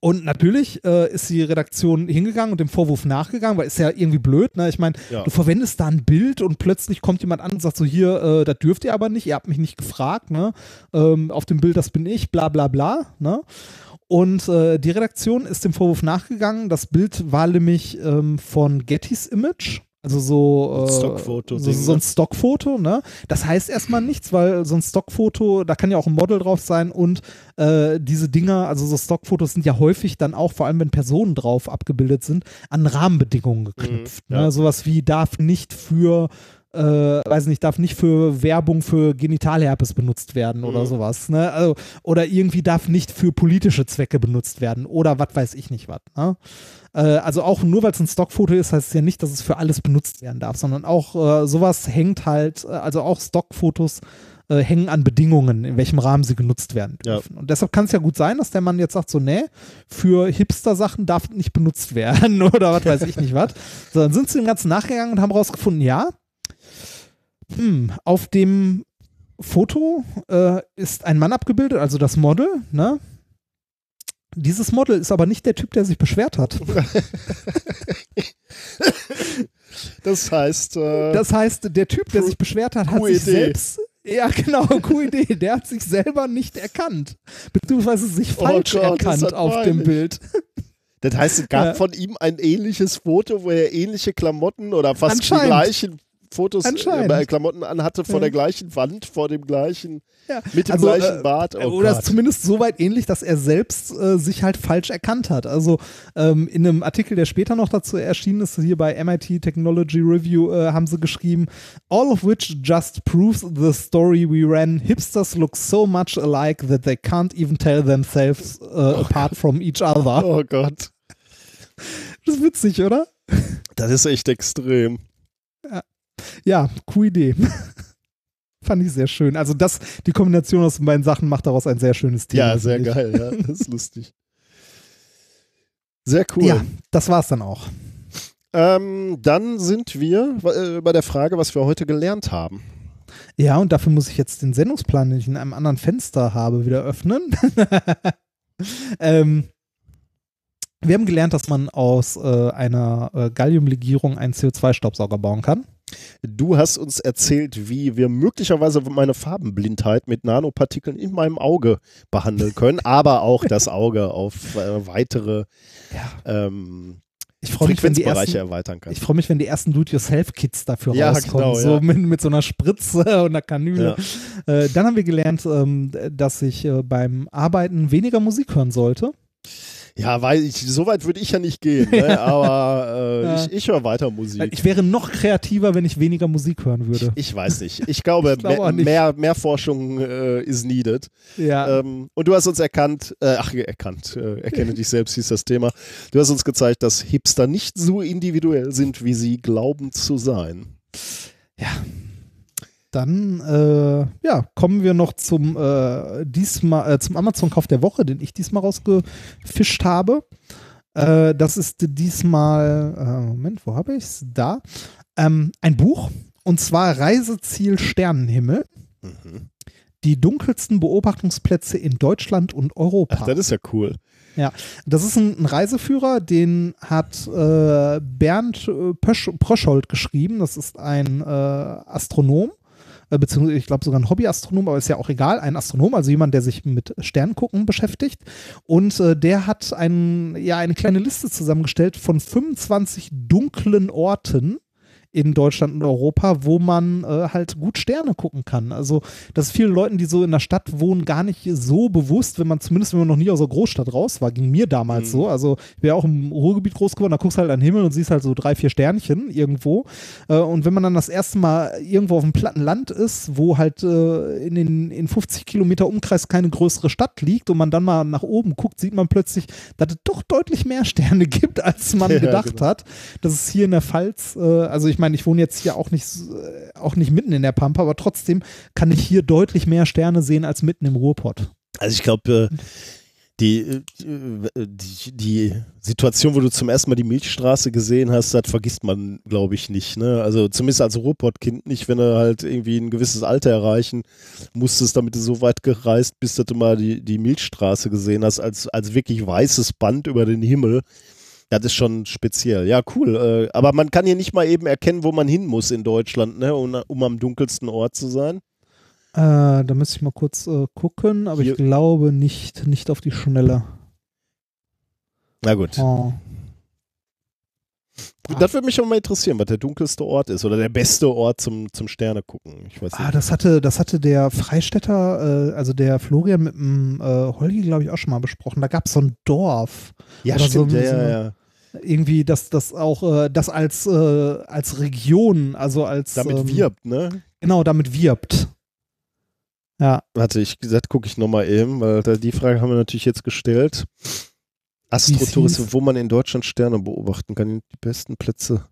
Und natürlich äh, ist die Redaktion hingegangen und dem Vorwurf nachgegangen, weil ist ja irgendwie blöd, ne? Ich meine,
Ja.
du verwendest da ein Bild und plötzlich kommt jemand an und sagt so, hier, äh, das dürft ihr aber nicht, ihr habt mich nicht gefragt, ne? Ähm, auf dem Bild, das bin ich, bla bla bla, ne? Und äh, die Redaktion ist dem Vorwurf nachgegangen. Das Bild war nämlich ähm, von Getty's Image. Also so, äh,
Stockfoto-Ding,
so, so ein
ne?
Stockfoto, ne? Das heißt erstmal nichts, weil so ein Stockfoto, da kann ja auch ein Model drauf sein und äh, diese Dinger, also so Stockfotos sind ja häufig dann auch, vor allem wenn Personen drauf abgebildet sind, an Rahmenbedingungen geknüpft.
Mhm, ja.
ne? Sowas wie darf nicht für äh, weiß nicht, darf nicht für Werbung für Genitalherpes benutzt werden oder
Mhm.
sowas. Ne? Also, oder irgendwie darf nicht für politische Zwecke benutzt werden oder was weiß ich nicht was. Ne? Äh, also auch nur weil es ein Stockfoto ist, heißt es ja nicht, dass es für alles benutzt werden darf, sondern auch äh, sowas hängt halt, äh, also auch Stockfotos äh, hängen an Bedingungen, in welchem Rahmen sie genutzt werden
Ja.
dürfen. Und deshalb kann es ja gut sein, dass der Mann jetzt sagt, so, nee, für Hipster-Sachen darf nicht benutzt werden oder was weiß ich nicht was. So, dann sind sie dem Ganzen nachgegangen und haben rausgefunden, ja, hm, auf dem Foto äh, ist ein Mann abgebildet, also das Model, ne? Dieses Model ist aber nicht der Typ, der sich beschwert hat.
Das heißt, äh,
Das heißt, der Typ, der sich beschwert hat, hat sich selbst. Ja, genau, QED. Der hat sich selber nicht erkannt. Beziehungsweise sich
Oh
falsch
Gott, ist
erkannt auf dem. Bild.
das heißt, es gab
Ja.
von ihm ein ähnliches Foto, wo er ähnliche Klamotten oder fast die gleichen Fotos, äh, Klamotten anhatte vor
Ja.
der gleichen Wand, vor dem gleichen,
Ja.
mit dem
Also,
gleichen
äh,
Bart. Oh
Oder
Gott.
zumindest so weit ähnlich, dass er selbst äh, sich halt falsch erkannt hat. Also ähm, in einem Artikel, der später noch dazu erschienen ist, hier bei MIT Technology Review, äh, haben sie geschrieben, all of which just proves the story we ran. Hipsters look so much alike that they can't even tell themselves uh, apart from each other.
Oh Gott.
Das ist witzig, oder?
Das ist echt extrem.
Ja, coole Idee. Fand ich sehr schön. Also das, die Kombination aus den beiden Sachen macht daraus ein sehr schönes Thema.
Ja, sehr geil. Ja, das ist lustig. Sehr cool.
Ja, das war's dann auch.
Ähm, dann sind wir äh, bei der Frage, was wir heute gelernt haben.
Ja, und dafür muss ich jetzt den Sendungsplan, den ich in einem anderen Fenster habe, wieder öffnen. ähm, wir haben gelernt, dass man aus äh, einer äh, Galliumlegierung einen CO2-Staubsauger bauen kann.
Du hast uns erzählt, wie wir möglicherweise meine Farbenblindheit mit Nanopartikeln in meinem Auge behandeln können, aber auch das Auge auf äh, weitere ähm,
Ich freue mich, wenn die
Frequenzbereiche
ersten,
erweitern kann.
ich freue mich, wenn die ersten Do-it-yourself-Kits dafür
Ja,
rauskommen,
genau,
so
ja.
mit, mit so einer Spritze und einer Kanüle. Äh, dann haben wir gelernt, ähm, dass ich äh, beim Arbeiten weniger Musik hören sollte.
Ja, weil ich, so weit würde ich ja nicht gehen, ne? aber äh,
Ja.
ich, ich höre weiter Musik.
Ich wäre noch kreativer, wenn ich weniger Musik hören würde.
Ich weiß nicht. Ich glaube,
Ich auch
mehr, mehr, mehr Forschung äh, is needed.
Ja.
Ähm, und du hast uns erkannt, äh, ach, erkannt, äh, erkenne dich selbst hieß das Thema. Du hast uns gezeigt, dass Hipster nicht so individuell sind, wie sie glauben zu sein.
Dann äh, ja, kommen wir noch zum, äh, diesmal, äh, zum Amazon-Kauf der Woche, den ich diesmal rausgefischt habe. Äh, das ist diesmal, äh, Moment, wo habe ich es? Da. Ähm, ein Buch, und zwar Reiseziel Sternenhimmel.
Mhm.
Die dunkelsten Beobachtungsplätze in Deutschland und Europa.
Ach, das ist ja cool.
Das ist ein, ein Reiseführer, den hat äh, Bernd äh, Pösch, Pröschold geschrieben. Das ist ein äh, Astronom, beziehungsweise ich glaube sogar ein Hobbyastronom, aber ist ja auch egal. Ein Astronom, also jemand, der sich mit Sterngucken beschäftigt. Und äh, der hat ein, ja, eine kleine Liste zusammengestellt von 25 dunklen Orten in Deutschland und Europa, wo man äh, halt gut Sterne gucken kann. Also das ist vielen Leuten, die so in der Stadt wohnen, gar nicht so bewusst, wenn man zumindest, wenn man noch nie aus der Großstadt raus war, ging mir damals
Mhm.
so. Also ich ja auch im Ruhrgebiet groß geworden, da guckst du halt an den Himmel und siehst halt so drei, vier Sternchen irgendwo. Äh, und wenn man dann das erste Mal irgendwo auf dem platten Land ist, wo halt äh, in den in 50 Kilometer Umkreis keine größere Stadt liegt und man dann mal nach oben guckt, sieht man plötzlich, dass es doch deutlich mehr Sterne gibt, als man
Ja,
gedacht
genau.
hat. Das ist hier in der Pfalz, äh, also ich meine, ich wohne jetzt hier auch nicht, äh, auch nicht mitten in der Pampa, aber trotzdem kann ich hier deutlich mehr Sterne sehen als mitten im Ruhrpott.
Also ich glaube, äh, die, äh, die, die Situation, wo du zum ersten Mal die Milchstraße gesehen hast, das vergisst man, glaube ich, nicht. Ne? Also zumindest als Ruhrpottkind nicht, wenn du halt irgendwie ein gewisses Alter erreichen musstest, damit du so weit gereist bist, dass du mal die, die Milchstraße gesehen hast, als, als wirklich weißes Band über den Himmel. Das ist schon speziell. Ja, cool. Äh, aber man kann hier nicht mal eben erkennen, wo man hin muss in Deutschland, ne? um, um am dunkelsten Ort zu sein.
Äh, da müsste ich mal kurz äh, gucken, aber
Hier-
ich glaube nicht, nicht auf die Schnelle.
Na gut.
Oh.
Das würde mich aber mal interessieren, was der dunkelste Ort ist oder der beste Ort zum, zum Sterne gucken. Ich weiß
Ah,
nicht.
das hatte, das hatte der Freistädter, äh, also der Florian mit dem äh, Holgi, glaube ich, auch schon mal besprochen. Da gab es so ein Dorf.
ja,
oder
stimmt.
so-
ja,
so-
ja, ja.
Irgendwie, dass das auch, äh, das als, äh, als Region, also als.
Damit
ähm,
wirbt, ne?
Genau, damit wirbt. Ja.
Warte, ich, das gucke ich nochmal eben, weil die Frage haben wir natürlich jetzt gestellt. Astrotourismus,
hieß?
wo man in Deutschland Sterne beobachten kann, die besten Plätze.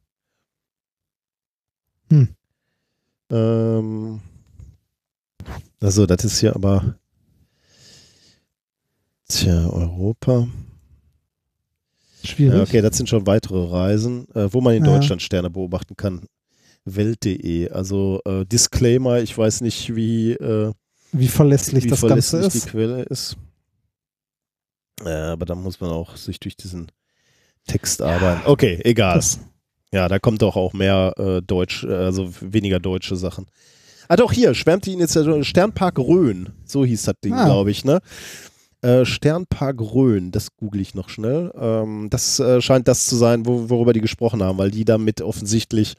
Hm.
Ähm, Also, das ist hier aber. Tja, Europa.
Schwierig.
Ja, okay, das sind schon weitere Reisen, äh, wo man in
Ja.
Deutschland Sterne beobachten kann. Welt.de. Also äh, Disclaimer, ich weiß nicht, wie, äh,
Wie verlässlich
wie
das Ganze
verlässlich
ist.
die Quelle ist. Äh, aber da muss man auch sich durch diesen Text arbeiten. Okay, egal.
Das,
Ja, da kommt doch auch mehr äh, Deutsch, äh, also weniger deutsche Sachen. Ah, doch, hier, schwärmt die Initiative Sternpark Rhön. So hieß das Ding,
Ah.
glaube ich, ne? Äh, Sternpark Rhön, das google ich noch schnell. Ähm, das äh, scheint das zu sein, wo, worüber die gesprochen haben, weil die damit offensichtlich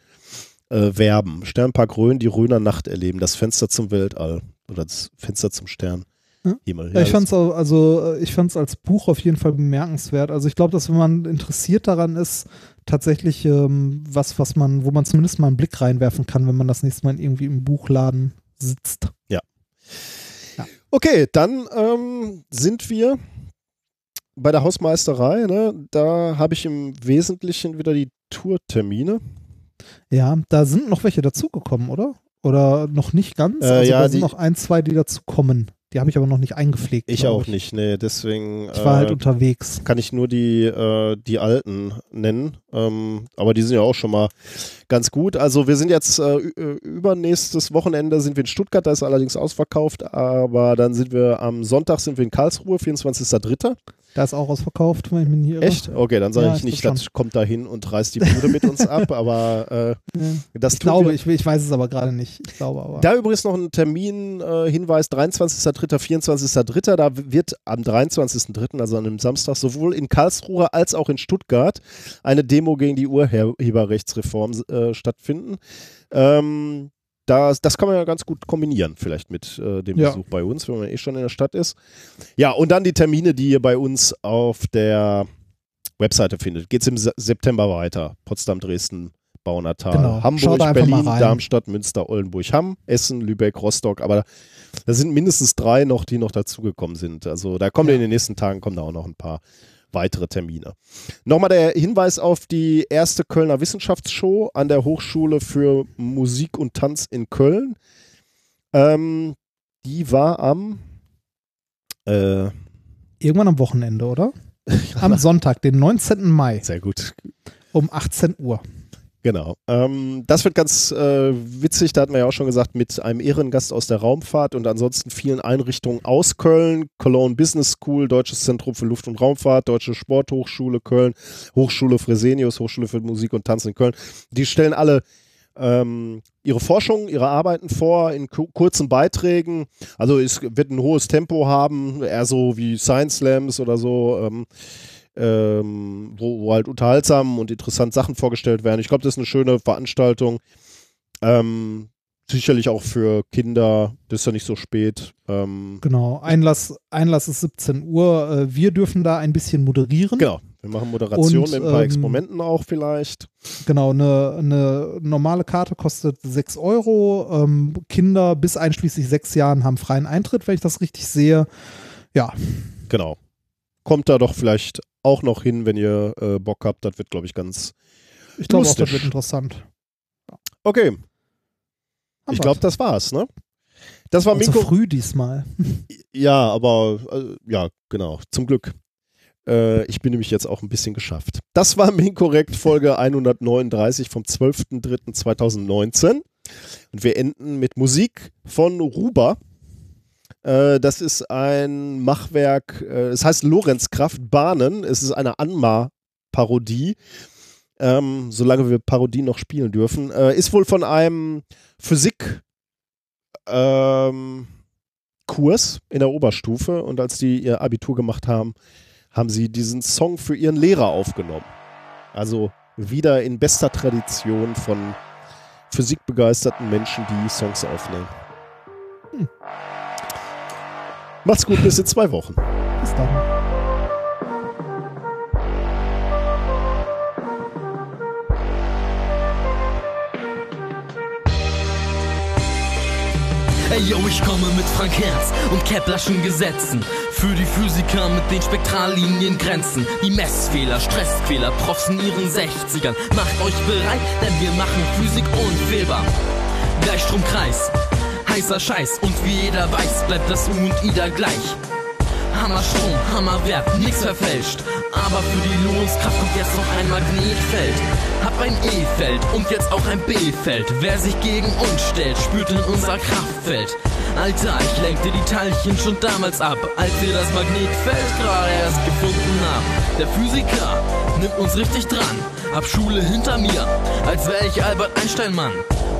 werben. Sternpark Rhön, die Rhöner Nacht erleben, das Fenster zum Weltall oder das Fenster zum Stern.
Hm?
Himmel.
Ja, ich fand's auch, also äh, ich fand's als Buch auf jeden Fall bemerkenswert. Also ich glaube, dass wenn man interessiert daran ist, tatsächlich ähm, was, was man, wo man zumindest mal einen Blick reinwerfen kann, wenn man das nächste Mal irgendwie im Buchladen sitzt.
Okay, dann ähm, sind wir bei der Hausmeisterei. Ne? Da habe ich im Wesentlichen wieder die Tourtermine.
Ja, da sind noch welche dazugekommen, oder? Oder noch nicht ganz?
Äh,
also
ja,
da sind noch ein, zwei, die dazukommen. Die habe ich aber noch nicht eingepflegt.
Ich auch nicht, nee, deswegen
Ich war halt
äh,
unterwegs.
kann ich nur die, äh, die alten nennen. Ähm, aber die sind ja auch schon mal ganz gut. Also wir sind jetzt äh, äh, übernächstes Wochenende sind wir in Stuttgart, da ist allerdings ausverkauft, aber dann sind wir am Sonntag sind wir in Karlsruhe, 24.03.
Da ist auch ausverkauft, wenn ich mich nicht irre.
Echt? Okay, dann sage
Ja,
ich
ich
nicht, das kommt da hin und reißt die Bude mit uns ab, aber äh,
Ja.
das
Ich
tun
glaube, ich, ich weiß es aber gerade nicht. Ich glaube aber.
Da übrigens noch ein Termin-Hinweis, äh, Hinweis, 23.03., 24.03. Da wird am 23.03., also an einem Samstag, sowohl in Karlsruhe als auch in Stuttgart eine Demo gegen die Urheberrechtsreform äh, stattfinden. Ähm, das, das kann man ja ganz gut kombinieren, vielleicht mit äh, dem
Ja.
Besuch bei uns, wenn man eh schon in der Stadt ist. Ja, und dann die Termine, die ihr bei uns auf der Webseite findet. Geht es im Se- September weiter. Potsdam, Dresden, Baunatal,
Genau.
Hamburg,
da
Berlin. Darmstadt, Münster, Oldenburg, Hamm, Essen, Lübeck, Rostock. Aber da sind mindestens drei noch, die noch dazugekommen sind. Also da kommen
Ja.
in den nächsten Tagen kommen da auch noch ein paar weitere Termine. Nochmal der Hinweis auf die erste Kölner Wissenschaftsshow an der Hochschule für Musik und Tanz in Köln. Ähm, die war am äh,
Irgendwann am Wochenende, oder? Am Sonntag, den 19. Mai
sehr gut.
um 18 Uhr.
Genau. Ähm, das wird ganz äh, witzig, da hatten wir ja auch schon gesagt, mit einem Ehrengast aus der Raumfahrt und ansonsten vielen Einrichtungen aus Köln, Cologne Business School, Deutsches Zentrum für Luft- und Raumfahrt, Deutsche Sporthochschule Köln, Hochschule Fresenius, Hochschule für Musik und Tanz in Köln. Die stellen alle ähm, ihre Forschung, ihre Arbeiten vor in ku kurzen Beiträgen. Also es wird ein hohes Tempo haben, eher so wie Science Slams oder so. Ähm, ähm, wo, wo halt unterhaltsam und interessant Sachen vorgestellt werden. Ich glaube, das ist eine schöne Veranstaltung. Ähm, sicherlich auch für Kinder, das ist ja nicht so spät. Ähm,
Genau. Einlass, Einlass ist 17 Uhr. Äh, Wir dürfen da ein bisschen moderieren.
genau, wir machen Moderation
Und,
mit ein paar
ähm,
Experimenten auch vielleicht.
Genau, eine, eine normale Karte kostet 6 Euro. Ähm, Kinder bis einschließlich sechs Jahren haben freien Eintritt, wenn ich das richtig sehe. Ja,
Genau. Kommt da doch vielleicht auch noch hin, wenn ihr äh, Bock habt. Das wird, glaube ich, ganz.
ich glaube auch, das wird interessant.
Okay,
Haben
ich glaube, das war's, ne? Das war
Und zu früh diesmal.
Ja, aber äh, ja, genau, zum Glück. Äh, ich bin nämlich jetzt auch ein bisschen geschafft. Das war Minkorrekt Folge 139 vom 12.03.2019. Und wir enden mit Musik von Ruba. Äh, das ist ein Machwerk, äh, es heißt Lorenzkraft Bahnen. Es ist eine Anma-Parodie. Ähm, solange wir Parodien noch spielen dürfen. Äh, ist wohl von einem Physik- ähm, Kurs in der Oberstufe und als die ihr Abitur gemacht haben, haben sie diesen Song für ihren Lehrer aufgenommen. Also wieder in bester Tradition von physikbegeisterten Menschen, die Songs aufnehmen.
Hm.
Macht's gut, bis in zwei Wochen.
Bis dann.
Ey yo, ich komme mit Frank Herz und Keplerschen Gesetzen. Für die Physiker mit den Spektrallinien Grenzen. Die Messfehler, Stressfehler, Profs in ihren 60ern. Macht euch bereit, denn wir machen Physik unfehlbar. Gleichstromkreis. Heißer Scheiß. Und wie jeder weiß, bleibt das U und I da gleich. Hammerstrom, Hammerwert, nix verfälscht. Aber für die Lohnungskraft kommt jetzt noch ein Magnetfeld. Hab ein E-Feld und jetzt auch ein B-Feld. Wer sich gegen uns stellt, spürt in unser Kraftfeld. Alter, ich lenkte die Teilchen schon damals ab, als wir das Magnetfeld gerade erst gefunden haben. Der Physiker nimmt uns richtig dran. Hab Schule hinter mir, als wär ich Albert Einstein, Mann.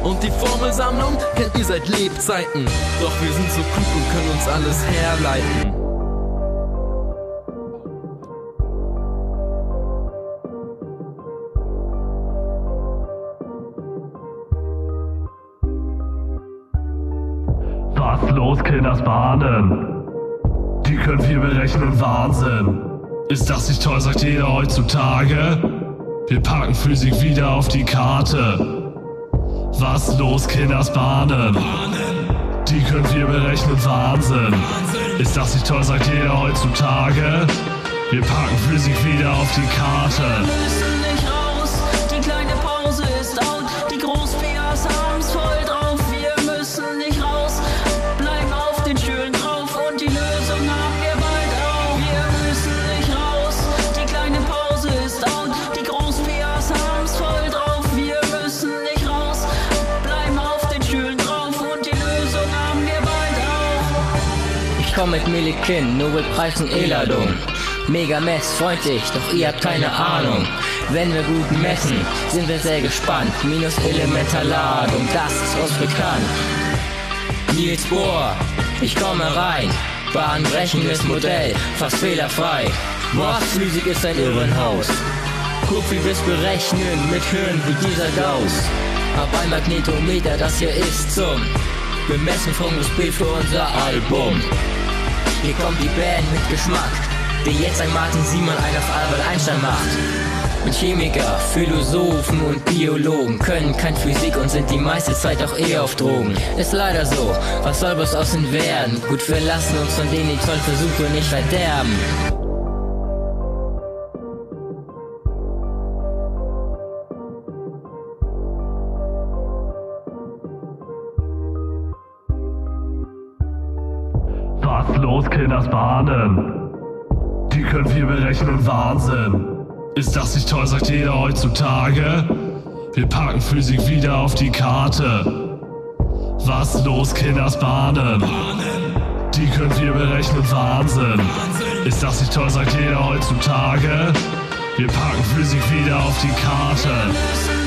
Und die Formelsammlung kennt ihr seit Lebzeiten. Doch wir sind so klug und können uns alles herleiten.
Was los, Kinders Bahnen? Die können wir berechnen, Wahnsinn. Ist das nicht toll, sagt jeder heutzutage? Wir packen Physik wieder auf die Karte. Was los, Kinders Bahnen? Die können wir berechnen, Wahnsinn. Ist das nicht toll, sagt jeder heutzutage? Wir packen Physik wieder auf die Karte.
Komm mit Milliken, Nobelpreis und E-Ladung. Mega Mess, freundlich, doch ihr habt keine Ahnung. Wenn wir gut messen, sind wir sehr gespannt. Minus Elementarladung, das ist uns bekannt. Nils Bohr, ich komme rein. Bahnbrechendes Modell, fast fehlerfrei. Was Physik ist ein Irrenhaus. Guck, wir's berechnen mit Hirn wie dieser Gauss. Hab ein Magnetometer, das hier ist zum Bemessen vom Bild für unser Album. Hier kommt die Band mit Geschmack, die jetzt ein Martin Simon ein auf Albert Einstein macht. Und Chemiker, Philosophen und Biologen können kein Physik und sind die meiste Zeit auch eh auf Drogen. Ist leider so, was soll bloß aus ihnen werden? Gut, wir lassen uns von denen die tollen Versuche nicht verderben.
Kinders Bahnen? Die können wir berechnen, Wahnsinn. Ist das nicht toll, sagt jeder heutzutage? Wir packen Physik wieder auf die Karte. Was los, Kinders Bahnen? Die können wir berechnen, Wahnsinn. Ist das nicht toll, sagt jeder heutzutage? Wir packen Physik wieder auf die Karte.